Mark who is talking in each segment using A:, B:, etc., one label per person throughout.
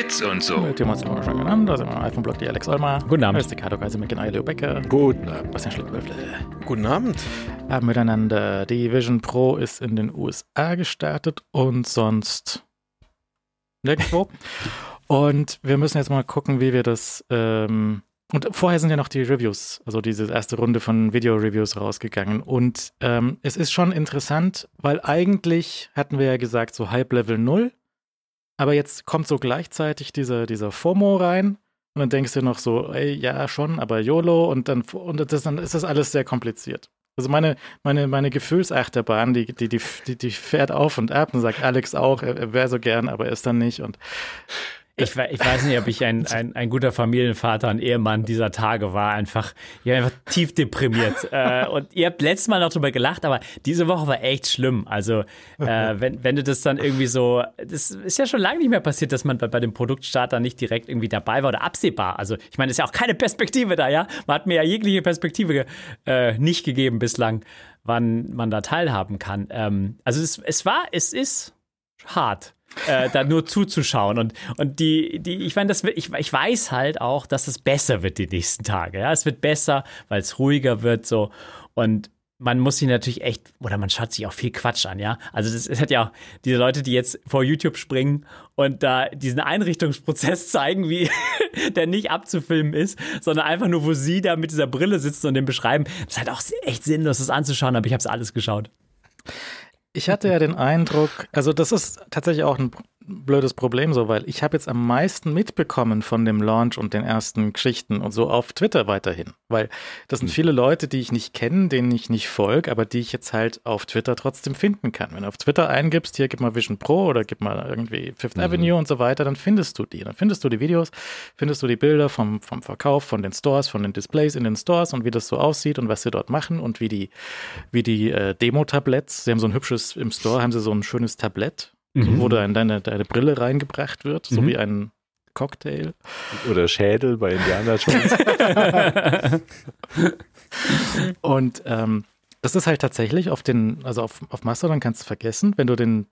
A: Bits und so.
B: Mit Thomas immer schon genannt, also im iPhone-Blog die Alex Olmer.
C: Guten Abend.
B: Ist die Kato Kaiser mit Leo Becker.
D: Guten Abend.
B: Bastian Schlittwürfle.
D: Guten Abend.
B: Haben miteinander. Die Vision Pro ist in den USA gestartet und sonst nirgendwo. und wir müssen jetzt mal gucken, wie wir das. Ähm, und vorher sind ja noch die Reviews, also diese erste Runde von Video-Reviews rausgegangen. Und ähm, es ist schon interessant, weil eigentlich hatten wir ja gesagt, so Hype Level 0. Aber jetzt kommt so gleichzeitig dieser, dieser FOMO rein. Und dann denkst du noch so, ey, ja, schon, aber YOLO. Und dann, und das, dann ist das alles sehr kompliziert. Also meine, meine, meine Gefühlsachterbahn, die, die, die, die, fährt auf und ab und sagt Alex auch, er, er wäre so gern, aber ist dann nicht. Und
C: Ich, ich weiß nicht, ob ich ein, ein, ein guter Familienvater, ein Ehemann dieser Tage war. Einfach, ich war einfach tief deprimiert. äh, und ihr habt letztes Mal noch drüber gelacht, aber diese Woche war echt schlimm. Also, äh, wenn, wenn du das dann irgendwie so, das ist ja schon lange nicht mehr passiert, dass man bei, bei dem Produktstarter nicht direkt irgendwie dabei war oder absehbar. Also, ich meine, es ist ja auch keine Perspektive da, ja. Man hat mir ja jegliche Perspektive äh, nicht gegeben bislang, wann man da teilhaben kann. Ähm, also, es, es war, es ist hart äh, da nur zuzuschauen. Und, und die, die, ich meine, das ich, ich weiß halt auch, dass es besser wird die nächsten Tage. Ja, es wird besser, weil es ruhiger wird so. Und man muss sich natürlich echt, oder man schaut sich auch viel Quatsch an, ja. Also das, es hat ja auch diese Leute, die jetzt vor YouTube springen und da diesen Einrichtungsprozess zeigen, wie der nicht abzufilmen ist, sondern einfach nur, wo sie da mit dieser Brille sitzen und den beschreiben. Das ist halt auch echt sinnlos, das anzuschauen, aber ich habe es alles geschaut.
B: Ich hatte ja den Eindruck, also das ist tatsächlich auch ein blödes Problem so, weil ich habe jetzt am meisten mitbekommen von dem Launch und den ersten Geschichten und so auf Twitter weiterhin, weil das sind viele Leute, die ich nicht kenne, denen ich nicht folge, aber die ich jetzt halt auf Twitter trotzdem finden kann. Wenn du auf Twitter eingibst, hier gib mal Vision Pro oder gib mal irgendwie Fifth Avenue und so weiter, dann findest du die. Dann findest du die Videos, findest du die Bilder vom, vom Verkauf, von den Stores, von den Displays in den Stores und wie das so aussieht und was sie dort machen und wie die, wie die äh, Demo-Tabletts, sie haben so ein hübsches, im Store haben sie so ein schönes Tablett,
C: Mhm.
B: wo da in deine, deine Brille reingebracht wird, so
C: Mhm.
B: wie ein Cocktail.
D: Oder Schädel bei Indiana Jones.
B: Und ähm, das ist halt tatsächlich auf den, also auf, auf Mastodon kannst du vergessen, wenn du den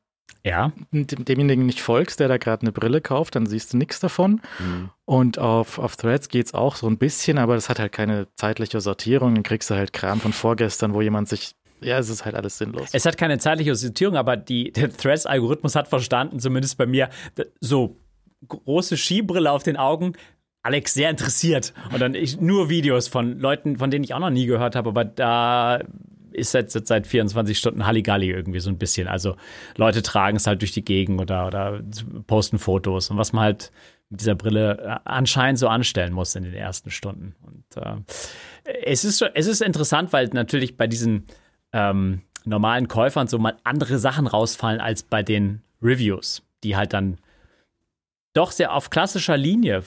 C: Ja.
B: dem, demjenigen nicht folgst, der da gerade eine Brille kauft, dann siehst du nichts davon.
D: Mhm.
B: Und auf, auf Threads geht's auch so ein bisschen, aber das hat halt keine zeitliche Sortierung. Dann kriegst du halt Kram von vorgestern, wo jemand sich, ja, es ist halt alles sinnlos.
C: Es hat keine zeitliche Sortierung, aber die, der Threads-Algorithmus hat verstanden, zumindest bei mir, so große Skibrille auf den Augen. Alex sehr interessiert. Und dann ich, nur Videos von Leuten, von denen ich auch noch nie gehört habe, aber da ist jetzt seit, seit 24 Stunden Halligalli irgendwie so ein bisschen. Also Leute tragen es halt durch die Gegend oder, oder posten Fotos und was man halt mit dieser Brille äh, anscheinend so anstellen muss in den ersten Stunden. Und äh, es, ist, es ist interessant, weil natürlich bei diesen ähm, normalen Käufern so mal andere Sachen rausfallen als bei den Reviews, die halt dann doch sehr auf klassischer Linie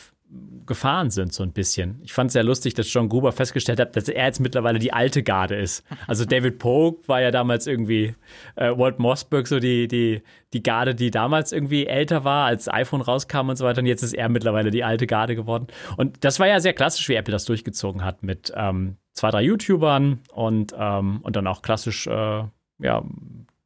C: gefahren sind, so ein bisschen. Ich fand es sehr lustig, dass John Gruber festgestellt hat, dass er jetzt mittlerweile die alte Garde ist. Also David Pogue war ja damals irgendwie äh, Walt Mossberg, so die, die, die Garde, die damals irgendwie älter war, als iPhone rauskam und so weiter. Und jetzt ist er mittlerweile die alte Garde geworden. Und das war ja sehr klassisch, wie Apple das durchgezogen hat mit ähm, zwei, drei YouTubern und, ähm, und dann auch klassisch, äh, ja,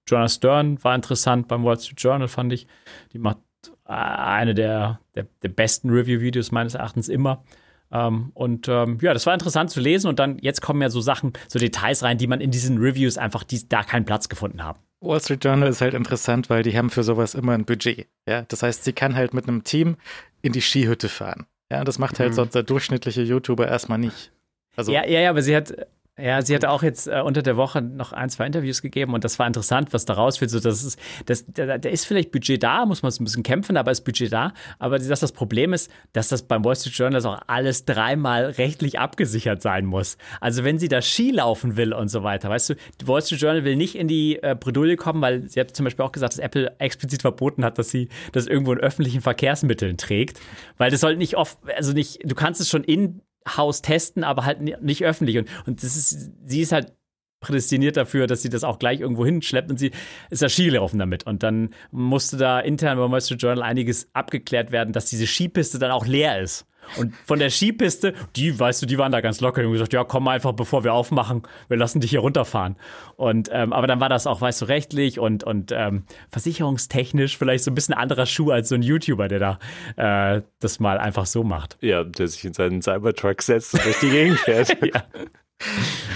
C: Jonas Stern war interessant beim Wall Street Journal, fand ich. Die macht eine der, der, der besten Review-Videos meines Erachtens immer. Ähm, und ähm, ja, das war interessant zu lesen. Und dann jetzt kommen ja so Sachen, so Details rein, die man in diesen Reviews einfach die, da keinen Platz gefunden haben.
B: Wall Street Journal ist halt interessant, weil die haben für sowas immer ein Budget. Ja, das heißt, sie kann halt mit einem Team in die Skihütte fahren. Ja, das macht halt sonst der durchschnittliche YouTuber erstmal nicht. Also,
C: Ja, ja, ja, aber sie hat, ja, sie hatte auch jetzt äh, unter der Woche noch ein, zwei Interviews gegeben und das war interessant, was da rausfällt. So, das ist, das, da, da ist vielleicht Budget da, muss man so ein bisschen kämpfen, aber ist Budget da. Aber dass das Problem ist, dass das beim Wall Street Journal auch alles dreimal rechtlich abgesichert sein muss. Also wenn sie da Ski laufen will und so weiter, weißt du, die Wall Street Journal will nicht in die äh, Bredouille kommen, weil sie hat zum Beispiel auch gesagt, dass Apple explizit verboten hat, dass sie das irgendwo in öffentlichen Verkehrsmitteln trägt, weil das soll nicht oft, also nicht, du kannst es schon in Haus testen, aber halt ni- nicht öffentlich. Und, und das ist, sie ist halt prädestiniert dafür, dass sie das auch gleich irgendwo hinschleppt und sie ist da Skilaufen damit. Und dann musste da intern beim Wall Street Journal einiges abgeklärt werden, dass diese Skipiste dann auch leer ist. Und von der Skipiste, die, weißt du, die waren da ganz locker und gesagt, ja, komm einfach, bevor wir aufmachen, wir lassen dich hier runterfahren. Und ähm, aber dann war das auch, weißt du, rechtlich und, und ähm, versicherungstechnisch vielleicht so ein bisschen anderer Schuh als so ein YouTuber, der da äh, das mal einfach so macht.
D: Ja, der sich in seinen Cybertruck setzt und durch die Gegend fährt. ja.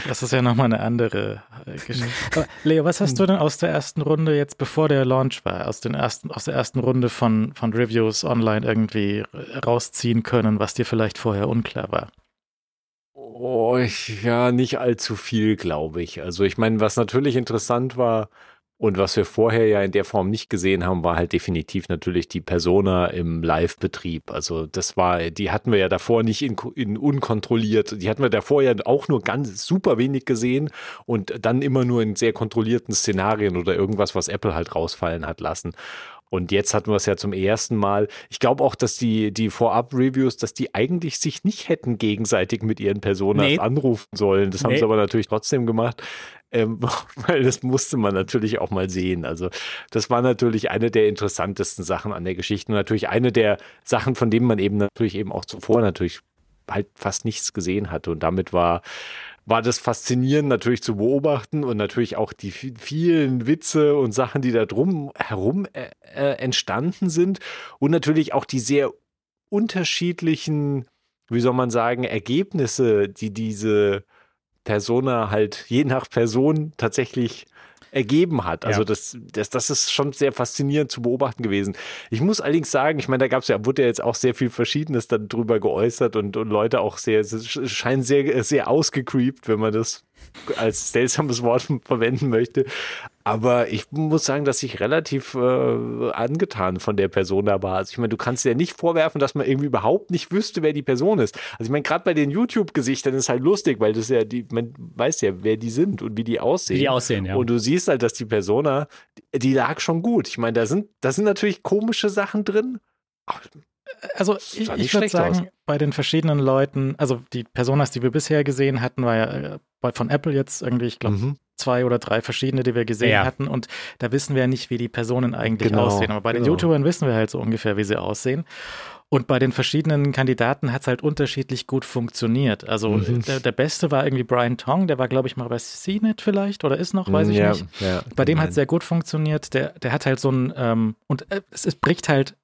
B: Das ist ja nochmal eine andere äh, Geschichte. Aber Leo, was hast du denn aus der ersten Runde jetzt, bevor der Launch war, aus, den ersten, aus der ersten Runde von, von Reviews online irgendwie rausziehen können, was dir vielleicht vorher unklar war?
D: Oh, ich, ja, nicht allzu viel, glaube ich. Also ich meine, was natürlich interessant war, und was wir vorher ja in der Form nicht gesehen haben, war halt definitiv natürlich die Persona im Live-Betrieb. Also das war, die hatten wir ja davor nicht in, in, unkontrolliert. Die hatten wir davor ja auch nur ganz super wenig gesehen und dann immer nur in sehr kontrollierten Szenarien oder irgendwas, was Apple halt rausfallen hat lassen. Und jetzt hatten wir es ja zum ersten Mal. Ich glaube auch, dass die, die Vorab-Reviews, dass die eigentlich sich nicht hätten gegenseitig mit ihren Personas nee. anrufen sollen. Das nee. haben sie aber natürlich trotzdem gemacht ähm, weil das musste man natürlich auch mal sehen. Also das war natürlich eine der interessantesten Sachen an der Geschichte. Und natürlich eine der Sachen, von denen man eben natürlich eben auch zuvor natürlich halt fast nichts gesehen hatte. Und damit war war das faszinierend natürlich zu beobachten und natürlich auch die vielen Witze und Sachen, die da drum herum äh, äh, entstanden sind. Und natürlich auch die sehr unterschiedlichen, wie soll man sagen, Ergebnisse, die diese Persona halt je nach Person tatsächlich ergeben hat. Also ja. das, das, das ist schon sehr faszinierend zu beobachten gewesen. Ich muss allerdings sagen, ich meine, da gab es ja, wurde ja jetzt auch sehr viel Verschiedenes dann drüber geäußert und, und Leute auch sehr, scheinen sehr, sehr ausgecreept, wenn man das als seltsames Wort verwenden möchte. Aber ich muss sagen, dass ich relativ äh, angetan von der Person da war. Also ich meine, du kannst ja nicht vorwerfen, dass man irgendwie überhaupt nicht wüsste, wer die Person ist. Also ich meine, gerade bei den YouTube-Gesichtern ist halt lustig, weil das ja die, man weiß ja, wer die sind und wie die aussehen. Wie
C: die aussehen, ja.
D: Und du siehst halt, dass die Persona, die, lag schon gut. Ich meine, da sind, da sind natürlich komische Sachen drin.
B: also ich, ich würde sagen, aus. bei den verschiedenen Leuten, also die Personas, die wir bisher gesehen hatten, war ja äh, von Apple jetzt irgendwie, ich glaube, mhm. zwei oder drei verschiedene, die wir gesehen ja. hatten. Und da wissen wir ja nicht, wie die Personen eigentlich genau, aussehen. Aber bei genau. den YouTubern wissen wir halt so ungefähr, wie sie aussehen. Und bei den verschiedenen Kandidaten hat es halt unterschiedlich gut funktioniert. Also mhm. der, der, Beste war irgendwie Brian Tong, der war, glaube ich, mal bei CNET vielleicht oder ist noch, weiß ich ja, nicht. Ja, bei dem hat es sehr gut funktioniert. Der, der hat halt so ein, ähm, und äh, es, es bricht halt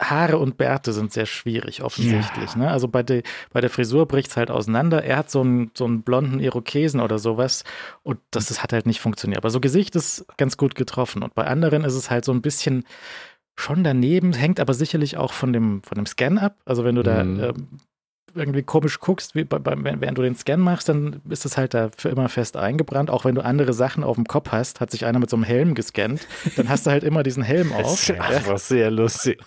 B: Haare und Bärte sind sehr schwierig, offensichtlich. Ja. Ne? Also bei, de, bei der Frisur bricht es halt auseinander. Er hat so einen, so einen blonden Irokesen oder sowas und das, das hat halt nicht funktioniert. Aber so Gesicht ist ganz gut getroffen. Und bei anderen ist es halt so ein bisschen schon daneben, hängt aber sicherlich auch von dem, von dem Scan ab. Also wenn du da mhm. äh, irgendwie komisch guckst, wie bei, bei, während du den Scan machst, dann ist es halt da für immer fest eingebrannt. Auch wenn du andere Sachen auf dem Kopf hast, hat sich einer mit so einem Helm gescannt, dann hast du halt immer diesen Helm auf.
D: Das war sehr lustig.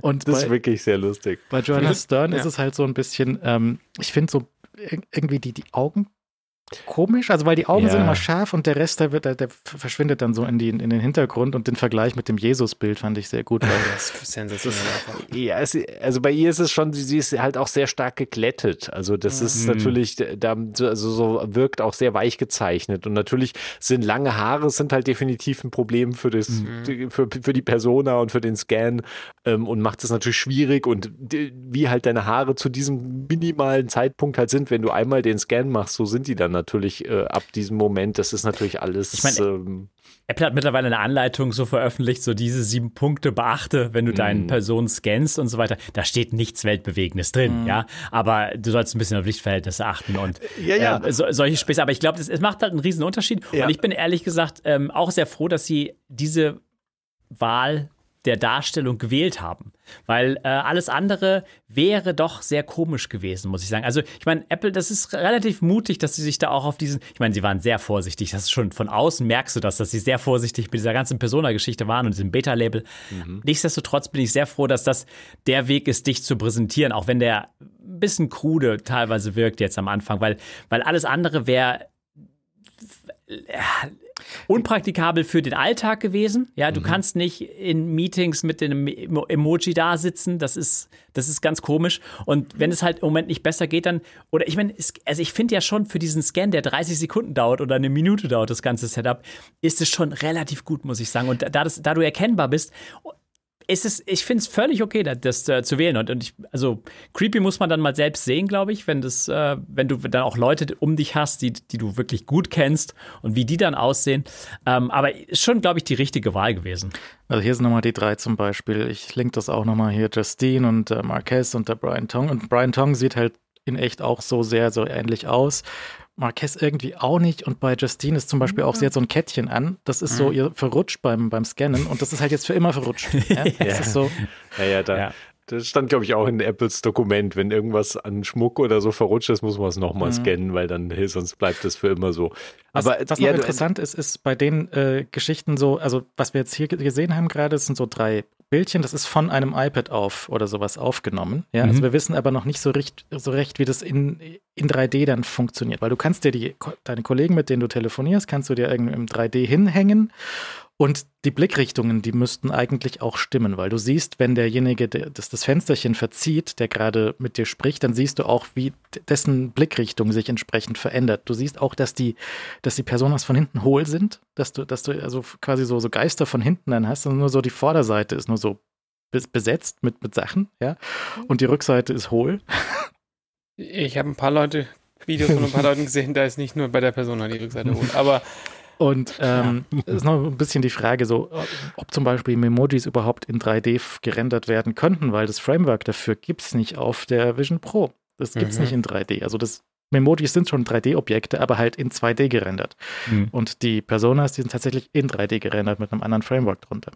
D: Und das bei, ist wirklich sehr lustig.
B: Bei Joanna Stern ja. ist es halt so ein bisschen, ähm, ich finde so irgendwie die, die Augen komisch, also weil die Augen ja. sind immer scharf und der Rest, der, wird, der, der, verschwindet dann so in, die, in den Hintergrund und den Vergleich mit dem Jesus-Bild fand ich sehr gut. das ist sensationell.
D: ja, es, also bei ihr ist es schon, sie ist halt auch sehr stark geglättet. Also das mhm. ist natürlich, da, also so wirkt auch sehr weich gezeichnet und natürlich sind lange Haare sind halt definitiv ein Problem für das, mhm. für, für die Persona und für den Scan ähm, und macht es natürlich schwierig und wie halt deine Haare zu diesem minimalen Zeitpunkt halt sind, wenn du einmal den Scan machst, so sind die dann natürlich äh, ab diesem Moment, das ist natürlich alles.
C: Ich mein, ähm, Apple hat mittlerweile eine Anleitung so veröffentlicht, so diese sieben Punkte beachte, wenn du deine mm. Person scannst und so weiter. Da steht nichts Weltbewegendes drin, mm. ja. Aber du sollst ein bisschen auf Lichtverhältnisse achten und ja, ja. Äh, so, solche Späße. Aber ich glaube, es macht halt einen riesen Unterschied. Ja. Und ich bin ehrlich gesagt ähm, auch sehr froh, dass sie diese Wahl der Darstellung gewählt haben. Weil äh, alles andere wäre doch sehr komisch gewesen, muss ich sagen. Also, ich meine, Apple, das ist relativ mutig, dass sie sich da auch auf diesen, ich meine, sie waren sehr vorsichtig. Das ist schon von außen merkst du das, dass sie sehr vorsichtig mit dieser ganzen Persona-Geschichte waren und diesem Beta-Label. Mhm. Nichtsdestotrotz bin ich sehr froh, dass das der Weg ist, dich zu präsentieren, auch wenn der ein bisschen krude teilweise wirkt jetzt am Anfang, weil, weil alles andere wäre unpraktikabel für den Alltag gewesen. Ja, du mhm. kannst nicht in Meetings mit dem Emoji da sitzen. Das ist, das ist ganz komisch. Und wenn es halt im Moment nicht besser geht, dann, oder ich meine, also ich finde ja schon für diesen Scan, der 30 Sekunden dauert oder eine Minute dauert, das ganze Setup, ist es schon relativ gut, muss ich sagen. Und da, das, da du erkennbar bist, es ist, ich finde es völlig okay, das, das äh, zu wählen. Und, und ich, also creepy muss man dann mal selbst sehen, glaube ich, wenn das, äh, wenn du dann auch Leute um dich hast, die, die du wirklich gut kennst und wie die dann aussehen. Ähm, aber schon, glaube ich, die richtige Wahl gewesen.
B: Also hier sind nochmal die drei zum Beispiel. Ich link das auch nochmal hier. Justine und äh, Marquez und der Brian Tong. Und Brian Tong sieht halt in echt auch so sehr, so ähnlich aus. Marquez irgendwie auch nicht. Und bei Justine ist zum Beispiel auch, sie hat so ein Kettchen an. Das ist so mhm. ihr verrutscht beim, beim Scannen und das ist halt jetzt für immer verrutscht. Ja, das ist so.
D: Ja, ja, da, ja. Das stand, glaube ich, auch in Apples Dokument. Wenn irgendwas an Schmuck oder so verrutscht ist, muss man es nochmal mhm. scannen, weil dann, hey, sonst bleibt es für immer so.
B: Was, Aber was ja, noch interessant ist, ist bei den äh, Geschichten so, also was wir jetzt hier gesehen haben gerade, sind so drei Bildchen, das ist von einem iPad auf oder sowas aufgenommen. Ja, also mhm. also wir wissen aber noch nicht so recht, so recht, wie das in, in 3D dann funktioniert, weil du kannst dir die, deine Kollegen, mit denen du telefonierst, kannst du dir irgendwie im 3D hinhängen und die Blickrichtungen, die müssten eigentlich auch stimmen, weil du siehst, wenn derjenige das, das Fensterchen verzieht, der gerade mit dir spricht, dann siehst du auch, wie dessen Blickrichtung sich entsprechend verändert. Du siehst auch, dass die, dass die Personen von hinten hohl sind, dass du, dass du also quasi so, so Geister von hinten dann hast und nur so die Vorderseite ist nur so besetzt mit, mit Sachen, ja. Und die Rückseite ist hohl.
A: Ich habe ein paar Leute, Videos von ein paar Leuten gesehen, da ist nicht nur bei der Person die Rückseite hohl, aber
B: und ähm, ja. ist noch ein bisschen die Frage, so, ob zum Beispiel Memojis überhaupt in 3D gerendert werden könnten, weil das Framework dafür gibt es nicht auf der Vision Pro. Das gibt es mhm. nicht in 3D. Also das Memojis sind schon 3D-Objekte, aber halt in 2D gerendert. Mhm. Und die Personas, die sind tatsächlich in 3D gerendert mit einem anderen Framework drunter.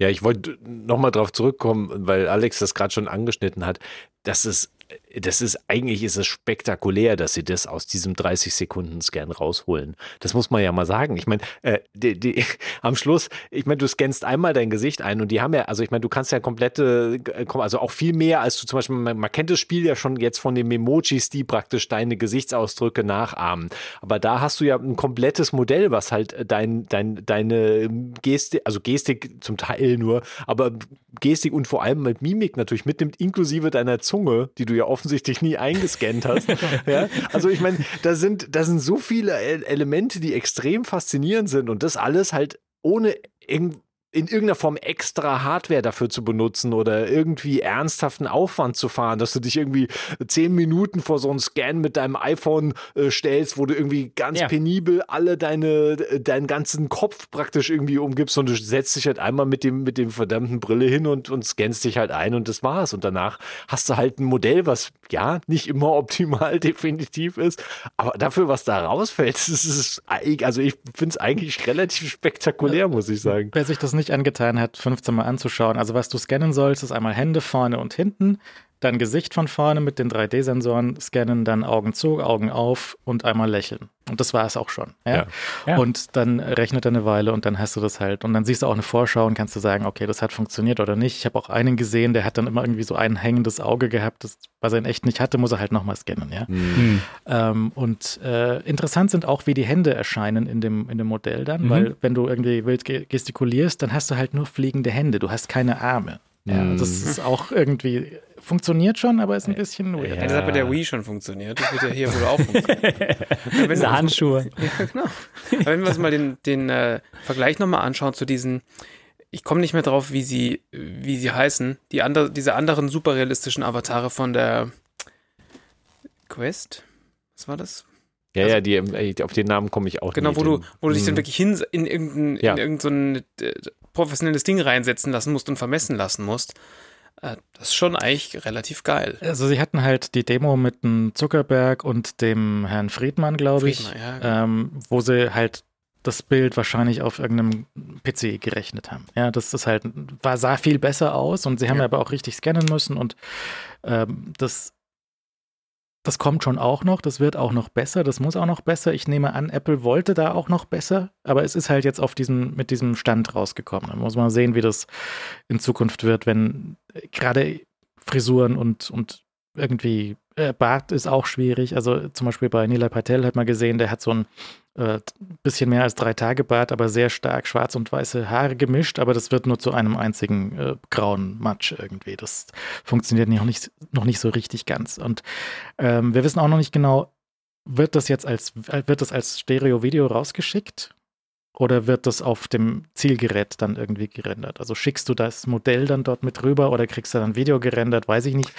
D: Ja, ich wollte nochmal drauf zurückkommen, weil Alex das gerade schon angeschnitten hat, dass es das ist eigentlich ist es spektakulär, dass sie das aus diesem 30 Sekunden Scan rausholen. Das muss man ja mal sagen. Ich meine, äh, die, die, am Schluss, ich meine, du scannst einmal dein Gesicht ein und die haben ja, also ich meine, du kannst ja komplette, äh, also auch viel mehr, als du zum Beispiel, man, man kennt das Spiel ja schon jetzt von den Memojis, die praktisch deine Gesichtsausdrücke nachahmen. Aber da hast du ja ein komplettes Modell, was halt dein, dein, deine Gestik, also Gestik zum Teil nur, aber Gestik und vor allem mit Mimik natürlich mitnimmt, inklusive deiner Zunge, die du ja offensichtlich nie eingescannt hast. ja? Also ich meine, da sind, da sind so viele Elemente, die extrem faszinierend sind und das alles halt ohne irgend in irgendeiner Form extra Hardware dafür zu benutzen oder irgendwie ernsthaften Aufwand zu fahren, dass du dich irgendwie zehn Minuten vor so einen Scan mit deinem iPhone äh, stellst, wo du irgendwie ganz ja. penibel alle deine, deinen ganzen Kopf praktisch irgendwie umgibst und du setzt dich halt einmal mit dem, mit dem verdammten Brille hin und, und scannst dich halt ein und das war's. Und danach hast du halt ein Modell, was ja nicht immer optimal definitiv ist, aber dafür, was da rausfällt, das ist, also ich finde es eigentlich relativ spektakulär, muss ich sagen.
B: Wer sich das nicht angetan hat, 15 Mal anzuschauen. Also was du scannen sollst, ist einmal Hände vorne und hinten, dann Gesicht von vorne mit den 3D-Sensoren scannen, dann Augen zu, Augen auf und einmal lächeln. Und das war es auch schon. Ja? Ja. ja? Und dann rechnet er eine Weile und dann hast du das halt. Und dann siehst du auch eine Vorschau und kannst du sagen, okay, das hat funktioniert oder nicht. Ich habe auch einen gesehen, der hat dann immer irgendwie so ein hängendes Auge gehabt, das, was er in echt nicht hatte, muss er halt nochmal scannen. Ja? Mhm. Ähm, und äh, interessant sind auch, wie die Hände erscheinen in dem, in dem Modell dann, mhm. weil wenn du irgendwie wild gestikulierst, dann hast du halt nur fliegende Hände, du hast keine Arme. Ja, mhm. das ist auch irgendwie funktioniert schon, aber ist ein bisschen weird.
A: Ja. Das hat bei der Wii schon funktioniert. Das wird ja hier wohl auch funktionieren.
C: Diese Handschuhe.
A: Ja, genau. Aber wenn wir uns mal den, den äh, Vergleich nochmal anschauen zu diesen, ich komme nicht mehr drauf, wie sie, wie sie heißen, die andre, diese anderen superrealistischen Avatare von der Quest. Was war das?
D: Ja, also, ja, die, äh, auf den Namen komme ich auch
A: Genau, wo du, wo du dich dann wirklich hin in irgendein, ja. in irgendein so ein äh, professionelles Ding reinsetzen lassen musst und vermessen lassen musst. Äh, das ist schon eigentlich relativ geil.
B: Also sie hatten halt die Demo mit dem Zuckerberg und dem Herrn Friedmann, glaube ich, Friedmann, ja, genau. ähm, wo sie halt das Bild wahrscheinlich auf irgendeinem PC gerechnet haben. Ja, das ist halt, war, sah viel besser aus und sie haben ja. aber auch richtig scannen müssen und ähm, das das kommt schon auch noch, das wird auch noch besser, das muss auch noch besser. Ich nehme an, Apple wollte da auch noch besser, aber es ist halt jetzt auf diesen, mit diesem Stand rausgekommen. Da muss man sehen, wie das in Zukunft wird, wenn gerade Frisuren und, und irgendwie äh, Bart ist auch schwierig. Also zum Beispiel bei Nila Patel hat man gesehen, der hat so ein äh, bisschen mehr als drei Tage Bart, aber sehr stark schwarz und weiße Haare gemischt, aber das wird nur zu einem einzigen äh, grauen Matsch irgendwie. Das funktioniert noch nicht, noch nicht so richtig ganz. Und ähm, wir wissen auch noch nicht genau, wird das jetzt als, wird das als Stereo-Video rausgeschickt? oder wird das auf dem Zielgerät dann irgendwie gerendert? Also schickst du das Modell dann dort mit rüber oder kriegst du dann Video gerendert? Weiß ich nicht.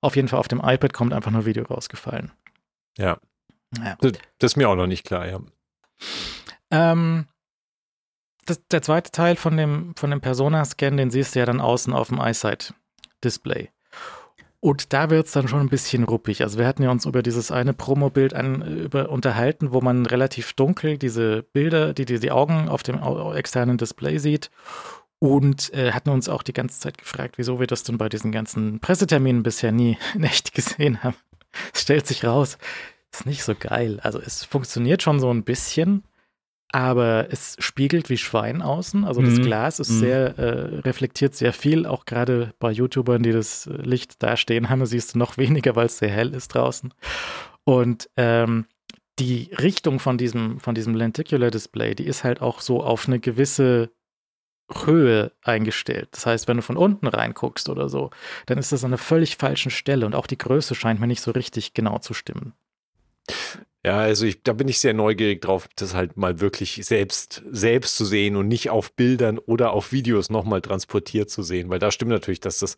B: Auf jeden Fall auf dem iPad kommt einfach nur Video rausgefallen.
D: Ja.
B: Ja.
D: Das, das ist mir auch noch nicht klar, ja.
B: Ähm, das, der zweite Teil von dem, von dem Persona-Scan, den siehst du ja dann außen auf dem iSight-Display. Und da wird es dann schon ein bisschen ruppig. Also wir hatten ja uns über dieses eine Promo-Bild unterhalten, wo man relativ dunkel diese Bilder, die, die die Augen auf dem externen Display sieht. Und äh, hatten uns auch die ganze Zeit gefragt, wieso wir das denn bei diesen ganzen Presseterminen bisher nie in echt gesehen haben. Es stellt sich raus, ist nicht so geil. Also es funktioniert schon so ein bisschen, aber es spiegelt wie Schwein außen. Also das
C: Mhm.
B: Glas ist
C: Mhm.
B: sehr, äh, reflektiert sehr viel. Auch gerade bei YouTubern, die das Licht da stehen haben, siehst du noch weniger, weil es sehr hell ist draußen. Und ähm, die Richtung von diesem, von diesem Lenticular Display, die ist halt auch so auf eine gewisse Höhe eingestellt. Das heißt, wenn du von unten reinguckst oder so, dann ist das an einer völlig falschen Stelle und auch die Größe scheint mir nicht so richtig genau zu stimmen.
D: Ja, also ich, da bin ich sehr neugierig drauf, das halt mal wirklich selbst, selbst zu sehen und nicht auf Bildern oder auf Videos nochmal transportiert zu sehen, weil da stimmt natürlich, dass das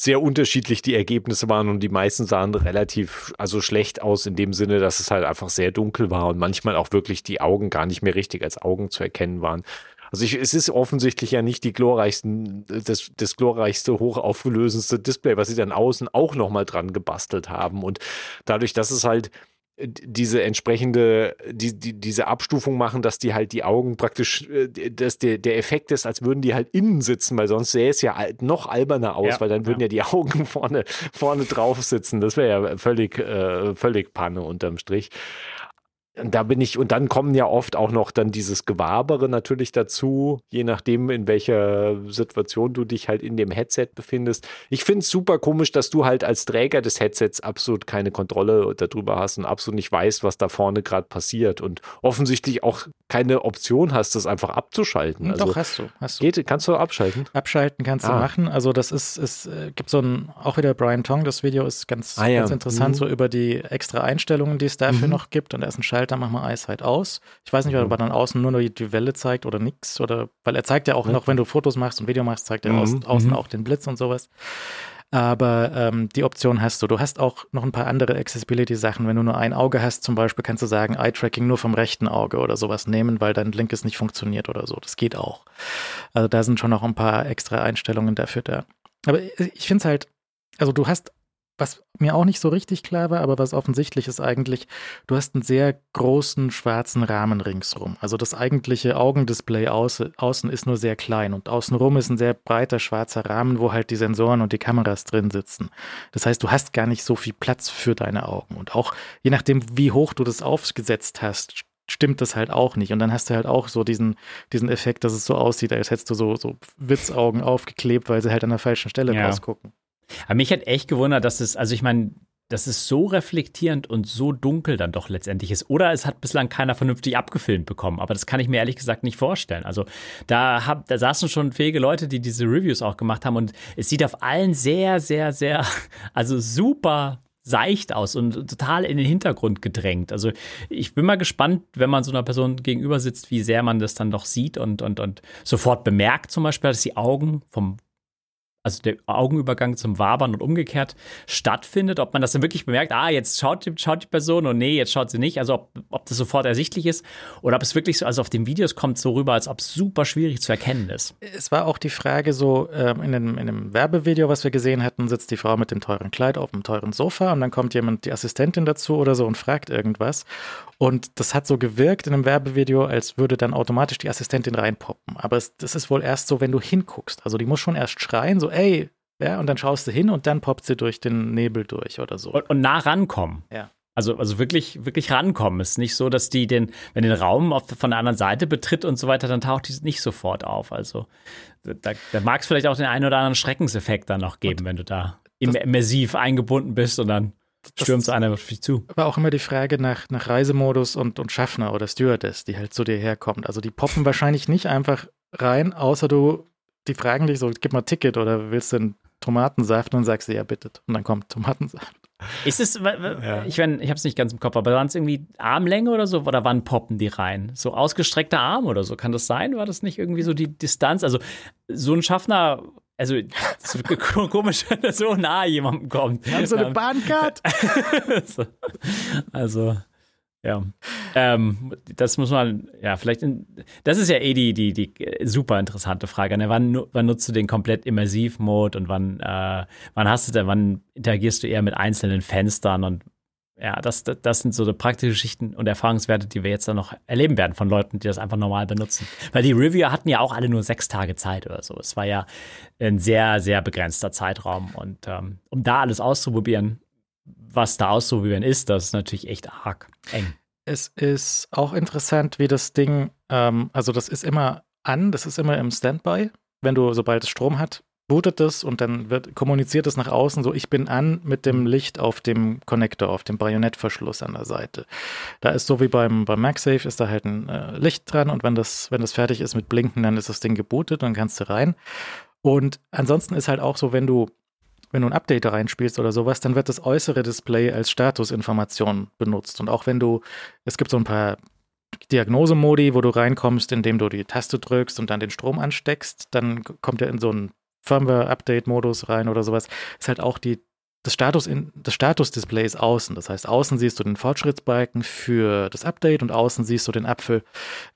D: sehr unterschiedlich die Ergebnisse waren und die meisten sahen relativ, also schlecht aus in dem Sinne, dass es halt einfach sehr dunkel war und manchmal auch wirklich die Augen gar nicht mehr richtig als Augen zu erkennen waren. Also ich, es ist offensichtlich ja nicht die glorreichsten, das, das glorreichste, hochaufgelösendste Display, was sie dann außen auch nochmal dran gebastelt haben. Und dadurch, dass es halt diese entsprechende, die, die, diese Abstufung machen, dass die halt die Augen praktisch, äh, dass der, der Effekt ist, als würden die halt innen sitzen, weil sonst sähe es ja noch alberner aus,
C: Ja,
D: weil dann würden ja. die Augen vorne, vorne drauf sitzen. Das wäre ja völlig, äh, völlig Panne unterm Strich. Und da bin ich, und dann kommen ja oft auch noch dann dieses Gewabere natürlich dazu, je nachdem, in welcher Situation du dich halt in dem Headset befindest. Ich finde es super komisch, dass du halt als Träger des Headsets absolut keine Kontrolle darüber hast und absolut nicht weißt, was da vorne gerade passiert und offensichtlich auch keine Option hast, das einfach abzuschalten. Also
B: Doch, hast du. Hast du.
D: geht, kannst du abschalten?
B: Abschalten kannst du
D: Ah.
B: machen. Also das ist, es äh, gibt so ein, auch wieder Brian Tong, das Video ist ganz,
D: Ah ja.
B: ganz interessant,
D: Mhm.
B: so über die extra Einstellungen, die es dafür
D: Mhm.
B: noch gibt. Und da ist ein Schalter, mach mal Eyesight aus. Ich weiß nicht, ob
D: Mhm.
B: er dann außen nur noch die, die Welle zeigt oder nichts. Oder weil er zeigt ja auch
D: Ja.
B: noch, wenn du Fotos machst und Video machst, zeigt er
D: Mhm.
B: außen, außen
C: Mhm.
B: auch den Blitz und sowas. Aber ähm, die Option hast du. Du hast auch noch ein paar andere Accessibility-Sachen. Wenn du nur ein Auge hast, zum Beispiel, kannst du sagen, Eye-Tracking nur vom rechten Auge oder sowas nehmen, weil dein linkes nicht funktioniert oder so. Das geht auch. Also da sind schon noch ein paar extra Einstellungen dafür da. Aber ich finde es halt, also du hast, was mir auch nicht so richtig klar war, aber was offensichtlich ist eigentlich, du hast einen sehr großen schwarzen Rahmen ringsrum. Also das eigentliche Augendisplay außen, außen ist nur sehr klein und außenrum ist ein sehr breiter schwarzer Rahmen, wo halt die Sensoren und die Kameras drin sitzen. Das heißt, du hast gar nicht so viel Platz für deine Augen. Und auch je nachdem, wie hoch du das aufgesetzt hast, stimmt das halt auch nicht. Und dann hast du halt auch so diesen, diesen Effekt, dass es so aussieht, als hättest du so, so Witzaugen aufgeklebt, weil sie halt an der falschen Stelle
C: Ja.
B: rausgucken.
C: Aber mich hat echt gewundert, dass es, also ich meine, dass es so reflektierend und so dunkel dann doch letztendlich ist. Oder es hat bislang keiner vernünftig abgefilmt bekommen. Aber das kann ich mir ehrlich gesagt nicht vorstellen. Also da, hab, da saßen schon fähige Leute, die diese Reviews auch gemacht haben. Und es sieht auf allen sehr, sehr, sehr, also super seicht aus und total in den Hintergrund gedrängt. Also ich bin mal gespannt, wenn man so einer Person gegenüber sitzt, wie sehr man das dann doch sieht und, und, und sofort bemerkt zum Beispiel, dass die Augen vom also der Augenübergang zum Wabern und umgekehrt stattfindet, ob man das dann wirklich bemerkt, ah, jetzt schaut, die- schaut die Person und nee, jetzt schaut sie nicht, also ob, ob das sofort ersichtlich ist oder ob es wirklich so, also auf den Videos kommt so rüber, als ob es super schwierig zu erkennen ist.
B: Es war auch die Frage so, ähm, in, dem, in dem Werbevideo, was wir gesehen hatten, sitzt die Frau mit dem teuren Kleid auf dem teuren Sofa und dann kommt jemand, die Assistentin dazu oder so und fragt irgendwas. Und das hat so gewirkt in einem Werbevideo, als würde dann automatisch die Assistentin reinpoppen. Aber es, das ist wohl erst so, wenn du hinguckst. Also die muss schon erst schreien, so, ey, ja, und dann schaust du hin und dann poppt sie durch den Nebel durch oder so.
C: Und, und nah rankommen.
B: Ja.
C: Also, also wirklich, wirklich rankommen. Es ist nicht so, dass die den, wenn den Raum auf, von der anderen Seite betritt und so weiter, dann taucht die nicht sofort auf. Also da, da mag es vielleicht auch den einen oder anderen Schreckenseffekt dann noch geben, wenn du da im- immersiv eingebunden bist und dann stürmt so einer auf dich zu.
B: war auch immer die Frage nach, nach Reisemodus und, und Schaffner oder Stewardess, die halt zu dir herkommt. Also die poppen wahrscheinlich nicht einfach rein, außer du, die fragen dich so, gib mal Ticket oder willst du einen Tomatensaft und dann sagst du, ja bitte. Und dann kommt Tomatensaft.
C: Ist es, ja. ich meine, ich habe es nicht ganz im Kopf, aber waren es irgendwie Armlänge oder so? Oder wann poppen die rein? So ausgestreckter Arm oder so? Kann das sein? War das nicht irgendwie so die Distanz? Also, so ein Schaffner, also so komisch, wenn er so nah jemandem kommt.
B: Haben so eine Bahncard?
C: also, ja. Ähm, das muss man, ja, vielleicht, in, das ist ja eh die, die, die super interessante Frage. Ne? Wann, wann nutzt du den komplett Immersiv-Mode und wann, äh, wann hast du denn, wann interagierst du eher mit einzelnen Fenstern und ja, das, das, sind so praktische Geschichten und Erfahrungswerte, die wir jetzt dann noch erleben werden von Leuten, die das einfach normal benutzen. Weil die Reviewer hatten ja auch alle nur sechs Tage Zeit oder so. Es war ja ein sehr, sehr begrenzter Zeitraum. Und ähm, um da alles auszuprobieren, was da auszuprobieren ist, das ist natürlich echt arg eng.
B: Es ist auch interessant, wie das Ding, ähm, also das ist immer an, das ist immer im Standby. Wenn du, sobald es Strom hat, bootet es und dann wird kommuniziert es nach außen so, ich bin an mit dem Licht auf dem Connector, auf dem Bajonettverschluss an der Seite. Da ist so wie beim, beim MagSafe ist da halt ein äh, Licht dran und wenn das, wenn das fertig ist mit Blinken, dann ist das Ding gebootet, dann kannst du rein. Und ansonsten ist halt auch so, wenn du wenn du ein Update da reinspielst oder sowas, dann wird das äußere Display als Statusinformation benutzt. Und auch wenn du, es gibt so ein paar Diagnosemodi, wo du reinkommst, indem du die Taste drückst und dann den Strom ansteckst, dann kommt er in so einen Firmware-Update-Modus rein oder sowas. Ist halt auch die das Status in, das Status-Display ist außen. Das heißt, außen siehst du den Fortschrittsbalken für das Update und außen siehst du den Apfel,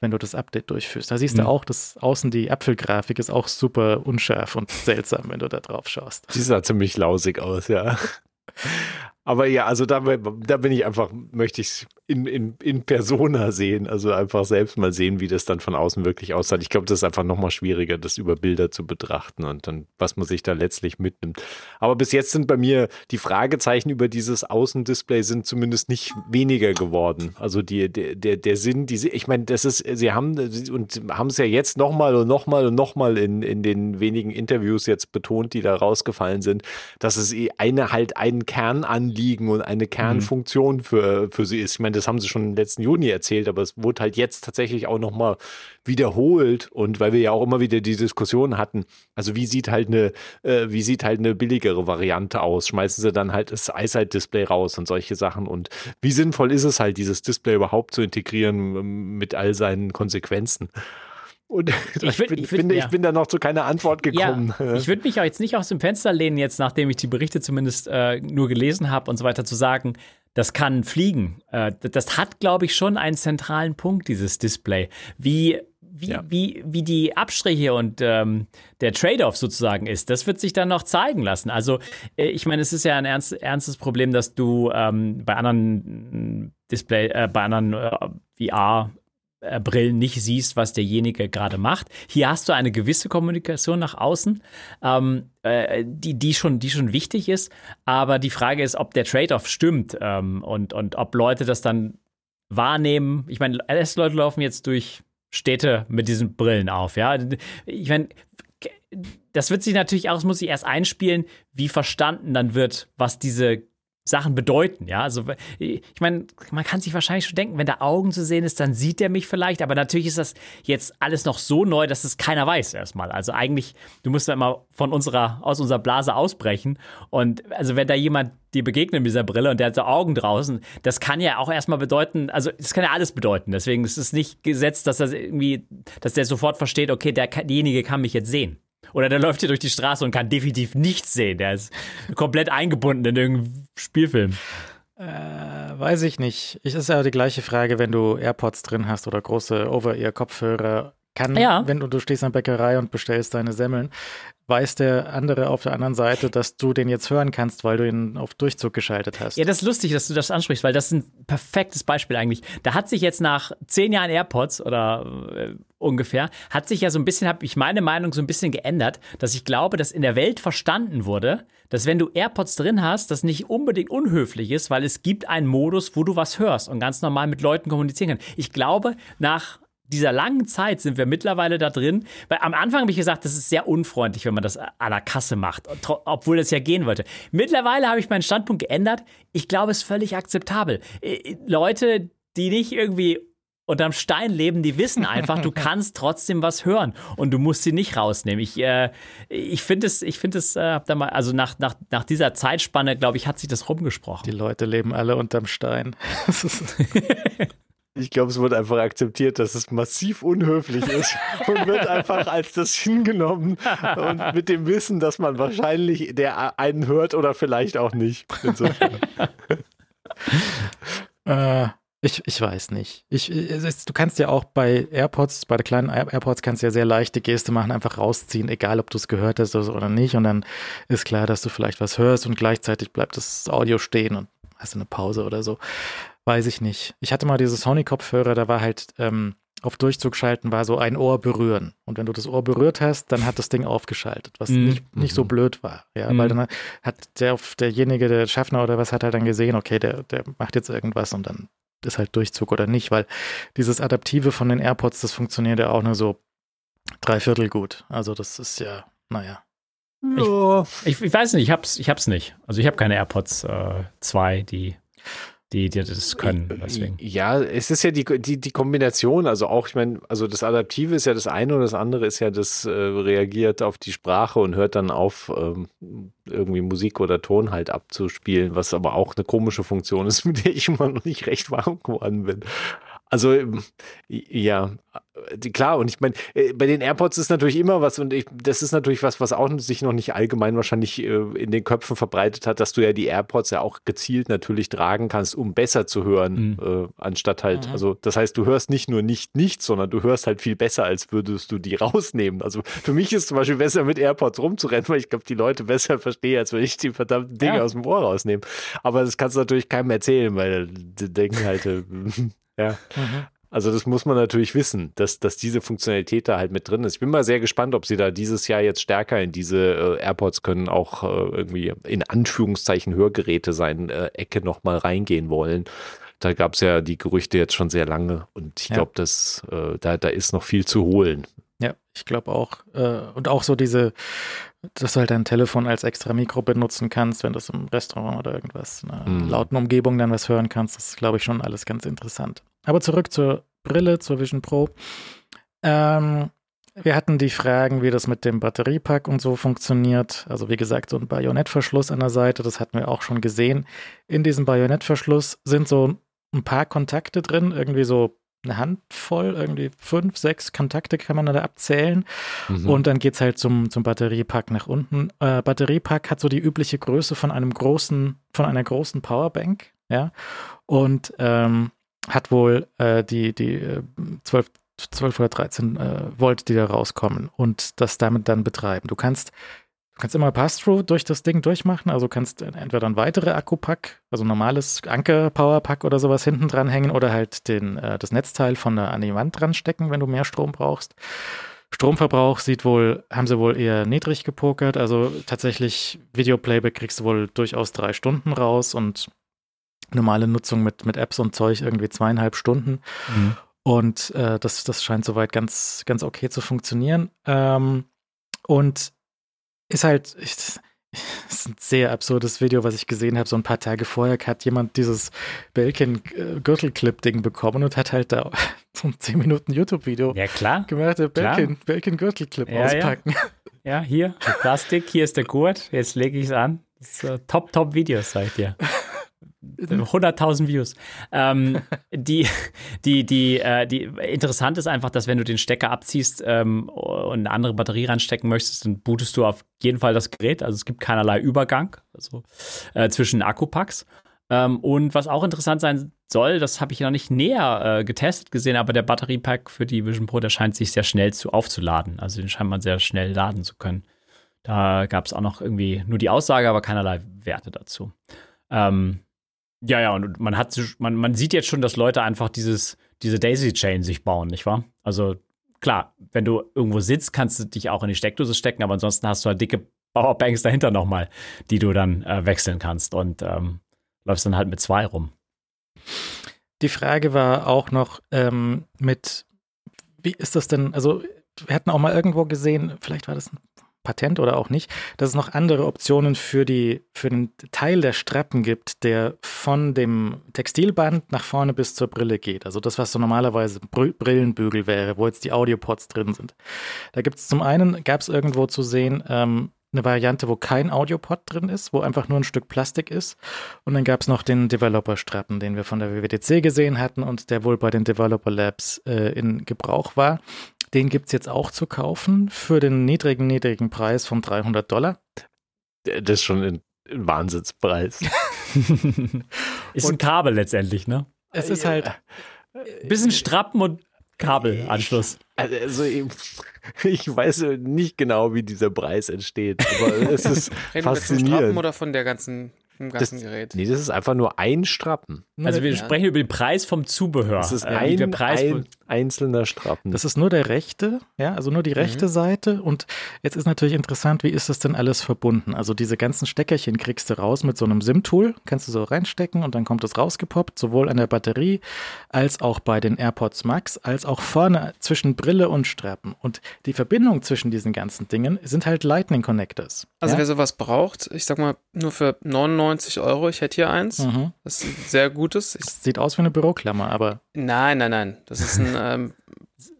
B: wenn du das Update durchführst. Da siehst mhm. du auch, dass außen die Apfelgrafik ist auch super unscharf und seltsam, wenn du da drauf schaust.
D: Die sah ziemlich lausig aus, ja. Aber ja, also da, da bin ich einfach, möchte ich es in, in, in Persona sehen, also einfach selbst mal sehen, wie das dann von außen wirklich aussah. Ich glaube, das ist einfach nochmal schwieriger, das über Bilder zu betrachten und dann, was man sich da letztlich mitnimmt. Aber bis jetzt sind bei mir die Fragezeichen über dieses Außendisplay sind zumindest nicht weniger geworden. Also die, der, der, der Sinn, diese, ich meine, das ist, sie haben und haben es ja jetzt nochmal und nochmal und nochmal in, in den wenigen Interviews jetzt betont, die da rausgefallen sind, dass es eine halt einen Kern an Anliegen und eine Kernfunktion mhm. für, für sie ist. Ich meine, das haben sie schon im letzten Juni erzählt, aber es wurde halt jetzt tatsächlich auch nochmal wiederholt und weil wir ja auch immer wieder die Diskussion hatten, also wie sieht halt eine, äh, wie sieht halt eine billigere Variante aus? Schmeißen sie dann halt das EyeSight-Display raus und solche Sachen und wie sinnvoll ist es halt, dieses Display überhaupt zu integrieren ähm, mit all seinen Konsequenzen? Und ich, würd, bin, ich, würd, finde, ja. ich bin da noch zu keiner Antwort gekommen.
C: Ja, ich würde mich auch jetzt nicht aus dem Fenster lehnen, jetzt nachdem ich die Berichte zumindest äh, nur gelesen habe und so weiter, zu sagen, das kann fliegen. Äh, das hat, glaube ich, schon einen zentralen Punkt, dieses Display. Wie, wie, ja. wie, wie die Abstriche und ähm, der Trade-off sozusagen ist, das wird sich dann noch zeigen lassen. Also, äh, ich meine, es ist ja ein ernst, ernstes Problem, dass du ähm, bei anderen Display, äh, bei anderen äh, VR äh, Brillen nicht siehst, was derjenige gerade macht. Hier hast du eine gewisse Kommunikation nach außen, ähm, äh, die, die, schon, die schon wichtig ist. Aber die Frage ist, ob der Trade-off stimmt ähm, und, und ob Leute das dann wahrnehmen. Ich meine, LS-Leute laufen jetzt durch Städte mit diesen Brillen auf. Ja, ich meine, das wird sich natürlich auch, es muss sich erst einspielen, wie verstanden dann wird, was diese Sachen bedeuten, ja. Also ich meine, man kann sich wahrscheinlich schon denken, wenn da Augen zu sehen ist, dann sieht er mich vielleicht, aber natürlich ist das jetzt alles noch so neu, dass es keiner weiß erstmal. Also eigentlich, du musst ja immer von unserer, aus unserer Blase ausbrechen. Und also wenn da jemand dir begegnet mit dieser Brille und der hat so Augen draußen, das kann ja auch erstmal bedeuten, also das kann ja alles bedeuten. Deswegen ist es nicht gesetzt, dass das irgendwie, dass der sofort versteht, okay, der, derjenige kann mich jetzt sehen. Oder der läuft hier durch die Straße und kann definitiv nichts sehen. Der ist komplett eingebunden in irgendeinem Spielfilm.
B: Äh, weiß ich nicht. Es ist ja die gleiche Frage, wenn du AirPods drin hast oder große Over-Ear-Kopfhörer. Kann, ja. wenn du, du stehst an der Bäckerei und bestellst deine Semmeln, weiß der andere auf der anderen Seite, dass du den jetzt hören kannst, weil du ihn auf Durchzug geschaltet hast.
C: Ja, das ist lustig, dass du das ansprichst, weil das ist ein perfektes Beispiel eigentlich. Da hat sich jetzt nach zehn Jahren AirPods oder äh, ungefähr, hat sich ja so ein bisschen, habe ich meine Meinung so ein bisschen geändert, dass ich glaube, dass in der Welt verstanden wurde, dass wenn du AirPods drin hast, das nicht unbedingt unhöflich ist, weil es gibt einen Modus, wo du was hörst und ganz normal mit Leuten kommunizieren kannst. Ich glaube, nach dieser langen Zeit sind wir mittlerweile da drin. Weil am Anfang habe ich gesagt, das ist sehr unfreundlich, wenn man das à la Kasse macht, obwohl das ja gehen wollte. Mittlerweile habe ich meinen Standpunkt geändert. Ich glaube, es ist völlig akzeptabel. Leute, die nicht irgendwie unterm Stein leben, die wissen einfach, du kannst trotzdem was hören und du musst sie nicht rausnehmen. Ich, äh, ich finde es, ich finde es, äh, hab da mal, also nach, nach, nach dieser Zeitspanne, glaube ich, hat sich das rumgesprochen.
B: Die Leute leben alle unterm Stein.
D: Ich glaube, es wird einfach akzeptiert, dass es massiv unhöflich ist und wird einfach als das hingenommen und mit dem Wissen, dass man wahrscheinlich der einen hört oder vielleicht auch nicht. Insofern.
B: äh, ich, ich weiß nicht. Ich, ist, du kannst ja auch bei AirPods, bei der kleinen AirPods kannst du ja sehr leichte Geste machen, einfach rausziehen, egal ob du es gehört hast oder nicht. Und dann ist klar, dass du vielleicht was hörst und gleichzeitig bleibt das Audio stehen und hast eine Pause oder so. Weiß ich nicht. Ich hatte mal diese Sony-Kopfhörer, da war halt ähm, auf Durchzug schalten, war so ein Ohr berühren. Und wenn du das Ohr berührt hast, dann hat das Ding aufgeschaltet, was mhm. nicht, nicht so mhm. blöd war. Ja, mhm. weil dann hat der, derjenige, der Schaffner oder was, hat halt dann gesehen, okay, der, der macht jetzt irgendwas und dann ist halt Durchzug oder nicht, weil dieses Adaptive von den AirPods, das funktioniert ja auch nur so dreiviertel gut. Also das ist ja, naja.
C: Ich, ich, ich, weiß nicht, ich hab's, ich hab's nicht. Also ich habe keine AirPods 2, äh, die die, die das können. Deswegen.
D: Ja, es ist ja die, die, die Kombination, also auch, ich meine, also das Adaptive ist ja das eine und das andere ist ja, das äh, reagiert auf die Sprache und hört dann auf, ähm, irgendwie Musik oder Ton halt abzuspielen, was aber auch eine komische Funktion ist, mit der ich immer noch nicht recht warm geworden bin. Also ja, klar, und ich meine, äh, bei den AirPods ist natürlich immer was, und ich, das ist natürlich was, was auch sich noch nicht allgemein wahrscheinlich äh, in den Köpfen verbreitet hat, dass du ja die AirPods ja auch gezielt natürlich tragen kannst, um besser zu hören, mhm. äh, anstatt halt, mhm. also das heißt, du hörst nicht nur nicht nichts, sondern du hörst halt viel besser, als würdest du die rausnehmen. Also für mich ist zum Beispiel besser mit AirPods rumzurennen, weil ich glaube, die Leute besser verstehen, als wenn ich die verdammten Dinge ja. aus dem Ohr rausnehme. Aber das kannst du natürlich keinem erzählen, weil die denken halt, äh, Ja. Mhm. Also das muss man natürlich wissen, dass, dass diese Funktionalität da halt mit drin ist. Ich bin mal sehr gespannt, ob sie da dieses Jahr jetzt stärker in diese äh, AirPods können auch äh, irgendwie in Anführungszeichen Hörgeräte sein äh, Ecke nochmal reingehen wollen. Da gab es ja die Gerüchte jetzt schon sehr lange und ich ja. glaube, dass äh, da, da ist noch viel zu holen.
B: Ja, ich glaube auch. Äh, und auch so diese, dass du halt dein Telefon als extra Mikro benutzen kannst, wenn du im Restaurant oder irgendwas, in einer mhm. lauten Umgebung dann was hören kannst. Das ist, glaube ich, schon alles ganz interessant. Aber zurück zur Brille, zur Vision Pro. Ähm, wir hatten die Fragen, wie das mit dem Batteriepack und so funktioniert. Also wie gesagt, so ein Bajonettverschluss an der Seite, das hatten wir auch schon gesehen. In diesem Bajonettverschluss sind so ein paar Kontakte drin, irgendwie so eine Handvoll, irgendwie fünf, sechs Kontakte kann man da abzählen. Mhm. Und dann geht es halt zum, zum Batteriepack nach unten. Äh, Batteriepack hat so die übliche Größe von einem großen, von einer großen Powerbank, ja. Und ähm, hat wohl äh, die, die äh, 12, 12 oder 13 äh, Volt, die da rauskommen und das damit dann betreiben. Du kannst Du kannst immer Pass-Through durch das Ding durchmachen, also kannst entweder ein weiteres Akkupack, also normales Anker-Powerpack oder sowas hinten dran hängen oder halt den, äh, das Netzteil von der, an die Wand dran stecken, wenn du mehr Strom brauchst. Stromverbrauch sieht wohl, haben sie wohl eher niedrig gepokert, also tatsächlich Videoplayback kriegst du wohl durchaus drei Stunden raus und normale Nutzung mit, mit Apps und Zeug irgendwie zweieinhalb Stunden. Mhm. Und äh, das, das scheint soweit ganz, ganz okay zu funktionieren. Ähm, und ist halt, ich, ist ein sehr absurdes Video, was ich gesehen habe. So ein paar Tage vorher hat jemand dieses Belkin-Gürtelclip-Ding bekommen und hat halt da so ein 10 Minuten YouTube-Video
C: ja, klar.
B: gemacht, der Belkin-Gürtelclip
C: ja,
B: auspacken.
C: Ja. ja, hier, Plastik, hier ist der Gurt, jetzt lege ich es an. Das ist, top, top Videos, sag ich dir. 100.000 Views. Ähm, die, die, die, äh, die interessant ist einfach, dass wenn du den Stecker abziehst ähm, und eine andere Batterie reinstecken möchtest, dann bootest du auf jeden Fall das Gerät. Also es gibt keinerlei Übergang also, äh, zwischen Akkupacks. Ähm, und was auch interessant sein soll, das habe ich noch nicht näher äh, getestet gesehen, aber der Batteriepack für die Vision Pro, der scheint sich sehr schnell zu aufzuladen. Also den scheint man sehr schnell laden zu können. Da gab es auch noch irgendwie nur die Aussage, aber keinerlei Werte dazu. Ähm, ja, ja, und man hat man, man sieht jetzt schon, dass Leute einfach dieses, diese Daisy-Chain sich bauen, nicht wahr? Also klar, wenn du irgendwo sitzt, kannst du dich auch in die Steckdose stecken, aber ansonsten hast du halt dicke Powerbanks dahinter nochmal, die du dann äh, wechseln kannst und ähm, läufst dann halt mit zwei rum.
B: Die Frage war auch noch ähm, mit, wie ist das denn, also wir hatten auch mal irgendwo gesehen, vielleicht war das ein Patent oder auch nicht, dass es noch andere Optionen für, die, für den Teil der Strappen gibt, der von dem Textilband nach vorne bis zur Brille geht. Also das, was so normalerweise Br Brillenbügel wäre, wo jetzt die Audiopods drin sind. Da gibt es zum einen, gab es irgendwo zu sehen, ähm, eine Variante, wo kein Audiopod drin ist, wo einfach nur ein Stück Plastik ist. Und dann gab es noch den Developer-Strappen, den wir von der WWDC gesehen hatten und der wohl bei den Developer Labs äh, in Gebrauch war. Den gibt es jetzt auch zu kaufen für den niedrigen, niedrigen Preis von 300 Dollar.
D: Das ist schon ein, ein Wahnsinnspreis.
C: ist ein Kabel letztendlich, ne?
B: Es ist halt.
C: Bisschen Strappen und Kabelanschluss.
D: Also ich, ich, weiß nicht genau, wie dieser Preis entsteht, aber es ist
A: Reden
D: faszinierend.
A: Wir von Strappen oder von der ganzen vom ganzen
D: das,
A: Gerät.
D: Nee, das ist einfach nur ein Strappen.
C: Also wir ja. sprechen über den Preis vom Zubehör.
D: Das ist ein, der Preis ein einzelner Strappen.
B: Das ist nur der rechte, ja, also nur die rechte mhm. Seite. Und jetzt ist natürlich interessant, wie ist das denn alles verbunden? Also diese ganzen Steckerchen kriegst du raus mit so einem SIM-Tool, kannst du so reinstecken und dann kommt es rausgepoppt, sowohl an der Batterie als auch bei den AirPods Max, als auch vorne zwischen Brille und Strappen. Und die Verbindung zwischen diesen ganzen Dingen sind halt Lightning Connectors.
A: Also
B: ja?
A: wer sowas braucht, ich sag mal, nur für 99 Euro, ich hätte hier eins. Mhm. Das ist sehr gutes. Ich
B: Sieht aus wie eine Büroklammer, aber.
A: Nein, nein, nein. Das ist ein ähm,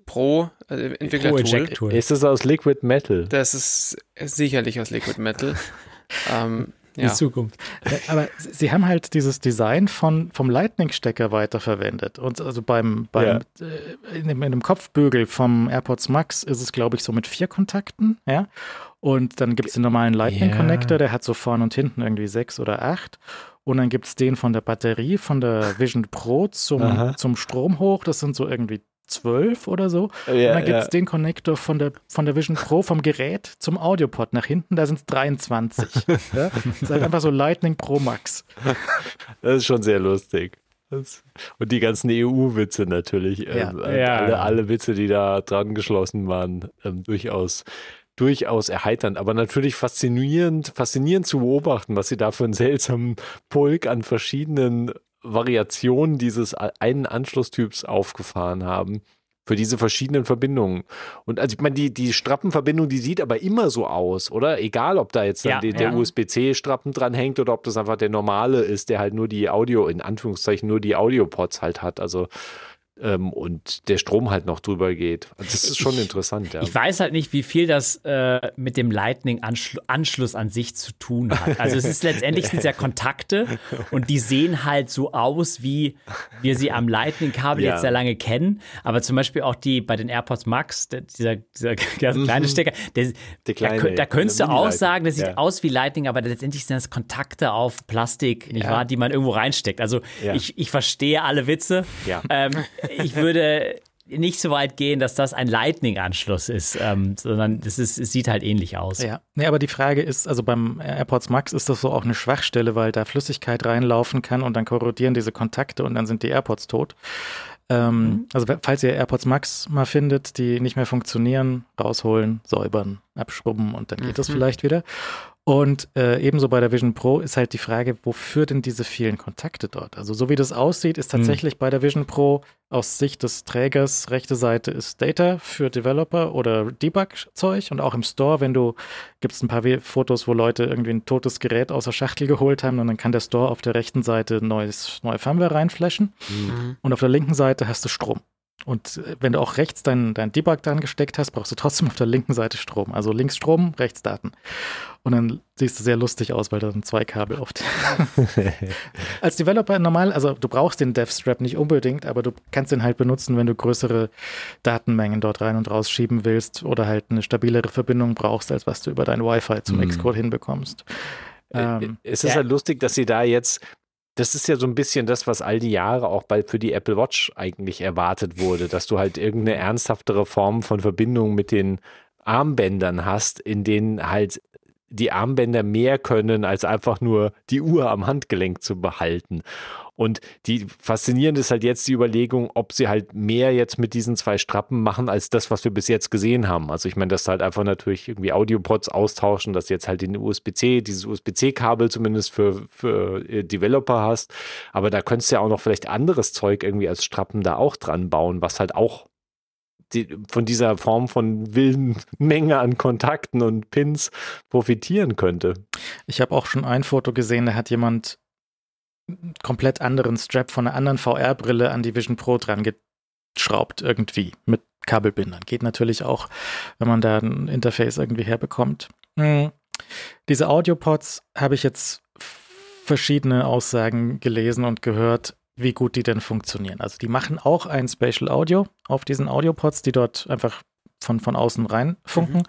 A: Pro äh, Entwicklertool.
D: Ist es aus Liquid Metal?
A: Das ist sicherlich aus Liquid Metal. ähm,
C: ja. Die Zukunft.
B: Aber sie haben halt dieses Design von, vom Lightning-Stecker weiterverwendet. Und also beim, beim ja. äh, in, dem, in, dem, Kopfbügel vom AirPods Max ist es, glaube ich, so mit vier Kontakten, ja. Und dann gibt es den normalen Lightning-Connector, der hat so vorne und hinten irgendwie sechs oder acht. Und dann gibt es den von der Batterie, von der Vision Pro zum, zum Strom hoch. Das sind so irgendwie zwölf oder so. Ja, und dann gibt es ja. den Connector von der, von der Vision Pro vom Gerät zum Audiopod nach hinten, da sind es 23. ja? Das ist halt einfach so Lightning Pro Max.
D: Das ist schon sehr lustig. Das, und die ganzen EU-Witze natürlich. Ja. Ähm, alle, alle, Witze, die da dran geschlossen waren, ähm, durchaus durchaus erheiternd, aber natürlich faszinierend, faszinierend zu beobachten, was sie da für einen seltsamen Pulk an verschiedenen Variationen dieses einen Anschlusstyps aufgefahren haben. Für diese verschiedenen Verbindungen. Und also ich meine, die, die Strappenverbindung, die sieht aber immer so aus, oder? Egal, ob da jetzt ja, die, der ja. USB-C-Strappen dran hängt oder ob das einfach der normale ist, der halt nur die Audio, in Anführungszeichen nur die Audio-Pods halt hat. Also ähm, und der Strom halt noch drüber geht. Das ist schon
C: ich,
D: interessant. Ja.
C: Ich weiß halt nicht, wie viel das äh, mit dem Lightning-Anschluss an sich zu tun hat. Also es ist letztendlich sind ja Kontakte und die sehen halt so aus, wie wir sie am Lightning-Kabel ja. jetzt sehr lange kennen. Aber zum Beispiel auch die bei den AirPods Max, der, dieser, dieser kleine mhm. Stecker, der, kleine, da, da könntest du auch sagen, das sieht ja. aus wie Lightning, aber letztendlich sind das Kontakte auf Plastik, nicht wahr, die man irgendwo reinsteckt. Also ich, ich verstehe alle Witze. Ja. Ähm, ich würde nicht so weit gehen, dass das ein Lightning-Anschluss ist, ähm, sondern es, ist, es sieht halt ähnlich aus.
B: Ja, nee, aber die Frage ist, also beim AirPods Max ist das so auch eine Schwachstelle, weil da Flüssigkeit reinlaufen kann und dann korrodieren diese Kontakte und dann sind die AirPods tot. Ähm, mhm. Also falls ihr AirPods Max mal findet, die nicht mehr funktionieren, rausholen, säubern, abschrubben und dann geht mhm. das vielleicht wieder. Und äh, ebenso bei der Vision Pro ist halt die Frage, wofür denn diese vielen Kontakte dort? Also so wie das aussieht, ist hm. tatsächlich hm. bei der Vision Pro aus Sicht des Trägers rechte Seite ist Data für Developer oder Debug-Zeug und auch im Store, wenn du gibt es ein paar Fotos, wo Leute irgendwie ein totes Gerät aus der Schachtel geholt haben und dann kann der Store auf der rechten Seite neues, neue Firmware reinflashen mhm. und auf der linken Seite hast du Strom. Und äh, wenn du auch rechts dein, dein Debug dran gesteckt hast, brauchst du trotzdem auf der linken Seite Strom. Also links Strom, rechts Daten. Und dann siehst du sehr lustig aus, weil da sind zwei Kabel oft. Als Developer normal, also du brauchst den DevStrap nicht unbedingt, aber du kannst den halt benutzen, wenn du größere Datenmengen dort rein und raus schieben willst oder halt eine stabilere Verbindung brauchst, als was du über dein Wi-Fi zum mhm. Xcode hinbekommst.
D: Äh, ähm, es ist ja. halt lustig, dass sie da jetzt das ist ja so ein bisschen das, was all die Jahre auch bald für die Apple Watch eigentlich erwartet wurde, dass du halt irgendeine ernsthaftere Form von Verbindung mit den Armbändern hast, in denen halt die Armbänder mehr können, als einfach nur die Uhr am Handgelenk zu behalten. Und die faszinierend ist halt jetzt die Überlegung, ob sie halt mehr jetzt mit diesen zwei Strappen machen, als das, was wir bis jetzt gesehen haben. Also ich meine, dass halt einfach natürlich irgendwie Audiopods austauschen, dass jetzt halt den USB-C, dieses USB-C-Kabel zumindest für, für äh, Developer hast. Aber da könntest du ja auch noch vielleicht anderes Zeug irgendwie als Strappen da auch dran bauen, was halt auch die, von dieser Form von wilden Menge an Kontakten und Pins profitieren könnte.
B: Ich habe auch schon ein Foto gesehen, da hat jemand komplett anderen Strap von einer anderen VR-Brille an die Vision Pro dran geschraubt irgendwie mit Kabelbindern. Geht natürlich auch, wenn man da ein Interface irgendwie herbekommt. Hm. Diese Audiopods habe ich jetzt verschiedene Aussagen gelesen und gehört, wie gut die denn funktionieren. Also die machen auch ein Spatial Audio auf diesen Audiopods, die dort einfach von, von außen rein funken. Mhm.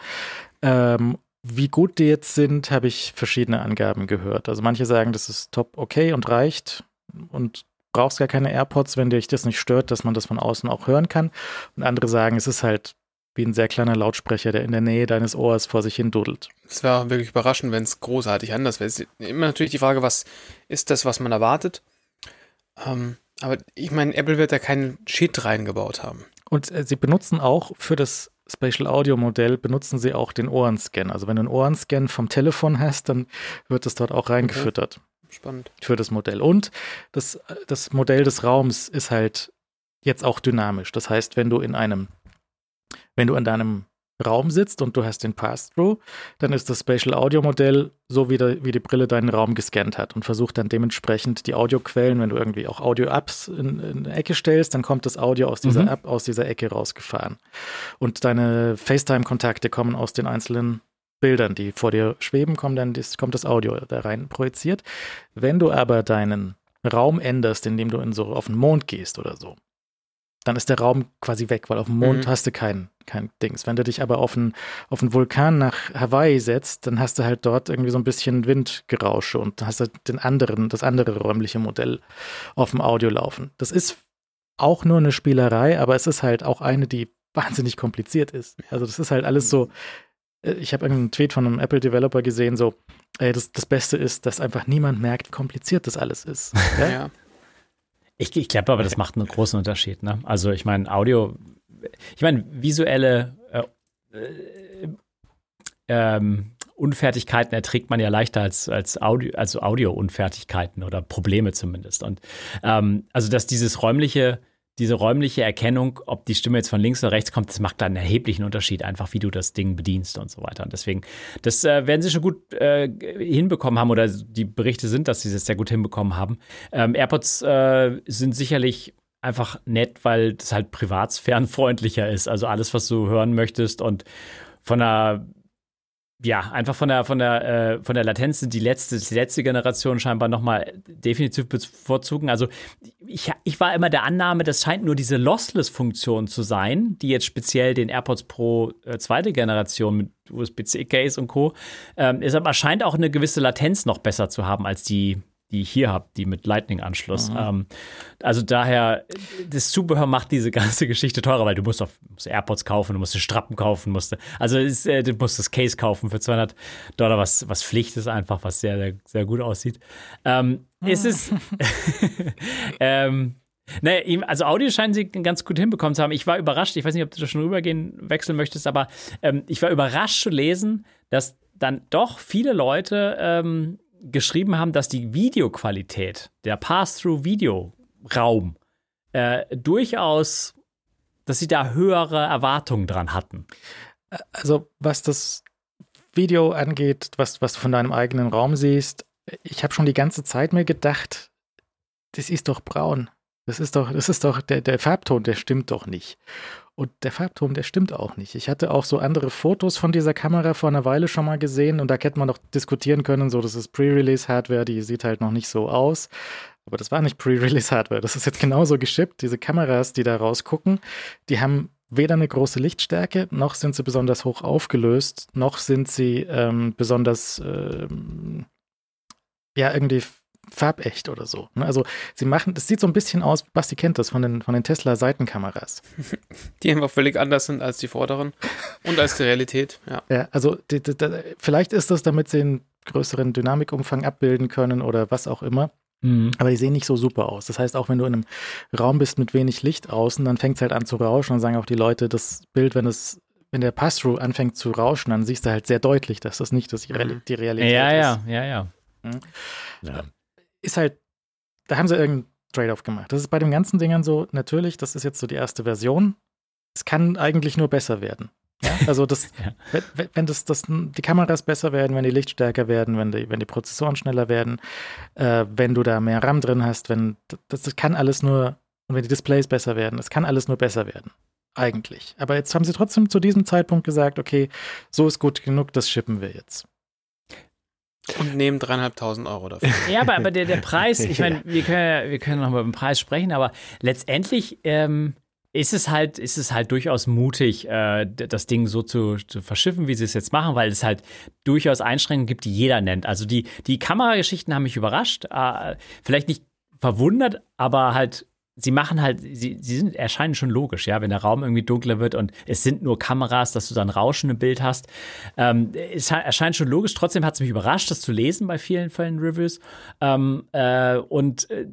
B: Ähm, wie gut die jetzt sind, habe ich verschiedene Angaben gehört. Also manche sagen, das ist top okay und reicht und brauchst gar keine AirPods, wenn dich das nicht stört, dass man das von außen auch hören kann. Und andere sagen, es ist halt wie ein sehr kleiner Lautsprecher, der in der Nähe deines Ohrs vor sich hin dudelt.
A: Es wäre wirklich überraschend, wenn es großartig anders wäre. Es ist immer natürlich die Frage, was ist das, was man erwartet? Ähm, aber ich meine, Apple wird da keinen Cheat reingebaut haben.
B: Und äh, sie benutzen auch für das Spatial Audio Modell benutzen sie auch den Ohrenscan. Also wenn du einen Ohrenscan vom Telefon hast, dann wird es dort auch reingefüttert.
A: Okay. Spannend.
B: Für das Modell. Und das, das Modell des Raums ist halt jetzt auch dynamisch. Das heißt, wenn du in einem, wenn du in deinem Raum sitzt und du hast den Pass-Through, dann ist das Spatial Audio Modell so wie, der, wie die Brille deinen Raum gescannt hat und versucht dann dementsprechend die Audioquellen, wenn du irgendwie auch Audio-Apps in, in eine Ecke stellst, dann kommt das Audio aus dieser mhm. App, aus dieser Ecke rausgefahren. Und deine FaceTime-Kontakte kommen aus den einzelnen Bildern, die vor dir schweben, kommt dann das, kommt das Audio da rein projiziert. Wenn du aber deinen Raum änderst, indem du in so auf den Mond gehst oder so, dann ist der Raum quasi weg, weil auf dem Mond mhm. hast du kein, kein Dings. Wenn du dich aber auf einen, auf einen Vulkan nach Hawaii setzt, dann hast du halt dort irgendwie so ein bisschen Windgerausche und hast du den anderen, das andere räumliche Modell auf dem Audio laufen. Das ist auch nur eine Spielerei, aber es ist halt auch eine, die wahnsinnig kompliziert ist. Also das ist halt alles so, äh, ich habe einen Tweet von einem Apple-Developer gesehen, so, ey, das, das Beste ist, dass einfach niemand merkt, wie kompliziert das alles ist. Ja. ja.
C: Ich, ich glaube aber, das macht einen großen Unterschied. Ne? Also ich meine, Audio, ich meine, visuelle äh, äh, ähm, Unfertigkeiten erträgt man ja leichter als, als Audio, also Audio-Unfertigkeiten oder Probleme zumindest. Und ähm, also, dass dieses räumliche diese räumliche Erkennung, ob die Stimme jetzt von links oder rechts kommt, das macht da einen erheblichen Unterschied, einfach wie du das Ding bedienst und so weiter. Und deswegen, das äh, werden sie schon gut äh, hinbekommen haben oder die Berichte sind, dass sie das sehr gut hinbekommen haben. Ähm, AirPods äh, sind sicherlich einfach nett, weil das halt privatsphärenfreundlicher ist. Also alles, was du hören möchtest und von der ja, einfach von der, von der, äh, von der Latenz die letzte, die letzte Generation scheinbar nochmal definitiv bevorzugen. Also ich, ich war immer der Annahme, das scheint nur diese Lossless-Funktion zu sein, die jetzt speziell den AirPods Pro äh, zweite Generation mit USB-C-Case und Co. Ähm, ist aber scheint auch eine gewisse Latenz noch besser zu haben als die die ich hier habe, die mit Lightning-Anschluss. Mhm. Ähm, also daher, das Zubehör macht diese ganze Geschichte teurer, weil du musst, auf, musst AirPods kaufen, du musst Strappen kaufen, musst, also ist, äh, du musst das Case kaufen für 200 Dollar, was, was Pflicht ist einfach, was sehr, sehr, sehr gut aussieht. Ähm, mhm. Ist es, ähm, Nee, also Audio scheinen sie ganz gut hinbekommen zu haben. Ich war überrascht, ich weiß nicht, ob du da schon rübergehen wechseln möchtest, aber ähm, ich war überrascht zu lesen, dass dann doch viele Leute ähm, geschrieben haben, dass die Videoqualität, der Pass-Through-Video-Raum, äh, durchaus, dass sie da höhere Erwartungen dran hatten.
B: Also, was das Video angeht, was, was du von deinem eigenen Raum siehst, ich habe schon die ganze Zeit mir gedacht, das ist doch braun. Das ist doch, das ist doch, der, der Farbton, der stimmt doch nicht. Und der Farbton, der stimmt auch nicht. Ich hatte auch so andere Fotos von dieser Kamera vor einer Weile schon mal gesehen und da hätte man doch diskutieren können, so das ist Pre-Release-Hardware, die sieht halt noch nicht so aus. Aber das war nicht Pre-Release-Hardware, das ist jetzt genauso geschippt. Diese Kameras, die da rausgucken, die haben weder eine große Lichtstärke, noch sind sie besonders hoch aufgelöst, noch sind sie ähm, besonders ähm, ja irgendwie farbecht oder so. Ne? Also sie machen, das sieht so ein bisschen aus, Basti kennt das von den, von den Tesla-Seitenkameras.
A: Die einfach völlig anders sind als die vorderen und als die Realität, ja.
B: Ja, also die, die, die, vielleicht ist das, damit sie einen größeren Dynamikumfang abbilden können oder was auch immer. Mhm. Aber die sehen nicht so super aus. Das heißt, auch wenn du in einem Raum bist mit wenig Licht außen, dann fängt es halt an zu rauschen und sagen auch die Leute, das Bild, wenn es wenn der Pass-Through anfängt zu rauschen, dann siehst du halt sehr deutlich, dass das nicht das die, mhm. Realität
C: ja,
B: ist.
C: Ja, ja, ja, ja.
B: Mhm. ja ist halt, da haben sie irgendeinen Trade-off gemacht. Das ist bei den ganzen Dingern so, natürlich, das ist jetzt so die erste Version. es kann eigentlich nur besser werden. Ja, also das, ja. wenn, wenn das, das, die Kameras besser werden, wenn die Licht stärker werden, wenn die, wenn die Prozessoren schneller werden, äh, wenn du da mehr RAM drin hast, wenn das, das kann alles nur, und wenn die Displays besser werden, das kann alles nur besser werden. Eigentlich. Aber jetzt haben sie trotzdem zu diesem Zeitpunkt gesagt, okay, so ist gut genug, das schippen wir jetzt.
A: Und nehmen dreieinhalbtausend Euro dafür.
C: Ja, aber, aber der, der Preis, ich meine, wir können, wir können noch mal über den Preis sprechen, aber letztendlich ähm, ist es halt, ist es halt durchaus mutig, äh, das Ding so zu, zu verschiffen, wie sie es jetzt machen, weil es halt durchaus Einschränkungen gibt, die jeder nennt. Also die, die Kamerageschichten haben mich überrascht, äh, vielleicht nicht verwundert, aber halt sie machen halt, sie, sie sind, erscheinen schon logisch, ja, wenn der Raum irgendwie dunkler wird und es sind nur Kameras, dass du dann Rauschen im Bild hast. Ähm, es erscheint schon logisch, trotzdem hat es mich überrascht, das zu lesen bei vielen Fällen Reviews. Ähm, äh, und äh,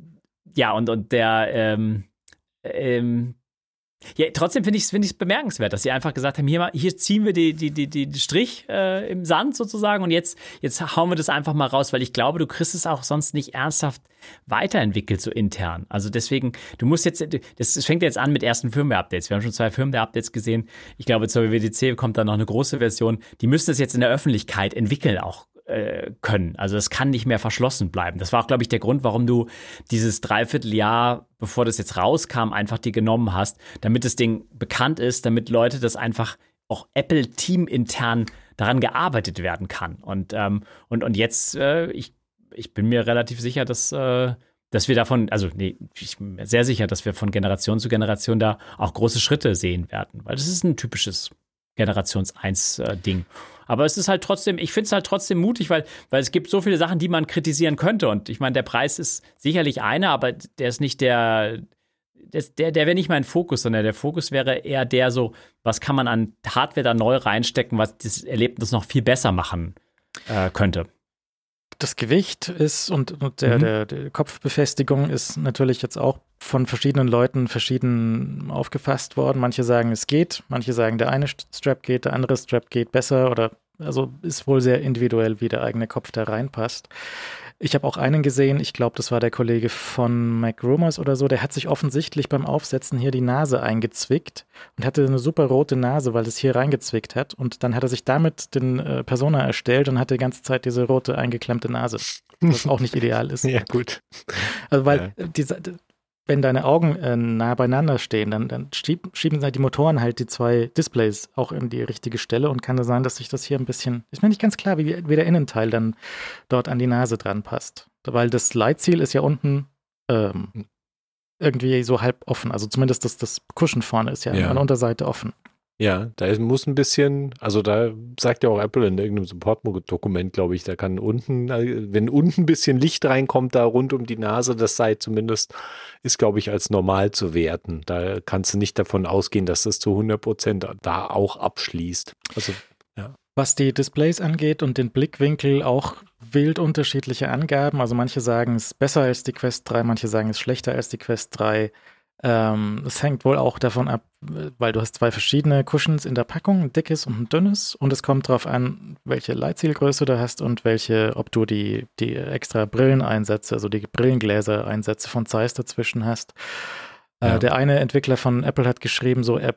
C: ja, und, und der ähm, ähm, ja, trotzdem finde ich es find bemerkenswert, dass sie einfach gesagt haben, hier, hier ziehen wir die, die, die, die Strich äh, im Sand sozusagen und jetzt, jetzt hauen wir das einfach mal raus, weil ich glaube, du kriegst es auch sonst nicht ernsthaft weiterentwickelt, so intern. Also deswegen, du musst jetzt, das fängt jetzt an mit ersten Firmware-Updates. Wir haben schon zwei Firmware-Updates gesehen. Ich glaube, zur WWDC kommt dann noch eine große Version. Die müssen es jetzt in der Öffentlichkeit entwickeln auch äh, können. Also es kann nicht mehr verschlossen bleiben. Das war auch, glaube ich, der Grund, warum du dieses Dreivierteljahr, bevor das jetzt rauskam, einfach dir genommen hast, damit das Ding bekannt ist, damit Leute das einfach auch Apple-Team intern daran gearbeitet werden kann. Und, ähm, und, und jetzt, äh, ich, ich bin mir relativ sicher, dass, äh, dass wir davon, also nee, ich bin mir sehr sicher, dass wir von Generation zu Generation da auch große Schritte sehen werden, weil das ist ein typisches Generations 1-Ding. Äh, aber es ist halt trotzdem, ich finde es halt trotzdem mutig, weil, weil es gibt so viele Sachen, die man kritisieren könnte. Und ich meine, der Preis ist sicherlich einer, aber der ist nicht der, der, der wäre nicht mein Fokus, sondern der Fokus wäre eher der so, was kann man an Hardware da neu reinstecken, was das Erlebnis noch viel besser machen äh, könnte
B: das Gewicht ist und, und der, mhm. der, der, Kopfbefestigung ist natürlich jetzt auch von verschiedenen Leuten verschieden aufgefasst worden. Manche sagen, es geht, manche sagen, der eine Strap geht, der andere Strap geht besser oder also ist wohl sehr individuell, wie der eigene Kopf da reinpasst. Ich habe auch einen gesehen, ich glaube, das war der Kollege von MacRumors oder so, der hat sich offensichtlich beim Aufsetzen hier die Nase eingezwickt und hatte eine super rote Nase, weil es hier reingezwickt hat. Und dann hat er sich damit den äh, Persona erstellt und hatte die ganze Zeit diese rote eingeklemmte Nase, was auch nicht ideal ist.
D: Ja, gut.
B: Also, weil ja. diese, wenn deine Augen äh, nah beieinander stehen, dann, dann schieb, schieben die Motoren halt die zwei Displays auch in die richtige Stelle und kann da sein, dass sich das hier ein bisschen, ist mir nicht ganz klar, wie, wie der Innenteil dann dort an die Nase dran passt. Weil das Leitziel ist ja unten ähm, irgendwie so halb offen. Also zumindest das, das Kuschen vorne ist ja, ja. an der Unterseite offen.
D: Ja, da muss ein bisschen, also da sagt ja auch Apple in irgendeinem Support-Dokument, glaube ich, da kann unten, äh, wenn unten ein bisschen Licht reinkommt, da rund um die Nase, das sei zumindest, ist, glaube ich, als normal zu werten. Da kannst du nicht davon ausgehen, dass das zu 100 Prozent da auch abschließt. Also,
B: ja. Was die Displays angeht und den Blickwinkel auch wild unterschiedliche Angaben. Also manche sagen, es ist besser als die Quest 3, manche sagen, es ist schlechter als die Quest 3. Ähm, es hängt wohl auch davon ab, weil du hast zwei verschiedene Cushions in der Packung, ein dickes und ein dünnes. Und es kommt darauf an, welche Leitzielgröße du hast und welche, ob du die, die extra Brilleneinsätze, also die Brillengläser-Einsätze von Zeiss dazwischen hast. Äh, ja. Äh, der eine Entwickler von Apple hat geschrieben, so er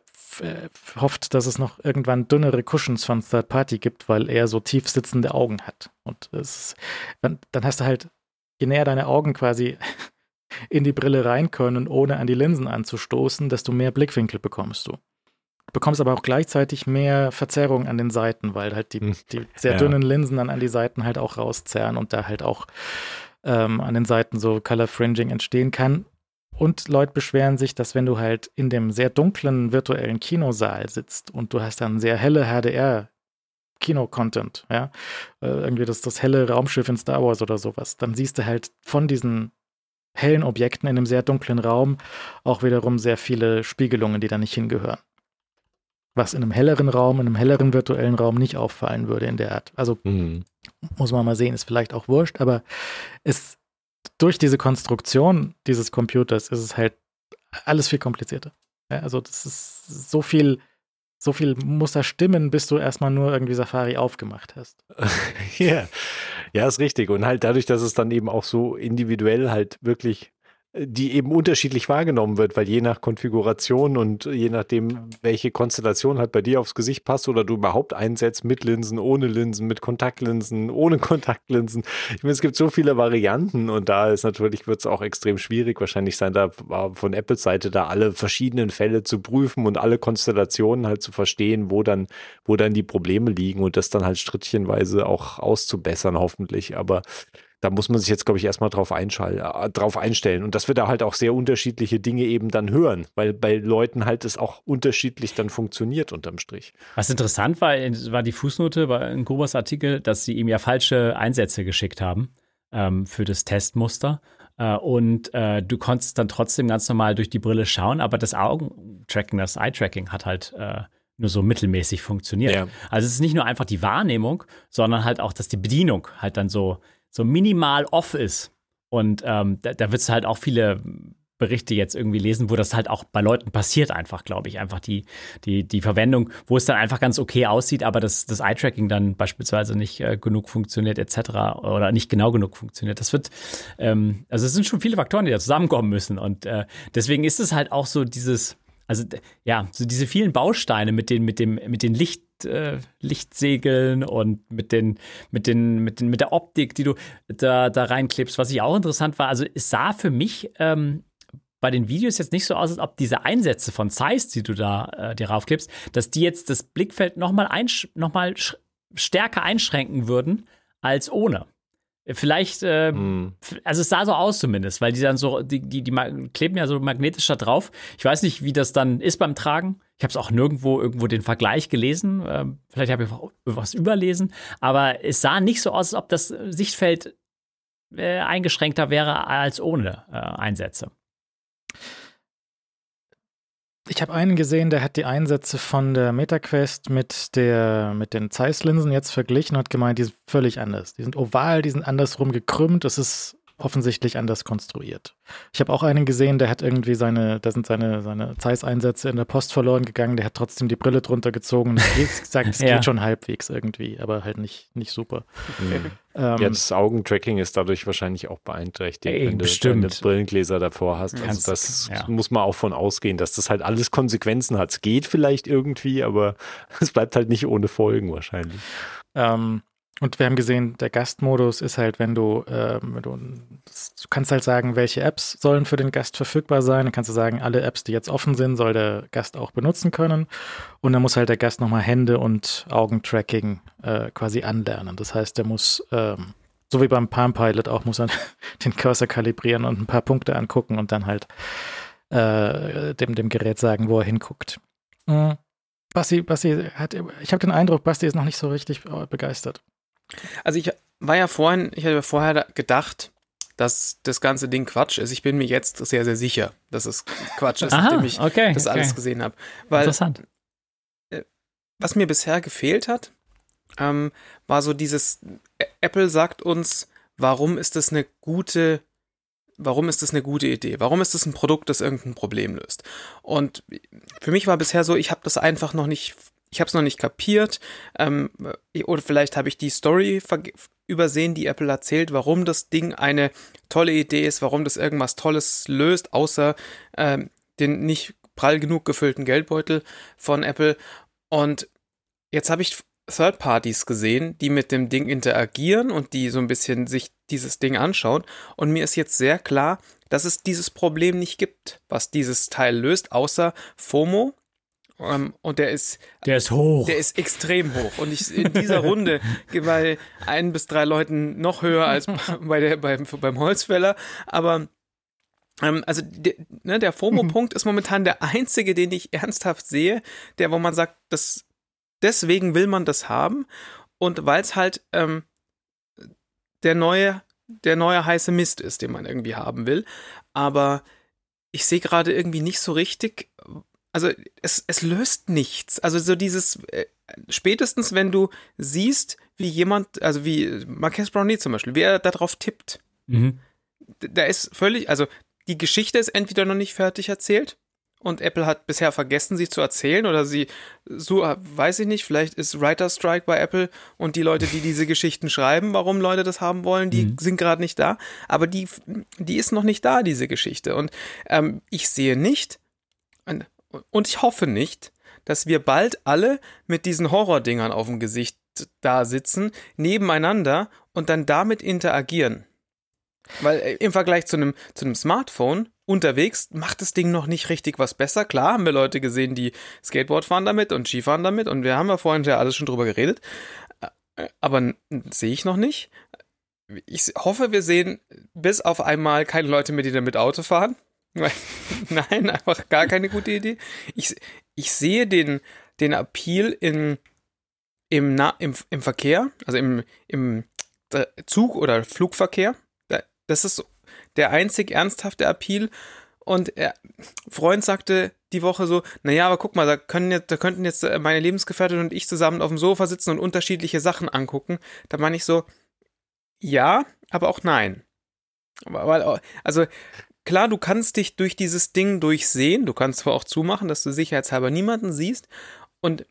B: hofft, dass es noch irgendwann dünnere Cushions von Third Party gibt, weil er so tief sitzende Augen hat. Und es, dann, dann hast du halt, je näher deine Augen quasi in die Brille rein können, ohne an die Linsen anzustoßen, desto mehr Blickwinkel bekommst du. Du bekommst aber auch gleichzeitig mehr Verzerrung an den Seiten, weil halt die, hm. die sehr ja. dünnen Linsen dann an die Seiten halt auch rauszerren und da halt auch ähm, an den Seiten so Color Fringing entstehen kann. Und Leute beschweren sich, dass wenn du halt in dem sehr dunklen virtuellen Kinosaal sitzt und du hast dann sehr helle HDR Kino-Content, ja, äh, irgendwie das, das helle Raumschiff in Star Wars oder sowas, dann siehst du halt von diesen hellen Objekten in einem sehr dunklen Raum auch wiederum sehr viele Spiegelungen, die da nicht hingehören. Was in einem helleren Raum, in einem helleren virtuellen Raum nicht auffallen würde in der Art. Also mhm. muss man mal sehen, ist vielleicht auch wurscht, aber es durch diese Konstruktion dieses Computers ist es halt alles viel komplizierter. Ja, also das ist so viel so viel muss da stimmen, bis du erstmal nur irgendwie Safari aufgemacht hast.
D: ja. Ja, ist richtig. Und halt dadurch, dass es dann eben auch so individuell halt wirklich die eben unterschiedlich wahrgenommen wird, weil je nach Konfiguration und je nachdem, welche Konstellation halt bei dir aufs Gesicht passt oder du überhaupt einsetzt mit Linsen, ohne Linsen, mit Kontaktlinsen, ohne Kontaktlinsen. Ich meine, es gibt so viele Varianten und da ist natürlich, wird es auch extrem schwierig wahrscheinlich sein, da von Apples Seite da alle verschiedenen Fälle zu prüfen und alle Konstellationen halt zu verstehen, wo dann, wo dann die Probleme liegen und das dann halt strittchenweise auch auszubessern, hoffentlich. Aber da muss man sich jetzt, glaube ich, erstmal drauf, äh, drauf einstellen. Und dass wir da halt auch sehr unterschiedliche Dinge eben dann hören, weil bei Leuten halt es auch unterschiedlich dann funktioniert unterm Strich.
C: Was interessant war, war die Fußnote in Grubers Artikel, dass sie ihm ja falsche Einsätze geschickt haben ähm, für das Testmuster. Äh, und äh, du konntest dann trotzdem ganz normal durch die Brille schauen, aber das Augentracking, das Eye-Tracking hat halt äh, nur so mittelmäßig funktioniert. Ja. Also es ist nicht nur einfach die Wahrnehmung, sondern halt auch, dass die Bedienung halt dann so so minimal off ist. Und ähm, da, da wird es halt auch viele Berichte jetzt irgendwie lesen, wo das halt auch bei Leuten passiert, einfach, glaube ich. Einfach die, die, die Verwendung, wo es dann einfach ganz okay aussieht, aber das, das Eye-Tracking dann beispielsweise nicht äh, genug funktioniert, etc. oder nicht genau genug funktioniert. Das wird, ähm, also es sind schon viele Faktoren, die da zusammenkommen müssen. Und äh, deswegen ist es halt auch so dieses, also ja, so diese vielen Bausteine mit den, mit dem, mit den Licht, äh, Lichtsegeln und mit den, mit den, mit den, mit der Optik, die du da, da reinklebst, was ich auch interessant war. Also es sah für mich ähm, bei den Videos jetzt nicht so aus, als ob diese Einsätze von Zeiss, die du da äh, dir raufklebst, dass die jetzt das Blickfeld nochmal noch stärker einschränken würden als ohne. Vielleicht, äh, mm. also es sah so aus zumindest, weil die dann so, die, die, die kleben ja so magnetisch da drauf. Ich weiß nicht, wie das dann ist beim Tragen. Ich habe es auch nirgendwo irgendwo den Vergleich gelesen. Äh, vielleicht habe ich was überlesen. Aber es sah nicht so aus, als ob das Sichtfeld äh, eingeschränkter wäre als ohne äh, Einsätze.
B: Ich habe einen gesehen, der hat die Einsätze von der MetaQuest mit, der, mit den Zeiss-Linsen jetzt verglichen und hat gemeint, die sind völlig anders. Die sind oval, die sind andersrum gekrümmt. Das ist offensichtlich anders konstruiert. Ich habe auch einen gesehen, der hat irgendwie seine, da sind seine, seine Zeiss-Einsätze in der Post verloren gegangen, der hat trotzdem die Brille drunter gezogen und gesagt, es ja. geht schon halbwegs irgendwie, aber halt nicht, nicht super.
D: Okay. Ähm, ja, das Augentracking ist dadurch wahrscheinlich auch beeinträchtigt,
C: ey,
D: wenn du
C: deine
D: Brillengläser davor hast. Also das ja. muss man auch von ausgehen, dass das halt alles Konsequenzen hat. Es geht vielleicht irgendwie, aber es bleibt halt nicht ohne Folgen wahrscheinlich.
B: Ähm, und wir haben gesehen, der Gastmodus ist halt, wenn du, äh, wenn du, du kannst halt sagen, welche Apps sollen für den Gast verfügbar sein. Dann kannst du sagen, alle Apps, die jetzt offen sind, soll der Gast auch benutzen können. Und dann muss halt der Gast nochmal Hände und Augentracking äh, quasi anlernen. Das heißt, der muss, ähm, so wie beim Palm Pilot auch, muss er den Cursor kalibrieren und ein paar Punkte angucken und dann halt äh, dem, dem Gerät sagen, wo er hinguckt. Mhm. Basti, Basti hat, ich habe den Eindruck, Basti ist noch nicht so richtig äh, begeistert.
A: Also ich war ja vorhin, ich hatte vorher gedacht, dass das ganze Ding Quatsch ist. Ich bin mir jetzt sehr, sehr sicher, dass es Quatsch ist, Aha, nachdem ich okay, das okay. alles gesehen habe. Weil, Interessant. Äh, was mir bisher gefehlt hat, ähm, war so dieses, Apple sagt uns, warum ist das eine gute, warum ist das eine gute Idee? Warum ist das ein Produkt, das irgendein Problem löst? Und für mich war bisher so, ich habe das einfach noch nicht ich habe es noch nicht kapiert. Ähm, oder vielleicht habe ich die Story übersehen, die Apple erzählt, warum das Ding eine tolle Idee ist, warum das irgendwas Tolles löst, außer ähm, den nicht prall genug gefüllten Geldbeutel von Apple. Und jetzt habe ich Third Parties gesehen, die mit dem Ding interagieren und die so ein bisschen sich dieses Ding anschauen. Und mir ist jetzt sehr klar, dass es dieses Problem nicht gibt, was dieses Teil löst, außer FOMO, um, ähm, und der ist.
C: Der ist hoch.
A: Der ist extrem hoch. Und ich in dieser Runde bei ein bis drei Leuten noch höher als bei der, beim, beim Holzfäller. Aber ähm, also de, ne, der FOMO-Punkt ist momentan der einzige, den ich ernsthaft sehe, der, wo man sagt, das, deswegen will man das haben. Und weil es halt ähm, der neue, der neue heiße Mist ist, den man irgendwie haben will. Aber ich sehe gerade irgendwie nicht so richtig, also es, es löst nichts. Also so dieses, äh, spätestens wenn du siehst, wie jemand, also wie Marques Brownlee zum Beispiel, wie er darauf tippt, mhm. da ist völlig, also die Geschichte ist entweder noch nicht fertig erzählt und Apple hat bisher vergessen, sie zu erzählen oder sie, so weiß ich nicht, vielleicht ist Writer Strike bei Apple und die Leute, die diese Geschichten schreiben, warum Leute das haben wollen, die mhm. sind gerade nicht da, aber die, die ist noch nicht da, diese Geschichte und ähm, ich sehe nicht und ich hoffe nicht, dass wir bald alle mit diesen Horrordingern auf dem Gesicht da sitzen, nebeneinander und dann damit interagieren. Weil äh, im Vergleich zu einem, zu einem Smartphone unterwegs macht das Ding noch nicht richtig was besser. Klar haben wir Leute gesehen, die Skateboard fahren damit und Skifahren damit und wir haben ja vorhin ja alles schon drüber geredet. Äh, aber sehe ich noch nicht. Ich hoffe, wir sehen bis auf einmal keine Leute mehr, die damit Auto fahren. Nein, einfach gar keine gute Idee. Ich, ich sehe den, den Appeal in, im, Na, im, im Verkehr, also im, im Zug- oder Flugverkehr. Das ist der einzig ernsthafte Appeal. Und er, Freund sagte die Woche so, naja, aber guck mal, da, können jetzt, da könnten jetzt meine Lebensgefährtin und ich zusammen auf dem Sofa sitzen und unterschiedliche Sachen angucken. Da meine ich so, ja, aber auch nein. Aber, also klar, du kannst dich durch dieses Ding durchsehen, du kannst zwar auch zumachen, dass du sicherheitshalber niemanden siehst. Und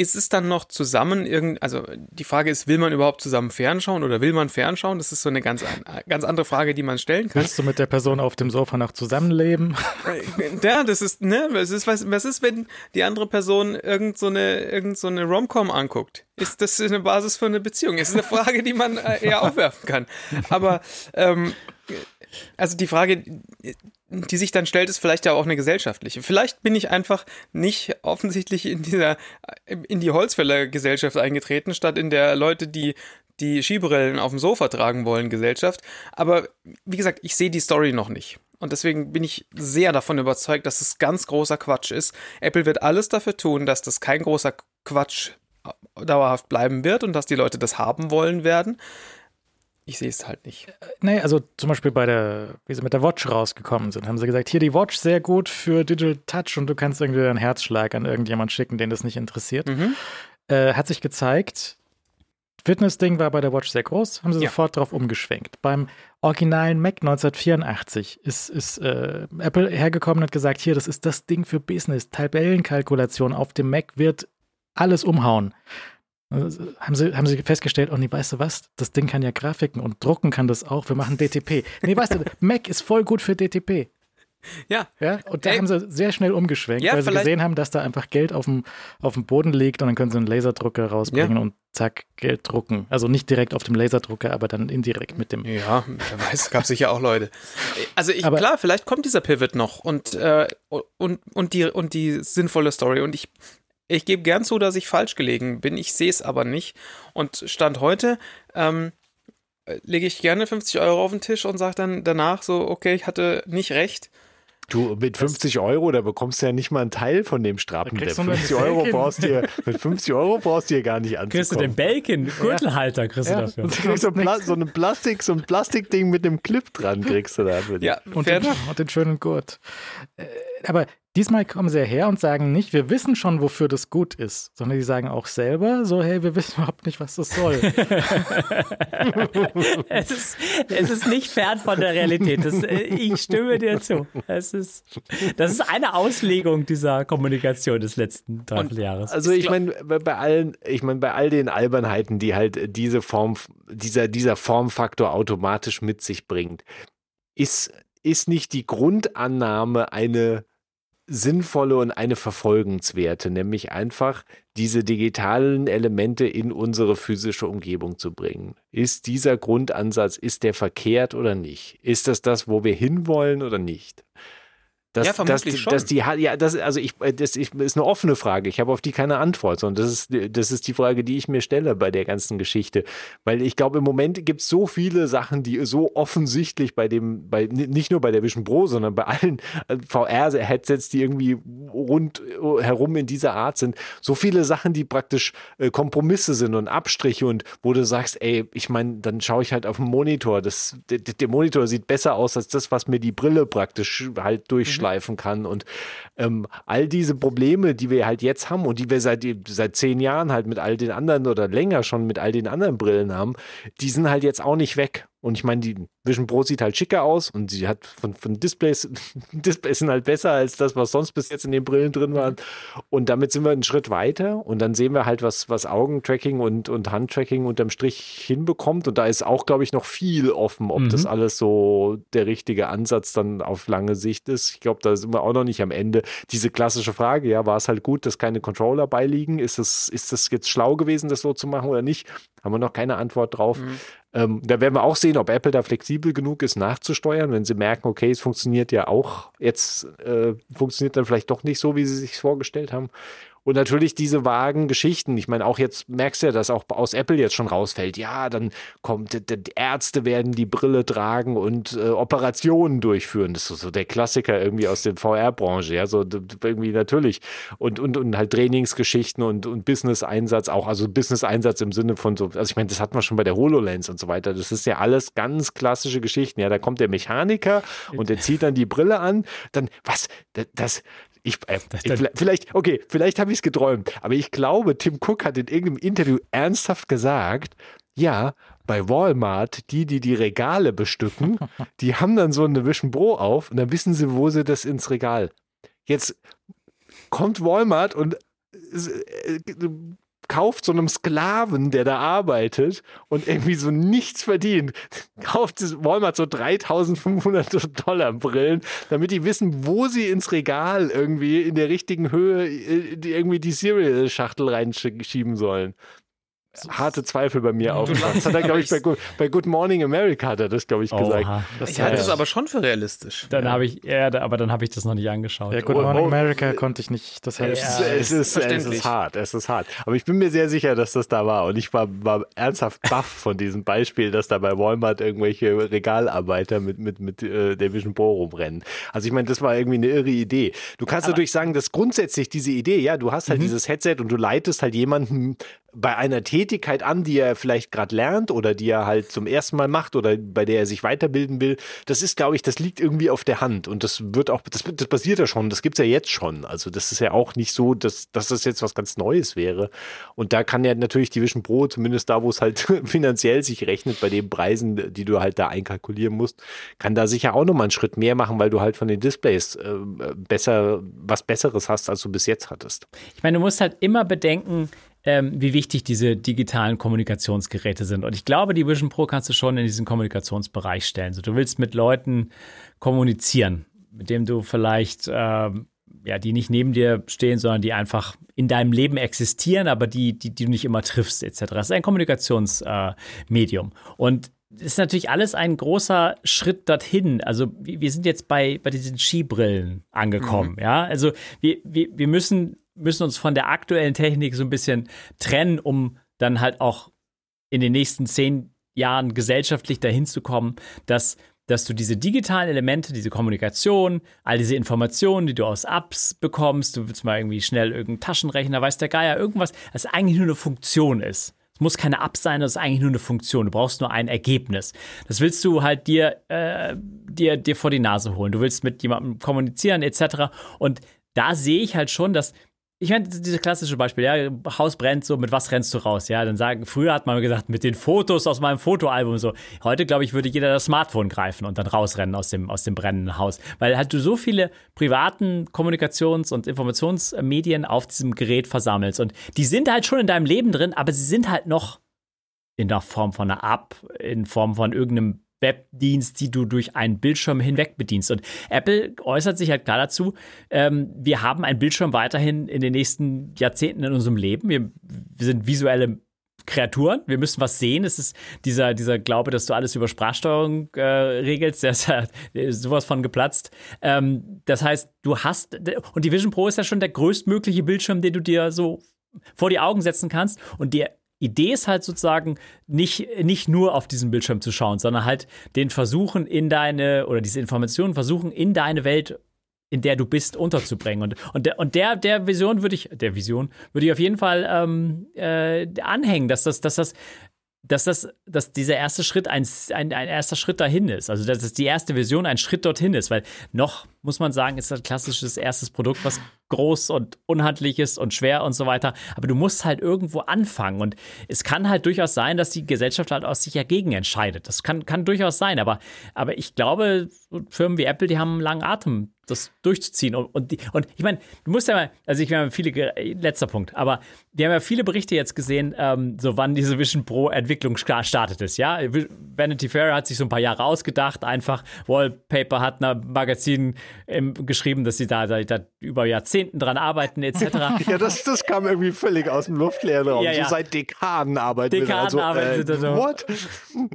A: ist es dann noch zusammen irgend, also die Frage ist, will man überhaupt zusammen fernschauen oder will man fernschauen? Das ist so eine ganz, ganz andere Frage, die man stellen kann.
B: Willst du mit der Person auf dem Sofa noch zusammenleben?
A: Ja, das ist, ne, was ist, was, was ist, wenn die andere Person irgend so eine, irgend so eine Romcom anguckt? Ist das eine Basis für eine Beziehung? Das ist eine Frage, die man äh, eher aufwerfen kann. Aber, ähm, also die Frage, die sich dann stellt, ist vielleicht ja auch eine gesellschaftliche. Vielleicht bin ich einfach nicht offensichtlich in dieser, in die Holzfäller-Gesellschaft eingetreten, statt in der Leute, die die Skibrillen auf dem Sofa tragen wollen, Gesellschaft. Aber wie gesagt, ich sehe die Story noch nicht. Und deswegen bin ich sehr davon überzeugt, dass es ganz großer Quatsch ist. Apple wird alles dafür tun, dass das kein großer Quatsch dauerhaft bleiben wird und dass die Leute das haben wollen werden. Ich sehe es halt nicht. Äh,
B: nee, also zum Beispiel bei der, wie sie mit der Watch rausgekommen sind, haben sie gesagt, hier die Watch sehr gut für Digital Touch und du kannst irgendwie deinen Herzschlag an irgendjemand schicken, den das nicht interessiert. Mhm. Äh, hat sich gezeigt, Fitness-Ding war bei der Watch sehr groß, haben sie ja. sofort darauf umgeschwenkt. Beim originalen Mac 1984 ist, ist äh, Apple hergekommen und hat gesagt, hier, das ist das Ding für Business. Tabellenkalkulation auf dem Mac wird alles umhauen. Also, haben sie, haben sie festgestellt, oh nee, weißt du was? Das Ding kann ja Grafiken und drucken kann das auch. Wir machen DTP. Nee, weißt du, Mac ist voll gut für DTP.
A: Ja.
B: ja. Und da Ey. haben sie sehr schnell umgeschwenkt, ja, weil sie gesehen haben, dass da einfach Geld auf dem, auf dem Boden liegt und dann können sie einen Laserdrucker rausbringen ja. und zack, Geld drucken. Also nicht direkt auf dem Laserdrucker, aber dann indirekt mit dem.
A: Ja, wer weiß, gab sicher auch Leute. Also ich, aber, klar, vielleicht kommt dieser Pivot noch und, äh, und, und, die, und die sinnvolle Story. Und ich ich gebe gern zu, dass ich falsch gelegen bin. Ich sehe es aber nicht. Und Stand heute ähm, lege ich gerne 50 Euro auf den Tisch und sage dann danach so, okay, ich hatte nicht recht.
D: Du, mit 50 Euro, da bekommst du ja nicht mal einen Teil von dem Strappen. 50 Euro brauchst du mit 50 Euro brauchst du hier gar nicht anzukommen.
C: Kriegst du den Bacon, Gürtelhalter kriegst ja. du dafür.
D: Und du kriegst so, Pla so, ein Plastik, so ein Plastikding mit dem Clip dran kriegst du da.
B: Ja, und den, und den schönen Gurt. Äh, aber Diesmal kommen sie her und sagen nicht, wir wissen schon, wofür das gut ist, sondern die sagen auch selber so, hey, wir wissen überhaupt nicht, was das soll.
C: es, ist, es ist nicht fern von der Realität. Das, äh, ich stimme dir zu. Es ist, das ist eine Auslegung dieser Kommunikation des letzten Dreivierteljahres.
D: Also ich meine, bei allen, ich meine, bei all den Albernheiten, die halt diese Form, dieser, dieser Formfaktor automatisch mit sich bringt, ist, ist nicht die Grundannahme eine sinnvolle und eine verfolgenswerte, nämlich einfach diese digitalen Elemente in unsere physische Umgebung zu bringen. Ist dieser Grundansatz, ist der verkehrt oder nicht? Ist das das, wo wir hinwollen oder nicht? Das, ja, vermutlich das, schon. Das die, ja, das, also ich, äh, das ist eine offene Frage. Ich habe auf die keine Antwort, sondern das ist, das ist die Frage, die ich mir stelle bei der ganzen Geschichte. Weil ich glaube, im Moment gibt es so viele Sachen, die so offensichtlich bei dem, bei, nicht nur bei der Vision Pro, sondern bei allen äh, VR-Headsets, die irgendwie rundherum in dieser Art sind, so viele Sachen, die praktisch äh, Kompromisse sind und Abstriche und wo du sagst, ey, ich meine, dann schaue ich halt auf den Monitor. Das, der, der Monitor sieht besser aus als das, was mir die Brille praktisch halt durch durchschleifen kann. Und ähm, all diese Probleme, die wir halt jetzt haben und die wir seit, seit zehn Jahren halt mit all den anderen oder länger schon mit all den anderen Brillen haben, die sind halt jetzt auch nicht weg. Und ich meine, die Vision Pro sieht halt schicker aus und sie hat von, von Displays, Displays sind halt besser als das, was sonst bis jetzt in den Brillen drin war. Und damit sind wir einen Schritt weiter und dann sehen wir halt, was, was Augentracking und, und Handtracking unterm Strich hinbekommt. Und da ist auch, glaube ich, noch viel offen, ob mhm. das alles so der richtige Ansatz dann auf lange Sicht ist. Ich glaube, da sind wir auch noch nicht am Ende. Diese klassische Frage, ja, war es halt gut, dass keine Controller beiliegen? Ist es, ist das jetzt schlau gewesen, das so zu machen oder nicht? Haben wir noch keine Antwort drauf. Mhm. Ähm, da werden wir auch sehen, ob Apple da flexibel genug ist, nachzusteuern, wenn sie merken, okay, es funktioniert ja auch, jetzt äh, funktioniert dann vielleicht doch nicht so, wie sie sich vorgestellt haben. Und natürlich diese vagen Geschichten. Ich meine, auch jetzt merkst du ja, dass auch aus Apple jetzt schon rausfällt. Ja, dann kommt, die Ärzte werden die Brille tragen und äh, Operationen durchführen. Das ist so der Klassiker irgendwie aus der VR-Branche. Ja, so irgendwie natürlich. Und, und, und halt Trainingsgeschichten und, und Business-Einsatz auch. Also Business-Einsatz im Sinne von so, also ich meine, das hatten wir schon bei der HoloLens und so weiter. Das ist ja alles ganz klassische Geschichten. Ja, da kommt der Mechaniker und der zieht dann die Brille an. Dann, was? Das, ich, äh, vielleicht, okay, vielleicht habe ich es geträumt, aber ich glaube, Tim Cook hat in irgendeinem Interview ernsthaft gesagt, ja, bei Walmart, die, die die Regale bestücken, die haben dann so eine Vision Pro auf und dann wissen sie, wo sie das ins Regal. Jetzt kommt Walmart und äh, kauft so einem Sklaven, der da arbeitet und irgendwie so nichts verdient, kauft Walmart so 3500 Dollar Brillen, damit die wissen, wo sie ins Regal irgendwie in der richtigen Höhe äh, irgendwie die Cereal-Schachtel reinschieben sollen harte Zweifel bei mir aufgemacht. Das hat er, glaube ich, bei, bei, Good Morning America hat er das, glaube ich, gesagt.
A: Das ich halte das aber schon für realistisch.
C: Dann ja. habe ich, ja, aber dann habe ich das noch nicht angeschaut.
B: Ja, Good oh, Morning oh, America konnte ich nicht. Das heißt,
D: ja, es, ist, es ist hart, es ist hart. Aber ich bin mir sehr sicher, dass das da war. Und ich war, war ernsthaft baff von diesem Beispiel, dass da bei Walmart irgendwelche Regalarbeiter mit, mit, mit äh, der Vision Pro rumrennen. Also ich meine, das war irgendwie eine irre Idee. Du kannst aber natürlich sagen, dass grundsätzlich diese Idee, ja, du hast halt mhm. dieses Headset und du leitest halt jemanden bei einer Tätigkeit an, die er vielleicht gerade lernt oder die er halt zum ersten Mal macht oder bei der er sich weiterbilden will, das ist, glaube ich, das liegt irgendwie auf der Hand und das wird auch, das, das passiert ja schon, das gibt's ja jetzt schon. Also das ist ja auch nicht so, dass, dass das jetzt was ganz Neues wäre. Und da kann ja natürlich die Vision Pro, zumindest da, wo es halt finanziell sich rechnet, bei den Preisen, die du halt da einkalkulieren musst, kann da sicher auch nochmal einen Schritt mehr machen, weil du halt von den Displays äh, besser, was Besseres hast, als du bis jetzt hattest.
C: Ich meine, du musst halt immer bedenken, ähm, wie wichtig diese digitalen Kommunikationsgeräte sind. Und ich glaube, die Vision Pro kannst du schon in diesen Kommunikationsbereich stellen. So, du willst mit Leuten kommunizieren, mit dem du vielleicht ähm, ja, die nicht neben dir stehen, sondern die einfach in deinem Leben existieren, aber die, die, die du nicht immer triffst, etc. Das ist ein Kommunikationsmedium. Äh, und das ist natürlich alles ein großer Schritt dorthin. Also wir sind jetzt bei, bei diesen Skibrillen angekommen, mhm. ja. Also wir, wir, wir müssen müssen uns von der aktuellen Technik so ein bisschen trennen, um dann halt auch in den nächsten zehn Jahren gesellschaftlich dahin zu kommen, dass, dass du diese digitalen Elemente, diese Kommunikation, all diese Informationen, die du aus Apps bekommst, du willst mal irgendwie schnell irgendeinen Taschenrechner, weiß der Geier, irgendwas, das eigentlich nur eine Funktion ist. Es muss keine App sein, das ist eigentlich nur eine Funktion. Du brauchst nur ein Ergebnis. Das willst du halt dir, äh, dir, dir vor die Nase holen. Du willst mit jemandem kommunizieren, etc. Und da sehe ich halt schon, dass ich meine, dieses klassische Beispiel, ja, Haus brennt, so, mit was rennst du raus? Ja, dann sagen, früher hat man gesagt, mit den Fotos aus meinem Fotoalbum so. Heute, glaube ich, würde jeder das Smartphone greifen und dann rausrennen aus dem, aus dem brennenden Haus. Weil halt du so viele privaten Kommunikations- und Informationsmedien auf diesem Gerät versammelst. Und die sind halt schon in deinem Leben drin, aber sie sind halt noch in der Form von einer App, in Form von irgendeinem Webdienst, die du durch einen Bildschirm hinweg bedienst. Und Apple äußert sich halt klar dazu, ähm, wir haben einen Bildschirm weiterhin in den nächsten Jahrzehnten in unserem Leben. Wir, wir sind visuelle Kreaturen. Wir müssen was sehen. Es ist dieser, dieser Glaube, dass du alles über Sprachsteuerung äh, regelst, der ist ja sowas von geplatzt. Ähm, das heißt, du hast, und die Vision Pro ist ja schon der größtmögliche Bildschirm, den du dir so vor die Augen setzen kannst. Und der Idee ist halt sozusagen nicht, nicht nur auf diesen Bildschirm zu schauen, sondern halt den Versuchen in deine oder diese Informationen versuchen in deine Welt in der du bist, unterzubringen. Und, und, der, und der, der Vision würde ich, der Vision würde ich auf jeden Fall ähm, äh, anhängen, dass das, dass das dass das, dass dieser erste Schritt ein, ein, ein erster Schritt dahin ist. Also dass die erste Version ein Schritt dorthin ist, weil noch, muss man sagen, ist das klassisches erstes Produkt, was groß und unhandlich ist und schwer und so weiter. Aber du musst halt irgendwo anfangen. Und es kann halt durchaus sein, dass die Gesellschaft halt aus sich dagegen entscheidet. Das kann, kann durchaus sein. Aber, aber ich glaube, Firmen wie Apple, die haben einen langen Atem das durchzuziehen. Und, und, die, und ich meine, du musst ja mal, also ich habe viele, letzter Punkt, aber wir haben ja viele Berichte jetzt gesehen, ähm, so wann diese Vision Pro Entwicklung startet ist, ja. Vanity Fair hat sich so ein paar Jahre ausgedacht, einfach Wallpaper hat ein Magazin ähm, geschrieben, dass sie da, da, da, über Jahrzehnten dran arbeiten, etc.
D: ja, das, das kam irgendwie völlig aus dem luftleeren Raum. Ja, ja. So seit Dekaden arbeiten
C: Dekaden also, arbeitet äh, what?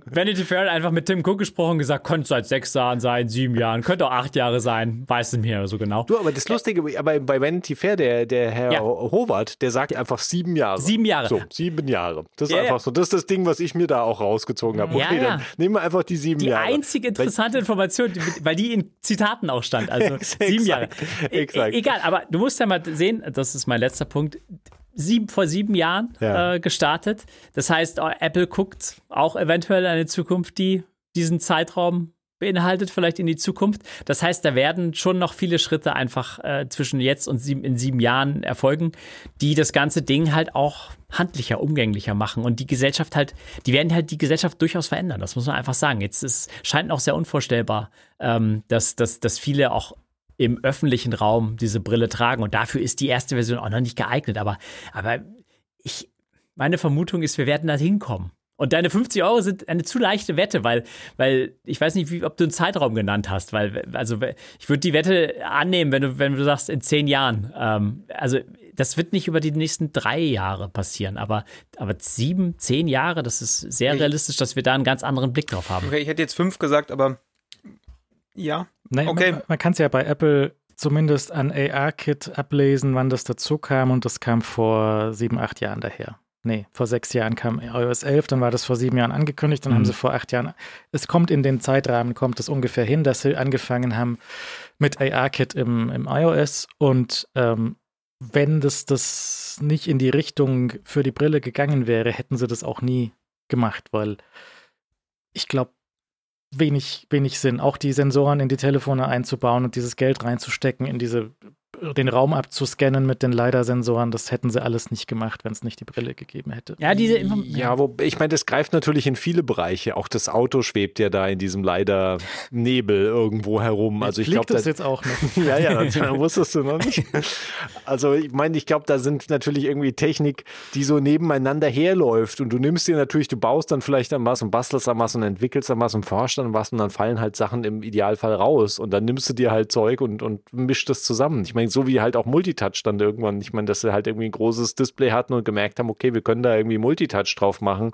C: Vanity Fair hat einfach mit Tim Cook gesprochen, gesagt, könnte seit sechs Jahren sein, sieben Jahren, könnte auch acht Jahre sein, weiß weiß nicht mehr so genau.
D: Du, aber das Lustige, aber bei Vanity Fair, der, der Herr ja. Howard, der sagt einfach sieben Jahre.
C: Sieben Jahre.
D: So, sieben Jahre. Das ist ja, einfach so. Das ist das Ding, was ich mir da auch rausgezogen habe. Okay, dann nehmen wir einfach die sieben
C: die
D: Jahre.
C: Die einzige interessante Information, weil die in Zitaten auch stand. Also sieben Jahre. E-, Exakt. Egal, aber du musst ja mal sehen, das ist mein letzter Punkt. Sieben, vor sieben Jahren ja. äh, gestartet. Das heißt, Apple guckt auch eventuell eine Zukunft, die diesen Zeitraum beinhaltet, vielleicht in die Zukunft. Das heißt, da werden schon noch viele Schritte einfach äh, zwischen jetzt und sieben, in sieben Jahren erfolgen, die das ganze Ding halt auch handlicher, umgänglicher machen und die Gesellschaft halt, die werden halt die Gesellschaft durchaus verändern. Das muss man einfach sagen. Jetzt ist, scheint noch sehr unvorstellbar, ähm, dass, dass, dass viele auch im öffentlichen Raum diese Brille tragen und dafür ist die erste Version auch noch nicht geeignet. Aber, aber ich, meine Vermutung ist, wir werden da hinkommen. Und deine 50 Euro sind eine zu leichte Wette, weil, weil ich weiß nicht, wie, ob du einen Zeitraum genannt hast, weil, also ich würde die Wette annehmen, wenn du, wenn du sagst, in zehn Jahren. Ähm, also das wird nicht über die nächsten drei Jahre passieren, aber, aber sieben, zehn Jahre, das ist sehr realistisch, dass wir da einen ganz anderen Blick drauf haben.
A: Okay, ich hätte jetzt fünf gesagt, aber ja.
B: Nein, okay. Man, man kann es ja bei Apple zumindest an AR-Kit ablesen, wann das dazu kam und das kam vor sieben, acht Jahren daher. Nee, vor sechs Jahren kam iOS 11, dann war das vor sieben Jahren angekündigt, dann mhm. haben sie vor acht Jahren, es kommt in den Zeitrahmen, kommt es ungefähr hin, dass sie angefangen haben mit AR-Kit im, im iOS und ähm, wenn das, das nicht in die Richtung für die Brille gegangen wäre, hätten sie das auch nie gemacht, weil ich glaube, wenig, wenig Sinn, auch die Sensoren in die Telefone einzubauen und dieses Geld reinzustecken in diese den Raum abzuscannen mit den LiDAR-Sensoren, das hätten sie alles nicht gemacht, wenn es nicht die Brille gegeben hätte.
D: Ja, diese Inform Ja, wo, ich meine, das greift natürlich in viele Bereiche. Auch das Auto schwebt ja da in diesem LiDAR-Nebel irgendwo herum. Also ich glaube,
B: das jetzt auch noch.
D: ja, ja, das wusstest du noch nicht. Also ich meine, ich glaube, da sind natürlich irgendwie Technik, die so nebeneinander herläuft und du nimmst dir natürlich, du baust dann vielleicht an was und bastelst an was und entwickelst an was und forschst an was und dann fallen halt Sachen im Idealfall raus und dann nimmst du dir halt Zeug und, und mischst das zusammen. Ich meine, so wie halt auch Multitouch dann irgendwann. Ich meine, dass sie halt irgendwie ein großes Display hatten und gemerkt haben, okay, wir können da irgendwie Multitouch drauf machen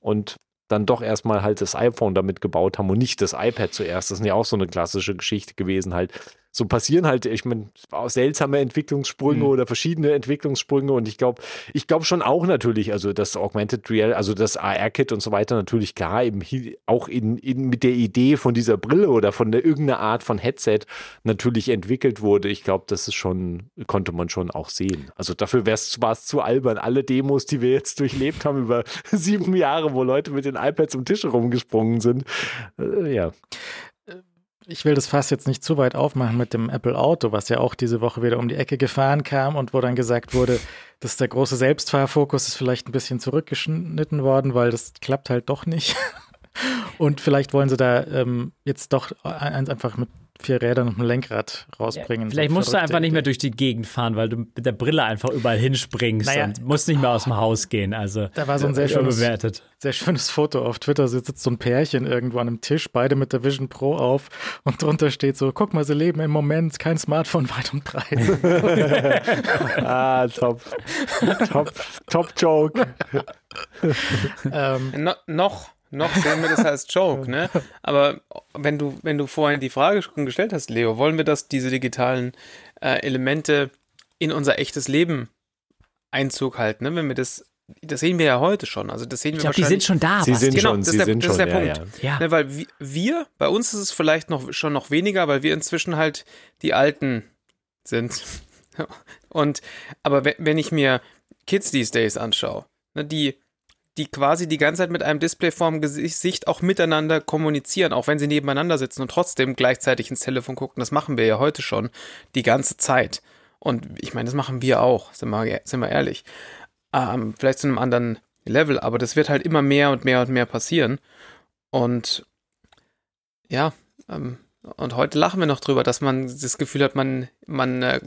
D: und dann doch erstmal halt das iPhone damit gebaut haben und nicht das iPad zuerst. Das ist ja auch so eine klassische Geschichte gewesen, halt so passieren halt, ich meine, seltsame Entwicklungssprünge mhm. oder verschiedene Entwicklungssprünge und ich glaube, ich glaube schon auch natürlich, also das Augmented Real, also das AR-Kit und so weiter natürlich klar, eben auch in, in, mit der Idee von dieser Brille oder von der irgendeiner Art von Headset natürlich entwickelt wurde. Ich glaube, das ist schon, konnte man schon auch sehen. Also dafür war es zu albern. Alle Demos, die wir jetzt durchlebt haben über sieben Jahre, wo Leute mit den iPads um Tische rumgesprungen sind, äh, ja
B: ich will das Fass jetzt nicht zu weit aufmachen mit dem Apple Auto, was ja auch diese Woche wieder um die Ecke gefahren kam und wo dann gesagt wurde, dass der große Selbstfahrfokus ist vielleicht ein bisschen zurückgeschnitten worden, weil das klappt halt doch nicht. Und vielleicht wollen sie da ähm, jetzt doch einfach mit vier Rädern und einem Lenkrad rausbringen.
C: Ja, vielleicht so musst du einfach nicht mehr durch die Gegend fahren, weil du mit der Brille einfach überall hinspringst naja, und musst nicht mehr aus dem Haus gehen. Also
B: da war so ein sehr schönes, sehr schönes Foto auf Twitter. Sitzt so ein Pärchen irgendwo an einem Tisch, beide mit der Vision Pro auf und drunter steht so: Guck mal, sie leben im Moment kein Smartphone weit und breit.
D: ah, top, top, top Joke.
A: ähm, no, noch noch sehen wir das als Joke, ne? Aber wenn du, wenn du vorhin die Frage schon gestellt hast, Leo, wollen wir, dass diese digitalen äh, Elemente in unser echtes Leben Einzug halten, ne? Wenn wir das das sehen wir ja heute schon. Also das sehen wir
C: ich glaube, die sind schon da.
D: Sie sind genau, schon, das sie der, sind das
A: schon, ist der ja, Punkt. Ja. ja. Ne, weil wir, bei uns ist es vielleicht noch schon noch weniger, weil wir inzwischen halt die Alten sind. Und aber wenn ich mir Kids these days anschaue, ne, die die quasi die ganze Zeit mit einem Display vorm Gesicht auch miteinander kommunizieren, auch wenn sie nebeneinander sitzen und trotzdem gleichzeitig ins Telefon gucken. Das machen wir ja heute schon die ganze Zeit. Und ich meine, das machen wir auch, sind wir, sind wir ehrlich. Ähm, vielleicht zu einem anderen Level, aber das wird halt immer mehr und mehr und mehr passieren. Und ja, ähm, und heute lachen wir noch drüber, dass man das Gefühl hat, man, man äh,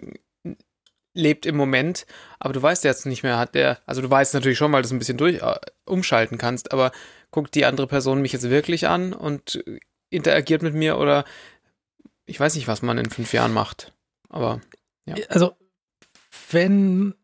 A: lebt im Moment, aber du weißt jetzt nicht mehr, hat der, also du weißt natürlich schon, weil du es ein bisschen durch äh, umschalten kannst, aber guckt die andere Person mich jetzt wirklich an und interagiert mit mir oder ich weiß nicht, was man in fünf Jahren macht. Aber ja.
B: Also, wenn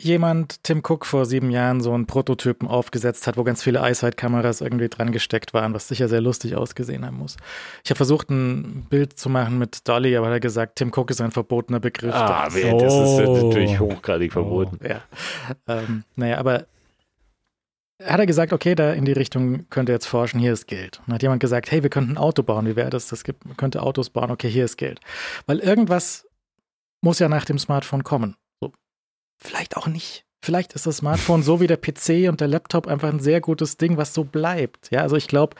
B: jemand Tim Cook vor sieben Jahren so einen Prototypen aufgesetzt hat, wo ganz viele Eyesight-Kameras irgendwie dran gesteckt waren, was sicher sehr lustig ausgesehen haben muss. Ich habe versucht, ein Bild zu machen mit Dolly, aber er hat gesagt, Tim Cook ist ein verbotener Begriff.
D: Ah, das, oh. das ist natürlich hochgradig verboten.
B: Oh, ja. Ähm, naja, aber hat er gesagt, okay, da in die Richtung könnt ihr jetzt forschen, hier ist Geld. Und hat jemand gesagt, hey, wir könnten ein Auto bauen, wie wäre das? Das gibt, man könnte Autos bauen, okay, hier ist Geld. Weil irgendwas muss ja nach dem Smartphone kommen. Vielleicht auch nicht. Vielleicht ist das Smartphone so wie der PC und der Laptop einfach ein sehr gutes Ding, was so bleibt. Ja, also ich glaube,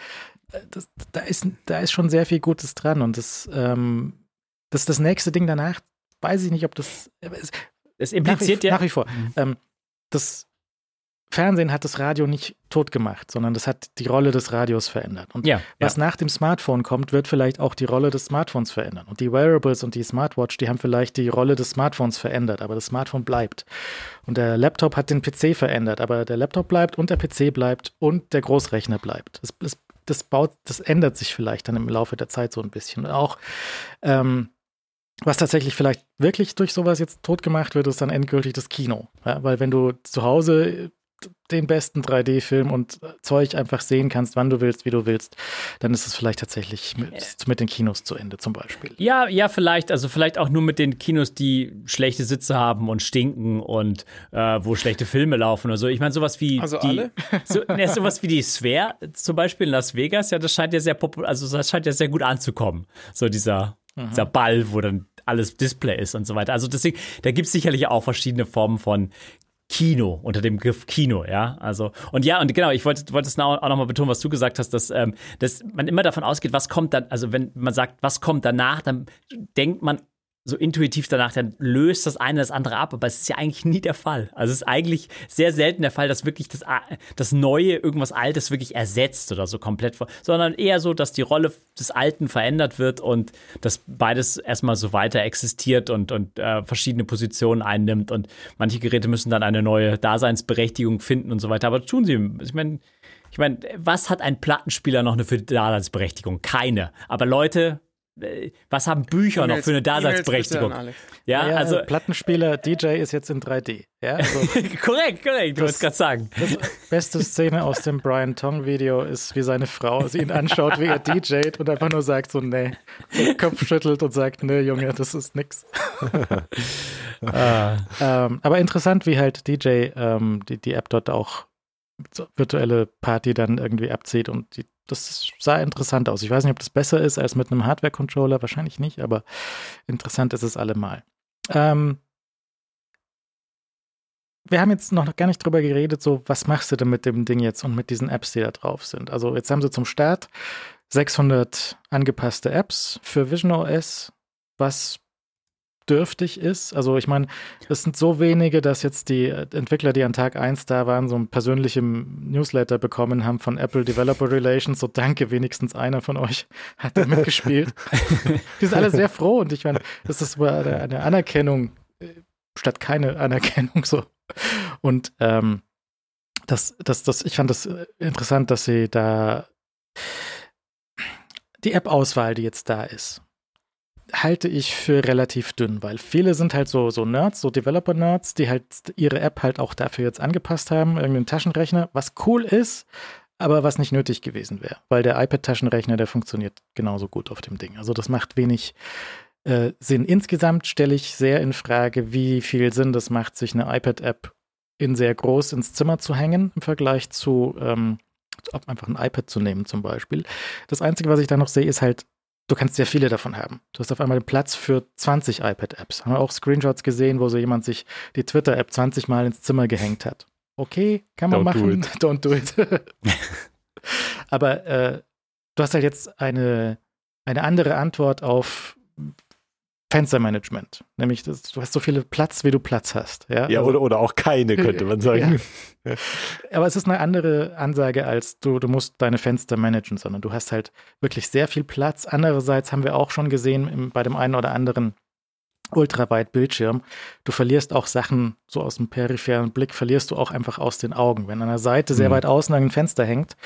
B: äh, da ist, da ist schon sehr viel Gutes dran und das, ähm, das, das nächste Ding danach, weiß ich nicht, ob das.
C: Äh, es impliziert
B: nach wie,
C: ja.
B: Nach wie vor. Mhm. Ähm, das Fernsehen hat das Radio nicht tot gemacht, sondern das hat die Rolle des Radios verändert. Und ja, was ja. nach dem Smartphone kommt, wird vielleicht auch die Rolle des Smartphones verändern. Und die Wearables und die Smartwatch, die haben vielleicht die Rolle des Smartphones verändert, aber das Smartphone bleibt. Und der Laptop hat den PC verändert, aber der Laptop bleibt und der PC bleibt und der Großrechner bleibt. Das, das, das baut, das ändert sich vielleicht dann im Laufe der Zeit so ein bisschen. Und auch ähm, was tatsächlich vielleicht wirklich durch sowas jetzt tot gemacht wird, ist dann endgültig das Kino. Ja, weil wenn du zu Hause den besten 3D-Film und Zeug einfach sehen kannst, wann du willst, wie du willst, dann ist es vielleicht tatsächlich mit, mit, den Kinos zu Ende zum Beispiel.
C: Ja, ja, vielleicht. Also vielleicht auch nur mit den Kinos, die schlechte Sitze haben und stinken und äh, wo schlechte Filme laufen oder so. Ich meine, sowas wie
A: also
C: die,
A: alle?
C: So, ne, sowas wie die Sphere zum Beispiel in Las Vegas, ja, das scheint ja sehr populär, also das scheint ja sehr gut anzukommen. So dieser, mhm. dieser Ball, wo dann alles Display ist und so weiter. Also deswegen, da gibt es sicherlich auch verschiedene Formen von Kino, unter dem Begriff Kino, ja. Also, und ja, und genau, ich wollte, wollte es auch nochmal betonen, was du gesagt hast, dass, ähm, dass man immer davon ausgeht, was kommt dann, also wenn man sagt, was kommt danach, dann denkt man so intuitiv danach, dann löst das eine das andere ab, aber es ist ja eigentlich nie der Fall. Also es ist eigentlich sehr selten der Fall, dass wirklich das, das Neue irgendwas Altes wirklich ersetzt oder so komplett, sondern eher so, dass die Rolle des Alten verändert wird und dass beides erstmal so weiter existiert und, und äh, verschiedene Positionen einnimmt und manche Geräte müssen dann eine neue Daseinsberechtigung finden und so weiter. Aber tun sie. Ich meine, ich meine, was hat ein Plattenspieler noch eine für Daseinsberechtigung? Keine. Aber Leute was haben Bücher noch für eine Daseinsberechtigung?
B: Ja, ja, also Plattenspieler DJ ist jetzt in 3D. Ja, also
C: korrekt, korrekt. Du wolltest gerade sagen.
B: Die beste Szene aus dem Brian Tong Video ist, wie seine Frau sie ihn anschaut, wie er DJt und einfach nur sagt so nee, so Kopf schüttelt und sagt nee Junge, das ist nix. ah. ähm, aber interessant, wie halt DJ ähm, die, die App dort auch virtuelle Party dann irgendwie abzieht und die das sah interessant aus. Ich weiß nicht, ob das besser ist als mit einem Hardware-Controller, wahrscheinlich nicht, aber interessant ist es allemal. Ähm, wir haben jetzt noch gar nicht drüber geredet, so was machst du denn mit dem Ding jetzt und mit diesen Apps, die da drauf sind. Also jetzt haben sie zum Start 600 angepasste Apps für Vision OS. Was dürftig ist. Also ich meine, es sind so wenige, dass jetzt die Entwickler, die an Tag 1 da waren, so ein persönlichen Newsletter bekommen haben von Apple Developer Relations. So danke, wenigstens einer von euch hat da mitgespielt. die sind alle sehr froh und ich meine, das ist eine, Anerkennung äh, statt keine Anerkennung so. Und ähm, das, das, das, ich fand das interessant, dass sie da die App-Auswahl, die jetzt da ist, halte ich für relativ dünn, weil viele sind halt so, so Nerds, so Developer-Nerds, die halt ihre App halt auch dafür jetzt angepasst haben, irgendeinen Taschenrechner, was cool ist, aber was nicht nötig gewesen wäre, weil der iPad-Taschenrechner, der funktioniert genauso gut auf dem Ding. Also das macht wenig äh, Sinn. Insgesamt stelle ich sehr in Frage, wie viel Sinn das macht, sich eine iPad-App in sehr groß ins Zimmer zu hängen im Vergleich zu ähm, einfach ein iPad zu nehmen zum Beispiel. Das Einzige, was ich da noch sehe, ist halt du kannst sehr viele davon haben. Du hast auf einmal den Platz für 20 iPad-Apps. Haben wir auch Screenshots gesehen, wo so jemand sich die Twitter-App 20 Mal ins Zimmer gehängt hat. okay, kann man Don't machen. Do Don't do it. Aber äh, du hast halt jetzt eine, eine andere Antwort auf Fenstermanagement. Nämlich, das, du hast so viel Platz, wie du Platz hast. Ja,
D: ja also, oder, oder auch keine, könnte man sagen.
B: Ja. Aber es ist eine andere Ansage als du, du musst deine Fenster managen, sondern du hast halt wirklich sehr viel Platz. Andererseits haben wir auch schon gesehen im, bei dem einen oder anderen ultraweit Bildschirm. Du verlierst auch Sachen so aus dem peripheren Blick, verlierst du auch einfach aus den Augen. Wenn an der Seite sehr mhm. weit außen ein Fenster hängt,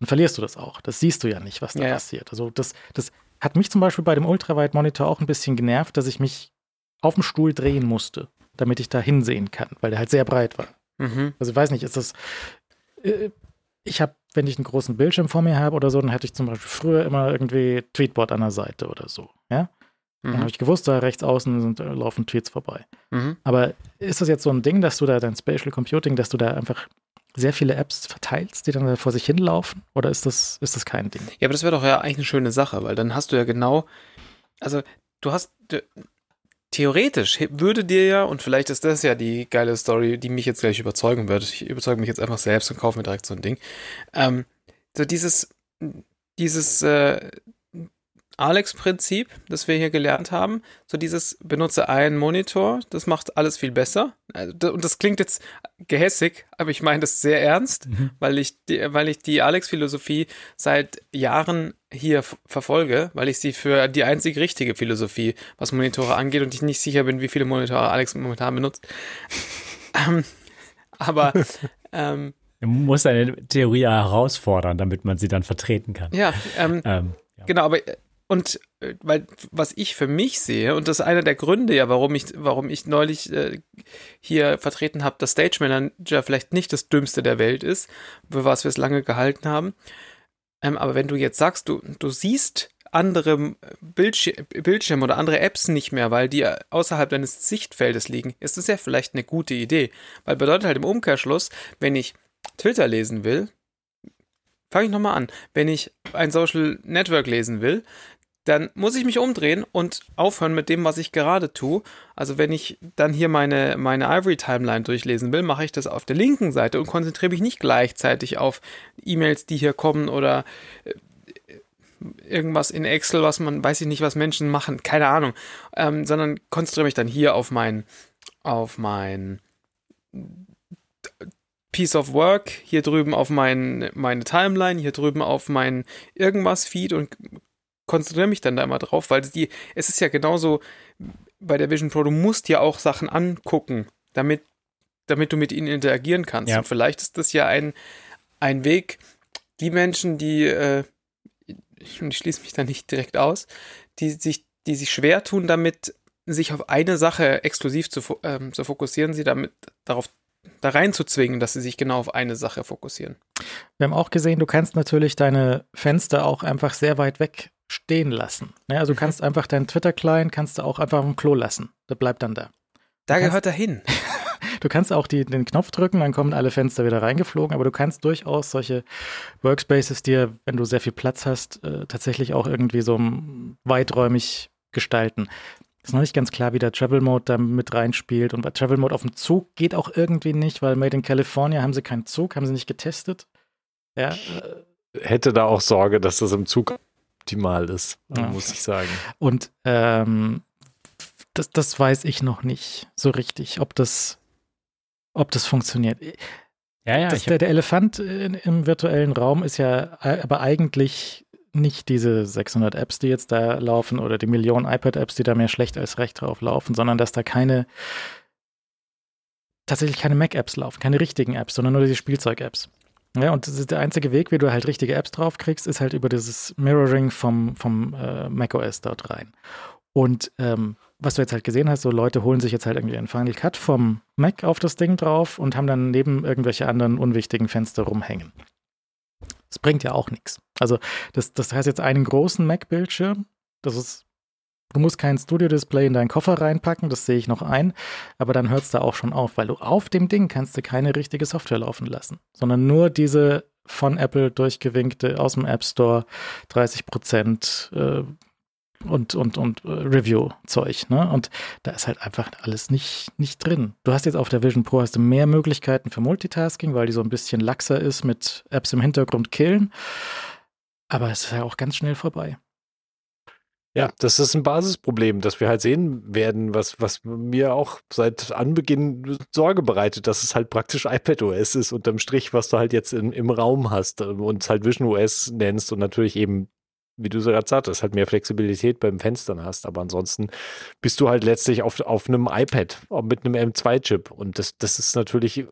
B: dann verlierst du das auch. Das siehst du ja nicht, was da ja. passiert. Also das, das hat mich zum Beispiel bei dem Ultraweit-Monitor auch ein bisschen genervt, dass ich mich auf dem Stuhl drehen musste, damit ich da hinsehen kann, weil der halt sehr breit war. Mhm. Also ich weiß nicht, ist das. Äh, ich habe, wenn ich einen großen Bildschirm vor mir habe oder so, dann hätte ich zum Beispiel früher immer irgendwie Tweetboard an der Seite oder so. Ja. Mhm. Dann habe ich gewusst, da rechts außen sind, äh, laufen Tweets vorbei. Mhm. Aber ist das jetzt so ein Ding, dass du da dein Spatial Computing, dass du da einfach sehr viele Apps verteilst, die dann da vor sich hinlaufen? Oder ist das, ist das kein Ding?
A: Ja, aber das wäre doch ja eigentlich eine schöne Sache, weil dann hast du ja genau, also du hast, du, theoretisch würde dir ja, und vielleicht ist das ja die geile Story, die mich jetzt gleich überzeugen wird, ich überzeuge mich jetzt einfach selbst und kaufe mir direkt so ein Ding, ähm, so dieses, dieses, äh, Alex-Prinzip, das wir hier gelernt haben. So dieses benutze einen Monitor, das macht alles viel besser. Also, und das klingt jetzt gehässig, aber ich meine das sehr ernst, mhm. weil ich die, weil ich die Alex-Philosophie seit Jahren hier verfolge, weil ich sie für die einzig richtige Philosophie, was Monitore angeht, und ich nicht sicher bin, wie viele Monitore Alex momentan benutzt. ähm, aber ähm,
C: Du musst deine Theorie herausfordern, damit man sie dann vertreten kann.
A: Ja, ähm, ähm, ja. genau, aber und äh, weil was ich für mich sehe und das ist einer der Gründe ja, warum ich warum ich neulich äh, hier vertreten habe, dass Stage Manager vielleicht nicht das dümmste der Welt ist, für was wir es lange gehalten haben. Ähm, aber wenn du jetzt sagst, du du siehst andere Bildschir Bildschirme oder andere Apps nicht mehr, weil die außerhalb deines Sichtfeldes liegen, ist das ja vielleicht eine gute Idee. Weil bedeutet halt im Umkehrschluss, wenn ich Twitter lesen will, fange ich nochmal an. Wenn ich ein Social Network lesen will, dann muss ich mich umdrehen und aufhören mit dem, was ich gerade tue. Also wenn ich dann hier meine, meine Ivory Timeline durchlesen will, mache ich das auf der linken Seite und konzentriere mich nicht gleichzeitig auf E-Mails, die hier kommen oder äh, irgendwas in Excel, was man, weiß ich nicht, was Menschen machen, keine Ahnung, ähm, sondern konzentriere mich dann hier auf mein, auf mein Piece of Work, hier drüben auf mein, meine Timeline, hier drüben auf mein irgendwas Feed und konzentriere mich dann da immer drauf, weil die, es ist ja genauso bei der Vision Pro, du musst ja auch Sachen angucken, damit, damit du mit ihnen interagieren kannst. Ja. Und vielleicht ist das ja ein, ein Weg, die Menschen, die, äh, ich, ich schließe mich da nicht direkt aus, die sich, die sich schwer tun, damit sich auf eine Sache exklusiv zu, ähm, zu fokussieren, sie damit darauf da reinzuzwingen, dass sie sich genau auf eine Sache fokussieren.
B: Wir haben auch gesehen, du kannst natürlich deine Fenster auch einfach sehr weit weg stehen lassen. Ja, also du mhm. kannst einfach deinen Twitter-Client kannst du auch einfach auf dem Klo lassen. Der bleibt dann da.
A: Da du gehört er hin.
B: du kannst auch die, den Knopf drücken, dann kommen alle Fenster wieder reingeflogen, aber du kannst durchaus solche Workspaces dir, wenn du sehr viel Platz hast, äh, tatsächlich auch irgendwie so weiträumig gestalten. Ist noch nicht ganz klar, wie der Travel Mode da mit reinspielt. Und bei Travel Mode auf dem Zug geht auch irgendwie nicht, weil Made in California haben sie keinen Zug, haben sie nicht getestet. Ja.
D: Hätte da auch Sorge, dass das im Zug optimal ist, ja. muss ich sagen.
B: Und ähm, das, das weiß ich noch nicht so richtig, ob das, ob das funktioniert. Ja, ja, das, der, der Elefant in, im virtuellen Raum ist ja aber eigentlich nicht diese 600 Apps, die jetzt da laufen oder die Millionen iPad-Apps, die da mehr schlecht als recht drauf laufen, sondern dass da keine tatsächlich keine Mac-Apps laufen, keine richtigen Apps, sondern nur die Spielzeug-Apps. Ja, und das ist der einzige Weg, wie du halt richtige Apps draufkriegst, ist halt über dieses Mirroring vom, vom äh, macOS dort rein. Und ähm, was du jetzt halt gesehen hast, so Leute holen sich jetzt halt irgendwie einen Final Cut vom Mac auf das Ding drauf und haben dann neben irgendwelche anderen unwichtigen Fenster rumhängen. Das bringt ja auch nichts. Also, das, das heißt jetzt einen großen Mac-Bildschirm, das ist Du musst kein Studio-Display in deinen Koffer reinpacken, das sehe ich noch ein, aber dann hört es da auch schon auf, weil du auf dem Ding kannst du keine richtige Software laufen lassen, sondern nur diese von Apple durchgewinkte aus dem App Store 30 Prozent äh, und, und, und äh, Review-Zeug. Ne? Und da ist halt einfach alles nicht, nicht drin. Du hast jetzt auf der Vision Pro hast du mehr Möglichkeiten für Multitasking, weil die so ein bisschen laxer ist mit Apps im Hintergrund killen. Aber es ist ja auch ganz schnell vorbei.
D: Ja, das ist ein Basisproblem, das wir halt sehen werden, was, was mir auch seit Anbeginn Sorge bereitet, dass es halt praktisch iPadOS ist, unterm Strich, was du halt jetzt in, im Raum hast und halt Vision OS nennst und natürlich eben wie du so gerade sagtest, halt mehr Flexibilität beim Fenstern hast. Aber ansonsten bist du halt letztlich auf, auf einem iPad mit einem M2-Chip. Und das, das ist natürlich,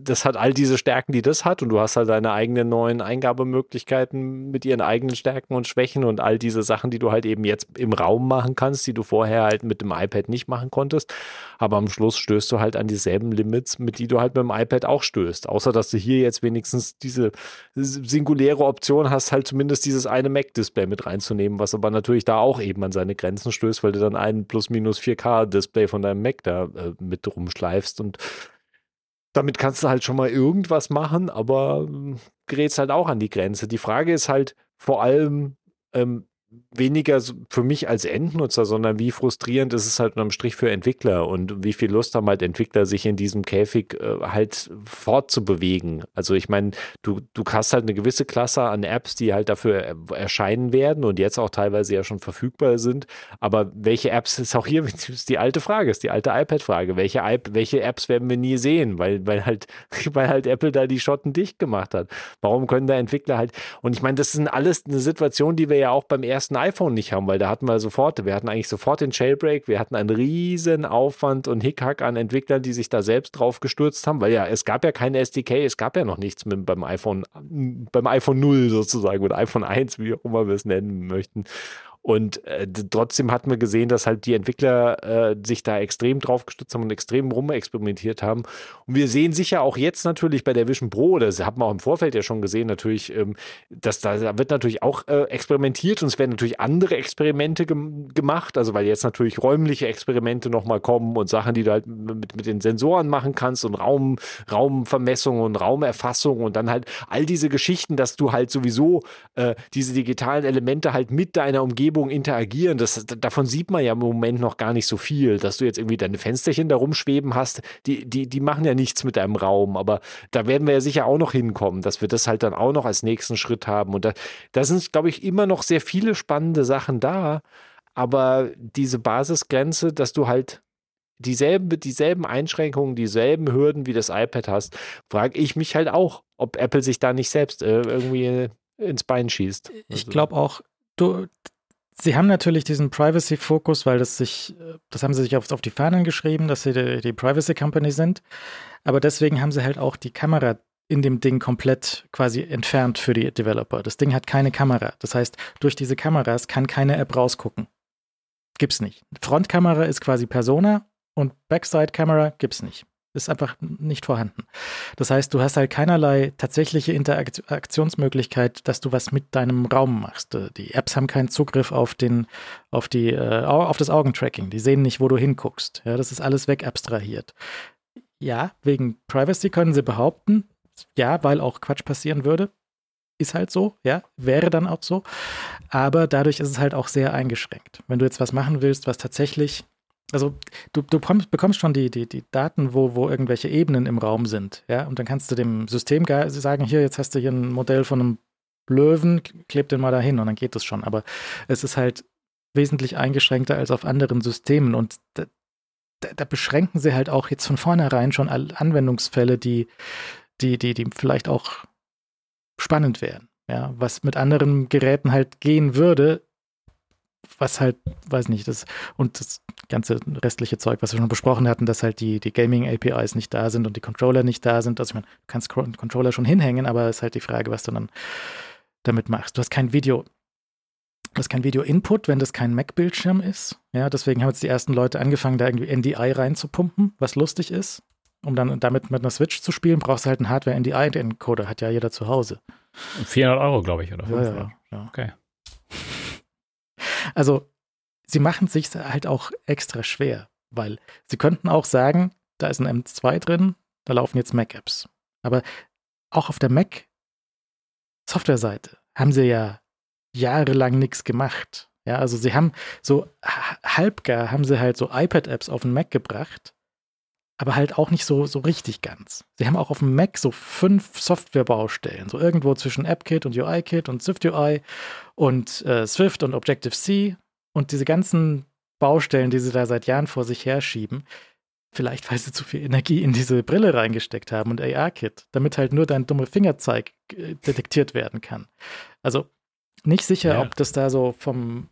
D: das hat all diese Stärken, die das hat. Und du hast halt deine eigenen neuen Eingabemöglichkeiten mit ihren eigenen Stärken und Schwächen und all diese Sachen, die du halt eben jetzt im Raum machen kannst, die du vorher halt mit dem iPad nicht machen konntest. Aber am Schluss stößt du halt an dieselben Limits, mit die du halt mit dem iPad auch stößt. Außer, dass du hier jetzt wenigstens diese singuläre Option hast, halt zumindest dieses eine Mac-Display mit reinzunehmen, was aber natürlich da auch eben an seine Grenzen stößt, weil du dann ein plus minus 4K-Display von deinem Mac da äh, mit rumschleifst und damit kannst du halt schon mal irgendwas machen, aber äh, gerätst halt auch an die Grenze. Die Frage ist halt vor allem, ähm, weniger für mich als Endnutzer, sondern wie frustrierend ist es halt unterm Strich für Entwickler und wie viel Lust haben halt Entwickler, sich in diesem Käfig äh, halt fortzubewegen. Also ich meine, du, du hast halt eine gewisse Klasse an Apps, die halt dafür erscheinen werden und jetzt auch teilweise ja schon verfügbar sind. Aber welche Apps ist auch hier ist die alte Frage, ist die alte iPad-Frage. Welche, welche Apps werden wir nie sehen, weil, weil halt, weil halt Apple da die Schotten dicht gemacht hat. Warum können da Entwickler halt, und ich meine, das sind alles eine Situation, die wir ja auch beim ersten ersten iPhone nicht haben, weil da hatten wir sofort, wir hatten eigentlich sofort den Jailbreak, wir hatten einen riesen Aufwand und Hickhack an Entwicklern, die sich da selbst drauf gestürzt haben, weil ja, es gab ja keine SDK, es gab ja noch nichts mit, beim iPhone, beim iPhone 0 sozusagen oder iPhone 1, wie auch immer wir es nennen möchten. Und äh, trotzdem hatten wir gesehen, dass halt die Entwickler äh, sich da extrem drauf gestützt haben und extrem rumexperimentiert haben. Und wir sehen sicher auch jetzt natürlich bei der Vision Pro, das haben wir auch im Vorfeld ja schon gesehen, natürlich, ähm, dass da, da wird natürlich auch äh, experimentiert und es werden natürlich andere Experimente gem gemacht, also weil jetzt natürlich räumliche Experimente nochmal kommen und Sachen, die du halt mit, mit den Sensoren machen kannst und Raum, Raumvermessung und Raumerfassung und dann halt all diese Geschichten, dass du halt sowieso äh, diese digitalen Elemente halt mit deiner Umgebung Umgebung interagieren. Das, davon sieht man ja im Moment noch gar nicht so viel, dass du jetzt irgendwie deine Fensterchen da rumschweben hast. Die, die, die machen ja nichts mit deinem Raum, aber da werden wir ja sicher auch noch hinkommen, dass wir das halt dann auch noch als nächsten Schritt haben. Und da, da sind, glaube ich, immer noch sehr viele spannende Sachen da. Aber diese Basisgrenze, dass du halt dieselben, dieselben Einschränkungen, dieselben Hürden wie das iPad hast, frage ich mich halt auch, ob Apple sich da nicht selbst äh, irgendwie ins Bein schießt.
B: Also. Ich glaube auch, du, Sie haben natürlich diesen Privacy-Fokus, weil das sich, das haben sie sich auf, auf die Fahnen geschrieben, dass sie die, die Privacy Company sind. Aber deswegen haben sie halt auch die Kamera in dem Ding komplett quasi entfernt für die Developer. Das Ding hat keine Kamera. Das heißt, durch diese Kameras kann keine App rausgucken. Gibt's nicht. Frontkamera ist quasi Persona und Backside-Kamera gibt's nicht ist einfach nicht vorhanden. Das heißt, du hast halt keinerlei tatsächliche Interaktionsmöglichkeit, dass du was mit deinem Raum machst. Äh, die Apps haben keinen Zugriff auf den, auf die, äh, auf das Augentracking. Die sehen nicht, wo du hinguckst. Ja, das ist alles wegabstrahiert. Ja, wegen Privacy können sie behaupten. Ja, weil auch Quatsch passieren würde. Ist halt so, ja, wäre dann auch so. Aber dadurch ist es halt auch sehr eingeschränkt. Wenn du jetzt was machen willst, was tatsächlich also du, du bekommst schon die, die, die Daten, wo, wo irgendwelche Ebenen im Raum sind, ja, und dann kannst du dem System sagen, hier, jetzt hast du hier ein Modell von einem Löwen, kleb den mal dahin und dann geht das schon. Aber es ist halt wesentlich eingeschränkter als auf anderen Systemen und da, da, da beschränken sie halt auch jetzt von vornherein schon Anwendungsfälle, die, die, die, die vielleicht auch spannend wären. Ja, was mit anderen Geräten halt gehen würde, was halt, weiß nicht, das und das ganze restliche Zeug, was wir schon besprochen hatten, dass halt die, die Gaming-APIs nicht da sind und die Controller nicht da sind. Also ich meine, du kannst Controller schon hinhängen, aber es ist halt die Frage, was du dann damit machst. Du hast kein Video, du hast kein Video-Input, wenn das kein Mac-Bildschirm ist. Ja, deswegen haben jetzt die ersten Leute angefangen, da irgendwie NDI reinzupumpen, was lustig ist. Um dann damit mit einer Switch zu spielen, brauchst du halt einen Hardware-NDI-Encoder, hat ja jeder zu Hause.
C: 400 Euro, glaube ich, oder 500?
B: Ja, ja, ja. Okay. Also, sie machen es sich halt auch extra schwer, weil sie könnten auch sagen, da ist ein M2 drin, da laufen jetzt Mac-Apps. Aber auch auf der Mac-Software-Seite haben sie ja jahrelang nichts gemacht. Ja, also sie haben so halbgar haben sie halt so iPad-Apps auf den Mac gebracht, aber halt auch nicht so, so richtig ganz. Sie haben auch auf dem Mac so fünf Softwarebaustellen, so irgendwo zwischen AppKit und UIKit und SwiftUI und äh, Swift und Objective-C und diese ganzen Baustellen, die sie da seit Jahren vor sich herschieben, vielleicht weil sie zu viel Energie in diese Brille reingesteckt haben und AR-Kit, damit halt nur dein dummer Fingerzeig äh, detektiert werden kann. Also nicht sicher, ja. ob das da so vom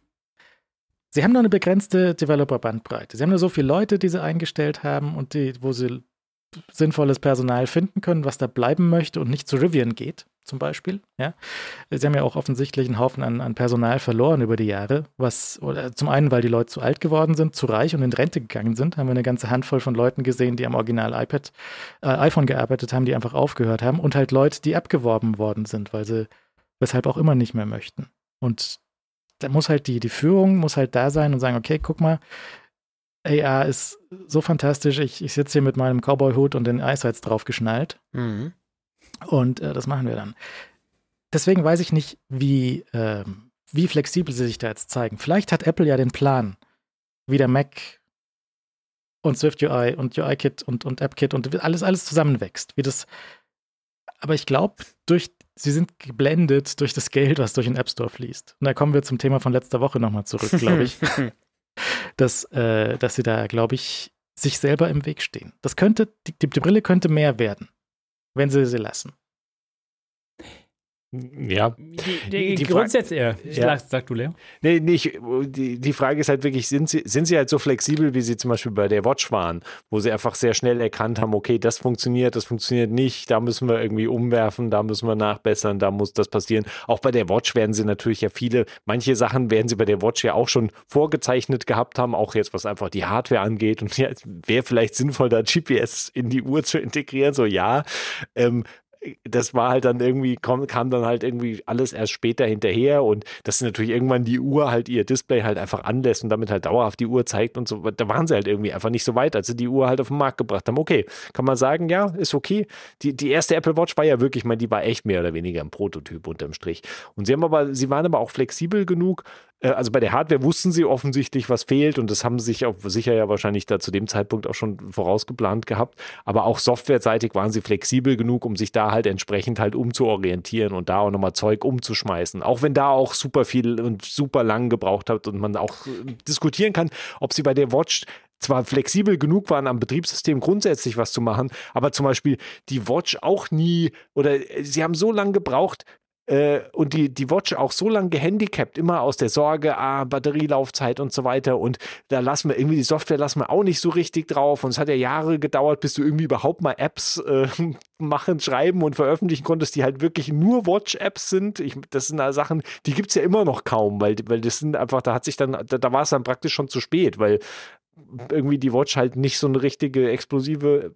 B: Sie haben nur eine begrenzte Developer-Bandbreite. Sie haben nur so viele Leute, die sie eingestellt haben und die, wo sie sinnvolles Personal finden können, was da bleiben möchte und nicht zu Rivian geht, zum Beispiel. Ja? Sie haben ja auch offensichtlich einen Haufen an, an Personal verloren über die Jahre, was zum einen, weil die Leute zu alt geworden sind, zu reich und in Rente gegangen sind, haben wir eine ganze Handvoll von Leuten gesehen, die am Original iPad, äh, iPhone gearbeitet haben, die einfach aufgehört haben und halt Leute, die abgeworben worden sind, weil sie weshalb auch immer nicht mehr möchten. Und da muss halt die, die Führung muss halt da sein und sagen, okay, guck mal, AR ist so fantastisch, ich, ich sitze hier mit meinem Cowboy-Hut und den Eyesights draufgeschnallt. Mhm. Und äh, das machen wir dann. Deswegen weiß ich nicht, wie, äh, wie flexibel sie sich da jetzt zeigen. Vielleicht hat Apple ja den Plan, wie der Mac und Swift UI und UI-Kit und, und App-Kit und alles, alles zusammenwächst. Wie das, aber ich glaube, durch sie sind geblendet durch das Geld, was durch den App Store fließt. Und da kommen wir zum Thema von letzter Woche nochmal zurück, glaube ich. dass, äh, dass sie da, glaube ich, sich selber im Weg stehen. Das könnte, die, die Brille könnte mehr werden, wenn sie sie lassen.
D: Ja.
C: Die, die, grundsätzlich, ja. ja. Sag, du, Leo.
D: Nee, nicht. Die, die Frage ist halt wirklich, sind sie, sind sie halt so flexibel, wie sie zum Beispiel bei der Watch waren, wo sie einfach sehr schnell erkannt haben, okay, das funktioniert, das funktioniert nicht, da müssen wir irgendwie umwerfen, da müssen wir nachbessern, da muss das passieren. Auch bei der Watch werden sie natürlich ja viele, manche Sachen werden sie bei der Watch ja auch schon vorgezeichnet gehabt haben, auch jetzt was einfach die Hardware angeht. Und ja, wäre vielleicht sinnvoll, da GPS in die Uhr zu integrieren, so ja. Ähm, das war halt dann irgendwie, kam, kam dann halt irgendwie alles erst später hinterher und dass natürlich irgendwann die Uhr halt ihr Display halt einfach anlässt und damit halt dauerhaft die Uhr zeigt und so, da waren sie halt irgendwie einfach nicht so weit, als sie die Uhr halt auf den Markt gebracht haben. Okay, kann man sagen, ja, ist okay. Die, die erste Apple Watch war ja wirklich, ich meine, die war echt mehr oder weniger ein Prototyp unterm Strich. Und sie haben aber, sie waren aber auch flexibel genug, also bei der Hardware wussten sie offensichtlich, was fehlt und das haben sie sich auch sicher ja wahrscheinlich da zu dem Zeitpunkt auch schon vorausgeplant gehabt. Aber auch softwareseitig waren sie flexibel genug, um sich da halt entsprechend halt umzuorientieren und da auch nochmal Zeug umzuschmeißen. Auch wenn da auch super viel und super lang gebraucht hat und man auch äh, diskutieren kann, ob sie bei der Watch zwar flexibel genug waren, am Betriebssystem grundsätzlich was zu machen, aber zum Beispiel die Watch auch nie oder äh, sie haben so lange gebraucht, äh, und die, die Watch auch so lange gehandicapt, immer aus der Sorge, ah, Batterielaufzeit und so weiter. Und da lassen wir irgendwie die Software lassen wir auch nicht so richtig drauf. Und es hat ja Jahre gedauert, bis du irgendwie überhaupt mal Apps äh, machen, schreiben und veröffentlichen konntest, die halt wirklich nur Watch-Apps sind. Ich, das sind da Sachen, die gibt es ja immer noch kaum, weil, weil das sind einfach, da hat sich dann, da, da war es dann praktisch schon zu spät, weil irgendwie die Watch halt nicht so eine richtige explosive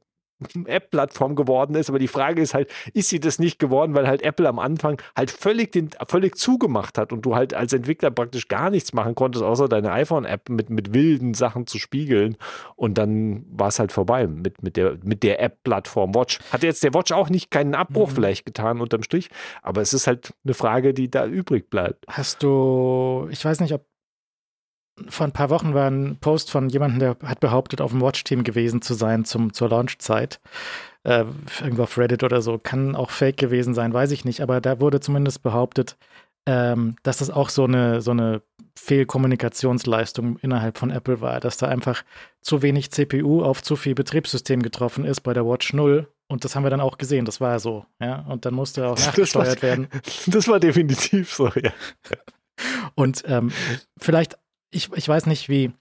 D: App-Plattform geworden ist. Aber die Frage ist halt, ist sie das nicht geworden, weil halt Apple am Anfang halt völlig, den, völlig zugemacht hat und du halt als Entwickler praktisch gar nichts machen konntest, außer deine iPhone-App mit, mit wilden Sachen zu spiegeln. Und dann war es halt vorbei mit, mit der, mit der App-Plattform Watch. Hat jetzt der Watch auch nicht keinen Abbruch mhm. vielleicht getan unterm Strich, aber es ist halt eine Frage, die da übrig bleibt.
B: Hast du, ich weiß nicht, ob vor ein paar Wochen war ein Post von jemandem, der hat behauptet, auf dem Watch-Team gewesen zu sein zum, zur Launchzeit. Äh, irgendwo auf Reddit oder so. Kann auch fake gewesen sein, weiß ich nicht. Aber da wurde zumindest behauptet, ähm, dass das auch so eine, so eine Fehlkommunikationsleistung innerhalb von Apple war, dass da einfach zu wenig CPU auf zu viel Betriebssystem getroffen ist bei der Watch 0. Und das haben wir dann auch gesehen, das war so, ja. Und dann musste auch nachgesteuert
D: das
B: war, werden.
D: Das war definitiv so, ja.
B: Und ähm, vielleicht ich, ich weiß nicht, wie,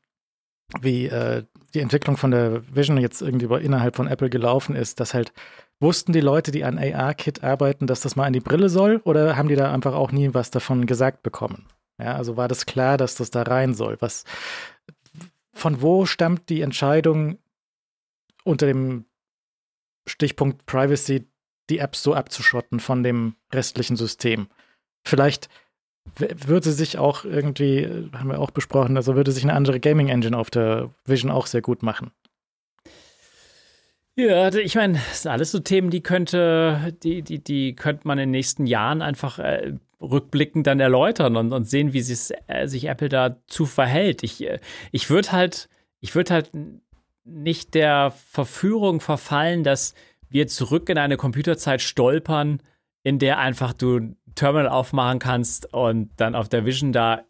B: wie äh, die Entwicklung von der Vision jetzt irgendwie innerhalb von Apple gelaufen ist, dass halt wussten die Leute, die an AR-Kit arbeiten, dass das mal in die Brille soll oder haben die da einfach auch nie was davon gesagt bekommen? Ja, also war das klar, dass das da rein soll? Was, von wo stammt die Entscheidung unter dem Stichpunkt Privacy, die Apps so abzuschotten von dem restlichen System? Vielleicht würde sich auch irgendwie, haben wir auch besprochen, also würde sich eine andere Gaming Engine auf der Vision auch sehr gut machen.
C: Ja, ich meine, das sind alles so Themen, die könnte, die, die, die könnte man in den nächsten Jahren einfach äh, rückblickend dann erläutern und, und sehen, wie äh, sich Apple dazu verhält. Ich, äh, ich würde halt, ich würde halt nicht der Verführung verfallen, dass wir zurück in eine Computerzeit stolpern, in der einfach du Terminal aufmachen kannst und dann auf der Vision da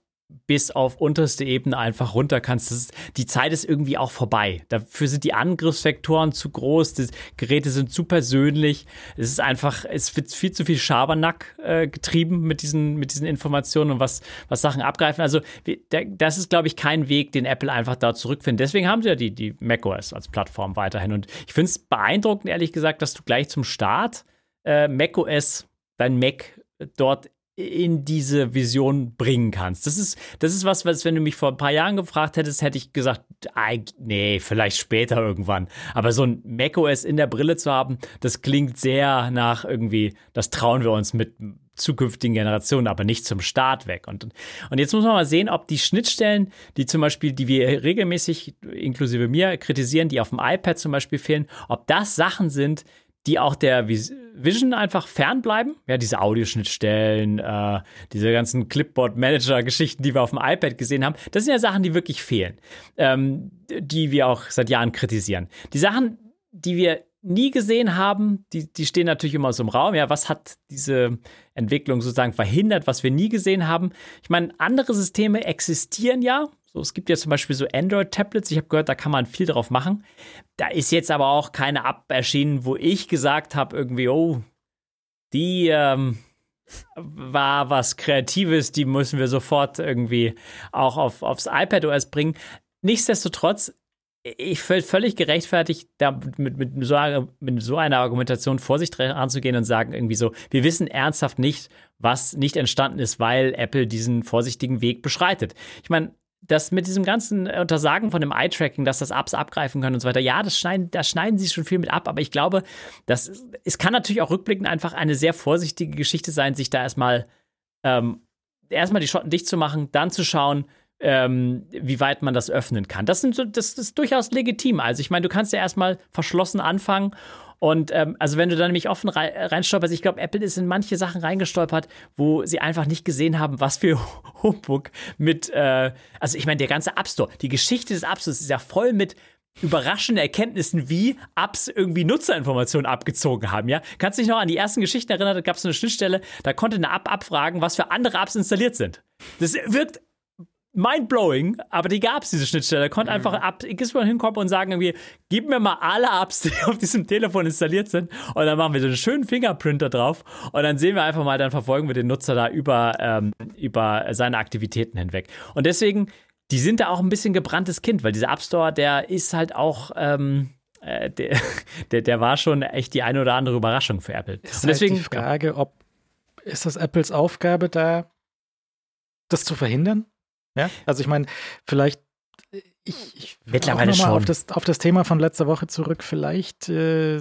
C: bis auf unterste Ebene einfach runter kannst. Ist, die Zeit ist irgendwie auch vorbei. Dafür sind die Angriffsvektoren zu groß, die Geräte sind zu persönlich. Es ist einfach, es wird viel zu viel Schabernack äh, getrieben mit diesen, mit diesen Informationen und was, was Sachen abgreifen. Also das ist, glaube ich, kein Weg, den Apple einfach da zurückfindet. Deswegen haben sie ja die, die macOS als Plattform weiterhin. Und ich finde es beeindruckend, ehrlich gesagt, dass du gleich zum Start äh, macOS, dein Mac dort in diese Vision bringen kannst. Das ist, das ist was, was, wenn du mich vor ein paar Jahren gefragt hättest, hätte ich gesagt, nee, vielleicht später irgendwann. Aber so ein macOS in der Brille zu haben, das klingt sehr nach irgendwie, das trauen wir uns mit zukünftigen Generationen, aber nicht zum Start weg. Und, und jetzt muss man mal sehen, ob die Schnittstellen, die zum Beispiel, die wir regelmäßig, inklusive mir, kritisieren, die auf dem iPad zum Beispiel fehlen, ob das Sachen sind, die auch der Vision einfach fernbleiben. Ja, diese Audioschnittstellen, äh, diese ganzen Clipboard-Manager-Geschichten, die wir auf dem iPad gesehen haben, das sind ja Sachen, die wirklich fehlen, ähm, die wir auch seit Jahren kritisieren. Die Sachen, die wir nie gesehen haben, die, die stehen natürlich immer so im Raum. Ja, was hat diese Entwicklung sozusagen verhindert, was wir nie gesehen haben? Ich meine, andere Systeme existieren ja, so, es gibt ja zum Beispiel so Android-Tablets. Ich habe gehört, da kann man viel drauf machen. Da ist jetzt aber auch keine App erschienen, wo ich gesagt habe, irgendwie, oh, die ähm, war was Kreatives, die müssen wir sofort irgendwie auch auf, aufs iPad OS bringen. Nichtsdestotrotz, ich finde völlig gerechtfertigt, da mit, mit, so, mit so einer Argumentation vorsichtig anzugehen und sagen irgendwie so, wir wissen ernsthaft nicht, was nicht entstanden ist, weil Apple diesen vorsichtigen Weg beschreitet. Ich meine, das mit diesem ganzen Untersagen von dem Eye-Tracking, dass das Apps abgreifen können und so weiter, ja, das schneiden, da schneiden sie schon viel mit ab, aber ich glaube, das, es kann natürlich auch rückblickend einfach eine sehr vorsichtige Geschichte sein, sich da erstmal, ähm, erstmal die Schotten dicht zu machen, dann zu schauen, ähm, wie weit man das öffnen kann. Das, sind so, das ist durchaus legitim. Also ich meine, du kannst ja erstmal verschlossen anfangen und ähm, also wenn du da nämlich offen reinstolperst, ich glaube, Apple ist in manche Sachen reingestolpert, wo sie einfach nicht gesehen haben, was für Humbug mit, äh, also ich meine, der ganze App Store, die Geschichte des App Stores ist ja voll mit überraschende Erkenntnissen, wie Apps irgendwie Nutzerinformationen abgezogen haben, ja? Kannst du dich noch an die ersten Geschichten erinnern? Da gab es eine Schnittstelle, da konnte eine App abfragen, was für andere Apps installiert sind. Das wirkt mindblowing, aber die gab es, diese Schnittstelle. Da konnte mhm. einfach ab, Gizmo hinkommen und sagen irgendwie, gib mir mal alle Apps, die auf diesem Telefon installiert sind und dann machen wir so einen schönen Fingerprinter drauf und dann sehen wir einfach mal, dann verfolgen wir den Nutzer da über, ähm, über seine Aktivitäten hinweg. Und deswegen, die sind da auch ein bisschen gebranntes Kind, weil dieser App Store, der ist halt auch, ähm, äh, der, der, der, war schon echt die eine oder andere Überraschung für Apple.
B: Ist und deswegen halt die Frage, ob ist das Apples Aufgabe da, das zu verhindern? Ja, also ich meine, vielleicht ich, ich
C: mittlerweile schon
B: auf das, auf das Thema von letzter Woche zurück. Vielleicht äh,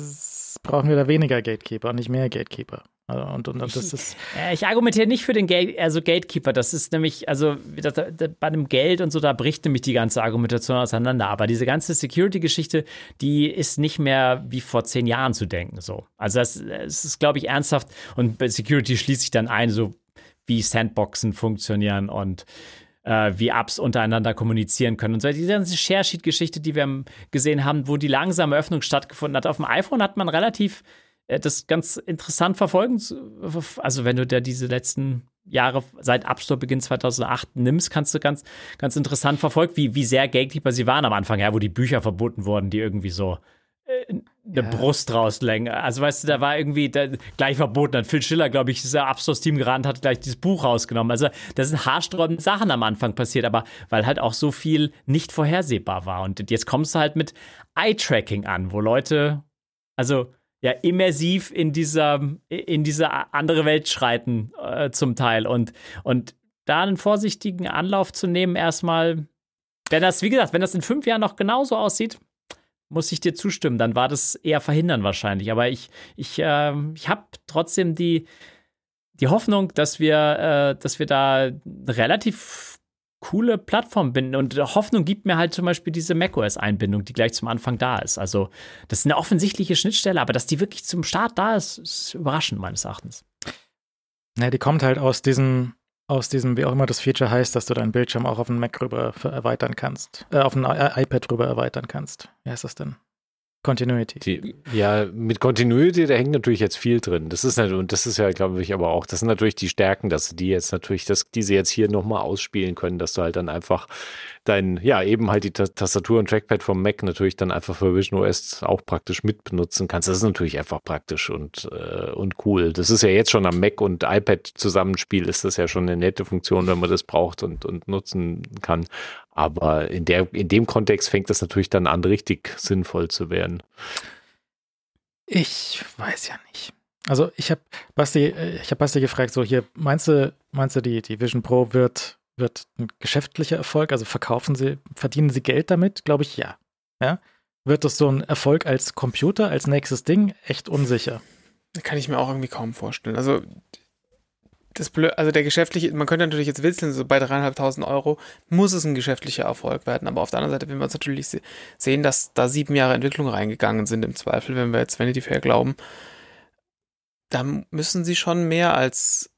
B: brauchen wir da weniger Gatekeeper, nicht mehr Gatekeeper. Also, und, und, und das ist
C: ich, ich argumentiere nicht für den Gate, also Gatekeeper. Das ist nämlich, also das, das, bei dem Geld und so, da bricht nämlich die ganze Argumentation auseinander. Aber diese ganze Security-Geschichte, die ist nicht mehr wie vor zehn Jahren zu denken. So. Also das, das ist, glaube ich, ernsthaft. Und bei Security schließt sich dann ein, so wie Sandboxen funktionieren und äh, wie Apps untereinander kommunizieren können. Und so diese ganze Share-Sheet-Geschichte, die wir gesehen haben, wo die langsame Öffnung stattgefunden hat. Auf dem iPhone hat man relativ äh, das ganz interessant verfolgen. Also wenn du da diese letzten Jahre seit App Store Beginn 2008 nimmst, kannst du ganz, ganz interessant verfolgen, wie, wie sehr Gatekeeper sie waren am Anfang, ja, wo die Bücher verboten wurden, die irgendwie so eine ja. Brust rauslängen. Also weißt du, da war irgendwie da, gleich verboten. Hat Phil Schiller, glaube ich, das Abschlussteam gerannt, hat gleich dieses Buch rausgenommen. Also da sind haarsträubende Sachen am Anfang passiert, aber weil halt auch so viel nicht vorhersehbar war. Und jetzt kommst du halt mit Eye-Tracking an, wo Leute, also ja, immersiv in dieser, in diese andere Welt schreiten äh, zum Teil. Und, und da einen vorsichtigen Anlauf zu nehmen, erstmal, wenn das, wie gesagt, wenn das in fünf Jahren noch genauso aussieht, muss ich dir zustimmen. Dann war das eher verhindern wahrscheinlich. Aber ich, ich, äh, ich habe trotzdem die, die Hoffnung, dass wir, äh, dass wir da relativ coole Plattform binden. Und Hoffnung gibt mir halt zum Beispiel diese macOS-Einbindung, die gleich zum Anfang da ist. Also, das ist eine offensichtliche Schnittstelle, aber dass die wirklich zum Start da ist, ist überraschend meines Erachtens.
B: Ne, die kommt halt aus diesem, aus diesem, wie auch immer das Feature heißt, dass du deinen Bildschirm auch auf einen Mac rüber erweitern kannst, äh, auf ein iPad rüber erweitern kannst. Wie heißt das denn? Continuity.
D: Die, ja, mit Continuity, da hängt natürlich jetzt viel drin. Das ist nicht, und das ist ja, glaube ich, aber auch, das sind natürlich die Stärken, dass sie die jetzt natürlich, dass diese jetzt hier nochmal ausspielen können, dass du halt dann einfach dein, ja, eben halt die Tastatur und Trackpad vom Mac natürlich dann einfach für Vision OS auch praktisch mit benutzen kannst. Das ist natürlich einfach praktisch und, äh, und cool. Das ist ja jetzt schon am Mac und iPad Zusammenspiel ist das ja schon eine nette Funktion, wenn man das braucht und, und nutzen kann. Aber in der, in dem Kontext fängt das natürlich dann an, richtig sinnvoll zu werden.
B: Ich weiß ja nicht. Also ich habe Basti, äh, ich habe Basti gefragt, so hier, meinst du, meinst du, die, die Vision Pro wird wird ein geschäftlicher Erfolg? Also verkaufen sie, verdienen sie Geld damit? Glaube ich, ja. ja. Wird das so ein Erfolg als Computer, als nächstes Ding? Echt unsicher.
A: Kann ich mir auch irgendwie kaum vorstellen. Also, das Blö also der geschäftliche, man könnte natürlich jetzt witzeln, so bei dreieinhalbtausend Euro muss es ein geschäftlicher Erfolg werden. Aber auf der anderen Seite, wenn wir uns natürlich sehen, dass da sieben Jahre Entwicklung reingegangen sind, im Zweifel, wenn wir jetzt Vanity Fair glauben, dann müssen sie schon mehr als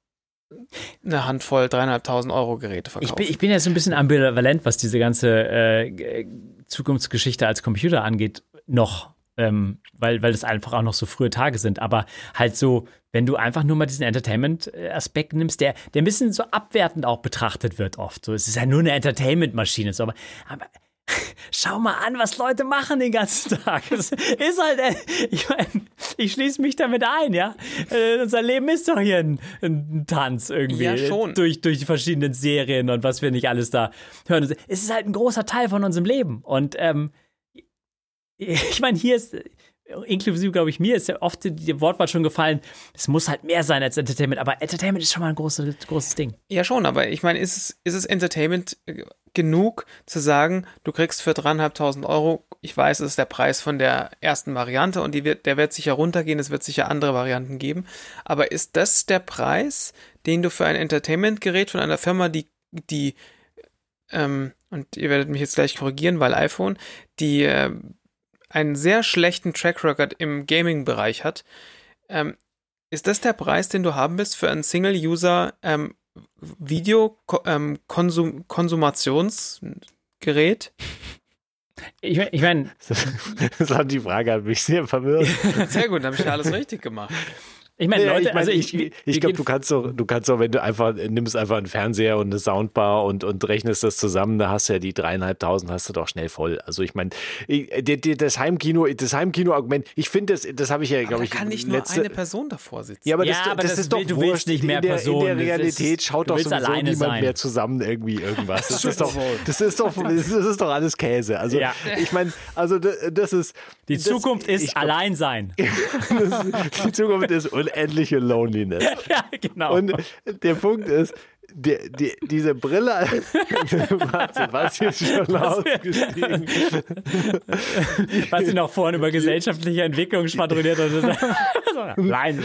A: eine Handvoll dreieinhalbtausend Euro Geräte verkaufen.
C: Ich bin, ich bin jetzt ein bisschen ambivalent, was diese ganze äh, Zukunftsgeschichte als Computer angeht, noch. Ähm, weil, weil das einfach auch noch so frühe Tage sind. Aber halt so, wenn du einfach nur mal diesen Entertainment-Aspekt nimmst, der, der ein bisschen so abwertend auch betrachtet wird oft. So, es ist ja nur eine Entertainment-Maschine. So, aber, aber Schau mal an, was Leute machen den ganzen Tag. Das ist halt, äh, ich meine, ich schließe mich damit ein, ja. Äh, unser Leben ist doch hier ein, ein, Tanz irgendwie. Ja, schon. Durch, durch die verschiedenen Serien und was wir nicht alles da hören. Es ist halt ein großer Teil von unserem Leben. Und ähm, ich meine, hier ist, inklusive, glaube ich, mir ist ja oft die Wortwahl schon gefallen, es muss halt mehr sein als Entertainment, aber Entertainment ist schon mal ein großes, großes Ding.
A: Ja, schon, aber ich meine, ist es, ist es Entertainment genug zu sagen, du kriegst für dreieinhalbtausend Euro, ich weiß, es ist der Preis von der ersten Variante und die wird, der wird sicher runtergehen, es wird sicher andere Varianten geben, aber ist das der Preis, den du für ein Entertainment-Gerät von einer Firma, die, die, ähm, und ihr werdet mich jetzt gleich korrigieren, weil iPhone, die äh, einen sehr schlechten Track Record im Gaming-Bereich hat, ähm, ist das der Preis, den du haben willst für ein Single-User ähm, Video-Konsumationsgerät? Ähm,
C: ich, ich meine.
D: Das hat die Frage hat mich sehr verwirrt.
A: sehr gut, habe ich ja alles richtig gemacht.
C: Ich meine, Leute, ich mein, also
D: ich, ich, ich glaube, du kannst doch, du kannst doch, wenn du einfach nimmst einfach einen Fernseher und eine Soundbar und, und rechnest das zusammen, da hast du ja die dreieinhalbtausend, hast du doch schnell voll. Also ich meine, das Heimkino, das Heimkino-Argument, ich finde das, das habe ich ja, glaube ich,
A: kann nicht letzte, nur eine Person davor sitzen.
C: Ja, aber das, ja, aber das, das ist doch du willst nicht mehr in der, Personen.
D: In der Realität ist, schaut doch sowieso niemand sein. mehr zusammen irgendwie irgendwas. Das ist doch, das ist doch, das ist doch alles Käse. Also ja. ich meine, also das ist
C: die Zukunft ist glaub, Alleinsein.
D: die Zukunft ist unendliche Loneliness.
C: ja, genau.
D: Und der Punkt ist, die, die, diese Brille, warte, was ist schon ausgestiegen?
C: was sie noch vorhin über gesellschaftliche Entwicklung schwadroniert hat. Nein,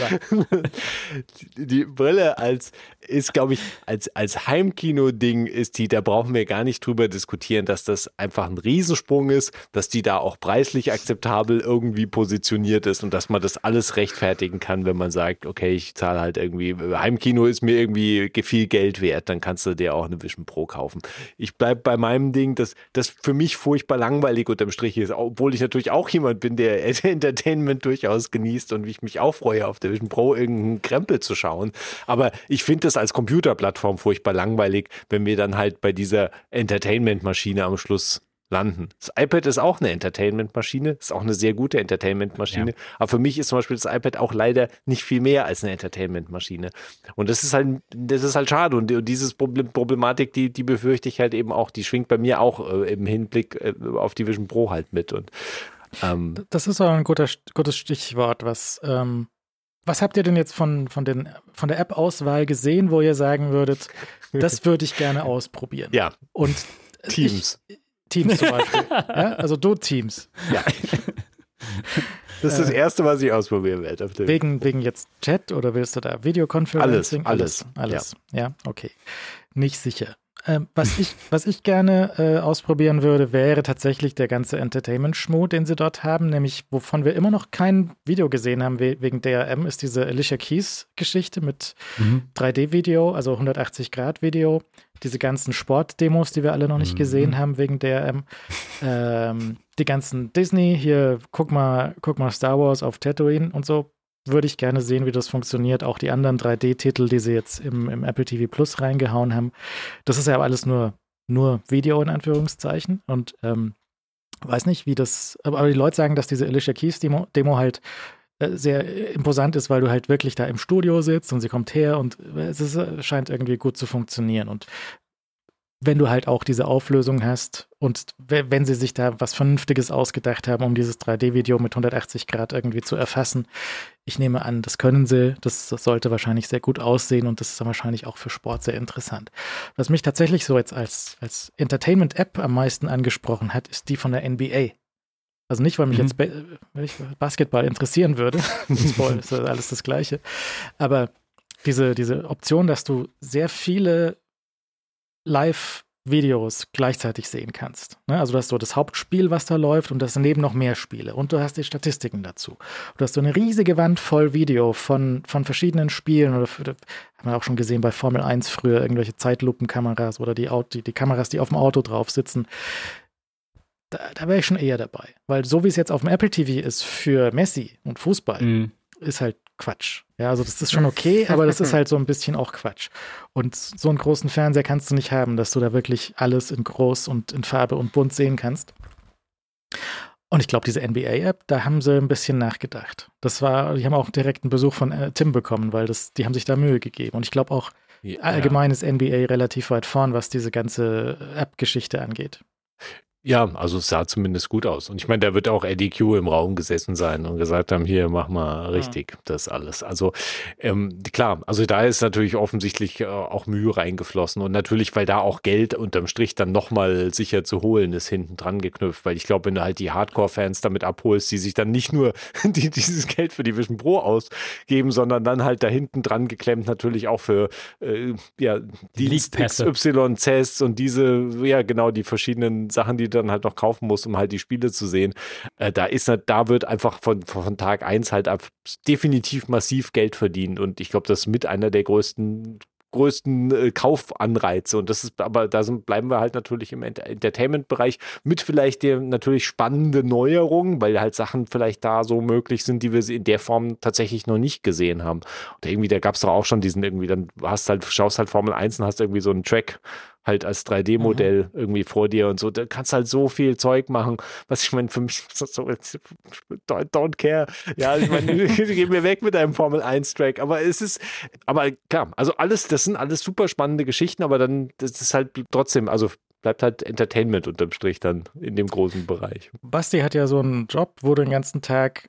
D: die Brille als ist, glaube ich, als, als Heimkino-Ding ist die, da brauchen wir gar nicht drüber diskutieren, dass das einfach ein Riesensprung ist, dass die da auch preislich akzeptabel irgendwie positioniert ist und dass man das alles rechtfertigen kann, wenn man sagt, okay, ich zahle halt irgendwie, Heimkino ist mir irgendwie viel Geld wert, dann kannst du dir auch eine Vision Pro kaufen. Ich bleibe bei meinem Ding, das, das für mich furchtbar langweilig unterm Strich ist, obwohl ich natürlich auch jemand bin, der Entertainment durchaus genießt und ich mich auch freue, auf der Vision Pro irgendeinen Krempel zu schauen. Aber ich finde das als Computerplattform furchtbar langweilig, wenn wir dann halt bei dieser Entertainment-Maschine am Schluss landen. Das iPad ist auch eine Entertainment-Maschine, ist auch eine sehr gute Entertainment-Maschine. Ja. Aber für mich ist zum Beispiel das iPad auch leider nicht viel mehr als eine Entertainment-Maschine. Und das ist halt, das ist halt schade. Und, und diese Problematik, die, die befürchte ich halt eben auch, die schwingt bei mir auch äh, im Hinblick äh, auf die Vision Pro halt mit. Und
B: ähm, das ist auch ein guter, gutes Stichwort, was ähm, was habt ihr denn jetzt von, von, den, von der App-Auswahl gesehen, wo ihr sagen würdet, das würde ich gerne ausprobieren?
D: Ja.
B: Und
D: Teams.
B: Ich, Teams zum Beispiel. ja? Also du Teams.
D: Ja. Das ist das äh, Erste, was ich ausprobieren werde.
B: Wegen, wegen jetzt Chat oder willst du da Videoconferencing?
D: Alles, alles.
B: Alles, alles. Ja. ja, okay. Nicht sicher. Ähm, was, ich, was ich gerne äh, ausprobieren würde, wäre tatsächlich der ganze Entertainment-Schmuh, den sie dort haben, nämlich wovon wir immer noch kein Video gesehen haben we wegen DRM, ist diese Alicia Keys-Geschichte mit mhm. 3D-Video, also 180-Grad-Video, diese ganzen Sportdemos, die wir alle noch nicht mhm. gesehen haben wegen DRM, ähm, die ganzen Disney, hier guck mal, guck mal Star Wars auf Tatooine und so, würde ich gerne sehen, wie das funktioniert. Auch die anderen 3D-Titel, die sie jetzt im, im, Apple TV Plus reingehauen haben. Das ist ja alles nur, nur Video in Anführungszeichen. Und ähm, weiß nicht, wie das. Aber die Leute sagen, dass diese Alicia Keys-Demo Demo halt äh, sehr imposant ist, weil du halt wirklich da im Studio sitzt und sie kommt her und es ist, äh, scheint irgendwie gut zu funktionieren. Und wenn du halt auch diese Auflösung hast und wenn sie sich da was Vernünftiges ausgedacht haben, um dieses 3D-Video mit 180 Grad irgendwie zu erfassen, ich nehme an, das können sie, das sollte wahrscheinlich sehr gut aussehen und das ist dann wahrscheinlich auch für Sport sehr interessant. Was mich tatsächlich so jetzt als, als Entertainment-App am meisten angesprochen hat, ist die von der NBA. Also nicht, weil mich mhm. jetzt ba Basketball interessieren würde, das ist alles das Gleiche, aber diese, diese Option, dass du sehr viele Live-Videos gleichzeitig sehen kannst. Ne? Also du hast so das Hauptspiel, was da läuft und das daneben noch mehr Spiele und du hast die Statistiken dazu. Du hast so eine riesige Wand voll Video von, von verschiedenen Spielen oder für, haben wir auch schon gesehen bei Formel 1 früher irgendwelche Zeitlupenkameras oder die, die, die Kameras, die auf dem Auto drauf sitzen. Da, da wäre ich schon eher dabei. Weil so wie es jetzt auf dem Apple TV ist für Messi und Fußball, mhm. ist halt Quatsch. Ja, also das ist schon okay, aber das ist halt so ein bisschen auch Quatsch. Und so einen großen Fernseher kannst du nicht haben, dass du da wirklich alles in groß und in Farbe und bunt sehen kannst. Und ich glaube, diese NBA-App, da haben sie ein bisschen nachgedacht. Das war, die haben auch direkt einen Besuch von äh, Tim bekommen, weil das, die haben sich da Mühe gegeben. Und ich glaube auch, ja. allgemein ist NBA relativ weit vorn, was diese ganze App-Geschichte angeht.
D: Ja, also es sah zumindest gut aus. Und ich meine, da wird auch Eddie Q im Raum gesessen sein und gesagt haben, hier, mach mal richtig ja. das alles. Also ähm, klar, also da ist natürlich offensichtlich äh, auch Mühe reingeflossen. Und natürlich, weil da auch Geld unterm Strich dann nochmal sicher zu holen ist, hinten dran geknüpft. Weil ich glaube, wenn du halt die Hardcore-Fans damit abholst, die sich dann nicht nur die, dieses Geld für die Vision Pro ausgeben, sondern dann halt da hinten dran geklemmt natürlich auch für äh, ja, Dienst XYZ und diese, ja genau, die verschiedenen Sachen, die dann halt noch kaufen muss, um halt die Spiele zu sehen. Äh, da ist da wird einfach von, von Tag 1 halt definitiv massiv Geld verdient. Und ich glaube, das ist mit einer der größten größten äh, Kaufanreize. Und das ist, aber da sind, bleiben wir halt natürlich im Ent Entertainment-Bereich mit vielleicht der natürlich spannende Neuerungen, weil halt Sachen vielleicht da so möglich sind, die wir in der Form tatsächlich noch nicht gesehen haben. Und irgendwie, da gab es doch auch schon diesen irgendwie, dann hast halt, schaust halt Formel 1 und hast irgendwie so einen Track halt als 3D-Modell mhm. irgendwie vor dir und so. Da kannst halt so viel Zeug machen, was ich meine, für mich so, don't, don't, care. Ja, ich meine, geh mir weg mit deinem Formel 1-Track. Aber es ist, aber klar, also alles, das sind alles super spannende Geschichten, aber dann, das ist halt trotzdem, also bleibt halt Entertainment unterm Strich dann in dem großen Bereich.
B: Basti hat ja so einen Job, wo du den ganzen Tag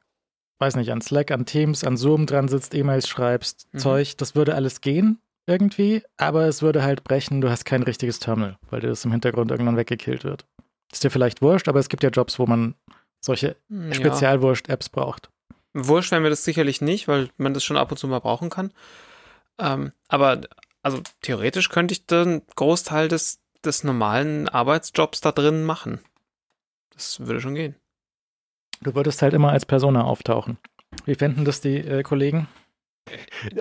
B: weiß nicht, an Slack, an Teams, an Zoom dran sitzt, E-Mails schreibst, mhm. Zeug, das würde alles gehen irgendwie, aber es würde halt brechen, du hast kein richtiges Terminal, weil dir das im Hintergrund irgendwann weggekillt wird. Ist dir vielleicht wurscht, aber es gibt ja Jobs, wo man solche ja. Spezialwurst-Apps braucht.
A: Wurscht wären wir das sicherlich nicht, weil man das schon ab und zu mal brauchen kann. Ähm, aber also theoretisch könnte ich den Großteil des, des normalen Arbeitsjobs da drin machen. Das würde schon gehen.
B: Du würdest halt immer als Persona auftauchen. Wie fänden das die äh, Kollegen?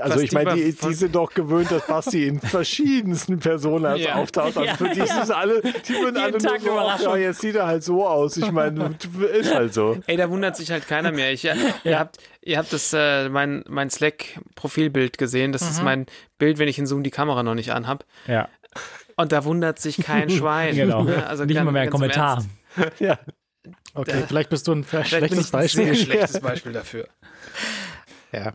D: Also ich meine, die, die, sind doch gewöhnt, dass Basti in verschiedensten Personen ja. auftaucht. Also für die ja. alle, die würden alle Tag nur so, ja, jetzt sieht er halt so aus. Ich meine, ist halt so.
A: Ey, da wundert sich halt keiner mehr. Ich, ja. ihr, habt, ihr habt das, äh, mein, mein Slack-Profilbild gesehen. Das mhm. ist mein Bild, wenn ich in Zoom die Kamera noch nicht anhab.
C: Ja.
A: Und da wundert sich kein Schwein.
C: genau. Also nicht mal mehr ein Kommentar.
B: Ja. Okay, da, vielleicht bist du ein schlechtes Beispiel.
A: Ein schlechtes Beispiel dafür.
B: Ja.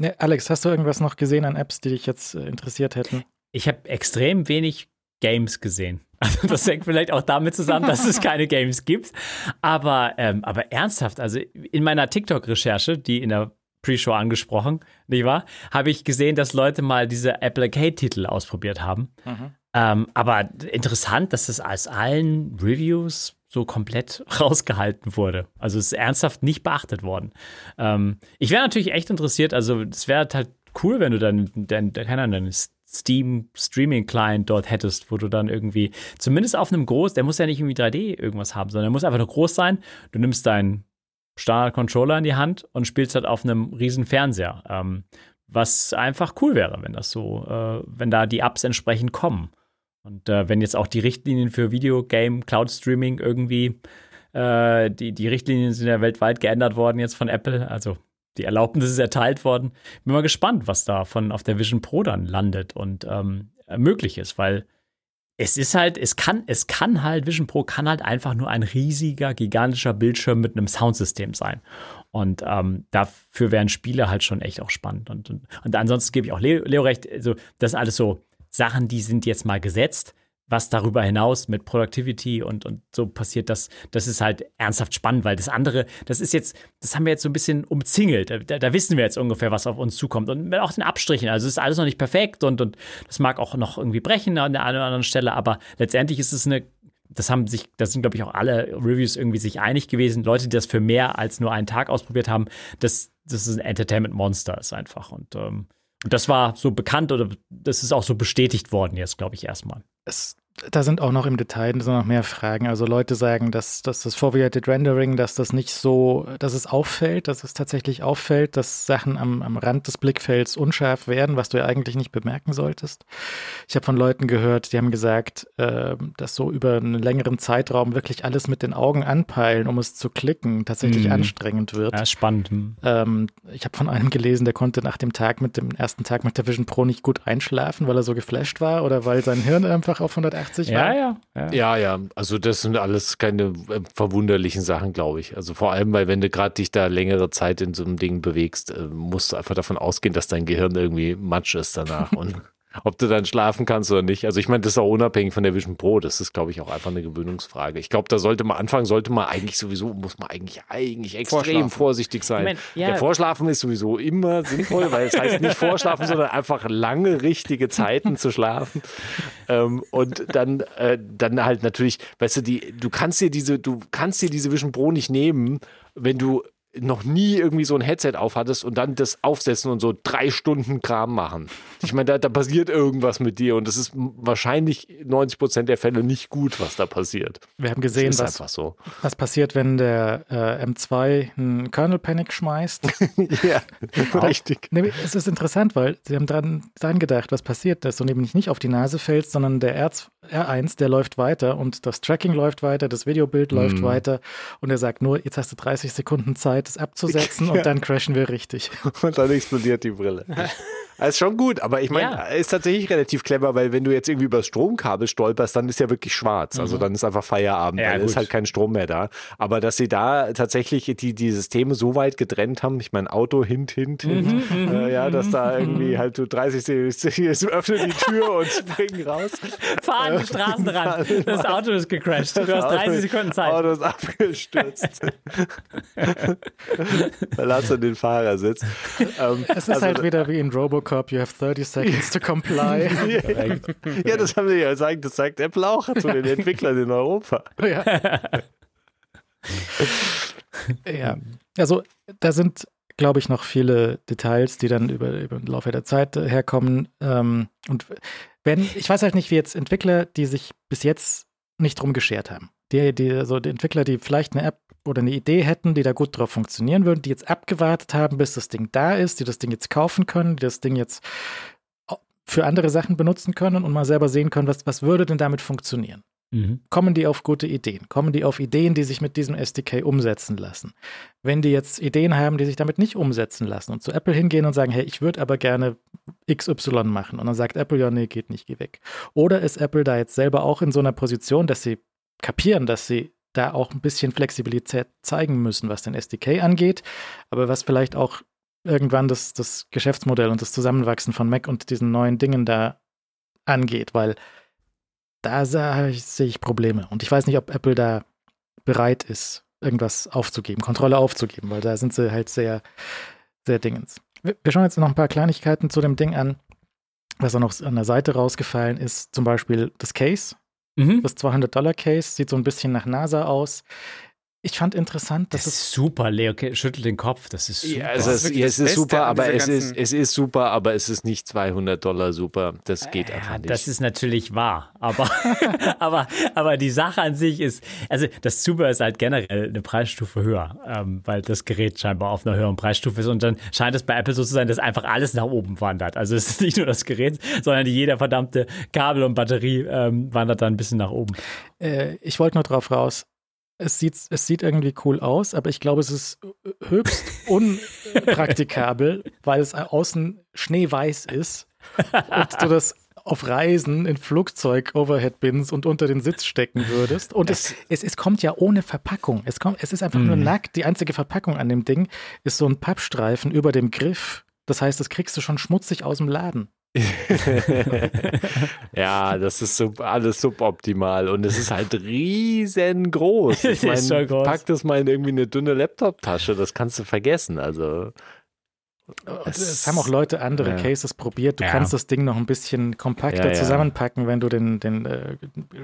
B: Ne, Alex, hast du irgendwas noch gesehen an Apps, die dich jetzt äh, interessiert hätten?
C: Ich habe extrem wenig Games gesehen. Also das hängt vielleicht auch damit zusammen, dass es keine Games gibt. Aber, ähm, aber ernsthaft, also in meiner TikTok-Recherche, die in der Pre-Show angesprochen, nicht wahr, habe ich gesehen, dass Leute mal diese Apple Arcade-Titel ausprobiert haben. Mhm. Ähm, aber interessant, dass es aus allen Reviews so komplett rausgehalten wurde. Also es ist ernsthaft nicht beachtet worden. Ähm, ich wäre natürlich echt interessiert, also es wäre halt cool, wenn du dann, dann keine Ahnung, deine Steam Streaming Client dort hättest, wo du dann irgendwie, zumindest auf einem groß, der muss ja nicht irgendwie 3D irgendwas haben, sondern der muss einfach nur groß sein. Du nimmst deinen Standard-Controller in die Hand und spielst halt auf einem riesen Fernseher. Ähm, was einfach cool wäre, wenn das so, äh, wenn da die Apps entsprechend kommen. Und äh, wenn jetzt auch die Richtlinien für Videogame, Cloud Streaming irgendwie, äh, die, die Richtlinien sind ja weltweit geändert worden jetzt von Apple, also die Erlaubnis ist erteilt worden. Bin mal gespannt, was da von auf der Vision Pro dann landet und ähm, möglich ist, weil es ist halt, es kann, es kann halt, Vision Pro kann halt einfach nur ein riesiger, gigantischer Bildschirm mit einem Soundsystem sein. Und ähm, dafür wären Spiele halt schon echt auch spannend. Und, und, und ansonsten gebe ich auch Leo, Leo recht, also das sind alles so Sachen, die sind jetzt mal gesetzt was darüber hinaus mit Productivity und, und so passiert, das, das ist halt ernsthaft spannend, weil das andere, das ist jetzt, das haben wir jetzt so ein bisschen umzingelt. Da, da wissen wir jetzt ungefähr, was auf uns zukommt. Und auch den Abstrichen. Also es ist alles noch nicht perfekt und, und das mag auch noch irgendwie brechen an der einen oder anderen Stelle, aber letztendlich ist es eine das haben sich, das sind, glaube ich, auch alle Reviews irgendwie sich einig gewesen. Leute, die das für mehr als nur einen Tag ausprobiert haben, das, das ist ein Entertainment-Monster, ist einfach. Und ähm, das war so bekannt oder das ist auch so bestätigt worden jetzt, glaube ich, erstmal.
B: Es, da sind auch noch im Detail sind noch mehr Fragen. Also Leute sagen, dass, dass das Foveated Rendering, dass das nicht so, dass es auffällt, dass es tatsächlich auffällt, dass Sachen am, am Rand des Blickfelds unscharf werden, was du ja eigentlich nicht bemerken solltest. Ich habe von Leuten gehört, die haben gesagt, äh, dass so über einen längeren Zeitraum wirklich alles mit den Augen anpeilen, um es zu klicken, tatsächlich mhm. anstrengend wird.
C: Ja, spannend. Hm.
B: Ähm, ich habe von einem gelesen, der konnte nach dem Tag mit dem ersten Tag mit der Vision Pro nicht gut einschlafen, weil er so geflasht war oder weil sein Hirn einfach auf 180
C: ja,
B: war.
D: Ja, ja. Ja, ja. Also das sind alles keine äh, verwunderlichen Sachen, glaube ich. Also vor allem, weil wenn du gerade dich da längere Zeit in so einem Ding bewegst, äh, musst du einfach davon ausgehen, dass dein Gehirn irgendwie matsch ist danach. Und ob du dann schlafen kannst oder nicht. Also ich meine, das ist auch unabhängig von der Vision Pro. Das ist, glaube ich, auch einfach eine Gewöhnungsfrage. Ich glaube, da sollte man anfangen, sollte man eigentlich sowieso, muss man eigentlich, eigentlich extrem vorsichtig sein. Ich mein, ja. Der Vorschlafen ist sowieso immer sinnvoll, weil es heißt nicht vorschlafen, sondern einfach lange richtige Zeiten zu schlafen. Ähm, und dann, äh, dann halt natürlich, weißt du, die, du kannst dir diese, du kannst dir diese Vision Pro nicht nehmen, wenn du noch nie irgendwie so ein Headset aufhattest und dann das aufsetzen und so drei Stunden Kram machen. Ich meine, da, da passiert irgendwas mit dir und das ist wahrscheinlich 90 Prozent der Fälle nicht gut, was da passiert.
B: Wir haben gesehen, was,
D: so.
B: was passiert, wenn der äh, M2 einen Kernel Panic schmeißt.
D: ja, richtig.
B: Nee, es ist interessant, weil sie haben dran, dran gedacht, was passiert, dass du nämlich nicht auf die Nase fällst, sondern der R, R1, der läuft weiter und das Tracking läuft weiter, das Videobild läuft weiter und er sagt nur, jetzt hast du 30 Sekunden Zeit, es abzusetzen und dann crashen wir richtig.
D: Und dann explodiert die Brille. Das ist schon gut, aber ich meine, ja. ist tatsächlich relativ clever, weil wenn du jetzt irgendwie über das Stromkabel stolperst, dann ist ja wirklich schwarz. Also mhm. dann ist einfach Feierabend, ja, dann gut. ist halt kein Strom mehr da. Aber dass sie da tatsächlich die, die Systeme so weit getrennt haben, ich meine, Auto, hint, hint, hint, mhm. äh, ja, dass da irgendwie halt du 30 jetzt öffne die Tür und spring raus.
C: Fahr an den Straßenrand. Das Auto ist gecrashed. Du hast 30 Sekunden Zeit.
D: Auto ist abgestürzt. Verlass den Fahrersitz.
B: Ähm, es ist also, halt wieder wie in Robo Robocop, you have 30 seconds to comply.
D: ja, das haben sie ja gesagt, das sagt Apple auch zu den Entwicklern in Europa.
B: Ja. ja. Also da sind, glaube ich, noch viele Details, die dann über, über den Laufe der Zeit herkommen. Ähm, und wenn, ich weiß halt nicht, wie jetzt Entwickler, die sich bis jetzt nicht drum geschert haben. Die, die, also die Entwickler, die vielleicht eine App oder eine Idee hätten, die da gut drauf funktionieren würden, die jetzt abgewartet haben, bis das Ding da ist, die das Ding jetzt kaufen können, die das Ding jetzt für andere Sachen benutzen können und mal selber sehen können, was, was würde denn damit funktionieren. Mhm. Kommen die auf gute Ideen? Kommen die auf Ideen, die sich mit diesem SDK umsetzen lassen? Wenn die jetzt Ideen haben, die sich damit nicht umsetzen lassen und zu Apple hingehen und sagen, hey, ich würde aber gerne XY machen und dann sagt Apple, ja, nee, geht nicht, geh weg. Oder ist Apple da jetzt selber auch in so einer Position, dass sie kapieren, dass sie da auch ein bisschen Flexibilität zeigen müssen, was den SDK angeht, aber was vielleicht auch irgendwann das, das Geschäftsmodell und das Zusammenwachsen von Mac und diesen neuen Dingen da angeht, weil da sehe ich Probleme. Und ich weiß nicht, ob Apple da bereit ist, irgendwas aufzugeben, Kontrolle aufzugeben, weil da sind sie halt sehr, sehr dingens. Wir schauen jetzt noch ein paar Kleinigkeiten zu dem Ding an, was auch noch an der Seite rausgefallen ist. Zum Beispiel das Case, Mhm. Das 200-Dollar-Case sieht so ein bisschen nach NASA aus. Ich fand interessant, dass
C: das ist super. Leo schüttelt den Kopf. Das ist super.
D: Ja, also es, ist, es ist super, aber es ist, es ist super, aber es ist nicht 200 Dollar super. Das geht ja, einfach nicht.
C: Das ist natürlich wahr. Aber, aber, aber die Sache an sich ist, also das Super ist halt generell eine Preisstufe höher, ähm, weil das Gerät scheinbar auf einer höheren Preisstufe ist. Und dann scheint es bei Apple so zu sein, dass einfach alles nach oben wandert. Also es ist nicht nur das Gerät, sondern jeder verdammte Kabel und Batterie ähm, wandert dann ein bisschen nach oben.
B: Äh, ich wollte nur drauf raus es sieht, es sieht irgendwie cool aus, aber ich glaube, es ist höchst unpraktikabel, weil es außen schneeweiß ist und du das auf Reisen in Flugzeug Overhead Bins und unter den Sitz stecken würdest. Und es, es, es kommt ja ohne Verpackung. Es, kommt, es ist einfach mhm. nur nackt. Die einzige Verpackung an dem Ding ist so ein Pappstreifen über dem Griff. Das heißt, das kriegst du schon schmutzig aus dem Laden.
D: ja, das ist sub, alles suboptimal und es ist halt riesengroß. Ich mein, pack das mal in irgendwie eine dünne Laptop-Tasche, das kannst du vergessen. Also
B: es, es, haben auch Leute andere ja. Cases probiert. Du ja. kannst das Ding noch ein bisschen kompakter ja, zusammenpacken, wenn du den, den äh,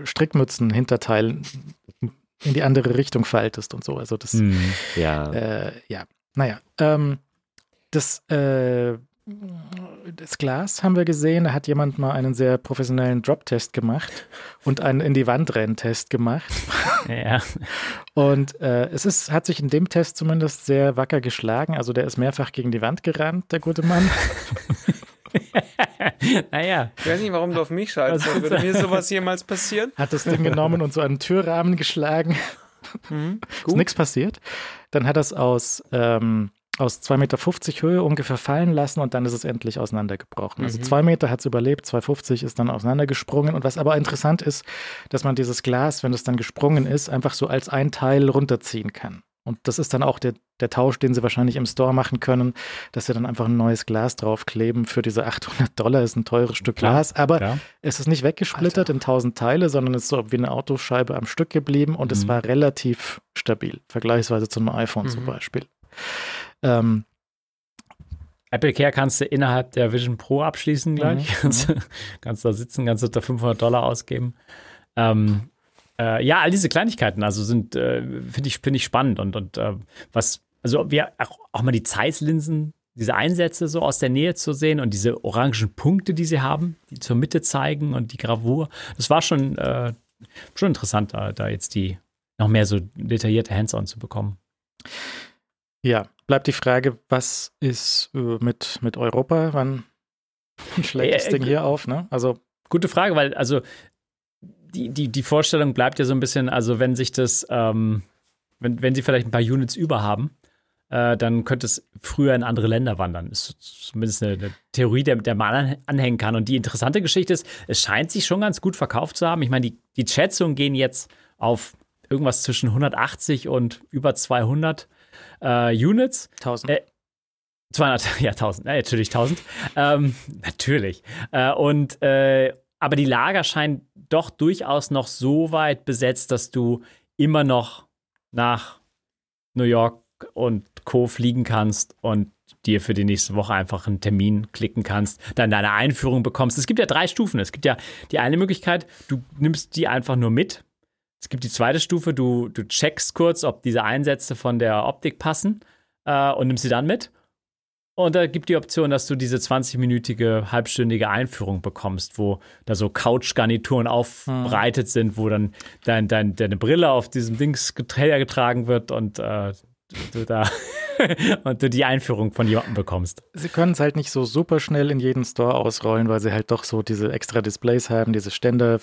B: Strickmützen-Hinterteil in die andere Richtung faltest und so. Also das, hm. ja. Äh, ja, naja. Ähm, das äh, das Glas haben wir gesehen, da hat jemand mal einen sehr professionellen Drop-Test gemacht und einen in die Wand renn-Test gemacht. Ja. Und äh, es ist, hat sich in dem Test zumindest sehr wacker geschlagen. Also der ist mehrfach gegen die Wand gerannt, der gute Mann.
A: naja. Ich weiß nicht, warum du auf mich schaltest. Würde mir sowas jemals passieren?
B: Hat das Ding genommen und so einen Türrahmen geschlagen. Mhm, ist nichts passiert. Dann hat er es aus ähm, aus 2,50 Meter Höhe ungefähr fallen lassen und dann ist es endlich auseinandergebrochen. Also mhm. Also zwei Meter hat es überlebt, 2,50 ist dann auseinandergesprungen. Und was aber interessant ist, dass man dieses Glas, wenn es dann gesprungen ist, einfach so als ein Teil runterziehen kann. Und das ist dann auch der, der Tausch, den sie wahrscheinlich im Store machen können, dass sie dann einfach ein neues Glas draufkleben für diese 800 Dollar. Ist ein teures Stück Klar, Glas, aber ja. es ist nicht weggesplittert Alter. in tausend Teile, sondern es ist so wie eine Autoscheibe am Stück geblieben und mhm. es war relativ stabil, vergleichsweise zu einem iPhone mhm. zum Beispiel. Ähm,
C: Apple Care kannst du innerhalb der Vision Pro abschließen gleich. Mhm. Kannst, da sitzen, kannst da 500 Dollar ausgeben. Ähm, äh, ja, all diese Kleinigkeiten, also sind, äh, finde ich, finde ich spannend und, und äh, was, also wir auch, auch mal die Zeiss-Linsen, diese Einsätze so aus der Nähe zu sehen und diese orangen Punkte, die sie haben, die zur Mitte zeigen und die Gravur, das war schon, äh, schon interessant, da, da jetzt die noch mehr so detaillierte Hands-on zu bekommen.
B: Ja, bleibt die Frage, was ist äh, mit, mit Europa? Wann schlägt das Ding hier auf? Ne?
C: Also gute Frage, weil also die, die, die Vorstellung bleibt ja so ein bisschen, also wenn sich das, ähm, wenn, wenn sie vielleicht ein paar Units über haben, äh, dann könnte es früher in andere Länder wandern. Das ist zumindest eine, eine Theorie, der, der man anhängen kann. Und die interessante Geschichte ist, es scheint sich schon ganz gut verkauft zu haben. Ich meine, die, die Schätzungen gehen jetzt auf irgendwas zwischen 180 und über 200 äh, Units.
B: 1000. Äh,
C: 200, ja, 1000, ja, natürlich 1000. ähm, natürlich. Äh, und, äh, aber die Lager scheinen doch durchaus noch so weit besetzt, dass du immer noch nach New York und Co. fliegen kannst und dir für die nächste Woche einfach einen Termin klicken kannst, dann deine Einführung bekommst. Es gibt ja drei Stufen. Es gibt ja die eine Möglichkeit, du nimmst die einfach nur mit es gibt die zweite Stufe, du, du checkst kurz, ob diese Einsätze von der Optik passen äh, und nimmst sie dann mit. Und da gibt die Option, dass du diese 20-minütige, halbstündige Einführung bekommst, wo da so Couch-Garnituren aufbereitet hm. sind, wo dann dein, dein, deine Brille auf diesem Dings getragen wird und äh, du da und du die Einführung von jemandem bekommst.
B: Sie können es halt nicht so super schnell in jeden Store ausrollen, weil sie halt doch so diese extra Displays haben, diese Ständer,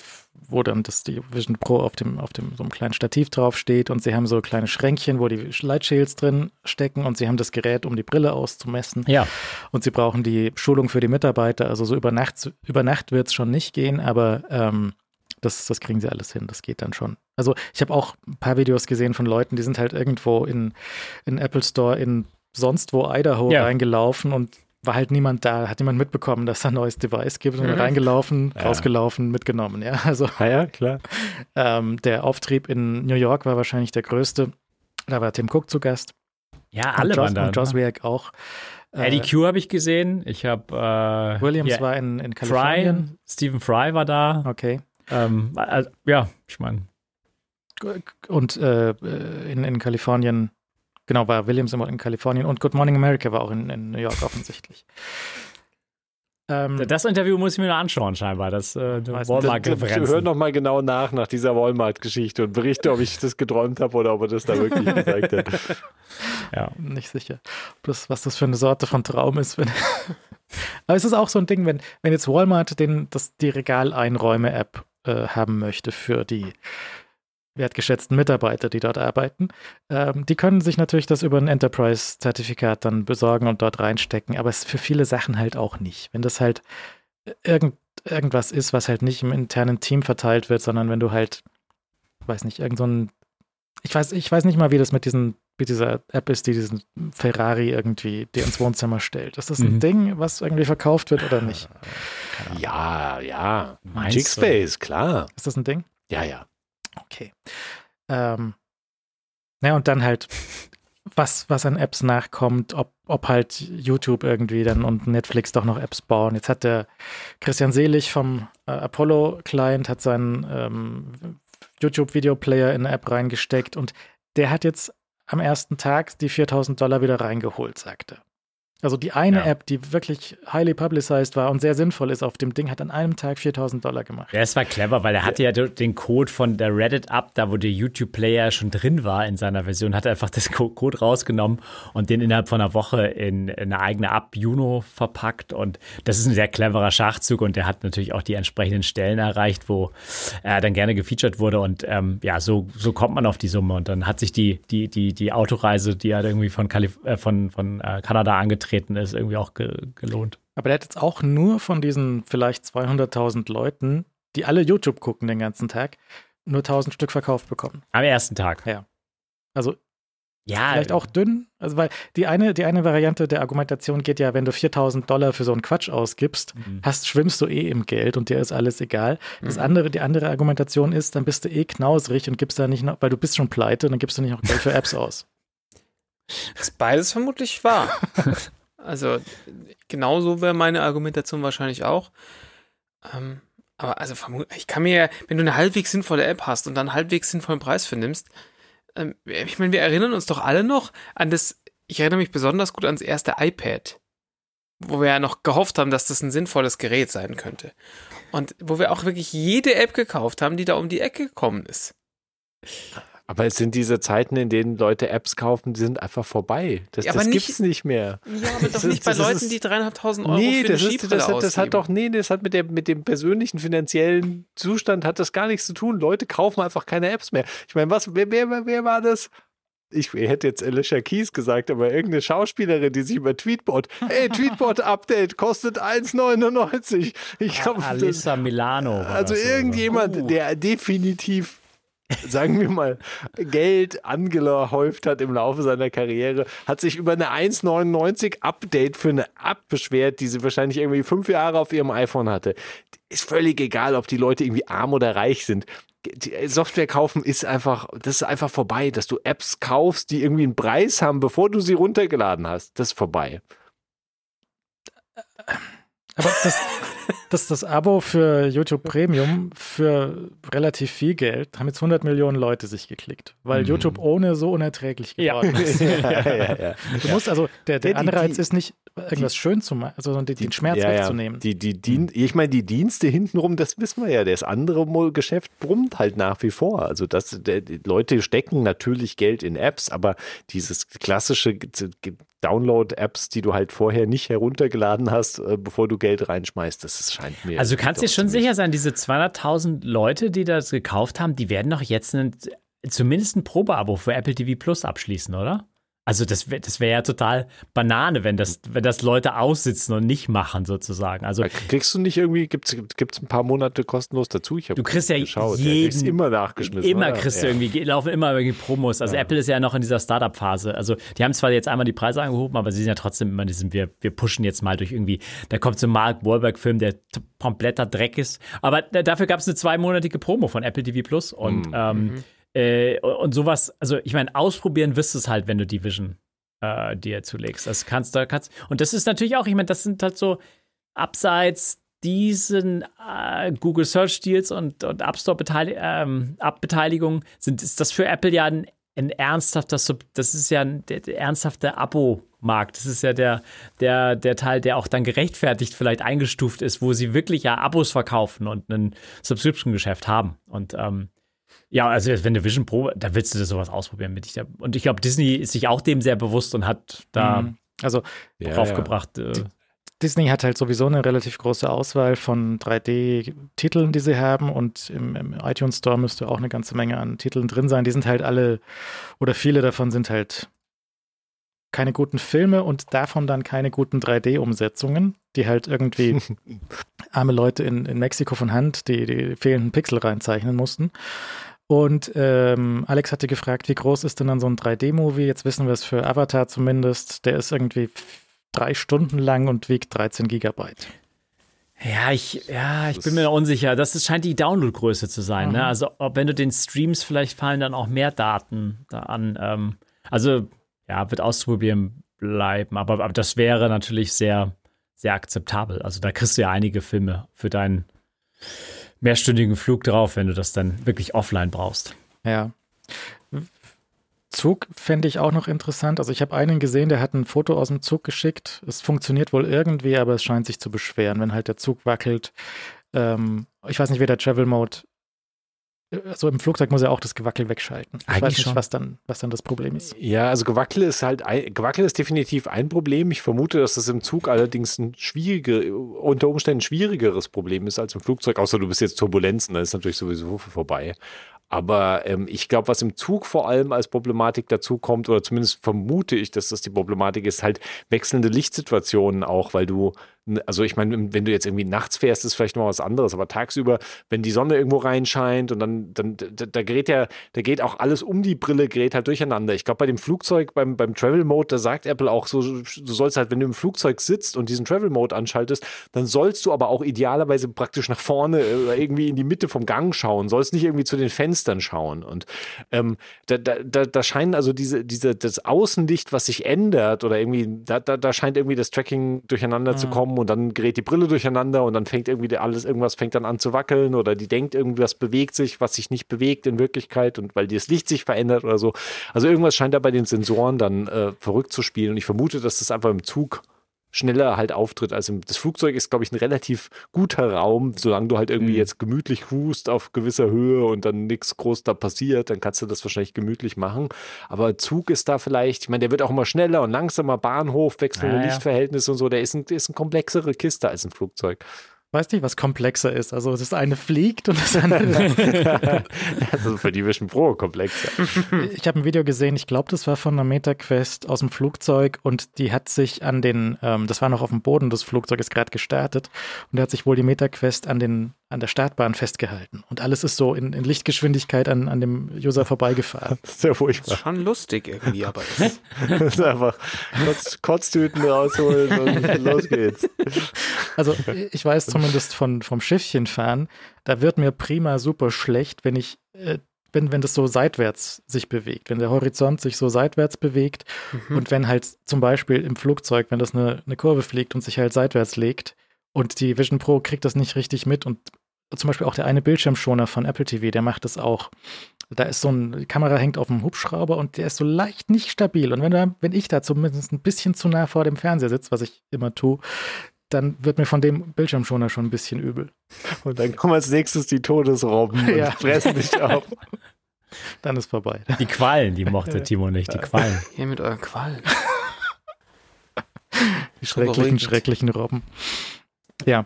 B: wo dann das die Vision Pro auf dem, auf dem so einem kleinen Stativ draufsteht und sie haben so kleine Schränkchen, wo die Lightshields drin stecken und sie haben das Gerät, um die Brille auszumessen.
C: Ja.
B: Und sie brauchen die Schulung für die Mitarbeiter. Also so über Nacht, über Nacht wird es schon nicht gehen, aber ähm, das, das kriegen sie alles hin, das geht dann schon. Also ich habe auch ein paar Videos gesehen von Leuten, die sind halt irgendwo in, in Apple Store in sonst wo Idaho ja. reingelaufen und war halt niemand da, hat niemand mitbekommen, dass da ein neues Device gibt. Und mhm. reingelaufen, ja. rausgelaufen, mitgenommen. Ja, also
D: ja, ja klar.
B: Ähm, der Auftrieb in New York war wahrscheinlich der größte. Da war Tim Cook zu Gast.
C: Ja, alle und waren da.
B: Und Joss ne? auch.
C: Eddie Q habe ich gesehen. Ich habe
B: äh, Williams yeah, war in, in Kalifornien.
C: Fry, Stephen Fry war da.
B: Okay.
C: Ähm, also, ja, ich meine.
B: und äh, in, in Kalifornien, genau, war Williams immer in Kalifornien und Good Morning America war auch in, in New York offensichtlich.
C: Ähm, das Interview muss ich mir nur anschauen, scheinbar. Das äh, Walmart-Referenz.
D: Hör noch mal genau nach, nach dieser Walmart-Geschichte und berichte, ob ich das geträumt habe oder ob er das da wirklich gesagt hat.
B: Ja, nicht sicher, das, was das für eine Sorte von Traum ist. Wenn Aber es ist auch so ein Ding, wenn, wenn jetzt Walmart den, das, die Regaleinräume-App äh, haben möchte für die wertgeschätzten Mitarbeiter, die dort arbeiten. Ähm, die können sich natürlich das über ein Enterprise-Zertifikat dann besorgen und dort reinstecken, aber es ist für viele Sachen halt auch nicht. Wenn das halt irgend, irgendwas ist, was halt nicht im internen Team verteilt wird, sondern wenn du halt, weiß nicht, irgend so ein, ich weiß, ich weiß nicht mal, wie das mit diesen, wie dieser App ist, die diesen Ferrari irgendwie dir ins Wohnzimmer stellt. Ist das ein mhm. Ding, was irgendwie verkauft wird oder nicht?
D: Ja, ja. Magic Space, klar.
B: Ist das ein Ding?
D: Ja, ja.
B: Okay. Ähm, ja, und dann halt, was, was an Apps nachkommt, ob, ob halt YouTube irgendwie dann und Netflix doch noch Apps bauen. Jetzt hat der Christian Selig vom äh, Apollo-Client hat seinen ähm, YouTube-Video-Player in eine App reingesteckt und der hat jetzt am ersten Tag die 4000 Dollar wieder reingeholt, sagte. Also die eine ja. App, die wirklich highly publicized war und sehr sinnvoll ist auf dem Ding, hat an einem Tag 4000 Dollar gemacht.
C: Ja, es war clever, weil er hatte ja den Code von der Reddit-App, da wo der YouTube-Player schon drin war in seiner Version, hat er einfach das Code rausgenommen und den innerhalb von einer Woche in, eine eigene App Juno verpackt und das ist ein sehr cleverer Schachzug und der hat natürlich auch die entsprechenden Stellen erreicht, wo er dann gerne gefeatured wurde und ähm, ja, so, so kommt man auf die Summe und dann hat sich die, die, die, die Autoreise, die er irgendwie von, Kalif äh, von, von äh, Kanada angetreten aufgetreten ist, irgendwie auch ge gelohnt.
B: Aber der hat jetzt auch nur von diesen vielleicht 200.000 Leuten, die alle YouTube gucken den ganzen Tag, nur 1000 Stück verkauft bekommen.
C: Am ersten Tag.
B: Ja. Also ja, vielleicht auch dünn. Also, weil die eine, die eine Variante der Argumentation geht ja, wenn du 4000 Dollar für so einen Quatsch ausgibst, mhm. hast, schwimmst du eh im Geld und dir ist alles egal. Das mhm. andere, die andere Argumentation ist, dann bist du eh knausrig und gibst da nicht noch, weil du bist schon pleite und dann gibst du nicht noch Geld für Apps aus.
A: Das ist beides vermutlich wahr. Also genauso wäre meine Argumentation wahrscheinlich auch. Ähm, aber also ich kann mir, wenn du eine halbwegs sinnvolle App hast und dann halbwegs sinnvollen Preis vernimmst, ähm, ich meine, wir erinnern uns doch alle noch an das, ich erinnere mich besonders gut ans erste iPad, wo wir ja noch gehofft haben, dass das ein sinnvolles Gerät sein könnte. Und wo wir auch wirklich jede App gekauft haben, die da um die Ecke gekommen ist.
D: Aber es sind diese Zeiten, in denen Leute Apps kaufen, die sind einfach vorbei. Das, ja, das gibt es nicht mehr.
A: Ja, aber doch nicht bei Leuten, ist, die dreieinhalbtausend Euro
D: nee,
A: für
D: das ist, das, hat, das hat doch, nee, das hat mit, der, mit dem persönlichen finanziellen Zustand hat das gar nichts zu tun. Leute kaufen einfach keine Apps mehr. Ich meine, was, wer, wer, wer war das? ich hätte jetzt Alicia Keys gesagt, aber irgendeine Schauspielerin, die sich über Tweetbot, ey, Tweetbot-Update kostet 1,99. Ich
C: glaube, Alissa Milano.
D: Also irgendjemand, uh. der definitiv sagen wir mal, Geld angehäuft hat im Laufe seiner Karriere, hat sich über eine 1,99 Update für eine App beschwert, die sie wahrscheinlich irgendwie fünf Jahre auf ihrem iPhone hatte. Ist völlig egal, ob die Leute irgendwie arm oder reich sind. Die Software kaufen ist einfach, das ist einfach vorbei, dass du Apps kaufst, die irgendwie einen Preis haben, bevor du sie runtergeladen hast. Das ist vorbei.
B: Aber das, das, das Abo für YouTube Premium für relativ viel Geld haben jetzt 100 Millionen Leute sich geklickt, weil mhm. YouTube ohne so unerträglich geworden ja. ist. ja, ja, du musst also, der, der Anreiz die, ist nicht, irgendwas die, schön zu machen, sondern die, den Schmerz wegzunehmen.
D: Die, die, die, mhm. ich meine, die Dienste hintenrum, das wissen wir ja, das andere Geschäft brummt halt nach wie vor. Also das, der, die Leute stecken natürlich Geld in Apps, aber dieses klassische Download-Apps, die du halt vorher nicht heruntergeladen hast, äh, bevor du Geld reinschmeißt, das scheint mir.
C: Also du kannst dir schon sicher sein, diese 200.000 Leute, die das gekauft haben, die werden doch jetzt einen, zumindest ein Probeabo für Apple TV Plus abschließen, oder? Also das wäre das wär ja total Banane, wenn das, wenn das Leute aussitzen und nicht machen sozusagen. Also
D: kriegst du nicht irgendwie, gibt es ein paar Monate kostenlos dazu?
C: Ich du kriegst ja geschaut, jeden,
D: ja, immer nachgeschmissen.
C: Immer oder? kriegst du irgendwie, laufen immer irgendwie Promos. Also ja. Apple ist ja noch in dieser Startup-Phase. Also die haben zwar jetzt einmal die Preise angehoben, aber sie sind ja trotzdem immer in diesem, wir, wir pushen jetzt mal durch irgendwie, da kommt so ein Mark Wahlberg-Film, der kompletter Dreck ist. Aber dafür gab es eine zweimonatige Promo von Apple TV Plus und mhm. ähm, mhm. Äh, und sowas, also ich meine, ausprobieren wirst du es halt, wenn du die Vision äh, dir zulegst. Das kannst du, kannst, und das ist natürlich auch, ich meine, das sind halt so abseits diesen äh, Google Search Deals und, und App Store ähm, App-Beteiligung sind, ist das für Apple ja ein, ein ernsthafter, das ist ja ein der, der ernsthafte Abo-Markt. Das ist ja der, der, der Teil, der auch dann gerechtfertigt vielleicht eingestuft ist, wo sie wirklich ja Abos verkaufen und ein Subscription-Geschäft haben. Und ähm, ja, also wenn du Vision Pro, da willst du sowas ausprobieren mit dich. Und ich glaube, Disney ist sich auch dem sehr bewusst und hat da mhm.
B: also
C: draufgebracht. Ja.
B: Äh, Disney hat halt sowieso eine relativ große Auswahl von 3D-Titeln, die sie haben und im, im, iTunes Store müsste auch eine ganze Menge an Titeln drin sein. Die sind halt alle oder viele davon sind halt keine guten Filme und davon dann keine guten 3D-Umsetzungen, die halt irgendwie arme Leute in, in Mexiko von Hand die, die fehlenden Pixel reinzeichnen mussten. Und ähm, Alex hatte gefragt, wie groß ist denn dann so ein 3D-Movie? Jetzt wissen wir es für Avatar zumindest. Der ist irgendwie drei Stunden lang und wiegt 13 Gigabyte.
C: Ja, ich, ja, ich bin mir unsicher. Das ist, scheint die Downloadgröße zu sein. Ne? Mhm. Ne? Also, ob wenn du den streamst, vielleicht fallen dann auch mehr Daten da an. Ähm, also, ja, wird auszuprobieren bleiben. Aber, aber das wäre natürlich sehr, sehr akzeptabel. Also, da kriegst du ja einige Filme für deinen mehrstündigen Flug drauf, wenn du das dann wirklich offline brauchst.
B: Ja. Zug fände ich auch noch interessant. Also ich habe einen gesehen, der hat ein Foto aus dem Zug geschickt. Es funktioniert wohl irgendwie, aber es scheint sich zu beschweren, wenn halt der Zug wackelt. Ähm, ich weiß nicht, wie der Travel Mode. So also im Flugzeug muss er auch das Gewackel wegschalten. Ich Eigentlich weiß nicht, schon. was dann, was dann das Problem ist.
D: Ja, also Gewackel ist halt ein, Gewackel ist definitiv ein Problem. Ich vermute, dass das im Zug allerdings ein schwierige, unter Umständen schwierigeres Problem ist als im Flugzeug, außer du bist jetzt Turbulenzen, dann ist natürlich sowieso vorbei. Aber ähm, ich glaube, was im Zug vor allem als Problematik dazu kommt, oder zumindest vermute ich, dass das die Problematik ist, halt wechselnde Lichtsituationen auch, weil du also ich meine, wenn du jetzt irgendwie nachts fährst, ist vielleicht noch was anderes, aber tagsüber, wenn die Sonne irgendwo reinscheint und dann, dann da, da gerät ja, da geht auch alles um die Brille, gerät halt durcheinander. Ich glaube, bei dem Flugzeug, beim, beim Travel Mode, da sagt Apple auch so, du sollst halt, wenn du im Flugzeug sitzt und diesen Travel Mode anschaltest, dann sollst du aber auch idealerweise praktisch nach vorne oder irgendwie in die Mitte vom Gang schauen, sollst nicht irgendwie zu den Fenstern schauen. Und ähm, da, da, da, da scheinen also diese, diese, das Außenlicht, was sich ändert oder irgendwie, da, da, da scheint irgendwie das Tracking durcheinander mhm. zu kommen und dann gerät die Brille durcheinander und dann fängt irgendwie alles, irgendwas fängt dann an zu wackeln oder die denkt, irgendwas bewegt sich, was sich nicht bewegt in Wirklichkeit und weil das Licht sich verändert oder so. Also irgendwas scheint da bei den Sensoren dann äh, verrückt zu spielen und ich vermute, dass das einfach im Zug schneller halt auftritt. Also das Flugzeug ist, glaube ich, ein relativ guter Raum, solange du halt irgendwie mhm. jetzt gemütlich cruist auf gewisser Höhe und dann nichts groß da passiert, dann kannst du das wahrscheinlich gemütlich machen. Aber Zug ist da vielleicht, ich meine, der wird auch immer schneller und langsamer, Bahnhof, wechselnde ah, ja. Lichtverhältnisse und so, der ist, ein, ist eine komplexere Kiste als ein Flugzeug
B: weiß nicht, was komplexer ist. Also das eine fliegt und das andere.
D: also für die Vision Pro komplexer.
B: Ich habe ein Video gesehen, ich glaube, das war von einer MetaQuest aus dem Flugzeug und die hat sich an den, ähm, das war noch auf dem Boden des Flugzeuges gerade gestartet und da hat sich wohl die MetaQuest an den an der Startbahn festgehalten. Und alles ist so in, in Lichtgeschwindigkeit an, an dem User vorbeigefahren.
A: Das ist ja furchtbar. Das ist schon lustig irgendwie, aber.
D: das ist einfach Kotz, Kotztüten rausholen und los geht's.
B: Also, ich weiß zumindest von, vom Schiffchenfahren, da wird mir prima super schlecht, wenn ich. Äh, wenn, wenn das so seitwärts sich bewegt, wenn der Horizont sich so seitwärts bewegt mhm. und wenn halt zum Beispiel im Flugzeug, wenn das eine, eine Kurve fliegt und sich halt seitwärts legt, und die Vision Pro kriegt das nicht richtig mit und zum Beispiel auch der eine Bildschirmschoner von Apple TV, der macht das auch. Da ist so ein, die Kamera hängt auf einem Hubschrauber und der ist so leicht nicht stabil. Und wenn, da, wenn ich da zumindest ein bisschen zu nah vor dem Fernseher sitze, was ich immer tue, dann wird mir von dem Bildschirmschoner schon ein bisschen übel.
D: Und dann kommen als nächstes die Todesrobben ja. und fressen dich auf.
B: Dann ist vorbei.
C: Die Quallen, die mochte Timo nicht, die Quallen.
A: Hier mit euren Quallen.
B: Die schrecklichen, schrecklichen Robben. Ja.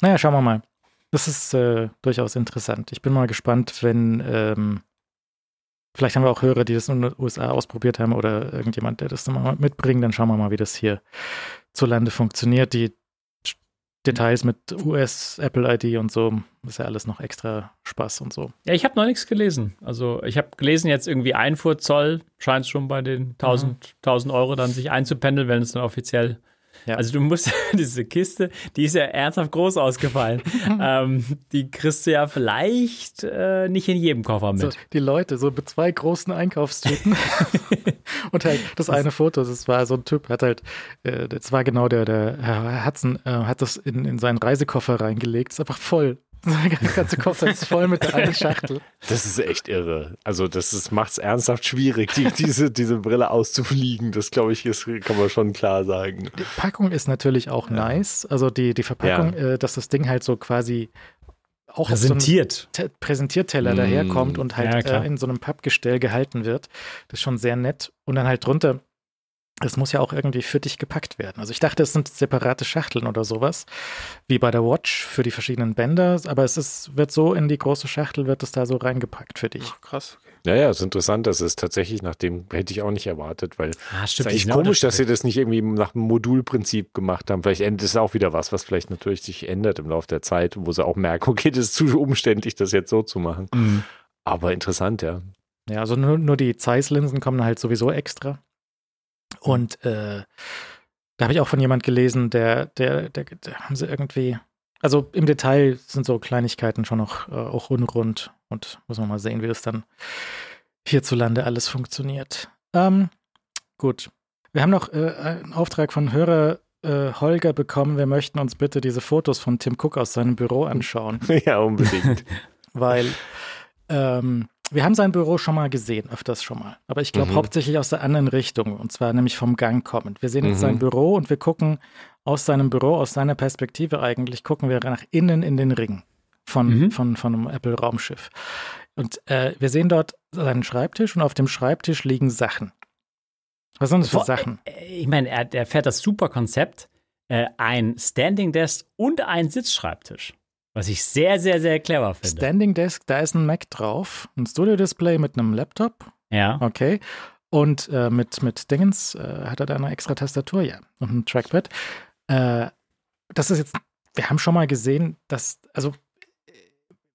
B: Naja, schauen wir mal. Das ist äh, durchaus interessant. Ich bin mal gespannt, wenn ähm, vielleicht haben wir auch Hörer, die das in den USA ausprobiert haben oder irgendjemand, der das dann mal mitbringt. Dann schauen wir mal, wie das hier zu Lande funktioniert. Die Details mit US, Apple ID und so, ist ja alles noch extra Spaß und so.
C: Ja, ich habe noch nichts gelesen. Also ich habe gelesen, jetzt irgendwie Einfuhrzoll scheint schon bei den 1000, mhm. 1000 Euro dann sich einzupendeln, wenn es dann offiziell Ja. Also du musst diese Kiste, die ist ja ernsthaft groß ausgefallen. ähm, die kriegst du ja vielleicht äh, nicht in jedem Koffer mit.
B: So, die Leute, so mit zwei großen Einkaufstüten. und halt das eine Foto, das war so ein Typ, hat halt, äh, das war genau der, der Herr Hudson, äh, hat das in, in seinen Reisekoffer reingelegt. Ist einfach voll. Der ganze Koffer ist voll mit der einen Schachtel.
D: Das ist echt irre. Also, das macht es ernsthaft schwierig, die, diese, diese Brille auszufliegen. Das, glaube ich, ist, kann man schon klar sagen.
B: Die Packung ist natürlich auch ja. nice. Also, die, die Verpackung, ja. äh, dass das Ding halt so quasi auch
C: präsentiert.
B: So Präsentierteller mm. daherkommt und halt ja, äh, in so einem Pappgestell gehalten wird. Das ist schon sehr nett. Und dann halt drunter es muss ja auch irgendwie für dich gepackt werden. Also ich dachte, es sind separate Schachteln oder sowas, wie bei der Watch für die verschiedenen Bänder, aber es ist, wird so in die große Schachtel, wird es da so reingepackt für dich. Ach,
D: krass. Okay. Ja, ja, ist interessant, dass es tatsächlich nach dem hätte ich auch nicht erwartet, weil ah, es ist eigentlich komisch, das dass sie das nicht irgendwie nach dem Modulprinzip gemacht haben. Vielleicht endet es auch wieder was, was vielleicht natürlich sich ändert im Laufe der Zeit, wo sie auch merken, okay, das ist zu umständlich, das jetzt so zu machen. Mhm. Aber interessant, ja.
B: Ja, also nur, nur die Zeiss-Linsen kommen halt sowieso extra. Und äh, da habe ich auch von jemand gelesen, der, der, der, der, haben sie irgendwie, also im Detail sind so Kleinigkeiten schon noch äh, auch unrund und muss man mal sehen, wie das dann hierzulande alles funktioniert. Ähm, gut. Wir haben noch äh, einen Auftrag von Hörer äh, Holger bekommen. Wir möchten uns bitte diese Fotos von Tim Cook aus seinem Büro anschauen.
D: Ja, unbedingt.
B: Weil ähm, wir haben sein Büro schon mal gesehen, öfters schon mal. Aber ich glaube mhm. hauptsächlich aus der anderen Richtung, und zwar nämlich vom Gang kommend. Wir sehen jetzt mhm. sein Büro und wir gucken aus seinem Büro, aus seiner Perspektive eigentlich, gucken wir nach innen in den Ring von, mhm. von, von einem Apple-Raumschiff. Und äh, wir sehen dort seinen Schreibtisch und auf dem Schreibtisch liegen Sachen. Was sind das für Sachen?
C: Äh, ich meine, er, er, fährt das super Konzept. Äh, ein Standing Desk und ein Sitzschreibtisch. Was ich sehr, sehr, sehr clever finde.
B: Standing Desk, da ist ein Mac drauf, ein Studio-Display mit einem Laptop.
C: Ja.
B: Okay. Und äh, mit, mit Dingens äh, hat er da eine extra Tastatur, ja. Und ein Trackpad. Äh, das ist jetzt, wir haben schon mal gesehen, dass, also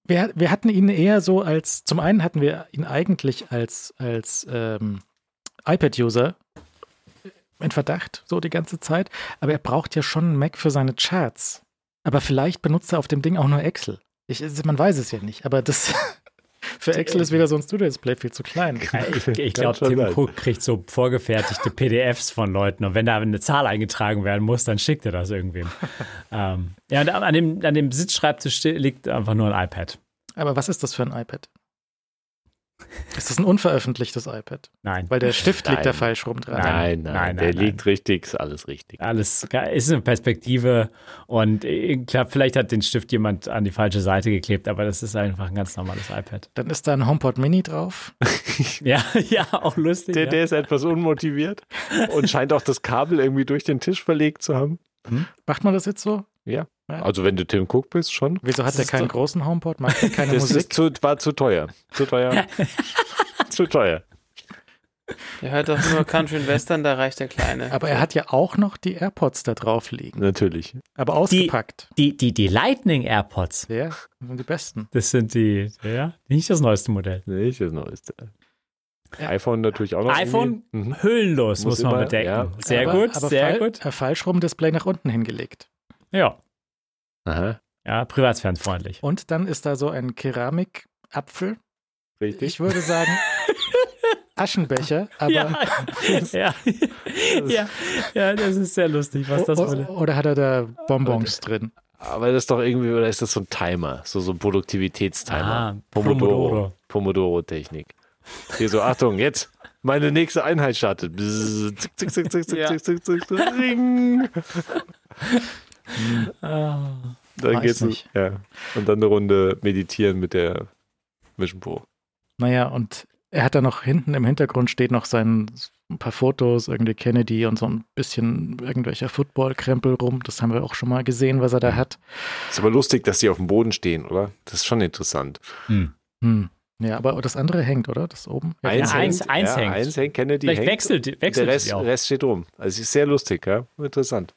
B: wir, wir hatten ihn eher so als, zum einen hatten wir ihn eigentlich als, als ähm, iPad-User in Verdacht, so die ganze Zeit, aber er braucht ja schon einen Mac für seine Charts. Aber vielleicht benutzt er auf dem Ding auch nur Excel. Ich, man weiß es ja nicht, aber das für Excel ist wieder so ein Studio-Display viel zu klein.
C: ich, ich glaube, Tim Cook kriegt so vorgefertigte PDFs von Leuten und wenn da eine Zahl eingetragen werden muss, dann schickt er das irgendwem. ähm, ja, und an dem, an dem Sitzschreibtisch liegt einfach nur ein iPad.
B: Aber was ist das für ein iPad? Ist das ein unveröffentlichtes iPad?
C: Nein.
B: Weil der Stift nein. liegt da falsch rum dran.
D: Nein, nein, nein der nein, liegt richtig, ist alles richtig.
C: Alles ist eine Perspektive und klar, vielleicht hat den Stift jemand an die falsche Seite geklebt, aber das ist einfach ein ganz normales iPad.
B: Dann ist da ein HomePod Mini drauf.
C: ja, ja, auch lustig.
D: Der,
C: ja.
D: der ist etwas unmotiviert und scheint auch das Kabel irgendwie durch den Tisch verlegt zu haben.
B: Hm? Macht man das jetzt so?
D: Ja. Also wenn du Tim Cook bist, schon.
B: Wieso hat der keinen großen HomePod? Macht er keine das Musik?
D: Zu, war zu teuer. Zu teuer. zu teuer.
A: Der hört doch nur Country and Western, da reicht der Kleine.
B: Aber er hat ja auch noch die AirPods da drauf liegen.
D: Natürlich.
B: Aber ausgepackt.
C: Die, die, die, die Lightning AirPods.
B: Ja, das sind die besten.
C: Das sind die, ja, nicht das neueste Modell.
D: Nicht das neueste. Ja. iPhone natürlich auch noch.
C: iPhone mhm. hüllenlos, muss, muss man immer, bedenken. Ja. Sehr aber, gut, aber sehr
B: fall,
C: gut.
B: Falsch rum Display nach unten hingelegt.
C: Ja.
D: Aha.
C: Ja, privatsphärenfreundlich.
B: Und dann ist da so ein Keramikapfel.
D: Richtig.
B: Ich würde sagen, Aschenbecher, aber.
C: Ja, ja, ja, ja, das ist sehr lustig, was das
B: oder, oder hat er da Bonbons drin?
D: Aber das ist doch irgendwie, oder ist das so ein Timer, so, so ein Produktivitätstimer?
C: Ah,
D: Pomodoro. Pomodoro-Technik. Hier so, Achtung, jetzt, meine nächste Einheit startet. Bzz, zick, zick, zick, zick, zick, zick, zick, zick, zick, Ah, dann geht's nicht. Ja. Und dann eine Runde meditieren mit der Vision Pro.
B: Naja, und er hat da noch hinten im Hintergrund steht noch sein ein paar Fotos, irgendwie Kennedy und so ein bisschen irgendwelcher Football-Krempel rum. Das haben wir auch schon mal gesehen, was er da hat.
D: Ist aber lustig, dass die auf dem Boden stehen, oder? Das ist schon interessant.
B: Hm. Hm. Ja, aber das andere hängt, oder? Das oben?
C: Ja, eins, eins, hängt, eins ja, hängt.
D: Eins hängt, Kennedy
C: Vielleicht
D: hängt.
C: wechselt, wechselt
D: der Rest, Rest steht rum. Also es ist sehr lustig, ja? Interessant.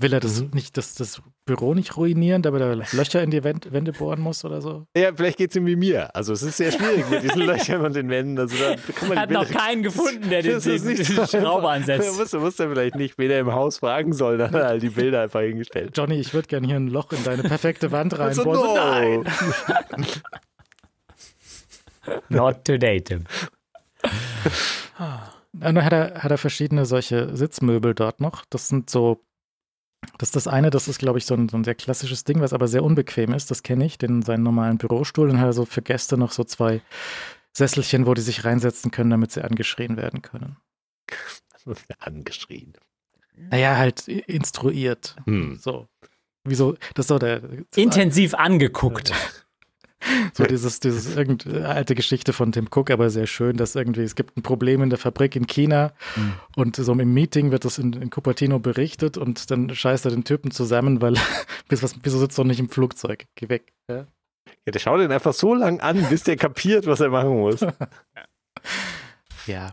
B: Will er das mhm. nicht, das, das Büro nicht ruinieren, damit er Löcher in die Wände bohren muss oder so?
D: Ja, vielleicht geht es ihm wie mir. Also es ist sehr schwierig mit diesen Löchern und den Wänden. Also da,
C: da man Hat noch keinen gefunden, der den, den, den Schraube ansetzt.
D: Da musst, musst du vielleicht nicht, wen er im Haus fragen soll, dann hat er halt die Bilder einfach hingestellt.
B: Johnny, ich würde gerne hier ein Loch in deine perfekte Wand reinbohren.
D: Also, no.
C: Nein. Not today, Tim.
B: Dann hat er, hat er verschiedene solche Sitzmöbel dort noch. Das sind so das ist das eine, das ist, glaube ich, so ein, so ein, sehr klassisches Ding, was aber sehr unbequem ist. Das kenne ich, den seinen normalen Bürostuhl. Dann hat er so für Gäste noch so zwei Sesselchen, wo die sich reinsetzen können, damit sie angeschrien werden können.
D: angeschrien.
B: Naja, halt instruiert. Hm. So. Wieso? Das ist so der.
C: Intensiv angeguckt.
B: So dieses, dieses irgendeine alte Geschichte von Tim Cook, aber sehr schön, dass irgendwie, es gibt ein Problem in der Fabrik in China mhm. und so im Meeting wird das in, in, Cupertino berichtet und dann scheißt er den Typen zusammen, weil, bis was, wieso sitzt er nicht im Flugzeug? Geh weg. Ja?
D: ja, der schaut ihn einfach so lang an, bis der kapiert, was er machen muss.
B: ja,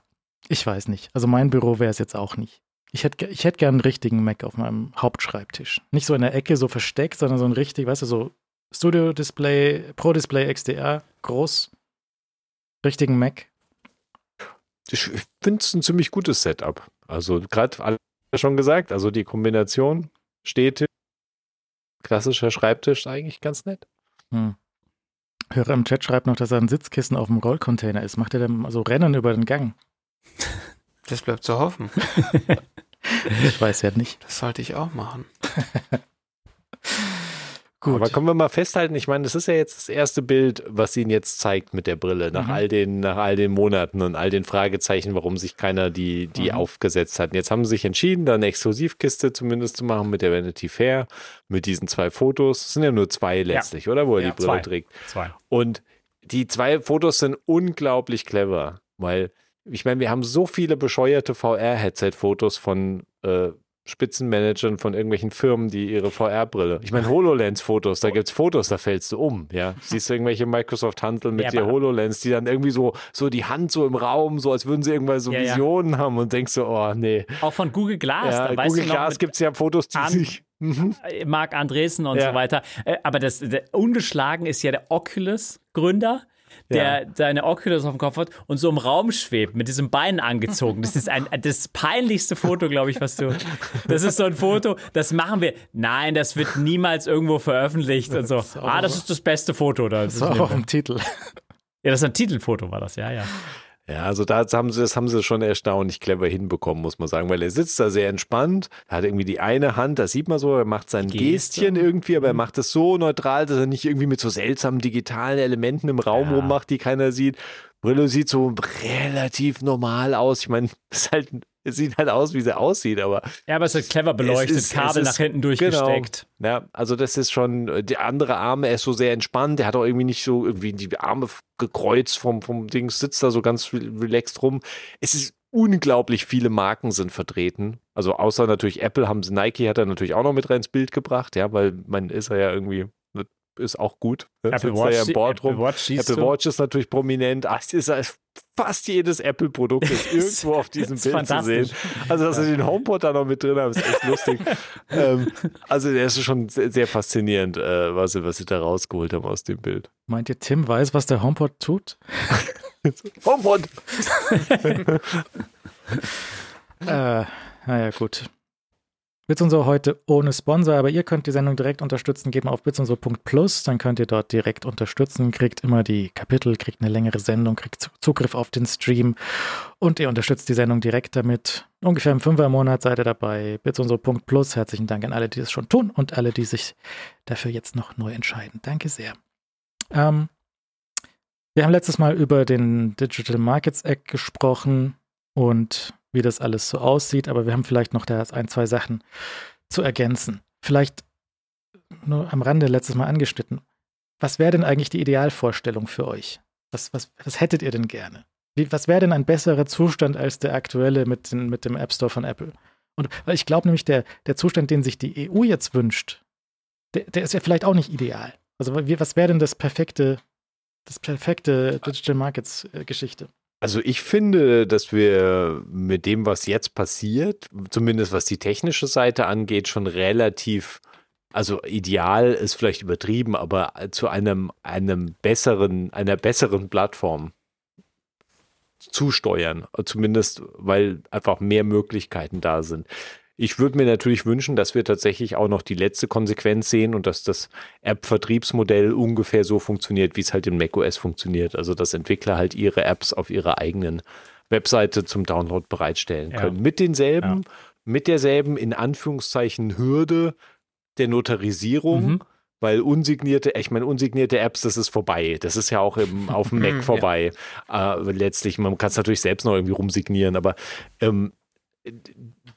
B: ich weiß nicht. Also mein Büro wäre es jetzt auch nicht. Ich hätte ich hätt gern einen richtigen Mac auf meinem Hauptschreibtisch. Nicht so in der Ecke so versteckt, sondern so ein richtig, weißt du, so Studio Display, Pro Display XDR, groß, richtigen Mac.
D: Ich finde es ein ziemlich gutes Setup. Also gerade alle schon gesagt, also die Kombination Stehtisch, klassischer Schreibtisch, eigentlich ganz nett. Hm.
B: Hörer im Chat schreibt noch, dass er ein Sitzkissen auf dem Rollcontainer ist. Macht er dann so Rennen über den Gang?
A: Das bleibt zu hoffen.
B: ich weiß ja nicht.
A: Das sollte ich auch machen.
D: Gut. Aber können wir mal festhalten, ich meine, das ist ja jetzt das erste Bild, was ihn jetzt zeigt mit der Brille, nach mhm. all den, nach all den Monaten und all den Fragezeichen, warum sich keiner die, die mhm. aufgesetzt hat. Jetzt haben sie sich entschieden, da eine Exklusivkiste zumindest zu machen mit der Vanity Fair, mit diesen zwei Fotos. Das sind ja nur zwei letztlich, ja. oder? Wo er ja, die Brille zwei. trägt. Zwei. Und die zwei Fotos sind unglaublich clever, weil ich meine, wir haben so viele bescheuerte VR-Headset-Fotos von äh, Spitzenmanagern von irgendwelchen Firmen, die ihre VR-Brille. Ich meine, HoloLens-Fotos, da gibt es Fotos, da fällst du um, ja. Siehst du irgendwelche Microsoft-Handel mit ja, der HoloLens, die dann irgendwie so, so die Hand so im Raum, so als würden sie irgendwann so ja, Visionen ja. haben und denkst so, oh nee.
C: Auch von Google Glass.
D: Ja, da Google Glass gibt es ja Fotos, die sich.
C: Mhm. Marc Andresen und so weiter. Äh, aber das, ungeschlagen ist ja der Oculus-Gründer der ja. seine Oculus auf dem Kopf hat und so im Raum schwebt, mit diesem Bein angezogen. Das ist ein, das peinlichste Foto, glaube ich, was du. Das ist so ein Foto, das machen wir. Nein, das wird niemals irgendwo veröffentlicht und so. Ah, das ist das beste Foto. Da.
B: Das war auch im Titel.
C: Ja, das ist ein Titelfoto, war das, ja, ja.
D: Ja, also da haben sie, das haben sie schon erstaunlich clever hinbekommen, muss man sagen, weil er sitzt da sehr entspannt, er hat irgendwie die eine Hand, das sieht man so, er macht sein. Gestchen irgendwie, aber er mhm. macht es so neutral, dass er nicht irgendwie mit so seltsamen digitalen Elementen im Raum ja. rummacht, die keiner sieht. Brillo sieht so relativ normal aus. Ich meine, es ist halt es sieht halt aus, wie sie aussieht, aber.
C: Ja, aber es ist clever beleuchtet, ist, Kabel ist, nach hinten durchgesteckt.
D: Genau, ja, also das ist schon, die andere Arme, er ist so sehr entspannt, der hat auch irgendwie nicht so irgendwie die Arme gekreuzt vom, vom Ding, sitzt da so ganz relaxed rum. Es ist unglaublich viele Marken sind vertreten. Also außer natürlich Apple haben sie, Nike hat er natürlich auch noch mit rein ins Bild gebracht, ja, weil man ist er ja irgendwie ist auch gut.
C: Ne? Apple Watch, ja
D: Apple Watch, Apple Watch ist natürlich prominent. Ach, ist fast jedes Apple-Produkt ist irgendwo auf diesem Bild zu sehen. Also, dass sie den HomePod da noch mit drin haben, ist echt lustig. ähm, also, der ist schon sehr, sehr faszinierend, äh, was, sie, was sie da rausgeholt haben aus dem Bild.
B: Meint ihr, Tim weiß, was der HomePod tut?
D: HomePod!
B: äh, naja, gut. Bitsensor heute ohne Sponsor, aber ihr könnt die Sendung direkt unterstützen. Geht mal auf bitsensor.plus, dann könnt ihr dort direkt unterstützen, kriegt immer die Kapitel, kriegt eine längere Sendung, kriegt Zugriff auf den Stream und ihr unterstützt die Sendung direkt damit. Ungefähr im Fünfer Monat seid ihr dabei. bitsensor.plus. Herzlichen Dank an alle, die es schon tun und alle, die sich dafür jetzt noch neu entscheiden. Danke sehr. Ähm, wir haben letztes Mal über den Digital Markets Act gesprochen und wie das alles so aussieht, aber wir haben vielleicht noch da ein, zwei Sachen zu ergänzen. Vielleicht nur am Rande letztes Mal angeschnitten. Was wäre denn eigentlich die Idealvorstellung für euch? Was, was, was hättet ihr denn gerne? Wie, was wäre denn ein besserer Zustand als der aktuelle mit, den, mit dem App Store von Apple? Und weil ich glaube nämlich, der, der Zustand, den sich die EU jetzt wünscht, der, der ist ja vielleicht auch nicht ideal. Also was wäre denn das perfekte, das perfekte Digital Markets äh, Geschichte?
D: Also ich finde, dass wir mit dem, was jetzt passiert, zumindest was die technische Seite angeht, schon relativ, also ideal ist vielleicht übertrieben, aber zu einem, einem besseren, einer besseren Plattform zusteuern. Zumindest, weil einfach mehr Möglichkeiten da sind. Ich würde mir natürlich wünschen, dass wir tatsächlich auch noch die letzte Konsequenz sehen und dass das App-Vertriebsmodell ungefähr so funktioniert, wie es halt in macOS funktioniert. Also, dass Entwickler halt ihre Apps auf ihrer eigenen Webseite zum Download bereitstellen können. Ja. Mit denselben, ja. mit derselben, in Anführungszeichen, Hürde der Notarisierung. Mhm weil unsignierte, ich meine, unsignierte Apps, das ist vorbei. Das ist ja auch im, auf dem Mac vorbei. Ja. Äh, letztlich, man kann es natürlich selbst noch irgendwie rumsignieren, aber ähm,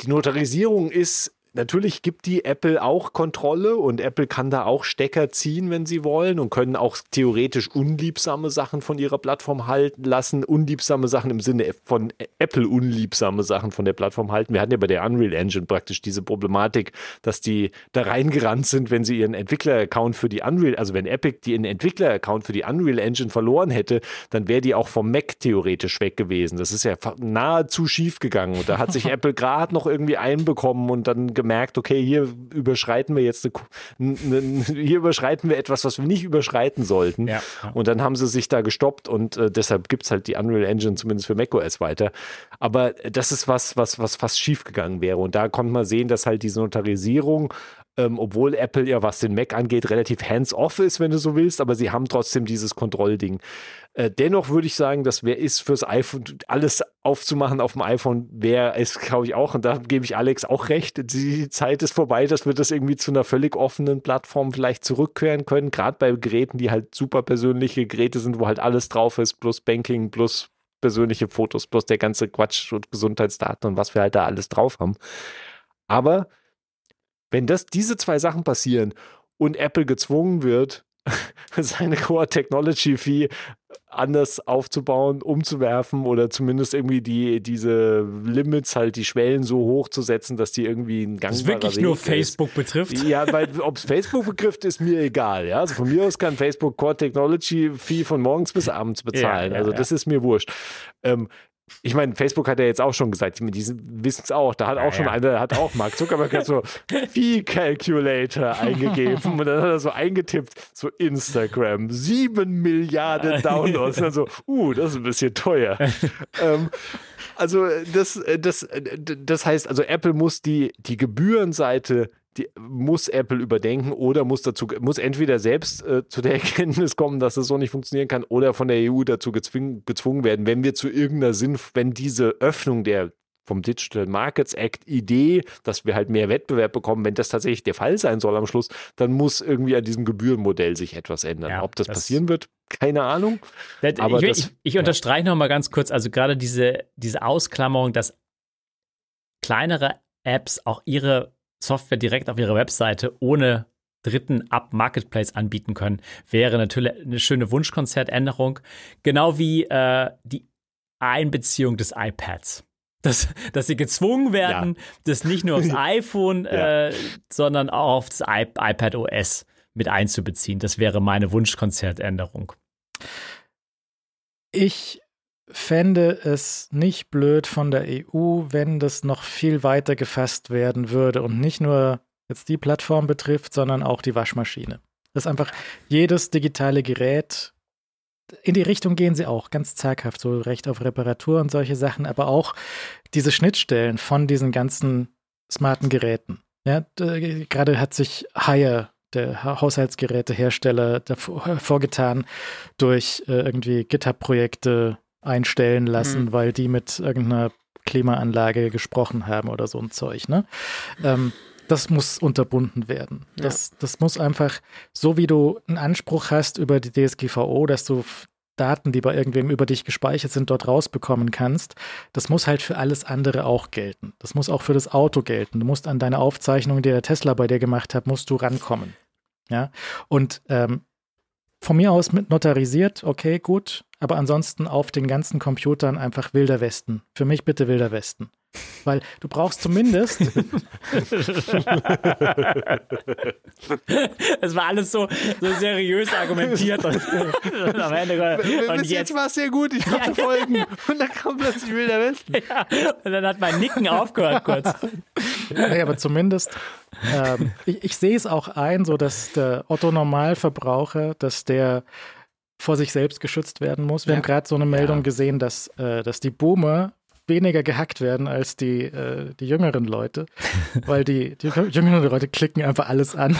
D: die Notarisierung ist Natürlich gibt die Apple auch Kontrolle und Apple kann da auch Stecker ziehen, wenn sie wollen und können auch theoretisch unliebsame Sachen von ihrer Plattform halten lassen. Unliebsame Sachen im Sinne von Apple unliebsame Sachen von der Plattform halten. Wir hatten ja bei der Unreal Engine praktisch diese Problematik, dass die da reingerannt sind, wenn sie ihren Entwickler-Account für die Unreal, also wenn Epic den Entwickler-Account für die Unreal Engine verloren hätte, dann wäre die auch vom Mac theoretisch weg gewesen. Das ist ja nahezu schief gegangen und da hat sich Apple gerade noch irgendwie einbekommen und dann gemerkt, okay, hier überschreiten wir jetzt eine, eine, hier überschreiten wir etwas, was wir nicht überschreiten sollten. Ja, ja. Und dann haben sie sich da gestoppt und äh, deshalb gibt es halt die Unreal Engine zumindest für macOS weiter. Aber das ist was, was, was fast schief gegangen wäre. Und da konnte man sehen, dass halt diese Notarisierung ähm, obwohl Apple ja, was den Mac angeht, relativ hands-off ist, wenn du so willst, aber sie haben trotzdem dieses Kontrollding. Äh, dennoch würde ich sagen, dass wer ist fürs iPhone, alles aufzumachen auf dem iPhone, wäre es, glaube ich, auch, und da gebe ich Alex auch recht, die Zeit ist vorbei, dass wir das irgendwie zu einer völlig offenen Plattform vielleicht zurückkehren können, gerade bei Geräten, die halt super persönliche Geräte sind, wo halt alles drauf ist, plus Banking, plus persönliche Fotos, plus der ganze Quatsch und Gesundheitsdaten und was wir halt da alles drauf haben. Aber wenn das, diese zwei Sachen passieren und Apple gezwungen wird, seine Core Technology Fee anders aufzubauen, umzuwerfen oder zumindest irgendwie die, diese Limits halt, die Schwellen so hoch zu setzen, dass die irgendwie ein
C: gangbarer Das wirklich Weg nur Facebook betrifft?
D: Ja, weil ob es Facebook betrifft, ist mir egal. Ja? Also von mir aus kann Facebook Core Technology Fee von morgens bis abends bezahlen. Ja, ja, also das ist mir wurscht. Ähm, ich meine, Facebook hat ja jetzt auch schon gesagt, die wissen es auch. Da hat auch ja, schon ja. einer, hat auch Mark Zuckerberg hat so Fee Calculator eingegeben und dann hat er so eingetippt, so Instagram, sieben Milliarden Downloads. Und dann so, uh, das ist ein bisschen teuer. ähm, also das, das, das heißt, also Apple muss die, die Gebührenseite die, muss Apple überdenken oder muss dazu, muss entweder selbst äh, zu der Erkenntnis kommen, dass es so nicht funktionieren kann, oder von der EU dazu gezwungen, gezwungen werden, wenn wir zu irgendeiner Sinn, wenn diese Öffnung der vom Digital Markets Act Idee, dass wir halt mehr Wettbewerb bekommen, wenn das tatsächlich der Fall sein soll am Schluss, dann muss irgendwie an diesem Gebührenmodell sich etwas ändern. Ja, Ob das, das, passieren wird, keine Ahnung.
C: Das, aber ich, das, ich, ich ja. unterstreiche noch mal ganz kurz, also gerade diese, diese Ausklammerung, dass kleinere Apps auch ihre Software direkt auf ihrer Webseite ohne dritten Up Marketplace anbieten können, wäre natürlich eine schöne Wunschkonzertänderung. Genau wie äh, die Einbeziehung des iPads. Dass, dass sie gezwungen werden, ja. das nicht nur aufs iPhone, ja. äh, sondern auch auf das I iPad OS mit einzubeziehen. Das wäre meine Wunschkonzertänderung.
B: Ich fände es nicht blöd von der EU, wenn das noch viel weiter gefasst werden würde und nicht nur jetzt die Plattform betrifft, sondern auch die Waschmaschine. Dass einfach jedes digitale Gerät, in die Richtung gehen sie auch, ganz zaghaft, so Recht auf Reparatur und solche Sachen, aber auch diese Schnittstellen von diesen ganzen smarten Geräten. Ja, gerade hat sich Haier der Haushaltsgerätehersteller vorgetan, durch äh, irgendwie GitHub-Projekte einstellen lassen, mhm. weil die mit irgendeiner Klimaanlage gesprochen haben oder so ein Zeug. Ne? Ähm, das muss unterbunden werden. Das, ja. das muss einfach, so wie du einen Anspruch hast über die DSGVO, dass du Daten, die bei irgendwem über dich gespeichert sind, dort rausbekommen kannst, das muss halt für alles andere auch gelten. Das muss auch für das Auto gelten. Du musst an deine Aufzeichnung, die der Tesla bei dir gemacht hat, musst du rankommen. Ja, und ähm, von mir aus mit notarisiert, okay, gut, aber ansonsten auf den ganzen Computern einfach Wilder Westen. Für mich bitte Wilder Westen. Weil du brauchst zumindest.
C: Es war alles so, so seriös argumentiert. Und,
D: am Ende, und Bis jetzt, war es sehr gut, ich konnte ja. folgen. Und dann kam plötzlich Wilder Westen. Ja,
C: und dann hat mein Nicken aufgehört kurz.
B: Nee, aber zumindest, ähm, ich, ich sehe es auch ein, so dass der Otto-Normalverbraucher, dass der vor sich selbst geschützt werden muss. Wir ja. haben gerade so eine Meldung ja. gesehen, dass, äh, dass die Boomer weniger gehackt werden als die, äh, die jüngeren Leute, weil die, die jüngeren Leute klicken einfach alles an.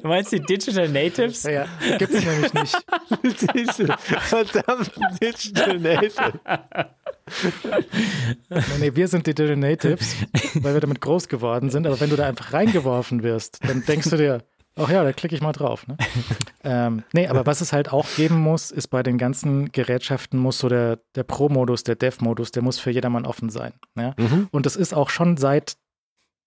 C: Du meinst die Digital Natives?
B: Ja, gibt es nämlich nicht. Verdammt, Digital Native. Nee, wir sind Digital Natives, weil wir damit groß geworden sind. Aber wenn du da einfach reingeworfen wirst, dann denkst du dir, ach ja, da klicke ich mal drauf. Ne? ähm, nee, aber was es halt auch geben muss, ist bei den ganzen Gerätschaften muss so der, der Pro-Modus, der Dev-Modus, der muss für jedermann offen sein. Ja? Mhm. Und das ist auch schon seit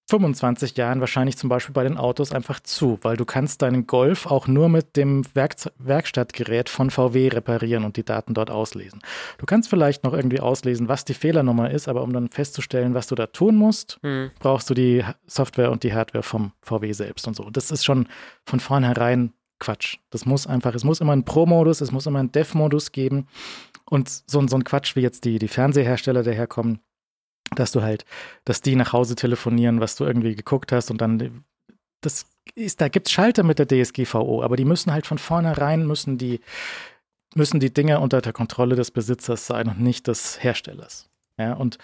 B: 25 Jahren wahrscheinlich zum Beispiel bei den Autos einfach zu, weil du kannst deinen Golf auch nur mit dem Werk Werkstattgerät von VW reparieren und die Daten dort auslesen. Du kannst vielleicht noch irgendwie auslesen, was die Fehlernummer ist, aber um dann festzustellen, was du da tun musst, hm. brauchst du die Software und die Hardware vom VW selbst und so. Das ist schon von vornherein Quatsch. Das muss einfach, es muss immer einen Pro-Modus, es muss immer einen Dev-Modus geben und so, so ein Quatsch, wie jetzt die, die Fernsehersteller daherkommen, dass du halt, dass die nach Hause telefonieren, was du irgendwie geguckt hast und dann das ist, da gibt es Schalter mit der DSGVO, aber die müssen halt von vornherein müssen die, müssen die Dinge unter der Kontrolle des Besitzers sein und nicht des Herstellers. Ja, und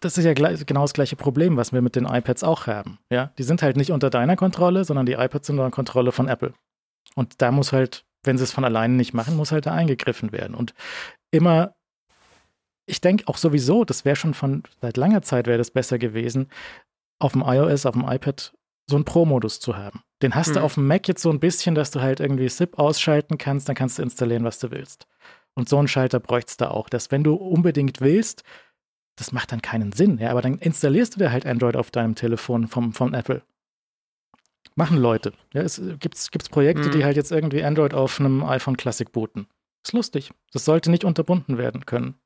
B: das ist ja gleich, genau das gleiche Problem, was wir mit den iPads auch haben. Ja, die sind halt nicht unter deiner Kontrolle, sondern die iPads sind unter Kontrolle von Apple. Und da muss halt, wenn sie es von alleine nicht machen, muss halt da eingegriffen werden. Und immer ich denke auch sowieso, das wäre schon von seit langer Zeit wäre das besser gewesen, auf dem iOS, auf dem iPad so einen Pro-Modus zu haben. Den hast hm. du auf dem Mac jetzt so ein bisschen, dass du halt irgendwie SIP ausschalten kannst, dann kannst du installieren, was du willst. Und so einen Schalter bräuchtest du auch, dass wenn du unbedingt willst, das macht dann keinen Sinn, ja, aber dann installierst du dir halt Android auf deinem Telefon vom, vom Apple. Machen Leute. Ja, es gibt gibt's Projekte, hm. die halt jetzt irgendwie Android auf einem iPhone Classic booten. Ist lustig. Das sollte nicht unterbunden werden können.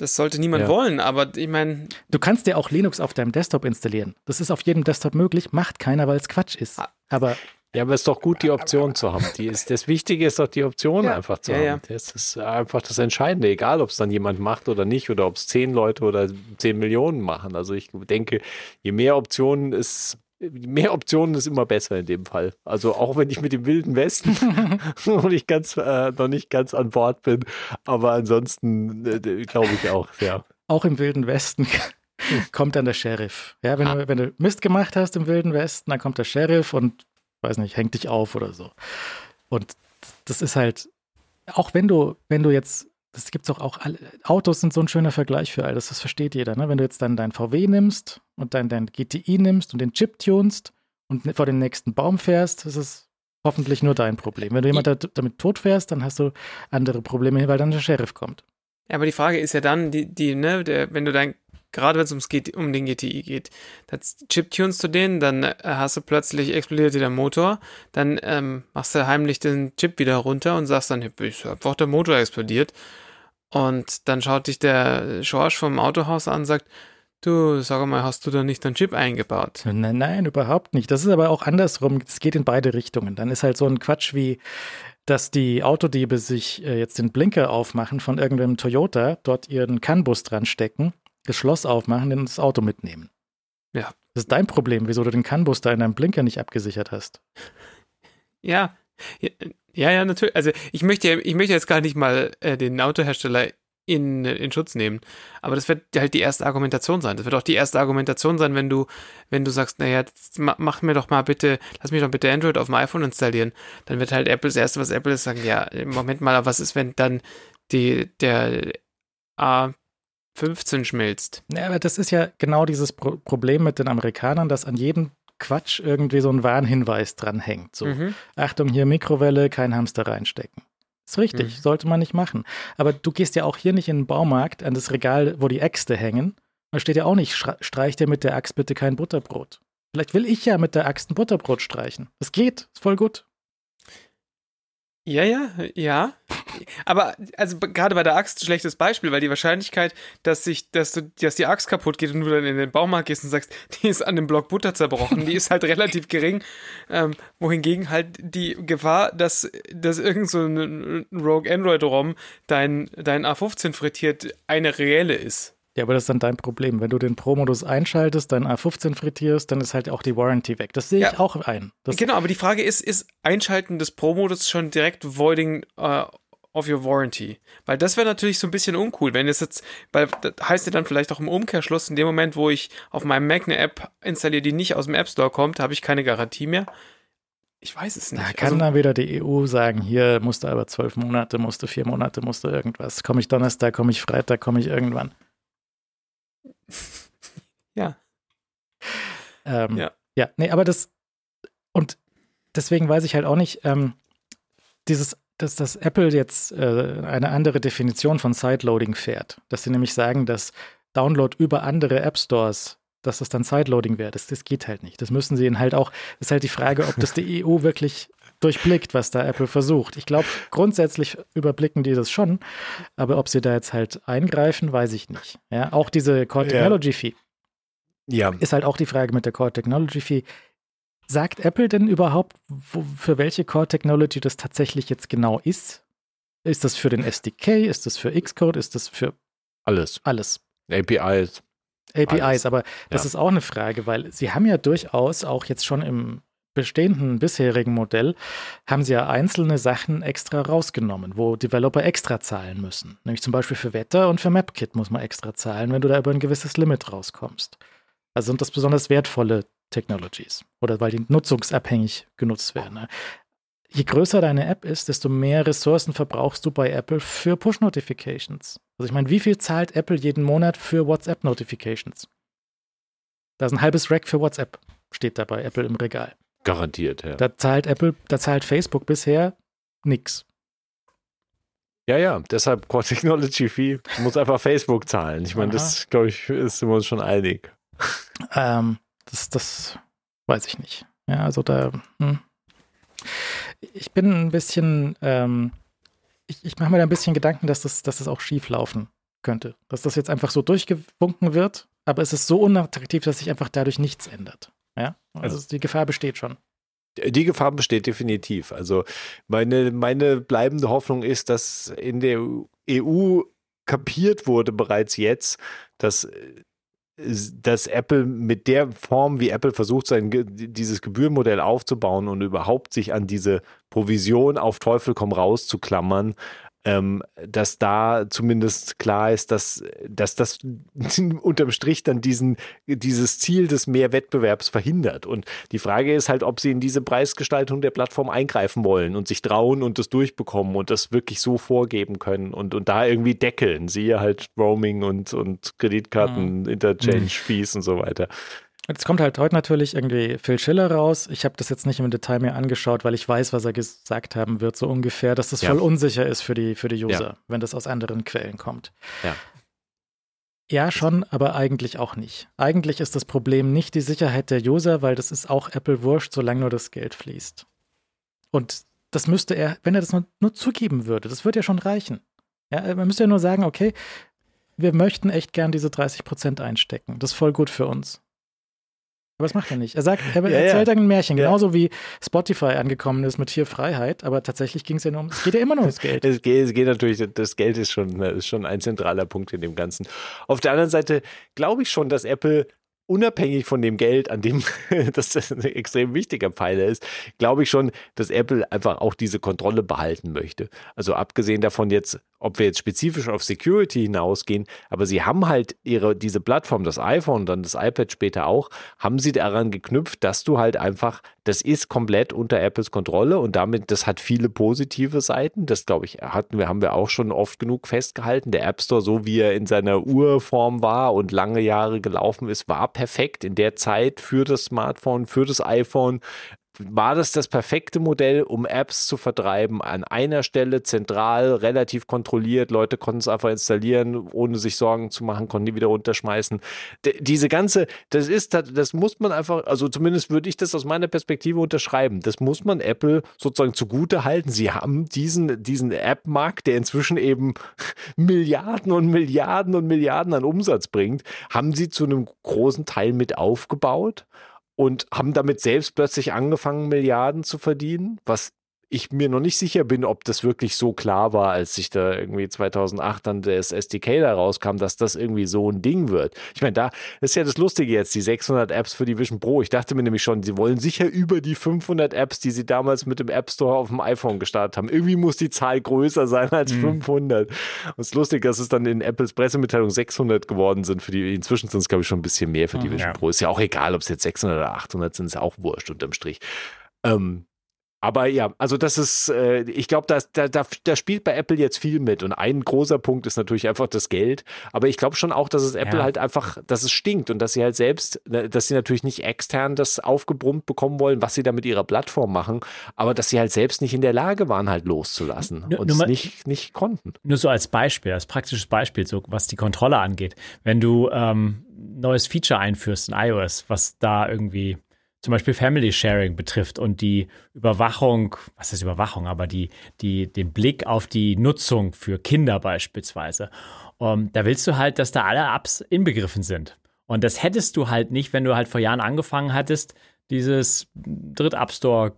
A: Das sollte niemand ja. wollen, aber ich meine.
B: Du kannst dir auch Linux auf deinem Desktop installieren. Das ist auf jedem Desktop möglich, macht keiner, weil es Quatsch ist. Ah. Aber.
D: Ja, aber es ist doch gut, die Option zu haben. Die ist, das Wichtige ist doch, die Option ja. einfach zu ja, haben. Das ist einfach das Entscheidende, egal ob es dann jemand macht oder nicht, oder ob es zehn Leute oder zehn Millionen machen. Also ich denke, je mehr Optionen es mehr Optionen ist immer besser in dem Fall. Also auch wenn ich mit dem Wilden Westen noch nicht ganz, äh, noch nicht ganz an Bord bin, aber ansonsten äh, glaube ich auch, ja.
B: Auch im Wilden Westen kommt dann der Sheriff. Ja, wenn, ah. du, wenn du Mist gemacht hast im Wilden Westen, dann kommt der Sheriff und, weiß nicht, hängt dich auf oder so. Und das ist halt, auch wenn du, wenn du jetzt das gibt es auch, auch Autos sind so ein schöner Vergleich für all das, das versteht jeder. Ne? Wenn du jetzt dann dein VW nimmst und dein, dein GTI nimmst und den Chip tunst und vor den nächsten Baum fährst, ist es hoffentlich nur dein Problem. Wenn du jemand damit tot fährst, dann hast du andere Probleme, weil dann der Sheriff kommt.
A: Ja, aber die Frage ist ja dann, die, die, ne, der, wenn du dein, gerade wenn es ums GT, um den GTI geht, das Chip-Tunst du den, dann äh, hast du plötzlich explodiert dir der Motor, dann ähm, machst du heimlich den Chip wieder runter und sagst dann, ist einfach der Motor explodiert. Und dann schaut dich der Schorsch vom Autohaus an und sagt, du, sag mal, hast du da nicht einen Chip eingebaut?
B: Nein, nein, überhaupt nicht. Das ist aber auch andersrum. Es geht in beide Richtungen. Dann ist halt so ein Quatsch wie, dass die Autodiebe sich äh, jetzt den Blinker aufmachen von irgendeinem Toyota, dort ihren CAN-Bus dran stecken, das Schloss aufmachen und das Auto mitnehmen. Ja. Das ist dein Problem, wieso du den CAN-Bus da in deinem Blinker nicht abgesichert hast.
A: Ja, ja, ja, natürlich. Also ich möchte, ich möchte jetzt gar nicht mal äh, den Autohersteller in, in Schutz nehmen. Aber das wird halt die erste Argumentation sein. Das wird auch die erste Argumentation sein, wenn du, wenn du sagst, naja, mach mir doch mal bitte, lass mich doch bitte Android auf dem iPhone installieren. Dann wird halt Apple das erste, was Apple ist, sagen, ja, Moment mal, was ist, wenn dann die, der A15 schmilzt?
B: Ja, aber das ist ja genau dieses Pro Problem mit den Amerikanern, dass an jedem Quatsch irgendwie so ein Warnhinweis dranhängt. So, mhm. Achtung, hier Mikrowelle, kein Hamster reinstecken. Ist richtig, mhm. sollte man nicht machen. Aber du gehst ja auch hier nicht in den Baumarkt an das Regal, wo die Äxte hängen. Da steht ja auch nicht, streich dir mit der Axt bitte kein Butterbrot. Vielleicht will ich ja mit der Axt ein Butterbrot streichen. Es geht, ist voll gut.
A: Ja, ja, ja. Aber also gerade bei der Axt schlechtes Beispiel, weil die Wahrscheinlichkeit, dass sich, dass du, dass die Axt kaputt geht und du dann in den Baumarkt gehst und sagst, die ist an dem Block Butter zerbrochen, die ist halt relativ gering. Ähm, wohingegen halt die Gefahr, dass, dass irgend so ein Rogue Android ROM dein, dein A15 frittiert, eine reelle ist.
B: Ja, aber das ist dann dein Problem. Wenn du den Pro-Modus einschaltest, dein A15 frittierst, dann ist halt auch die Warranty weg. Das sehe ja. ich auch ein. Das
A: genau, aber die Frage ist, ist Einschalten des Pro-Modus schon direkt Voiding uh, of your Warranty? Weil das wäre natürlich so ein bisschen uncool, wenn es jetzt, weil das heißt ja dann vielleicht auch im Umkehrschluss, in dem Moment, wo ich auf meinem Mac eine App installiere, die nicht aus dem App Store kommt, habe ich keine Garantie mehr. Ich weiß es nicht.
B: Da kann also, dann wieder die EU sagen, hier musst du aber zwölf Monate, musst du vier Monate, musst du irgendwas. Komme ich Donnerstag, komme ich Freitag, komme ich irgendwann.
A: Ja.
B: Ähm, ja. Ja, nee, aber das, und deswegen weiß ich halt auch nicht, ähm, dieses, dass das Apple jetzt äh, eine andere Definition von Sideloading fährt. Dass sie nämlich sagen, dass Download über andere App Stores, dass das dann Sideloading wäre. Das, das geht halt nicht. Das müssen sie ihnen halt auch, das ist halt die Frage, ob das die EU wirklich durchblickt, was da Apple versucht. Ich glaube, grundsätzlich überblicken die das schon, aber ob sie da jetzt halt eingreifen, weiß ich nicht. Ja, auch diese Core Technology Fee. Ja. Ist halt auch die Frage mit der Core Technology Fee. Sagt Apple denn überhaupt, wo, für welche Core Technology das tatsächlich jetzt genau ist? Ist das für den SDK? Ist das für Xcode? Ist das für
D: alles?
B: Alles.
D: APIs.
B: APIs, alles. aber das ja. ist auch eine Frage, weil sie haben ja durchaus auch jetzt schon im bestehenden bisherigen Modell haben sie ja einzelne Sachen extra rausgenommen, wo Developer extra zahlen müssen. Nämlich zum Beispiel für Wetter und für MapKit muss man extra zahlen, wenn du da über ein gewisses Limit rauskommst. Also sind das besonders wertvolle Technologies oder weil die nutzungsabhängig genutzt werden. Ne? Je größer deine App ist, desto mehr Ressourcen verbrauchst du bei Apple für Push-Notifications. Also ich meine, wie viel zahlt Apple jeden Monat für WhatsApp-Notifications? Da ist ein halbes Rack für WhatsApp, steht da bei Apple im Regal.
D: Garantiert, ja.
B: Da zahlt Apple, da zahlt Facebook bisher nichts.
D: Ja, ja, deshalb Core Technology Fee muss einfach Facebook zahlen. Ich meine, das, glaube ich, ist sind wir uns schon einig.
B: Ähm, das, das weiß ich nicht. Ja, also da, hm. ich bin ein bisschen, ähm, ich, ich mache mir da ein bisschen Gedanken, dass das, dass das auch schief laufen könnte. Dass das jetzt einfach so durchgewunken wird, aber es ist so unattraktiv, dass sich einfach dadurch nichts ändert. Ja, also, also die Gefahr besteht schon.
D: Die Gefahr besteht definitiv. Also meine, meine bleibende Hoffnung ist, dass in der EU kapiert wurde bereits jetzt, dass dass Apple mit der Form, wie Apple versucht, sein, dieses Gebührenmodell aufzubauen und überhaupt sich an diese Provision auf Teufel komm raus zu klammern, ähm, dass da zumindest klar ist, dass, dass das unterm Strich dann diesen, dieses Ziel des Mehrwettbewerbs verhindert. Und die Frage ist halt, ob sie in diese Preisgestaltung der Plattform eingreifen wollen und sich trauen und das durchbekommen und das wirklich so vorgeben können und, und da irgendwie deckeln. Siehe halt Roaming und, und Kreditkarten, mhm. Interchange-Fees und so weiter.
B: Jetzt kommt halt heute natürlich irgendwie Phil Schiller raus. Ich habe das jetzt nicht im Detail mehr angeschaut, weil ich weiß, was er gesagt haben wird, so ungefähr, dass das ja. voll unsicher ist für die, für die User, ja. wenn das aus anderen Quellen kommt.
D: Ja.
B: Ja, schon, aber eigentlich auch nicht. Eigentlich ist das Problem nicht die Sicherheit der User, weil das ist auch Apple wurscht, solange nur das Geld fließt. Und das müsste er, wenn er das nur, nur zugeben würde, das würde ja schon reichen. Ja, man müsste ja nur sagen, okay, wir möchten echt gern diese 30 Prozent einstecken. Das ist voll gut für uns. Aber das macht er nicht. Er sagt, er ja, erzählt ja. ein Märchen, genauso wie Spotify angekommen ist mit hier Freiheit, aber tatsächlich ging es ja nur um, es geht ja immer nur ums Geld.
D: es, geht, es geht natürlich, das Geld ist schon, ist schon ein zentraler Punkt in dem Ganzen. Auf der anderen Seite glaube ich schon, dass Apple unabhängig von dem Geld, an dem das ein extrem wichtiger Pfeiler ist, glaube ich schon, dass Apple einfach auch diese Kontrolle behalten möchte. Also abgesehen davon jetzt, ob wir jetzt spezifisch auf Security hinausgehen, aber sie haben halt ihre, diese Plattform, das iPhone, dann das iPad später auch, haben sie daran geknüpft, dass du halt einfach, das ist komplett unter Apples Kontrolle und damit, das hat viele positive Seiten. Das glaube ich, hatten wir, haben wir auch schon oft genug festgehalten. Der App Store, so wie er in seiner Urform war und lange Jahre gelaufen ist, war perfekt in der Zeit für das Smartphone, für das iPhone war das das perfekte Modell, um Apps zu vertreiben, an einer Stelle zentral, relativ kontrolliert. Leute konnten es einfach installieren, ohne sich Sorgen zu machen, konnten die wieder runterschmeißen. D diese ganze, das ist, das muss man einfach, also zumindest würde ich das aus meiner Perspektive unterschreiben. Das muss man Apple sozusagen zugute halten. Sie haben diesen, diesen App-Markt, der inzwischen eben Milliarden und Milliarden und Milliarden an Umsatz bringt, haben sie zu einem großen Teil mit aufgebaut und haben damit selbst plötzlich angefangen, Milliarden zu verdienen, was ich mir noch nicht sicher bin, ob das wirklich so klar war, als sich da irgendwie 2008 dann das SDK da rauskam, dass das irgendwie so ein Ding wird. Ich meine, da ist ja das Lustige jetzt, die 600 Apps für die Vision Pro. Ich dachte mir nämlich schon, sie wollen sicher über die 500 Apps, die sie damals mit dem App Store auf dem iPhone gestartet haben. Irgendwie muss die Zahl größer sein als mhm. 500. Und es ist lustig, dass es dann in Apples Pressemitteilung 600 geworden sind. Für die, inzwischen sind es, glaube ich, schon ein bisschen mehr für die mhm, Vision ja. Pro. Ist ja auch egal, ob es jetzt 600 oder 800 sind, ist auch wurscht unterm Strich. Ähm, aber ja, also das ist, äh, ich glaube, da, da, da spielt bei Apple jetzt viel mit. Und ein großer Punkt ist natürlich einfach das Geld. Aber ich glaube schon auch, dass es Apple ja. halt einfach, dass es stinkt und dass sie halt selbst, ne, dass sie natürlich nicht extern das aufgebrummt bekommen wollen, was sie da mit ihrer Plattform machen, aber dass sie halt selbst nicht in der Lage waren, halt loszulassen nur, und es nicht, nicht konnten.
C: Nur so als Beispiel, als praktisches Beispiel, so was die Kontrolle angeht. Wenn du ähm, neues Feature einführst in iOS, was da irgendwie zum Beispiel Family Sharing betrifft und die Überwachung, was ist Überwachung, aber die, die, den Blick auf die Nutzung für Kinder beispielsweise. Um, ähm, da willst du halt, dass da alle Apps inbegriffen sind. Und das hättest du halt nicht, wenn du halt vor Jahren angefangen hattest, dieses Dritt-App Store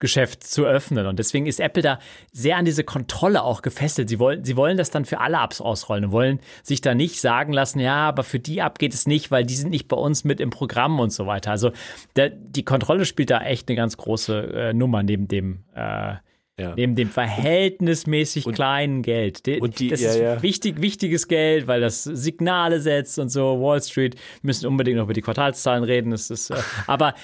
C: Geschäft zu öffnen. Und deswegen ist Apple da sehr an diese Kontrolle auch gefesselt. Sie wollen, sie wollen das dann für alle Apps ausrollen und wollen sich da nicht sagen lassen, ja, aber für die App geht es nicht, weil die sind nicht bei uns mit im Programm und so weiter. Also der, die Kontrolle spielt da echt eine ganz große äh, Nummer neben dem äh, ja. Neben dem verhältnismäßig und, kleinen Geld. De, und die, das ja, ist ja. Wichtig, wichtiges Geld, weil das Signale setzt und so. Wall Street müssen unbedingt noch über die Quartalszahlen reden. Das ist, äh, aber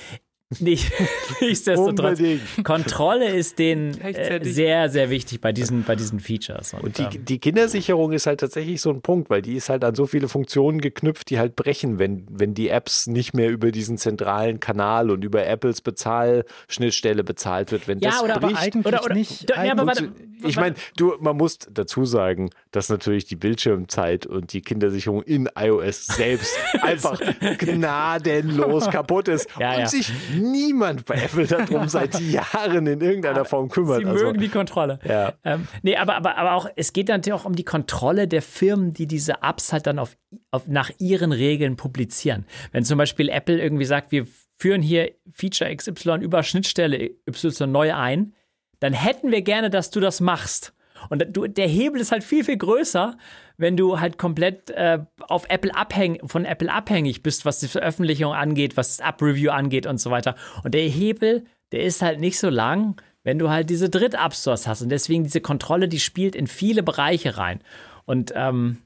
C: nicht, nichtsdestotrotz, Kontrolle ist denen äh, sehr, sehr wichtig bei diesen, bei diesen Features.
D: Und, und die, ähm, die, Kindersicherung ist halt tatsächlich so ein Punkt, weil die ist halt an so viele Funktionen geknüpft, die halt brechen, wenn, wenn die Apps nicht mehr über diesen zentralen Kanal und über Apples Bezahlschnittstelle bezahlt wird. Wenn
C: ja,
D: das
C: oder
D: bricht,
C: aber eigentlich oder, oder, nicht. Ja, aber
D: warte, ich meine, du, man muss dazu sagen, dass natürlich die Bildschirmzeit und die Kindersicherung in iOS selbst einfach gnadenlos kaputt ist
C: ja,
D: und
C: ja.
D: sich niemand bei Apple darum seit Jahren in irgendeiner Form kümmert.
C: Sie also, mögen die Kontrolle.
D: Ja.
C: Ähm, nee, aber, aber, aber auch, es geht natürlich auch um die Kontrolle der Firmen, die diese Apps halt dann auf, auf, nach ihren Regeln publizieren. Wenn zum Beispiel Apple irgendwie sagt, wir führen hier Feature XY über Schnittstelle Y neu ein, dann hätten wir gerne, dass du das machst. Und du, der Hebel ist halt viel, viel größer, wenn du halt komplett äh, auf Apple abhängig, von Apple abhängig bist, was die Veröffentlichung angeht, was das App-Review angeht und so weiter. Und der Hebel, der ist halt nicht so lang, wenn du halt diese Dritt-App-Stores hast. Und deswegen diese Kontrolle, die spielt in viele Bereiche rein. Und ähm,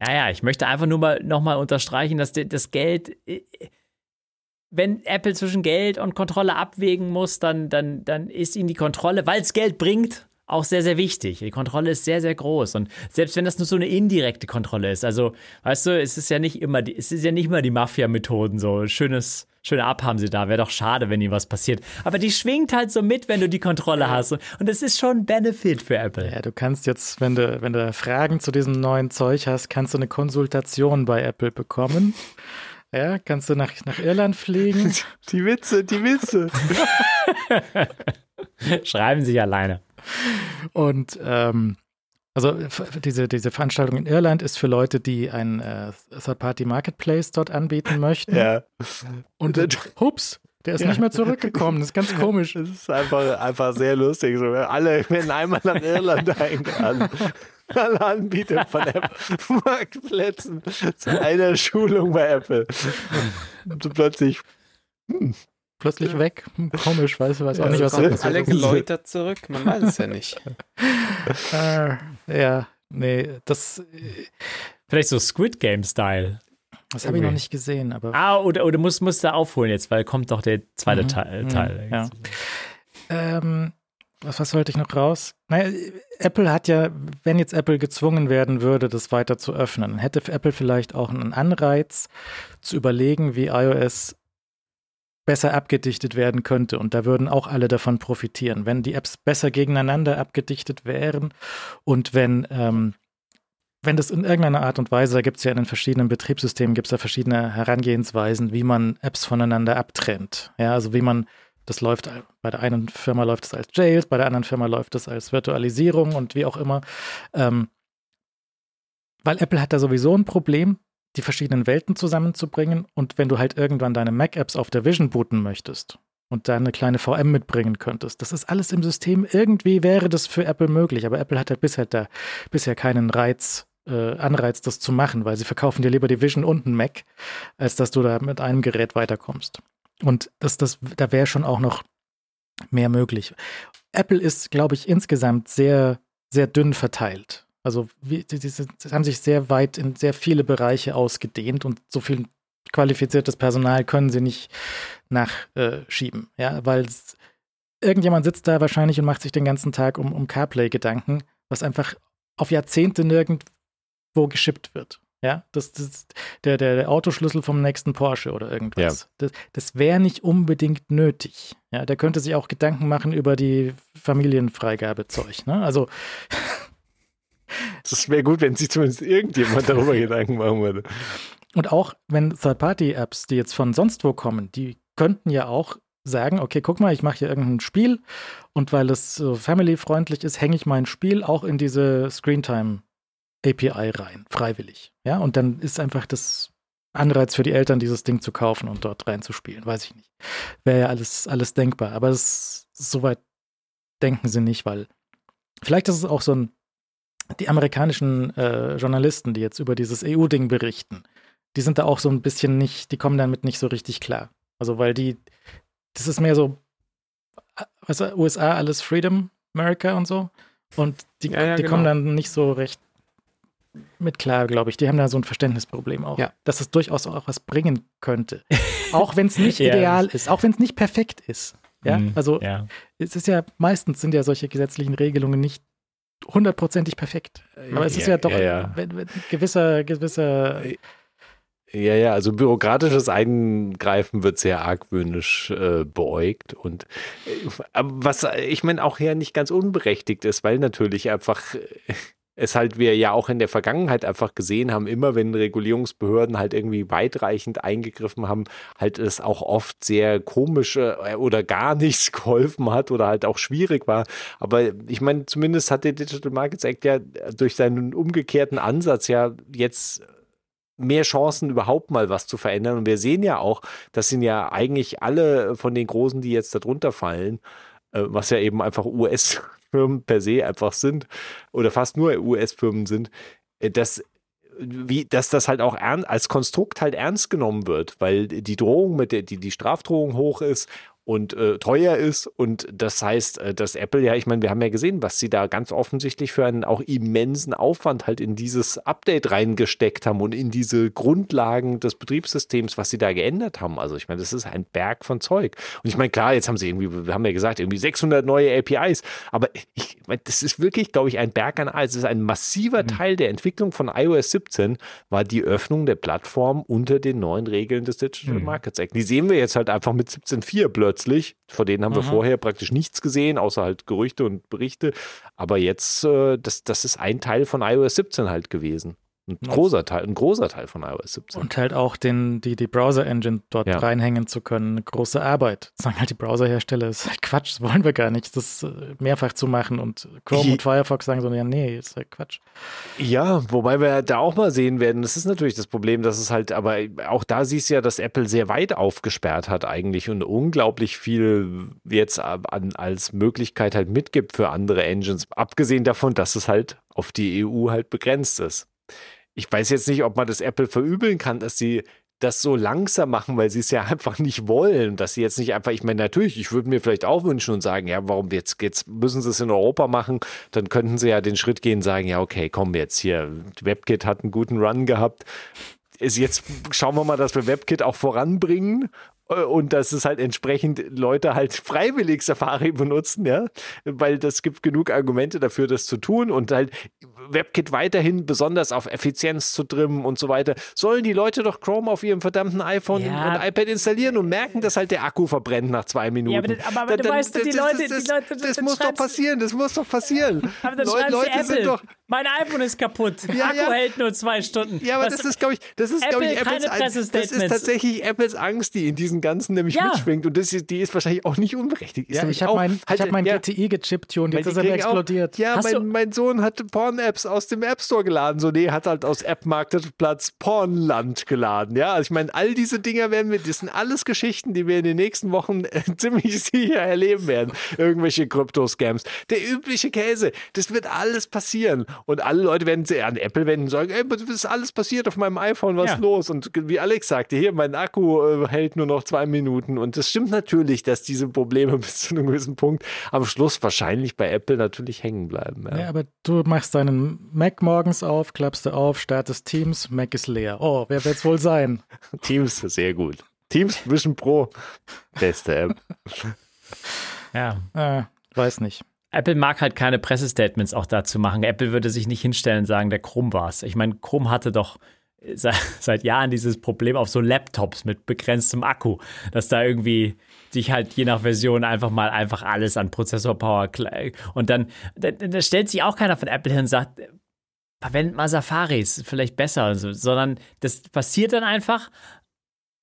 C: naja, ich möchte einfach nur mal nochmal unterstreichen, dass das Geld, äh, wenn Apple zwischen Geld und Kontrolle abwägen muss, dann, dann, dann ist ihnen die Kontrolle, weil es Geld bringt, auch sehr, sehr wichtig. Die Kontrolle ist sehr, sehr groß. Und selbst wenn das nur so eine indirekte Kontrolle ist, also, weißt du, es ist ja nicht immer, die, es ist ja nicht mal die Mafia-Methoden, so schönes, schöne Ab haben sie da. Wäre doch schade, wenn ihnen was passiert. Aber die schwingt halt so mit, wenn du die Kontrolle hast. Und es ist schon ein Benefit für Apple.
B: Ja, du kannst jetzt, wenn du, wenn du Fragen zu diesem neuen Zeug hast, kannst du eine Konsultation bei Apple bekommen. Ja, kannst du nach, nach Irland fliegen.
D: Die Witze, die Witze.
C: Schreiben sich alleine.
B: Und ähm, also diese, diese Veranstaltung in Irland ist für Leute, die ein äh, Third-Party-Marketplace dort anbieten möchten.
D: Ja.
B: Und äh, hups, der ist ja. nicht mehr zurückgekommen. Das ist ganz komisch.
D: Das ist einfach, einfach sehr lustig. So, alle werden einmal nach Irland eingeladen. Alle Anbieter von Apple-Marktplätzen zu einer Schulung bei Apple. Und so plötzlich,
B: hm, plötzlich ja. weg. Hm, komisch, weiß, weiß auch ja, nicht, was
A: da passiert. Alle geläutert zurück, man weiß es ja nicht.
B: äh, ja, nee, das.
C: Vielleicht so Squid Game-Style.
B: Das habe ich noch nicht gesehen, aber.
C: Ah, oder, oder musst, musst du aufholen jetzt, weil kommt doch der zweite mhm. Teil. Teil.
B: Mhm, ja. Ähm, was, was wollte ich noch raus? Naja, Apple hat ja, wenn jetzt Apple gezwungen werden würde, das weiter zu öffnen, hätte Apple vielleicht auch einen Anreiz zu überlegen, wie iOS besser abgedichtet werden könnte. Und da würden auch alle davon profitieren, wenn die Apps besser gegeneinander abgedichtet wären und wenn, ähm, wenn das in irgendeiner Art und Weise, da gibt es ja in den verschiedenen Betriebssystemen, gibt es da verschiedene Herangehensweisen, wie man Apps voneinander abtrennt. Ja, also wie man, das läuft, bei der einen Firma läuft es als Jails, bei der anderen Firma läuft es als Virtualisierung und wie auch immer. Ähm, weil Apple hat da sowieso ein Problem, die verschiedenen Welten zusammenzubringen. Und wenn du halt irgendwann deine Mac-Apps auf der Vision booten möchtest und da eine kleine VM mitbringen könntest, das ist alles im System. Irgendwie wäre das für Apple möglich, aber Apple hat halt bisher da bisher keinen Reiz, äh, Anreiz, das zu machen, weil sie verkaufen dir lieber die Vision und einen Mac, als dass du da mit einem Gerät weiterkommst. Und das, das, da wäre schon auch noch mehr möglich. Apple ist, glaube ich, insgesamt sehr, sehr dünn verteilt. Also wie, die, die, die, haben sich sehr weit in sehr viele Bereiche ausgedehnt und so viel qualifiziertes Personal können sie nicht nachschieben. Äh, ja, weil irgendjemand sitzt da wahrscheinlich und macht sich den ganzen Tag um, um CarPlay Gedanken, was einfach auf Jahrzehnte nirgendwo geschippt wird. Ja, das, das der, der, der Autoschlüssel vom nächsten Porsche oder irgendwas. Ja. Das, das wäre nicht unbedingt nötig. Ja, der könnte sich auch Gedanken machen über die Familienfreigabezeug. Ne? Also
D: das wäre gut, wenn sich zumindest irgendjemand darüber Gedanken machen würde.
B: Und auch wenn Third-Party-Apps, die jetzt von sonst wo kommen, die könnten ja auch sagen, okay, guck mal, ich mache hier irgendein Spiel und weil es so family-freundlich ist, hänge ich mein Spiel auch in diese Screentime API rein, freiwillig. Ja, und dann ist einfach das Anreiz für die Eltern, dieses Ding zu kaufen und dort reinzuspielen. Weiß ich nicht. Wäre ja alles, alles denkbar. Aber das, soweit denken sie nicht, weil vielleicht ist es auch so ein die amerikanischen äh, Journalisten, die jetzt über dieses EU-Ding berichten, die sind da auch so ein bisschen nicht, die kommen damit nicht so richtig klar. Also, weil die, das ist mehr so, was USA alles Freedom, America und so. Und die, ja, ja, die genau. kommen dann nicht so recht mit klar, glaube ich. Die haben da so ein Verständnisproblem auch. Ja. Dass es durchaus auch was bringen könnte. auch wenn es nicht ideal ist, auch wenn es nicht perfekt ist. Ja, mhm, also es ist ja meistens sind ja solche gesetzlichen Regelungen nicht hundertprozentig perfekt. Aber es ist ja, doch ja, ja. Ein gewisser, gewisser.
D: Ja, ja, also bürokratisches Eingreifen wird sehr argwöhnisch äh, beäugt und äh, was ich meine auch ja nicht ganz unberechtigt ist, weil natürlich einfach es halt wir ja auch in der Vergangenheit einfach gesehen haben, immer wenn Regulierungsbehörden halt irgendwie weitreichend eingegriffen haben, halt es auch oft sehr komisch äh, oder gar nichts geholfen hat oder halt auch schwierig war. Aber ich meine, zumindest hat der Digital Markets Act ja durch seinen umgekehrten Ansatz ja jetzt mehr Chancen, überhaupt mal was zu verändern. Und wir sehen ja auch, das sind ja eigentlich alle von den Großen, die jetzt darunter fallen, äh, was ja eben einfach US Firmen per se einfach sind oder fast nur US-Firmen sind, äh, dass wie, dass das halt auch als Konstrukt halt ernst genommen wird, weil die Drohung mit der, die, die Strafdrohung hoch ist und äh, teuer ist. Und das heißt, äh, dass Apple ja, ich meine, wir haben ja gesehen, was sie da ganz offensichtlich für einen auch immensen Aufwand halt in dieses Update reingesteckt haben und in diese Grundlagen des Betriebssystems, was sie da geändert haben. Also ich meine, das ist ein Berg von Zeug. Und ich meine, klar, jetzt haben sie irgendwie, wir haben ja gesagt, irgendwie 600 neue APIs, aber ich meine, das ist wirklich, glaube ich, ein Berg an alles. Es ist ein massiver mhm. Teil der Entwicklung von iOS 17 war die Öffnung der Plattform unter den neuen Regeln des Digital mhm. Markets Act. Die sehen wir jetzt halt einfach mit 17.4 plötzlich plötzlich. Vor denen haben mhm. wir vorher praktisch nichts gesehen, außer halt Gerüchte und Berichte. Aber jetzt, äh, das, das ist ein Teil von iOS 17 halt gewesen. Ein großer Teil, ein großer Teil von iOS 17.
B: Und halt auch den, die, die Browser-Engine dort ja. reinhängen zu können. Eine große Arbeit. Das sagen halt die Browserhersteller, ist halt Quatsch, das wollen wir gar nicht, das äh, mehrfach zu machen. Und Chrome und Firefox sagen so, ja, nee, ist halt Quatsch.
D: Ja, wobei wir da auch mal sehen werden, das ist natürlich das Problem, dass es halt, aber auch da siehst du ja, dass Apple sehr weit aufgesperrt hat eigentlich und unglaublich viel jetzt an, als Möglichkeit halt mitgibt für andere Engines. Abgesehen davon, dass es halt auf die EU halt begrenzt ist ich weiß jetzt nicht, ob man das Apple verübeln kann, dass sie das so langsam machen, weil sie es ja einfach nicht wollen, dass sie jetzt nicht einfach, ich meine, natürlich, ich würde mir vielleicht auch wünschen und sagen, ja, warum jetzt, jetzt müssen sie es in Europa machen, dann könnten sie ja den Schritt gehen und sagen, ja, okay, komm jetzt hier, WebKit hat einen guten Run gehabt, jetzt schauen wir mal, dass wir WebKit auch voranbringen und dass es halt entsprechend Leute halt freiwillig Safari benutzen, ja, weil das gibt genug Argumente dafür, das zu tun und halt WebKit weiterhin besonders auf Effizienz zu trimmen und so weiter, sollen die Leute doch Chrome auf ihrem verdammten iPhone ja. und iPad installieren und merken, dass halt der Akku verbrennt nach zwei Minuten. Ja, aber,
C: das, aber, aber da, weißt du, die Leute, das,
D: die Leute, das, das muss doch passieren, das muss doch passieren.
C: Aber dann Leute, Leute sind doch. Mein iPhone ist kaputt. Ja, Akku ja. hält nur zwei Stunden.
D: Ja, aber Was, das ist, glaube ich, das ist, glaube ich, Apples, das ist tatsächlich Apples Angst, die in diesen ganzen nämlich mitschwingt und das ist, die ist wahrscheinlich auch nicht unberechtigt.
B: ja, ich habe mein, halt, hab mein GTI gechippt und jetzt ist er explodiert.
D: Auch, ja, mein, mein Sohn hat Porn-Apps aus dem App Store geladen. So, nee, hat halt aus App-Marketplatz Pornland geladen. Ja, also ich meine, all diese Dinger werden wir, das sind alles Geschichten, die wir in den nächsten Wochen äh, ziemlich sicher erleben werden. Irgendwelche Krypto-Scams. Der übliche Käse. Das wird alles passieren. Und alle Leute werden sich an Apple wenden und sagen, ey, was ist alles passiert auf meinem iPhone? Was ja. ist los? Und wie Alex sagte, hier, mein Akku äh, hält nur noch zwei Minuten. Und das stimmt natürlich, dass diese Probleme bis zu einem gewissen Punkt am Schluss wahrscheinlich bei Apple natürlich hängen bleiben.
B: Ja, ja aber du machst deinen Mac morgens auf, klappst du auf, startest Teams, Mac ist leer. Oh, wer wird es wohl sein?
D: Teams, sehr gut. Teams Vision Pro, beste App.
B: ja. Äh, weiß nicht.
C: Apple mag halt keine Pressestatements auch dazu machen. Apple würde sich nicht hinstellen und sagen, der Chrome war's. Ich meine, Chrome hatte doch seit, Jahren dieses Problem auf so Laptops mit begrenztem Akku, dass da irgendwie sich halt je nach Version einfach mal einfach alles an Prozessorpower und dann da, da stellt sich auch keiner von Apple hin und sagt, verwendet mal Safaris, vielleicht besser, so, sondern das passiert dann einfach.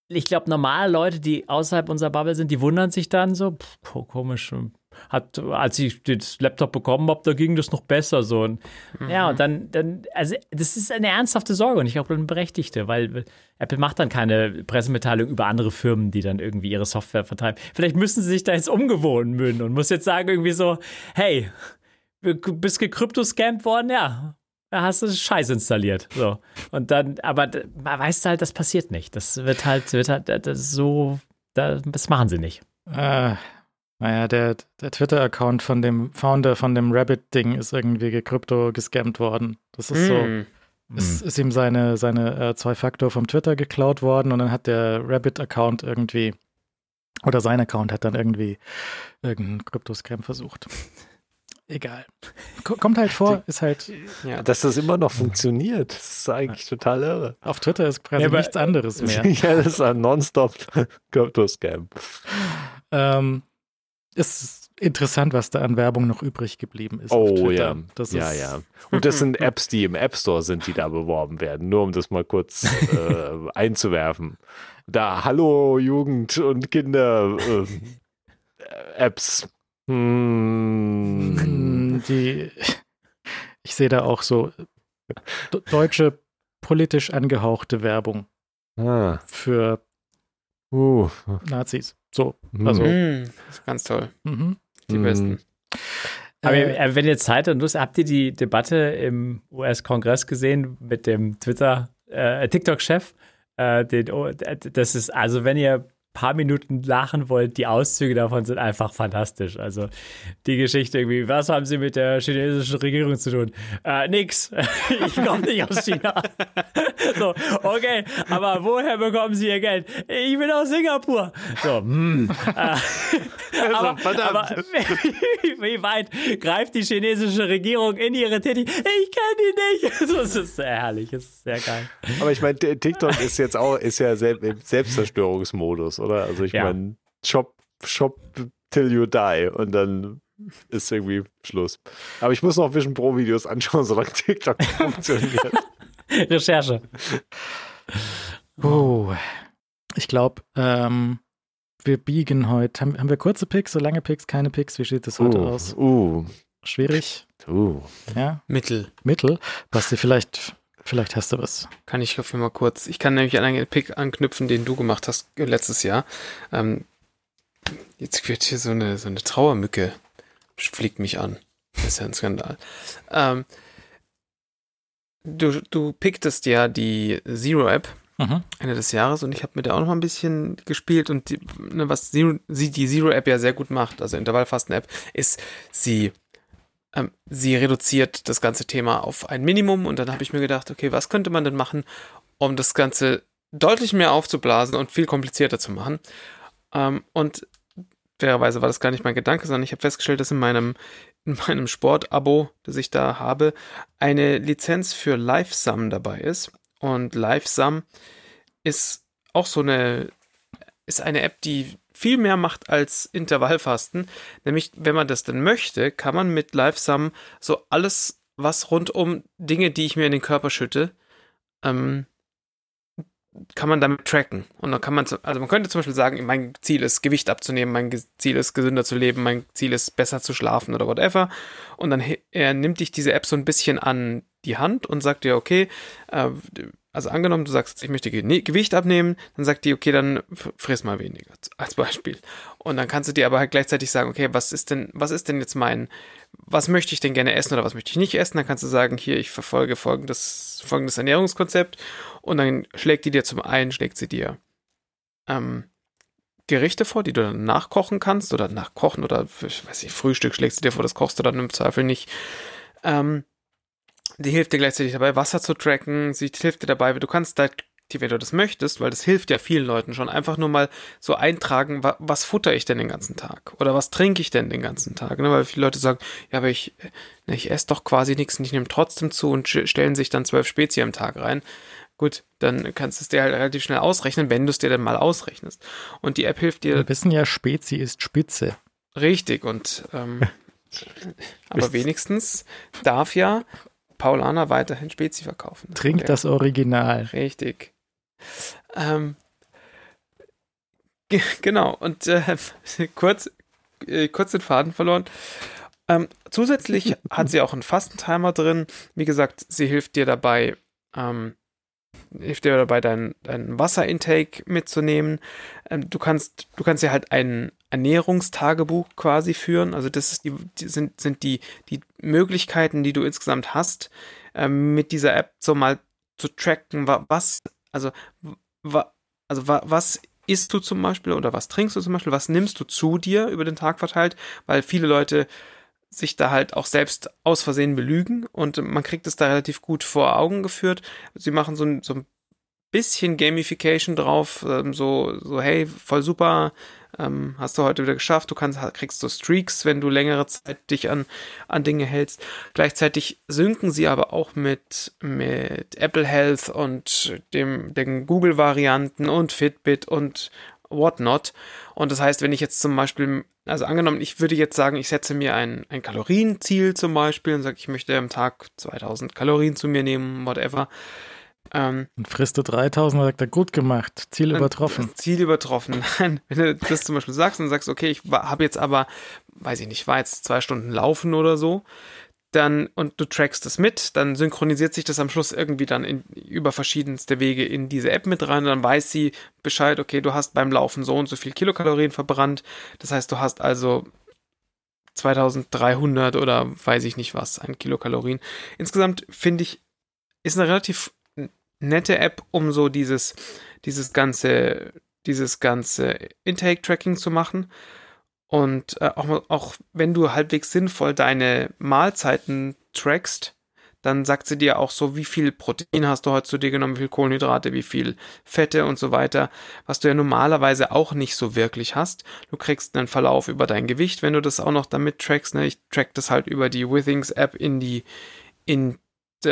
C: Ich glaube, normale Leute, die außerhalb unserer Bubble sind, die wundern sich dann so, pff, komisch, hat, als ich das Laptop bekommen habe, da ging das noch besser so. Und, mhm. Ja, und dann, dann, also das ist eine ernsthafte Sorge und ich glaube, eine berechtigte, weil Apple macht dann keine Pressemitteilung über andere Firmen, die dann irgendwie ihre Software vertreiben. Vielleicht müssen sie sich da jetzt umgewohnen müssen und muss jetzt sagen irgendwie so, hey, bist gekryptoscampt worden? Ja, da hast du Scheiß installiert. So. Und dann, aber man weiß halt, das passiert nicht. Das wird halt, wird halt das so, das machen sie nicht.
B: Äh, naja, der, der Twitter-Account von dem Founder von dem Rabbit-Ding ist irgendwie gekrypto gescammt worden. Das ist mm. so. Hm. Es ist ihm seine, seine äh, zwei Faktor vom Twitter geklaut worden und dann hat der Rabbit-Account irgendwie, oder sein Account hat dann irgendwie irgendeinen Krypto-Scam versucht egal. Kommt halt vor, ist halt.
D: Ja. Dass das immer noch funktioniert, das ist eigentlich total irre.
B: Auf Twitter ist quasi ja, nichts anderes mehr.
D: ja, das ist ein nonstop Krypto-Scam.
B: Ähm, ist interessant, was da an Werbung noch übrig geblieben ist.
D: Oh ja. Das ja, ja. Und das sind Apps, die im App Store sind, die da beworben werden. Nur um das mal kurz äh, einzuwerfen. Da, hallo Jugend und Kinder äh, Apps.
B: Hm. Die, ich sehe da auch so deutsche politisch angehauchte Werbung ah. für uh. Nazis. So,
A: also. Mm, das ist ganz toll. Mhm. Die mm. besten.
C: Aber äh, wenn ihr Zeit und Lust habt ihr die Debatte im US-Kongress gesehen mit dem Twitter, äh, TikTok-Chef? Äh, das ist, also wenn ihr paar Minuten lachen wollt, die Auszüge davon sind einfach fantastisch. Also die Geschichte irgendwie, was haben sie mit der chinesischen Regierung zu tun? Äh, nix. ich komme nicht aus China. so, okay, aber woher bekommen sie ihr Geld? Ich bin aus Singapur. So, hm. Äh, aber, aber wie weit greift die chinesische Regierung in ihre Tätigkeit? Ich kenne die nicht. So, es ist sehr herrlich, es ist sehr geil.
D: Aber ich meine, TikTok ist jetzt auch, ist ja im Selbstzerstörungsmodus oder? Also ich ja. meine, shop, shop till you die und dann ist irgendwie Schluss. Aber ich muss noch Vision Pro Videos anschauen, solange TikTok funktioniert.
C: Recherche.
B: Oh, ich glaube, ähm, wir biegen heute. Haben, haben, wir kurze Picks, so lange Picks, keine Picks? Wie sieht das heute uh, aus?
D: Uh.
B: Schwierig?
D: Uh.
B: Ja?
A: Mittel.
B: Mittel? Basti, vielleicht Vielleicht hast du was.
A: Kann ich dafür mal kurz. Ich kann nämlich an einen Pick anknüpfen, den du gemacht hast äh, letztes Jahr. Ähm, jetzt wird hier so eine, so eine Trauermücke fliegt mich an. Das ist ja ein Skandal. Ähm, du, du picktest ja die Zero-App mhm. Ende des Jahres und ich habe mit der auch noch mal ein bisschen gespielt und die, ne, was Zero, die Zero-App ja sehr gut macht, also Intervallfasten-App, ist, sie ähm, sie reduziert das ganze Thema auf ein Minimum und dann habe ich mir gedacht, okay, was könnte man denn machen, um das Ganze deutlich mehr aufzublasen und viel komplizierter zu machen. Ähm, und fairerweise war das gar nicht mein Gedanke, sondern ich habe festgestellt, dass in meinem, in meinem Sport-Abo, das ich da habe, eine Lizenz für LiveSum dabei ist. Und LiveSum ist auch so eine, ist eine App, die viel mehr macht als Intervallfasten. Nämlich, wenn man das denn möchte, kann man mit LiveSum so alles, was rund um Dinge, die ich mir in den Körper schütte, ähm, kann man damit tracken. Und dann kann man, also man könnte zum Beispiel sagen, mein Ziel ist, Gewicht abzunehmen, mein Ziel ist, gesünder zu leben, mein Ziel ist, besser zu schlafen oder whatever. Und dann nimmt dich diese App so ein bisschen an die Hand und sagt dir, okay, äh, also angenommen, du sagst, ich möchte Gewicht abnehmen, dann sagt die, okay, dann friss mal weniger, als Beispiel. Und dann kannst du dir aber halt gleichzeitig sagen, okay, was ist denn, was ist denn jetzt mein, was möchte ich denn gerne essen oder was möchte ich nicht essen? Dann kannst du sagen, hier, ich verfolge folgendes, folgendes Ernährungskonzept und dann schlägt die dir zum einen, schlägt sie dir ähm, Gerichte vor, die du dann nachkochen kannst oder nachkochen oder, ich weiß nicht, Frühstück schlägt sie dir vor, das kochst du dann im Zweifel nicht. Ähm, die hilft dir gleichzeitig dabei, Wasser zu tracken. Sie hilft dir dabei, du kannst da, wenn du das möchtest, weil das hilft ja vielen Leuten schon, einfach nur mal so eintragen, was, was futter ich denn den ganzen Tag? Oder was trinke ich denn den ganzen Tag? Ne? Weil viele Leute sagen, ja, aber ich, ne, ich esse doch quasi nichts und ich nehme trotzdem zu und stellen sich dann zwölf Spezi am Tag rein. Gut, dann kannst du es dir halt relativ schnell ausrechnen, wenn du es dir dann mal ausrechnest. Und die App hilft dir.
B: Wir wissen ja, Spezi ist Spitze.
A: Richtig, und ähm, aber wenigstens darf ja Paulaner weiterhin Spezi verkaufen.
B: Trinkt das Original.
A: Richtig. Ähm, genau, und äh, kurz, äh, kurz den Faden verloren. Ähm, zusätzlich hat sie auch einen Fastentimer drin. Wie gesagt, sie hilft dir dabei, ähm, hilft dir dabei, deinen dein Wasserintake mitzunehmen. Ähm, du kannst, du kannst ja halt ein Ernährungstagebuch quasi führen. Also das die, die sind, sind die, die Möglichkeiten, die du insgesamt hast, ähm, mit dieser App so mal zu tracken, was, also, wa, also wa, was isst du zum Beispiel oder was trinkst du zum Beispiel, was nimmst du zu dir über den Tag verteilt, weil viele Leute sich da halt auch selbst aus Versehen belügen und man kriegt es da relativ gut vor Augen geführt. Sie machen so ein, so ein bisschen Gamification drauf, ähm, so, so, hey, voll super, ähm, hast du heute wieder geschafft, du kannst, kriegst so Streaks, wenn du längere Zeit dich an, an Dinge hältst. Gleichzeitig synken sie aber auch mit, mit Apple Health und dem, den Google-Varianten und Fitbit und whatnot. Und das heißt, wenn ich jetzt zum Beispiel, also angenommen, ich würde jetzt sagen, ich setze mir ein, ein Kalorienziel zum Beispiel und sage, ich möchte am Tag 2000 Kalorien zu mir nehmen, whatever
B: ähm, und frisst du 3000, sagt er, gut gemacht, Ziel übertroffen.
A: Ziel übertroffen. Nein, wenn du das zum Beispiel sagst und sagst, okay, ich habe jetzt aber, weiß ich nicht, war jetzt zwei Stunden laufen oder so, dann, und du trackst das mit, dann synchronisiert sich das am Schluss irgendwie dann in, über verschiedenste Wege in diese App mit rein und dann weiß sie Bescheid, okay, du hast beim Laufen so und so viel Kilokalorien verbrannt. Das heißt, du hast also 2300 oder weiß ich nicht was an Kilokalorien. Insgesamt finde ich, ist eine relativ nette App, um so dieses, dieses ganze, dieses ganze Intake-Tracking zu machen. Und äh, auch, auch wenn du halbwegs sinnvoll deine Mahlzeiten trackst, dann sagt sie dir auch so, wie viel Protein hast du heute zu dir genommen, wie viel Kohlenhydrate, wie viel Fette und so weiter, was du ja normalerweise auch nicht so wirklich hast. Du kriegst einen Verlauf über dein Gewicht, wenn du das auch noch damit trackst. Ne? Ich track das halt über die Withings App in die, in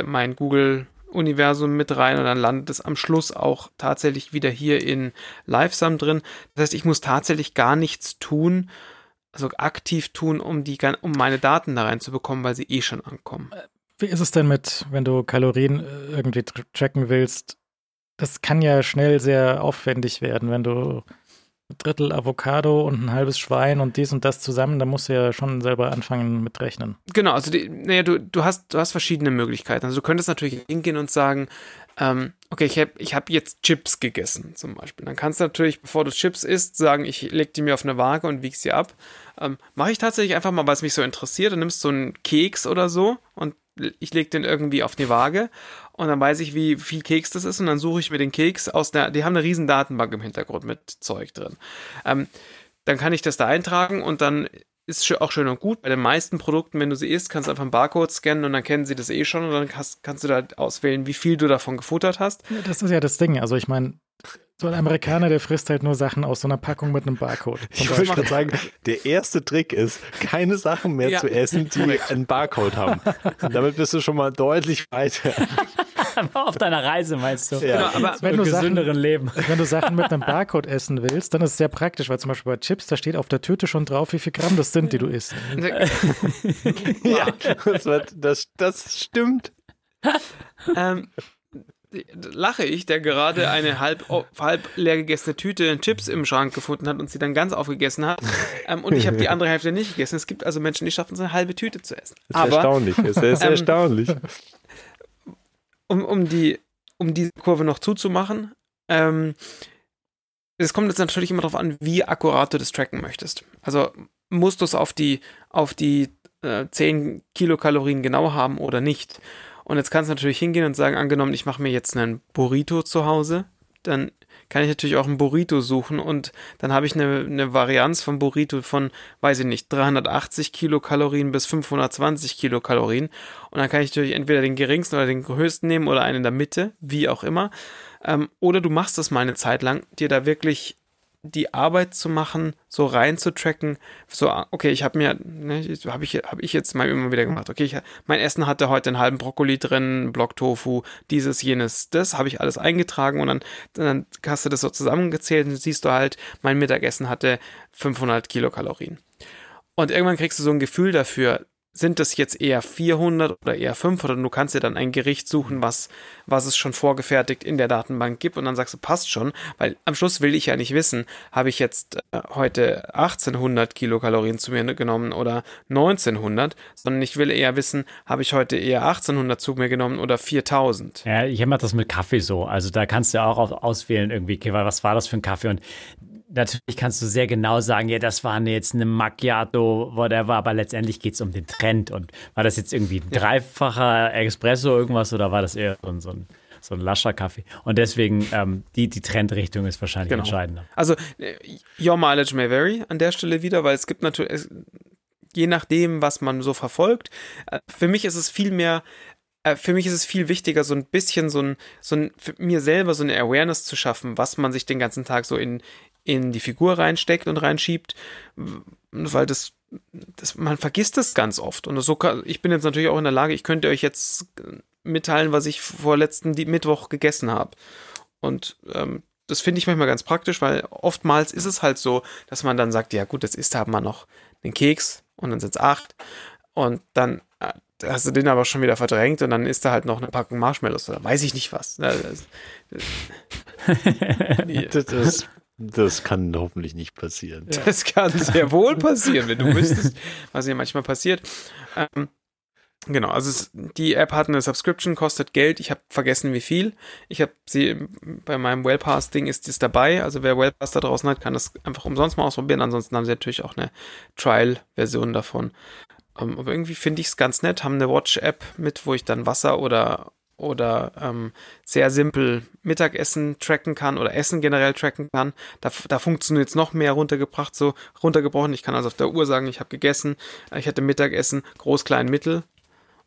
A: mein Google Universum mit rein und dann landet es am Schluss auch tatsächlich wieder hier in Livesum drin. Das heißt, ich muss tatsächlich gar nichts tun, also aktiv tun, um die um meine Daten da reinzubekommen, weil sie eh schon ankommen.
B: Wie ist es denn mit, wenn du Kalorien äh, irgendwie tracken willst? Das kann ja schnell sehr aufwendig werden, wenn du Drittel Avocado und ein halbes Schwein und dies und das zusammen, da musst du ja schon selber anfangen mit rechnen.
A: Genau, also die, naja, du, du, hast, du hast verschiedene Möglichkeiten. Also du könntest natürlich hingehen und sagen, ähm, okay, ich habe ich hab jetzt Chips gegessen zum Beispiel. Dann kannst du natürlich, bevor du Chips isst, sagen, ich leg die mir auf eine Waage und wieg sie ab. Ähm, Mache ich tatsächlich einfach mal, weil es mich so interessiert. Du nimmst so einen Keks oder so und ich lege den irgendwie auf die Waage und dann weiß ich, wie viel Keks das ist und dann suche ich mir den Keks aus der, die haben eine riesen Datenbank im Hintergrund mit Zeug drin. Ähm, dann kann ich das da eintragen und dann ist auch schön und gut. Bei den meisten Produkten, wenn du sie isst, kannst du einfach einen Barcode scannen und dann kennen sie das eh schon und dann kannst, kannst du da auswählen, wie viel du davon gefuttert hast.
B: Ja, das ist ja das Ding. Also ich meine, So ein Amerikaner, der frisst halt nur Sachen aus so einer Packung mit einem Barcode.
D: Ich wollte gerade sagen, der erste Trick ist, keine Sachen mehr ja. zu essen, die einen Barcode haben. Damit bist du schon mal deutlich weiter.
C: Auf deiner Reise meinst du?
B: Ja. Genau, aber wenn du gesünderen Sachen, Leben. Wenn du Sachen mit einem Barcode essen willst, dann ist es sehr praktisch, weil zum Beispiel bei Chips, da steht auf der Tüte schon drauf, wie viel Gramm das sind, die du isst.
D: ja, das, wird, das, das stimmt.
A: ähm, lache ich, der gerade eine halb, halb leer gegessene Tüte Chips im Schrank gefunden hat und sie dann ganz aufgegessen hat. Ähm, und ich habe die andere Hälfte nicht gegessen. Es gibt also Menschen, die schaffen es, eine halbe Tüte zu essen.
D: Das ist Aber, erstaunlich. Das ist ähm, erstaunlich.
A: Um, um, die, um diese Kurve noch zuzumachen, ähm, es kommt jetzt natürlich immer darauf an, wie akkurat du das tracken möchtest. Also musst du es auf die, auf die äh, 10 Kilokalorien genau haben oder nicht. Und jetzt kannst du natürlich hingehen und sagen, angenommen, ich mache mir jetzt einen Burrito zu Hause, dann kann ich natürlich auch einen Burrito suchen und dann habe ich eine, eine Varianz vom Burrito von, weiß ich nicht, 380 Kilokalorien bis 520 Kilokalorien. Und dann kann ich natürlich entweder den geringsten oder den höchsten nehmen oder einen in der Mitte, wie auch immer. Ähm, oder du machst das mal eine Zeit lang, dir da wirklich die Arbeit zu machen, so rein zu tracken, so, okay, ich habe mir, ne, habe ich, hab ich jetzt mal immer wieder gemacht, okay, ich, mein Essen hatte heute einen halben Brokkoli drin, Block Tofu, dieses, jenes, das, habe ich alles eingetragen und dann, dann hast du das so zusammengezählt und siehst du halt, mein Mittagessen hatte 500 Kilokalorien. Und irgendwann kriegst du so ein Gefühl dafür, sind das jetzt eher 400 oder eher 500 und du kannst dir dann ein Gericht suchen, was, was es schon vorgefertigt in der Datenbank gibt und dann sagst du, passt schon, weil am Schluss will ich ja nicht wissen, habe ich jetzt äh, heute 1800 Kilokalorien zu mir genommen oder 1900, sondern ich will eher wissen, habe ich heute eher 1800 zu mir genommen oder 4000.
C: Ja, ich mache das mit Kaffee so, also da kannst du auch auswählen irgendwie, okay, was war das für ein Kaffee und natürlich kannst du sehr genau sagen, ja, das war jetzt eine Macchiato, whatever, aber letztendlich geht es um den Trend. Und war das jetzt irgendwie ein dreifacher Espresso irgendwas oder war das eher so ein, so ein, lascher Kaffee? Und deswegen, ähm, die, die Trendrichtung ist wahrscheinlich genau. entscheidender.
A: Also, äh, your mileage may vary an der Stelle wieder, weil es gibt natürlich, je nachdem, was man so verfolgt, äh, für mich ist es viel mehr äh, für mich ist es viel wichtiger, so ein bisschen so ein, so ein, für mir selber so eine Awareness zu schaffen, was man sich den ganzen Tag so in, in die Figur reinsteckt und reinschiebt, weil das, das man vergisst es ganz oft. Und so kann, ich bin jetzt natürlich auch in der Lage, ich könnte euch jetzt mitteilen, was ich vor letzten Mittwoch gegessen habe. Und ähm, das finde ich manchmal ganz praktisch, weil oftmals ist es halt so, dass man dann sagt, ja gut, das ist haben wir noch einen Keks und dann sind es acht und dann äh, hast du den aber schon wieder verdrängt und dann ist da halt noch eine Packung Marshmallows oder weiß ich nicht was. Das,
D: das, das, das kann hoffentlich nicht passieren.
A: Das kann sehr wohl passieren, wenn du wüsstest, was hier manchmal passiert. Ähm, genau, also es, die App hat eine Subscription, kostet Geld. Ich habe vergessen, wie viel. Ich habe sie bei meinem Wellpass-Ding ist es dabei. Also wer Wellpass da draußen hat, kann das einfach umsonst mal ausprobieren. Ansonsten haben sie natürlich auch eine Trial-Version davon. Ähm, aber irgendwie finde ich es ganz nett. Haben eine Watch-App mit, wo ich dann Wasser oder oder ähm, sehr simpel Mittagessen tracken kann oder Essen generell tracken kann. Da, da funktioniert es noch mehr runtergebracht, so runtergebrochen. Ich kann also auf der Uhr sagen, ich habe gegessen, ich hatte Mittagessen, groß, klein, mittel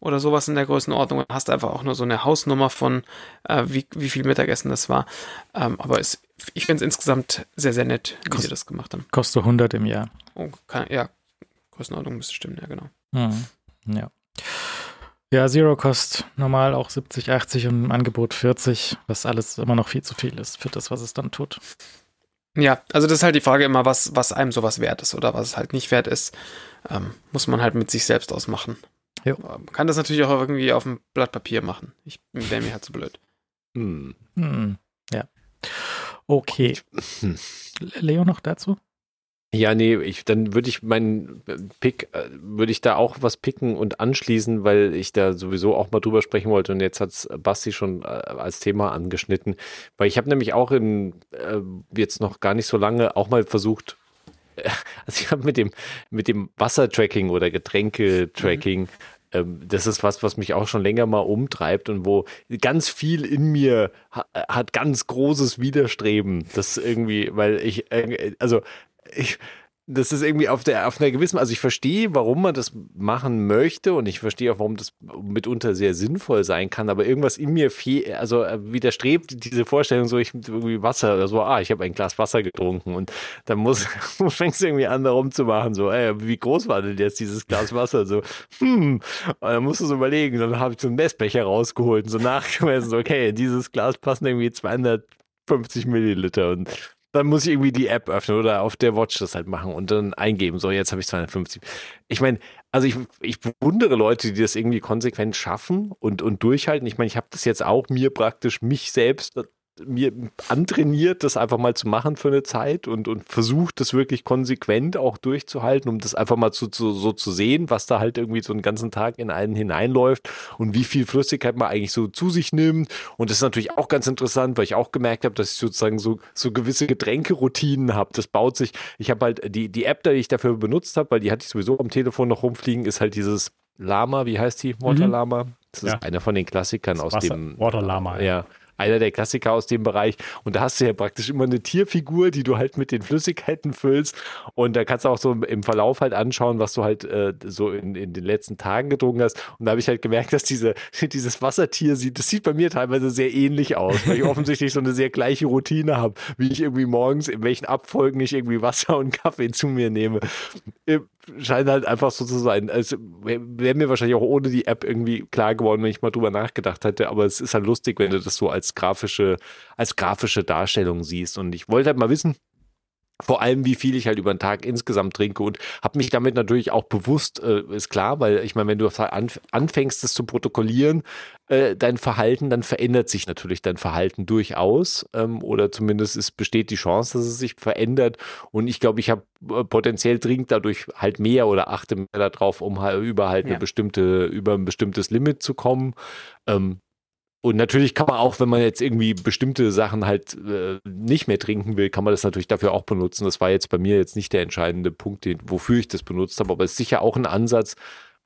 A: oder sowas in der Größenordnung und hast einfach auch nur so eine Hausnummer von, äh, wie, wie viel Mittagessen das war. Ähm, aber es, ich finde es insgesamt sehr, sehr nett, wie Kost, sie das gemacht haben.
B: Kostet 100 im Jahr.
A: Oh, kann, ja, Größenordnung müsste stimmen, ja, genau.
B: Mhm. Ja. Ja, Zero kostet normal auch 70, 80 und im Angebot 40, was alles immer noch viel zu viel ist für das, was es dann tut.
A: Ja, also das ist halt die Frage immer, was, was einem sowas wert ist oder was es halt nicht wert ist, ähm, muss man halt mit sich selbst ausmachen. Jo. Man kann das natürlich auch irgendwie auf dem Blatt Papier machen. Ich wäre mir halt zu so blöd.
B: Hm. Hm. Ja. Okay. Hm. Leo noch dazu?
D: Ja, nee, ich, dann würde ich meinen Pick, äh, würde ich da auch was picken und anschließen, weil ich da sowieso auch mal drüber sprechen wollte und jetzt hat es Basti schon äh, als Thema angeschnitten, weil ich habe nämlich auch in, äh, jetzt noch gar nicht so lange auch mal versucht, äh, also ich habe mit dem, mit dem Wassertracking oder Getränketracking mhm. Ähm, das ist was, was mich auch schon länger mal umtreibt und wo ganz viel in mir hat ganz großes Widerstreben. Das irgendwie, weil ich, also ich, das ist irgendwie auf der auf einer gewissen, also ich verstehe, warum man das machen möchte und ich verstehe auch, warum das mitunter sehr sinnvoll sein kann, aber irgendwas in mir fehlt, also äh, widerstrebt diese Vorstellung so, ich irgendwie Wasser oder so, ah, ich habe ein Glas Wasser getrunken und dann muss fängst du irgendwie an, darum zu machen, so, ey, wie groß war denn jetzt dieses Glas Wasser? So, hm, und dann musst du so überlegen, dann habe ich so einen Messbecher rausgeholt und so nachgemessen, so, okay, dieses Glas passen irgendwie 250 Milliliter und dann muss ich irgendwie die App öffnen oder auf der Watch das halt machen und dann eingeben. So, jetzt habe ich 250. Ich meine, also ich, ich bewundere Leute, die das irgendwie konsequent schaffen und, und durchhalten. Ich meine, ich habe das jetzt auch mir praktisch mich selbst mir antrainiert, das einfach mal zu machen für eine Zeit und, und versucht, das wirklich konsequent auch durchzuhalten, um das einfach mal zu, zu, so zu sehen, was da halt irgendwie so einen ganzen Tag in einen hineinläuft und wie viel Flüssigkeit man eigentlich so zu sich nimmt. Und das ist natürlich auch ganz interessant, weil ich auch gemerkt habe, dass ich sozusagen so, so gewisse Getränkeroutinen habe. Das baut sich, ich habe halt die, die App, die ich dafür benutzt habe, weil die hatte ich sowieso am Telefon noch rumfliegen, ist halt dieses Lama, wie heißt die? Water mhm. Lama. Das ist ja. einer von den Klassikern aus Wasser, dem.
C: Water Lama.
D: Ja. ja einer der Klassiker aus dem Bereich. Und da hast du ja praktisch immer eine Tierfigur, die du halt mit den Flüssigkeiten füllst. Und da kannst du auch so im Verlauf halt anschauen, was du halt äh, so in, in den letzten Tagen getrunken hast. Und da habe ich halt gemerkt, dass diese, dieses Wassertier sieht, das sieht bei mir teilweise sehr ähnlich aus, weil ich offensichtlich so eine sehr gleiche Routine habe, wie ich irgendwie morgens, in welchen Abfolgen ich irgendwie Wasser und Kaffee zu mir nehme. Scheint halt einfach so zu sein. Es wäre mir wahrscheinlich auch ohne die App irgendwie klar geworden, wenn ich mal drüber nachgedacht hätte. Aber es ist halt lustig, wenn du das so als grafische, als grafische Darstellung siehst. Und ich wollte halt mal wissen, vor allem, wie viel ich halt über den Tag insgesamt trinke und habe mich damit natürlich auch bewusst, äh, ist klar, weil ich meine, wenn du anfängst, das zu protokollieren, äh, dein Verhalten, dann verändert sich natürlich dein Verhalten durchaus ähm, oder zumindest es besteht die Chance, dass es sich verändert und ich glaube, ich habe äh, potenziell trinkt dadurch halt mehr oder achte mehr darauf, um halt über halt ja. eine bestimmte, über ein bestimmtes Limit zu kommen. Ähm, und natürlich kann man auch, wenn man jetzt irgendwie bestimmte Sachen halt äh, nicht mehr trinken will, kann man das natürlich dafür auch benutzen. Das war jetzt bei mir jetzt nicht der entscheidende Punkt, den, wofür ich das benutzt habe, aber es ist sicher auch ein Ansatz,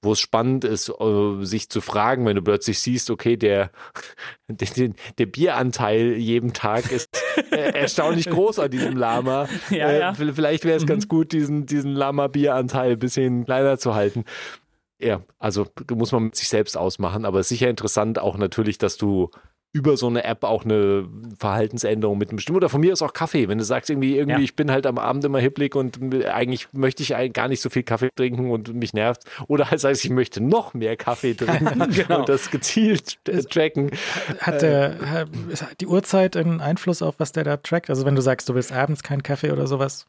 D: wo es spannend ist, äh, sich zu fragen, wenn du plötzlich siehst, okay, der, der, der Bieranteil jeden Tag ist äh, erstaunlich groß an diesem Lama. Ja, ja. Äh, vielleicht wäre es mhm. ganz gut, diesen, diesen Lama-Bieranteil ein bisschen kleiner zu halten. Ja, also muss man mit sich selbst ausmachen, aber sicher interessant auch natürlich, dass du über so eine App auch eine Verhaltensänderung mit einem bestimmten oder von mir ist auch Kaffee, wenn du sagst irgendwie irgendwie ja. ich bin halt am Abend immer hipplig und eigentlich möchte ich gar nicht so viel Kaffee trinken und mich nervt oder halt sagst ich möchte noch mehr Kaffee trinken genau. und das gezielt tracken.
B: Hat der die Uhrzeit einen Einfluss auf was der da trackt? Also wenn du sagst, du willst abends keinen Kaffee oder sowas?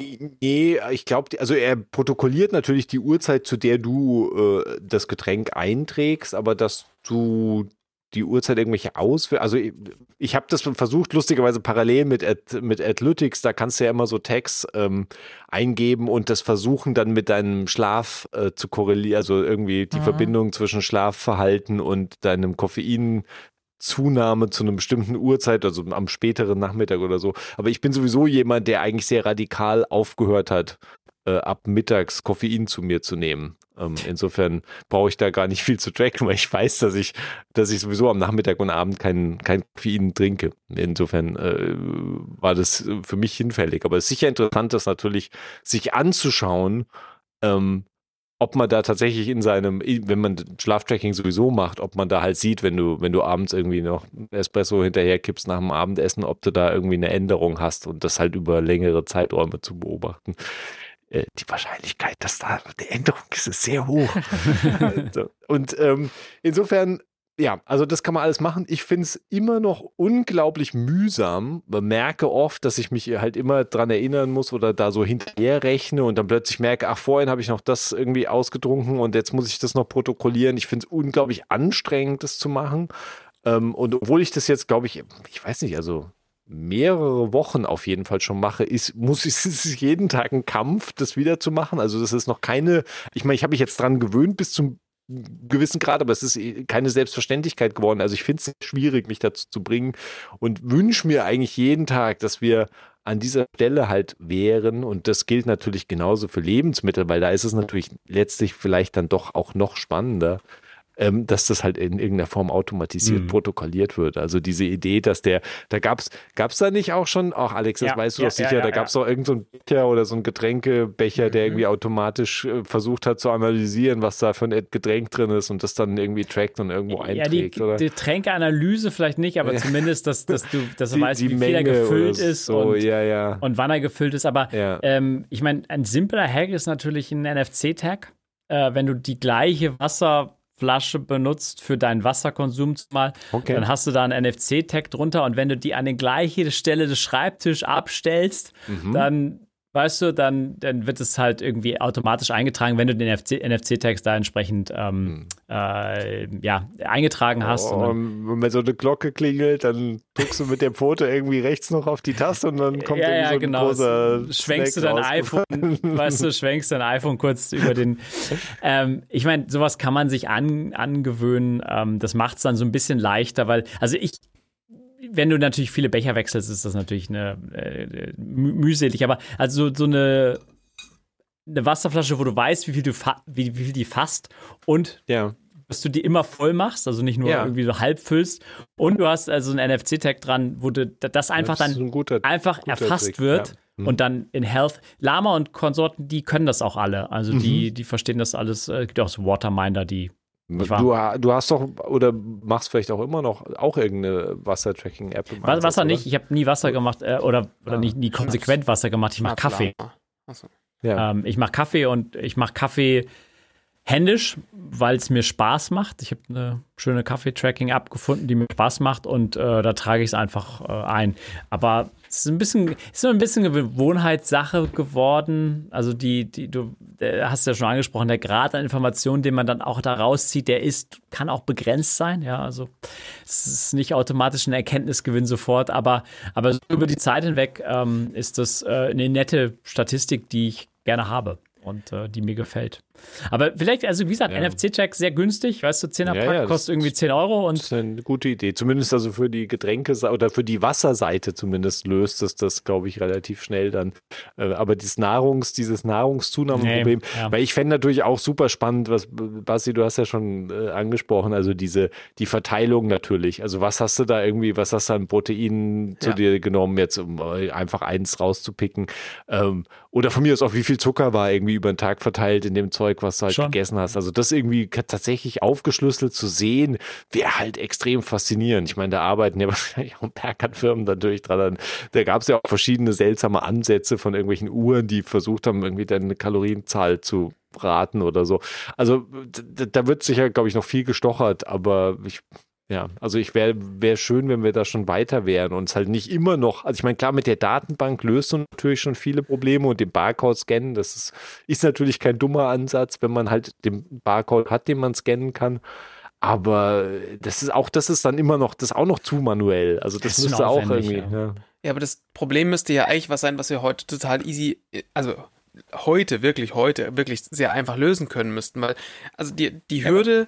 D: Nee, ich glaube, also er protokolliert natürlich die Uhrzeit, zu der du äh, das Getränk einträgst, aber dass du die Uhrzeit irgendwelche auswählst. Also ich, ich habe das versucht, lustigerweise parallel mit, Ad, mit Analytics, da kannst du ja immer so Tags ähm, eingeben und das versuchen dann mit deinem Schlaf äh, zu korrelieren, also irgendwie die mhm. Verbindung zwischen Schlafverhalten und deinem Koffein Zunahme zu einer bestimmten Uhrzeit, also am späteren Nachmittag oder so. Aber ich bin sowieso jemand, der eigentlich sehr radikal aufgehört hat, äh, ab mittags Koffein zu mir zu nehmen. Ähm, insofern brauche ich da gar nicht viel zu tracken, weil ich weiß, dass ich, dass ich sowieso am Nachmittag und Abend kein, kein Koffein trinke. Insofern äh, war das für mich hinfällig. Aber es ist sicher interessant, das natürlich sich anzuschauen, ähm, ob man da tatsächlich in seinem, wenn man Schlaftracking sowieso macht, ob man da halt sieht, wenn du, wenn du abends irgendwie noch Espresso hinterher kippst nach dem Abendessen, ob du da irgendwie eine Änderung hast und das halt über längere Zeiträume zu beobachten. Äh, die Wahrscheinlichkeit, dass da eine Änderung ist, ist sehr hoch. und ähm, insofern ja, also das kann man alles machen. Ich finde es immer noch unglaublich mühsam. Merke oft, dass ich mich halt immer dran erinnern muss oder da so hinterher rechne und dann plötzlich merke, ach, vorhin habe ich noch das irgendwie ausgetrunken und jetzt muss ich das noch protokollieren. Ich finde es unglaublich anstrengend, das zu machen. Ähm, und obwohl ich das jetzt, glaube ich, ich weiß nicht, also mehrere Wochen auf jeden Fall schon mache, ist, muss ich, es jeden Tag ein Kampf, das wieder zu machen. Also das ist noch keine, ich meine, ich habe mich jetzt dran gewöhnt bis zum gewissen Grad, aber es ist eh keine Selbstverständlichkeit geworden. Also ich finde es schwierig, mich dazu zu bringen und wünsche mir eigentlich jeden Tag, dass wir an dieser Stelle halt wären. Und das gilt natürlich genauso für Lebensmittel, weil da ist es natürlich letztlich vielleicht dann doch auch noch spannender. Ähm, dass das halt in irgendeiner Form automatisiert mhm. protokolliert wird. Also diese Idee, dass der, da gab's, gab's da nicht auch schon, auch Alex, das ja, weißt du ja, doch sicher, ja, da gab's doch irgendein so Becher oder so ein Getränkebecher, der mhm. irgendwie automatisch äh, versucht hat zu analysieren, was da für ein Getränk drin ist und das dann irgendwie trackt und irgendwo einträgt,
C: ja, die, Getränkeanalyse vielleicht nicht, aber zumindest, dass, dass du, dass du die, weißt, die wie viel er gefüllt ist so, und, und wann er gefüllt ist. Aber ähm, ich meine, ein simpler Hack ist natürlich ein NFC-Tag. Äh, wenn du die gleiche Wasserflasche benutzt für deinen Wasserkonsum mal, okay. dann hast du da einen NFC-Tag drunter und wenn du die an die gleiche Stelle des Schreibtisches abstellst, mhm. dann weißt du, dann, dann wird es halt irgendwie automatisch eingetragen, wenn du den NFC-Text da entsprechend ähm, hm. äh, ja, eingetragen hast.
D: Oh, und wenn so eine Glocke klingelt, dann drückst du mit dem Foto irgendwie rechts noch auf die Taste und dann kommt
C: ja,
D: irgendwie
C: ja,
D: so
C: genau. großer Schwenkst Snack du dein iPhone, weißt du, schwenkst dein iPhone kurz über den. Ähm, ich meine, sowas kann man sich an, angewöhnen. Ähm, das macht es dann so ein bisschen leichter, weil, also ich, wenn du natürlich viele Becher wechselst, ist das natürlich eine, äh, mühselig. Aber also so, so eine, eine Wasserflasche, wo du weißt, wie viel, du wie, wie viel die fasst und
D: ja.
C: dass du die immer voll machst, also nicht nur ja. irgendwie so halb füllst. Und du hast also einen NFC-Tag dran, wo du das einfach das dann ein guter, einfach guter erfasst Trick, wird. Ja. Mhm. Und dann in Health. Lama und Konsorten, die können das auch alle. Also mhm. die, die verstehen das alles. Es gibt auch so Waterminder, die
D: Du, du, hast doch oder machst vielleicht auch immer noch auch irgendeine Wasser-Tracking-App.
C: Wasser, Wasser nicht, ich habe nie Wasser gemacht äh, oder, oder ah, nicht, nie konsequent Wasser gemacht. Ich mache Kaffee. So. Ja. Ähm, ich mache Kaffee und ich mache Kaffee händisch, weil es mir Spaß macht. Ich habe eine schöne Kaffee-Tracking-App gefunden, die mir Spaß macht und äh, da trage ich es einfach äh, ein. Aber es ist ein bisschen, ist ein bisschen eine Gewohnheitssache geworden. Also die, die, du hast ja schon angesprochen, der Grad an Informationen, den man dann auch da rauszieht, der ist, kann auch begrenzt sein. Ja, also es ist nicht automatisch ein Erkenntnisgewinn sofort, aber, aber über die Zeit hinweg ähm, ist das äh, eine nette Statistik, die ich gerne habe und äh, die mir gefällt. Aber vielleicht, also wie gesagt, ja. NFC-Check sehr günstig, weißt du, 10er Pack ja, kostet irgendwie 10 Euro. Und
D: das ist eine gute Idee. Zumindest also für die Getränke oder für die Wasserseite zumindest löst es das, glaube ich, relativ schnell dann. Äh, aber dieses Nahrungs, dieses Nahrungszunahmeproblem, nee, weil ich fände natürlich auch super spannend, was, Basti, du hast ja schon äh, angesprochen, also diese, die Verteilung natürlich. Also was hast du da irgendwie, was hast du an Proteinen zu dir genommen, jetzt um äh, einfach eins rauszupicken? Ähm, oder von mir aus auch, wie viel Zucker war irgendwie über den Tag verteilt in dem Zeug? Zeug, was du halt Schon. gegessen hast. Also das irgendwie tatsächlich aufgeschlüsselt zu sehen, wäre halt extrem faszinierend. Ich meine, da arbeiten ja wahrscheinlich auch Bergant-Firmen natürlich dran. Da gab es ja auch verschiedene seltsame Ansätze von irgendwelchen Uhren, die versucht haben, irgendwie deine Kalorienzahl zu raten oder so. Also da wird sicher, glaube ich, noch viel gestochert, aber ich ja, also ich wäre wär schön, wenn wir da schon weiter wären und es halt nicht immer noch, also ich meine, klar, mit der Datenbank löst du natürlich schon viele Probleme und den Barcode scannen, das ist, ist natürlich kein dummer Ansatz, wenn man halt den Barcode hat, den man scannen kann. Aber das ist auch, das ist dann immer noch, das ist auch noch zu manuell. Also das, das müsste auch irgendwie. Ja.
A: Ja. ja, aber das Problem müsste ja eigentlich was sein, was wir heute total easy, also heute, wirklich heute, wirklich sehr einfach lösen können müssten, weil, also die, die Hürde, ja,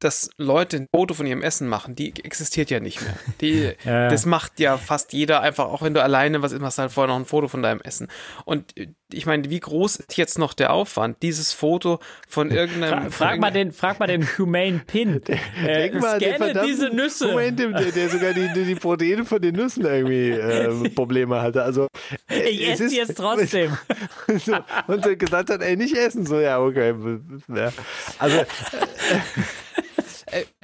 A: dass Leute ein Foto von ihrem Essen machen, die existiert ja nicht mehr. Die, ja. Das macht ja fast jeder einfach, auch wenn du alleine was machst, halt vorher noch ein Foto von deinem Essen. Und ich meine, wie groß ist jetzt noch der Aufwand, dieses Foto von irgendeinem.
C: Frag, frag mal den, frag mal den Humane Pin. äh, mal, scanne diese Nüsse.
D: Moment, der, der sogar die, die, Proteine von den Nüssen irgendwie äh, Probleme hatte. Also,
C: äh, ich esse die jetzt trotzdem.
D: so, und gesagt hat, ey, nicht essen. So, ja, okay. Ja. Also. Äh,
A: äh,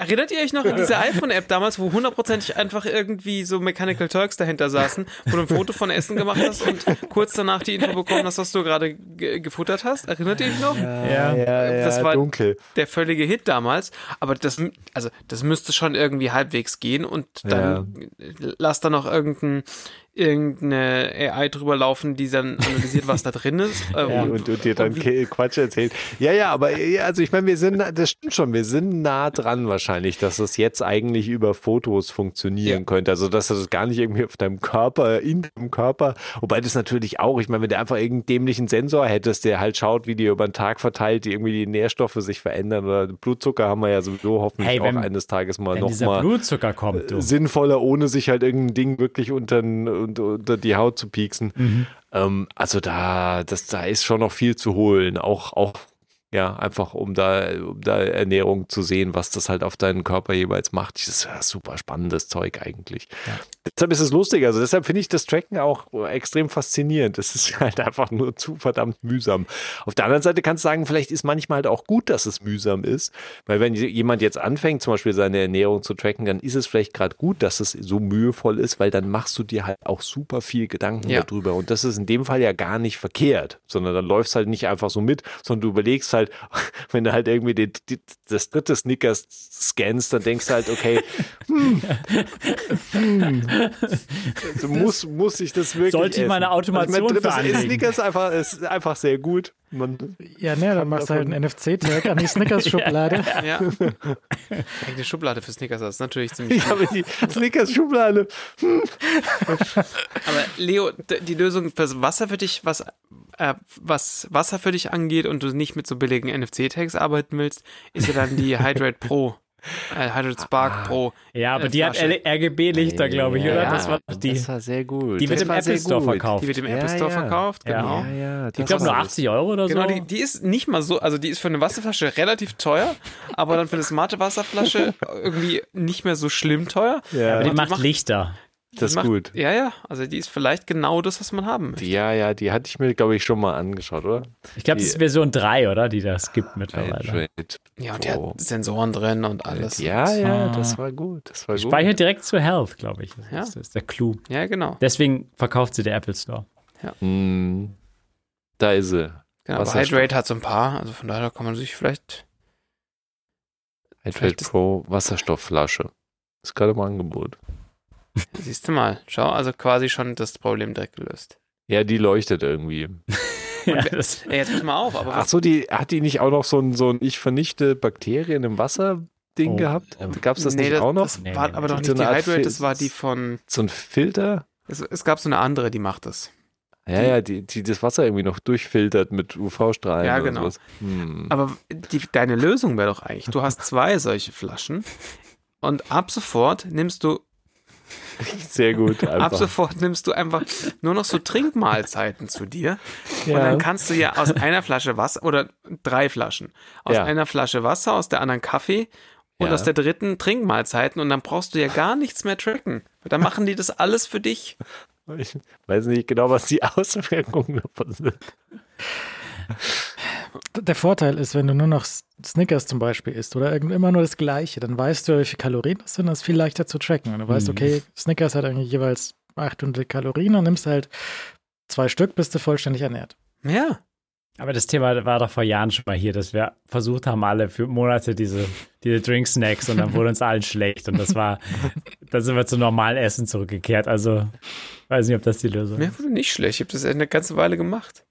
A: erinnert ihr euch noch an diese iPhone-App damals, wo hundertprozentig einfach irgendwie so Mechanical Turks dahinter saßen, wo du ein Foto von Essen gemacht hast und kurz danach die Info bekommen hast, was du gerade gefuttert hast? Erinnert ihr euch noch?
D: Ja, ja, ja
A: das war
D: dunkel.
A: der völlige Hit damals. Aber das, also das müsste schon irgendwie halbwegs gehen und dann ja. lass da noch irgendein irgendeine AI drüber laufen, die dann analysiert, was da drin ist.
D: Äh, ja, und, und, und, dir dann und Quatsch erzählt. Ja, ja, aber also ich meine, wir sind, das stimmt schon, wir sind nah dran wahrscheinlich, dass es jetzt eigentlich über Fotos funktionieren ja. könnte. Also, dass du das gar nicht irgendwie auf deinem Körper, in deinem Körper, wobei das natürlich auch, ich meine, wenn du einfach irgendeinen dämlichen Sensor hättest, der halt schaut, wie die über den Tag verteilt, die irgendwie die Nährstoffe sich verändern oder Blutzucker haben wir ja sowieso hoffentlich hey, wenn, auch eines Tages mal nochmal
C: Blutzucker kommt,
D: du. sinnvoller, ohne sich halt irgendein Ding wirklich unter, unter die Haut zu pieksen. Mhm. Ähm, also da, das, da ist schon noch viel zu holen. Auch, auch Ja, einfach um da, um da Ernährung zu sehen, was das halt auf deinen Körper jeweils macht. Das ist ja super spannendes Zeug eigentlich. Ja. Deshalb ist es lustig. Also deshalb finde ich das Tracken auch extrem faszinierend. Das ist halt einfach nur zu verdammt mühsam. Auf der anderen Seite kannst du sagen, vielleicht ist manchmal halt auch gut, dass es mühsam ist. Weil wenn jemand jetzt anfängt, zum Beispiel seine Ernährung zu tracken, dann ist es vielleicht gerade gut, dass es so mühevoll ist, weil dann machst du dir halt auch super viel Gedanken ja. darüber. Und das ist in dem Fall ja gar nicht verkehrt, sondern dann läufst halt nicht einfach so mit, sondern du überlegst halt, wenn du halt irgendwie die, die, das dritte Snickers scannst, dann denkst du halt, okay, hm, hm, also muss, muss ich das wirklich
C: Sollte ich meine Automation also mein
D: drittes Snickers einfach, ist einfach sehr gut.
B: Man ja, ne, dann machst du halt einen NFC-Tag an die Snickers-Schublade.
A: ja. ja. Die Schublade für Snickers das ist natürlich ziemlich.
D: Ich habe die Snickers-Schublade.
A: Aber Leo, die Lösung fürs Wasser für dich, was, äh, was Wasser für dich angeht und du nicht mit so billigen NFC-Tags arbeiten willst, ist ja dann die Hydrate Pro. Äh, Hydrate Spark ah, Pro.
C: Ja, aber äh, die hat RGB-Lichter, glaube ich, oder?
D: Ja, das war die. Das war sehr gut.
C: Die wird im Apple Store gut. verkauft.
A: Die wird im Apple Store ja, verkauft, genau.
C: Ja, ja, ich glaube nur 80 Euro oder
A: genau,
C: so.
A: Genau, die, die, ist nicht mal so, also die ist für eine Wasserflasche relativ teuer, aber dann für eine smarte Wasserflasche irgendwie nicht mehr so schlimm teuer.
C: Ja. Aber die, die macht Lichter.
D: Das ist
A: macht,
D: gut.
A: Ja, ja. Also die ist vielleicht genau das, was man haben möchte.
D: Ja, ja, die hatte ich mir, glaube ich, schon mal angeschaut, oder?
C: Ich glaube, das ist Version 3, oder? Die das gibt mittlerweile.
A: Ja, und die hat Sensoren drin und alles.
D: Ja, ja, das war gut. Das war
C: Speichert gut. direkt zu Health, glaube ich. Ja. Das ist der Clou.
A: Ja, genau.
C: Deswegen verkauft sie der Apple Store.
A: Ja.
D: Mm, da ist sie.
A: Genau, aber Hydrate hat so ein paar, also von daher kann man sich vielleicht.
D: Hydrate Pro Wasserstoffflasche. Ist gerade im Angebot.
A: Siehst du mal, schau, also quasi schon das Problem direkt gelöst.
D: Ja, die leuchtet irgendwie.
A: ja, das, ey, jetzt pass mal auf. Aber
D: Ach so, die, hat die nicht auch noch so ein, so ein Ich vernichte Bakterien im Wasser Ding oh, gehabt? Gab es das nee, nicht das, auch noch?
A: Das war nee, aber doch nicht so die Hydrate, das war die von.
D: So ein Filter?
A: Es, es, gab so eine andere, die macht das.
D: Ja, die, ja, die, die das Wasser irgendwie noch durchfiltert mit UV-Strahlen.
A: Ja, genau. Hm. Aber die, deine Lösung wäre doch eigentlich, du hast zwei solche Flaschen und ab sofort nimmst du
D: sehr gut.
A: Einfach. Ab sofort nimmst du einfach nur noch so Trinkmahlzeiten zu dir. Ja. Und dann kannst du ja aus einer Flasche Wasser oder drei Flaschen. Aus ja. einer Flasche Wasser, aus der anderen Kaffee und ja. aus der dritten Trinkmahlzeiten. Und dann brauchst du ja gar nichts mehr tracken. Dann machen die das alles für dich.
D: Ich weiß nicht genau, was die Auswirkungen davon sind.
B: Der Vorteil ist, wenn du nur noch Snickers zum Beispiel isst oder immer nur das Gleiche, dann weißt du, wie viele Kalorien das sind, das ist viel leichter zu tracken. Und du weißt, mhm. okay, Snickers hat eigentlich jeweils 800 Kalorien und nimmst halt zwei Stück, bist du vollständig ernährt.
A: Ja.
C: Aber das Thema war doch vor Jahren schon mal hier, dass wir versucht haben, alle für Monate diese, diese Drink-Snacks und dann wurde uns allen schlecht und das war, dann sind wir zum normalen Essen zurückgekehrt. Also, weiß nicht, ob das die Lösung
A: ist. Mir wurde nicht schlecht. Ich habe das eine ganze Weile gemacht.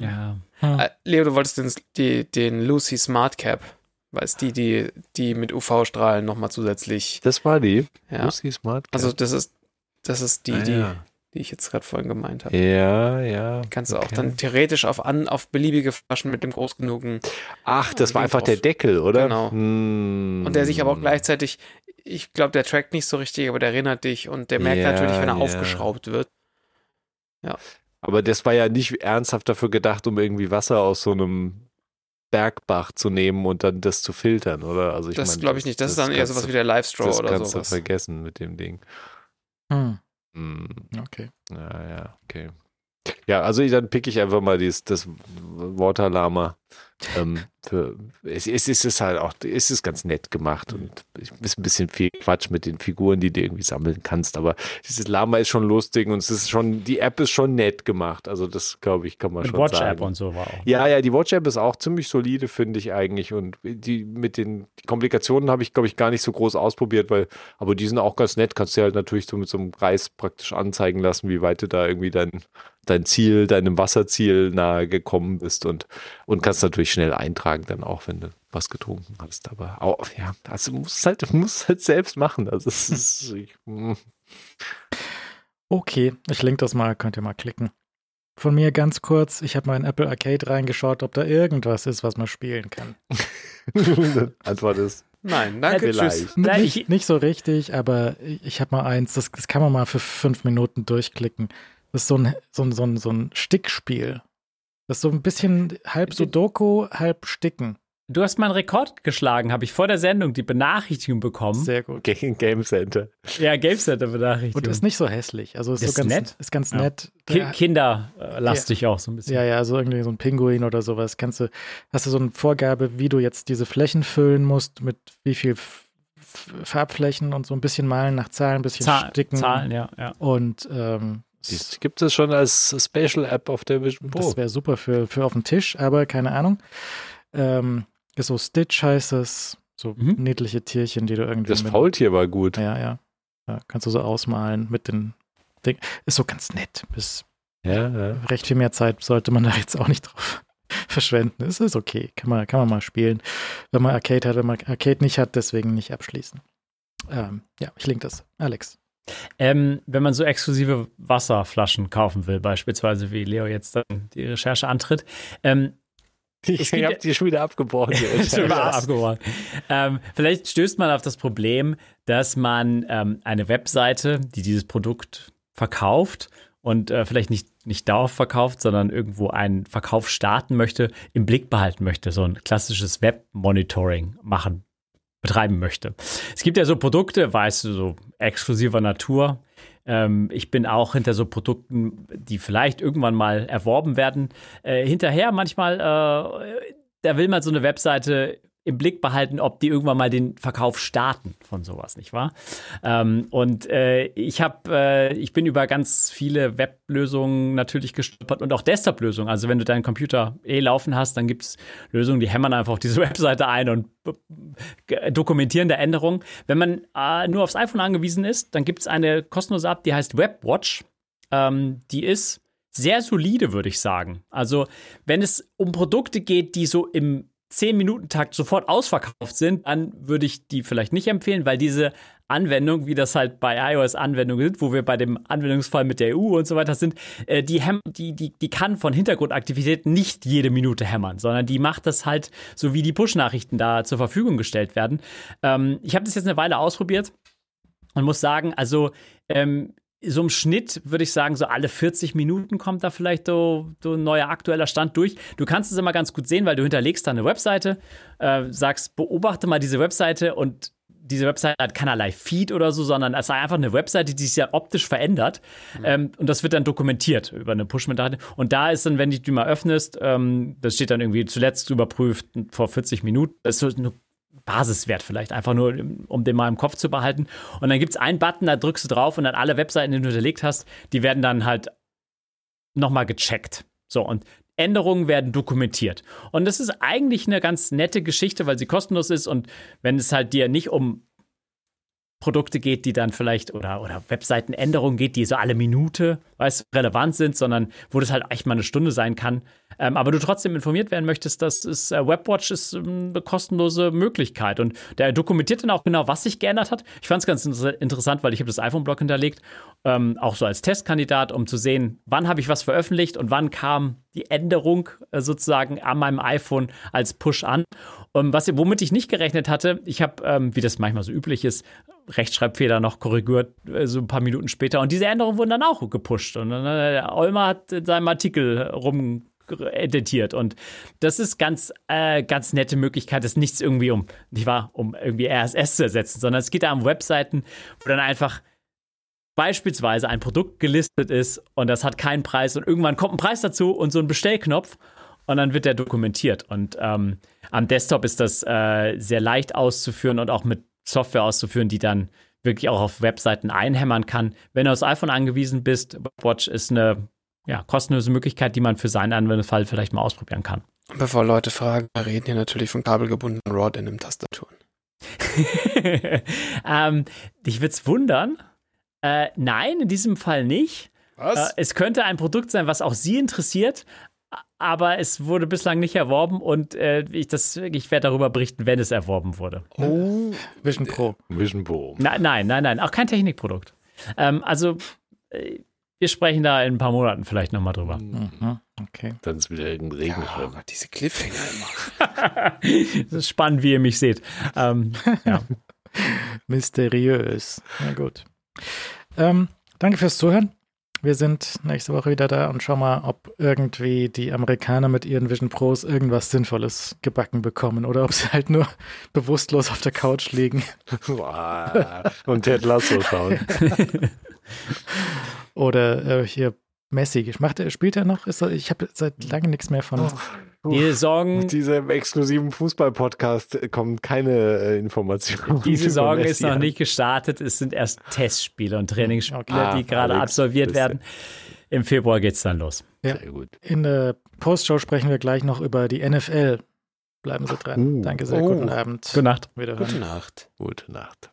C: Ja.
A: Äh, Leo, du wolltest den, die, den Lucy Smart Cap. Weißt die, die, die mit UV-Strahlen nochmal zusätzlich.
D: Das war die.
A: Ja. Lucy Smart Cap. Also das ist, das ist die, ah, die, ja. die ich jetzt gerade vorhin gemeint habe.
D: Ja, ja.
A: Kannst du okay. auch dann theoretisch auf, an, auf beliebige Flaschen mit dem groß genugen.
D: Ach, das war einfach der Deckel, oder?
A: Genau. Hm. Und der sich aber auch gleichzeitig, ich glaube, der trackt nicht so richtig, aber der erinnert dich und der merkt ja, natürlich, wenn er ja. aufgeschraubt wird. Ja.
D: Aber das war ja nicht ernsthaft dafür gedacht, um irgendwie Wasser aus so einem Bergbach zu nehmen und dann das zu filtern, oder? Also ich
A: das glaube ich nicht. Das, das ist dann eher sowas wie der Live-Straw oder sowas. Das kannst
D: du vergessen mit dem Ding.
B: Hm. Hm. Okay.
D: Ja, ja, okay. Ja, also dann pick ich einfach mal dieses, das Waterlama. Ähm, für, es, es, es ist halt auch, es ist ganz nett gemacht und es ist ein bisschen viel Quatsch mit den Figuren, die du irgendwie sammeln kannst, aber dieses Lama ist schon lustig und es ist schon, die App ist schon nett gemacht. Also das, glaube ich, kann man
C: mit
D: schon
C: Watch
D: sagen.
C: Watch-App und so war auch.
D: Ja, ja, die Watch-App ist auch ziemlich solide, finde ich eigentlich und die mit den Komplikationen habe ich, glaube ich, gar nicht so groß ausprobiert, weil, aber die sind auch ganz nett, kannst du halt natürlich so mit so einem Kreis praktisch anzeigen lassen, wie weit du da irgendwie dein, dein Ziel, deinem Wasserziel nahe gekommen bist und, und kannst natürlich schnell eintragen, dann auch, wenn du was getrunken hast. Aber auch, ja, also musst halt, musst halt selbst machen. Also es ist. ich, hm.
B: okay, ich link das mal, könnt ihr mal klicken. Von mir ganz kurz, ich habe mal in Apple Arcade reingeschaut, ob da irgendwas ist, was man spielen kann.
D: Antwort ist.
A: Nein, danke,
B: tschüss. Nicht, nicht so richtig, aber ich habe mal eins, das, das kann man mal für fünf Minuten durchklicken. Das ist so ein, so ein, so ein, so ein Stickspiel. Das ist so ein bisschen halb Sudoku, halb Sticken.
C: Du hast meinen Rekord geschlagen, habe ich vor der Sendung die Benachrichtigung bekommen.
B: Sehr gut.
D: Gegen Game Center.
C: Ja, Game Center Benachrichtigung.
B: Und ist nicht so hässlich. Also ist, ist so ganz nett. Ist ganz ja. nett.
C: Ki Kinderlastig ja. auch so ein bisschen.
B: Ja, ja, also irgendwie so ein Pinguin oder sowas. Kannst du, hast du so eine Vorgabe, wie du jetzt diese Flächen füllen musst, mit wie viel Farbflächen und so ein bisschen malen nach Zahlen, ein bisschen Zahl, sticken.
C: Zahlen, ja, ja.
B: Und ähm,
D: Gibt es schon als Special App auf der Vision Pro?
B: Das wäre super für, für auf dem Tisch, aber keine Ahnung. Ähm, so Stitch heißt es. So mhm. niedliche Tierchen, die du irgendwie.
D: Das Faultier war gut.
B: Ja, ja, ja. Kannst du so ausmalen mit den Dingen. Ist so ganz nett. Bis ja, ja. recht viel mehr Zeit sollte man da jetzt auch nicht drauf verschwenden. Es ist okay. Kann man, kann man mal spielen. Wenn man Arcade hat, wenn man Arcade nicht hat, deswegen nicht abschließen. Ähm, ja, ich link das. Alex.
C: Ähm, wenn man so exklusive Wasserflaschen kaufen will, beispielsweise wie Leo jetzt dann die Recherche antritt, ähm,
D: ich habe die schon wieder abgebrochen. schon wieder
C: abgebrochen. Ähm, vielleicht stößt man auf das Problem, dass man ähm, eine Webseite, die dieses Produkt verkauft und äh, vielleicht nicht, nicht darauf verkauft, sondern irgendwo einen Verkauf starten möchte, im Blick behalten möchte, so ein klassisches Web-Monitoring machen, betreiben möchte. Es gibt ja so Produkte, weißt du, so exklusiver Natur, ähm, ich bin auch hinter so Produkten, die vielleicht irgendwann mal erworben werden, äh, hinterher manchmal, äh, da will man so eine Webseite im Blick behalten, ob die irgendwann mal den Verkauf starten von sowas, nicht wahr? Ähm, und äh, ich habe, äh, ich bin über ganz viele Weblösungen natürlich gestolpert und auch Desktop-Lösungen. Also wenn du deinen Computer eh laufen hast, dann gibt es Lösungen, die hämmern einfach diese Webseite ein und dokumentieren der Änderungen. Wenn man äh, nur aufs iPhone angewiesen ist, dann gibt es eine kostenlose App, die heißt WebWatch. Ähm, die ist sehr solide, würde ich sagen. Also wenn es um Produkte geht, die so im 10-Minuten-Takt sofort ausverkauft sind, dann würde ich die vielleicht nicht empfehlen, weil diese Anwendung, wie das halt bei iOS-Anwendungen sind, wo wir bei dem Anwendungsfall mit der EU und so weiter sind, äh, die, die, die, die kann von Hintergrundaktivitäten nicht jede Minute hämmern, sondern die macht das halt so, wie die Push-Nachrichten da zur Verfügung gestellt werden. Ähm, ich habe das jetzt eine Weile ausprobiert und muss sagen, also ähm, so im Schnitt würde ich sagen, so alle 40 Minuten kommt da vielleicht so, so, ein neuer aktueller Stand durch. Du kannst es immer ganz gut sehen, weil du hinterlegst da eine Webseite, äh, sagst, beobachte mal diese Webseite und diese Webseite hat keinerlei Feed oder so, sondern es ist einfach eine Webseite, die sich ja optisch verändert. Mhm. Ähm, und das wird dann dokumentiert über eine Push-Metade. Und da ist dann, wenn du die mal öffnest, ähm, das steht dann irgendwie zuletzt überprüft vor 40 Minuten. Das ist so eine Basiswert vielleicht, einfach nur, um den mal im Kopf zu behalten. Und dann gibt es einen Button, da drückst du drauf und dann alle Webseiten, die du hinterlegt hast, die werden dann halt nochmal gecheckt. So, und Änderungen werden dokumentiert. Und das ist eigentlich eine ganz nette Geschichte, weil sie kostenlos ist und wenn es halt dir nicht um Produkte geht, die dann vielleicht oder, oder Webseitenänderungen geht, die so alle Minute weißt, relevant sind, sondern wo das halt echt mal eine Stunde sein kann, ähm, aber du trotzdem informiert werden möchtest, dass es äh, Webwatch ist ähm, eine kostenlose Möglichkeit. Und der dokumentiert dann auch genau, was sich geändert hat. Ich fand es ganz interessant, weil ich habe das iPhone-Blog hinterlegt, ähm, auch so als Testkandidat, um zu sehen, wann habe ich was veröffentlicht und wann kam die Änderung äh, sozusagen an meinem iPhone als Push an. Und was, womit ich nicht gerechnet hatte, ich habe, ähm, wie das manchmal so üblich ist, Rechtschreibfehler noch korrigiert, äh, so ein paar Minuten später. Und diese Änderungen wurden dann auch gepusht. Und äh, Olmer hat in seinem Artikel rum editiert. Und das ist ganz, äh, ganz nette Möglichkeit, das nichts irgendwie um, nicht wahr, um irgendwie RSS zu ersetzen, sondern es geht da um Webseiten, wo dann einfach beispielsweise ein Produkt gelistet ist und das hat keinen Preis und irgendwann kommt ein Preis dazu und so ein Bestellknopf und dann wird der dokumentiert. Und ähm, am Desktop ist das äh, sehr leicht auszuführen und auch mit Software auszuführen, die dann wirklich auch auf Webseiten einhämmern kann. Wenn du aufs iPhone angewiesen bist, Watch ist eine ja, kostenlose Möglichkeit, die man für seinen Anwendungsfall vielleicht mal ausprobieren kann.
A: Bevor Leute fragen, wir reden hier natürlich von kabelgebundenen Rod in den Tastaturen.
C: ähm, dich wird's wundern. Äh, nein, in diesem Fall nicht.
A: Was?
C: Äh, es könnte ein Produkt sein, was auch Sie interessiert, aber es wurde bislang nicht erworben und äh, ich, ich werde darüber berichten, wenn es erworben wurde.
B: Oh, Vision Pro.
D: Vision Pro.
C: Na, nein, nein, nein, auch kein Technikprodukt. Ähm, also äh, wir sprechen da in ein paar Monaten vielleicht nochmal drüber.
B: Mhm. Okay.
D: Dann ist wieder irgendein Regen. Ja,
A: oh diese Cliffhanger immer.
C: das ist spannend, wie ihr mich seht. Ähm, ja.
B: Mysteriös. Na gut. Ähm, danke fürs Zuhören. wir sind nächste Woche wieder da und schauen mal, ob irgendwie die Amerikaner mit ihren Vision Pros irgendwas Sinnvolles gebacken bekommen oder ob sie halt nur bewusstlos auf der Couch liegen.
D: und Ted Lasso schauen.
B: Oder äh, hier Messi. Macht er, spielt er noch? Ist er, ich habe seit langem nichts mehr von.
C: Oh, die Sorgen.
D: Mit diesem exklusiven Fußball-Podcast kommen keine äh, Informationen.
C: Die Saison ist noch nicht gestartet. Es sind erst Testspiele und Trainingsspiele, okay. die gerade Alex, absolviert werden. Im Februar geht es dann los.
B: Ja. Sehr gut. In der Postshow sprechen wir gleich noch über die NFL. Bleiben Sie dran. Uh. Danke sehr. Oh. Guten Abend.
C: Gute Nacht.
A: Gute Nacht.
D: Gute Nacht.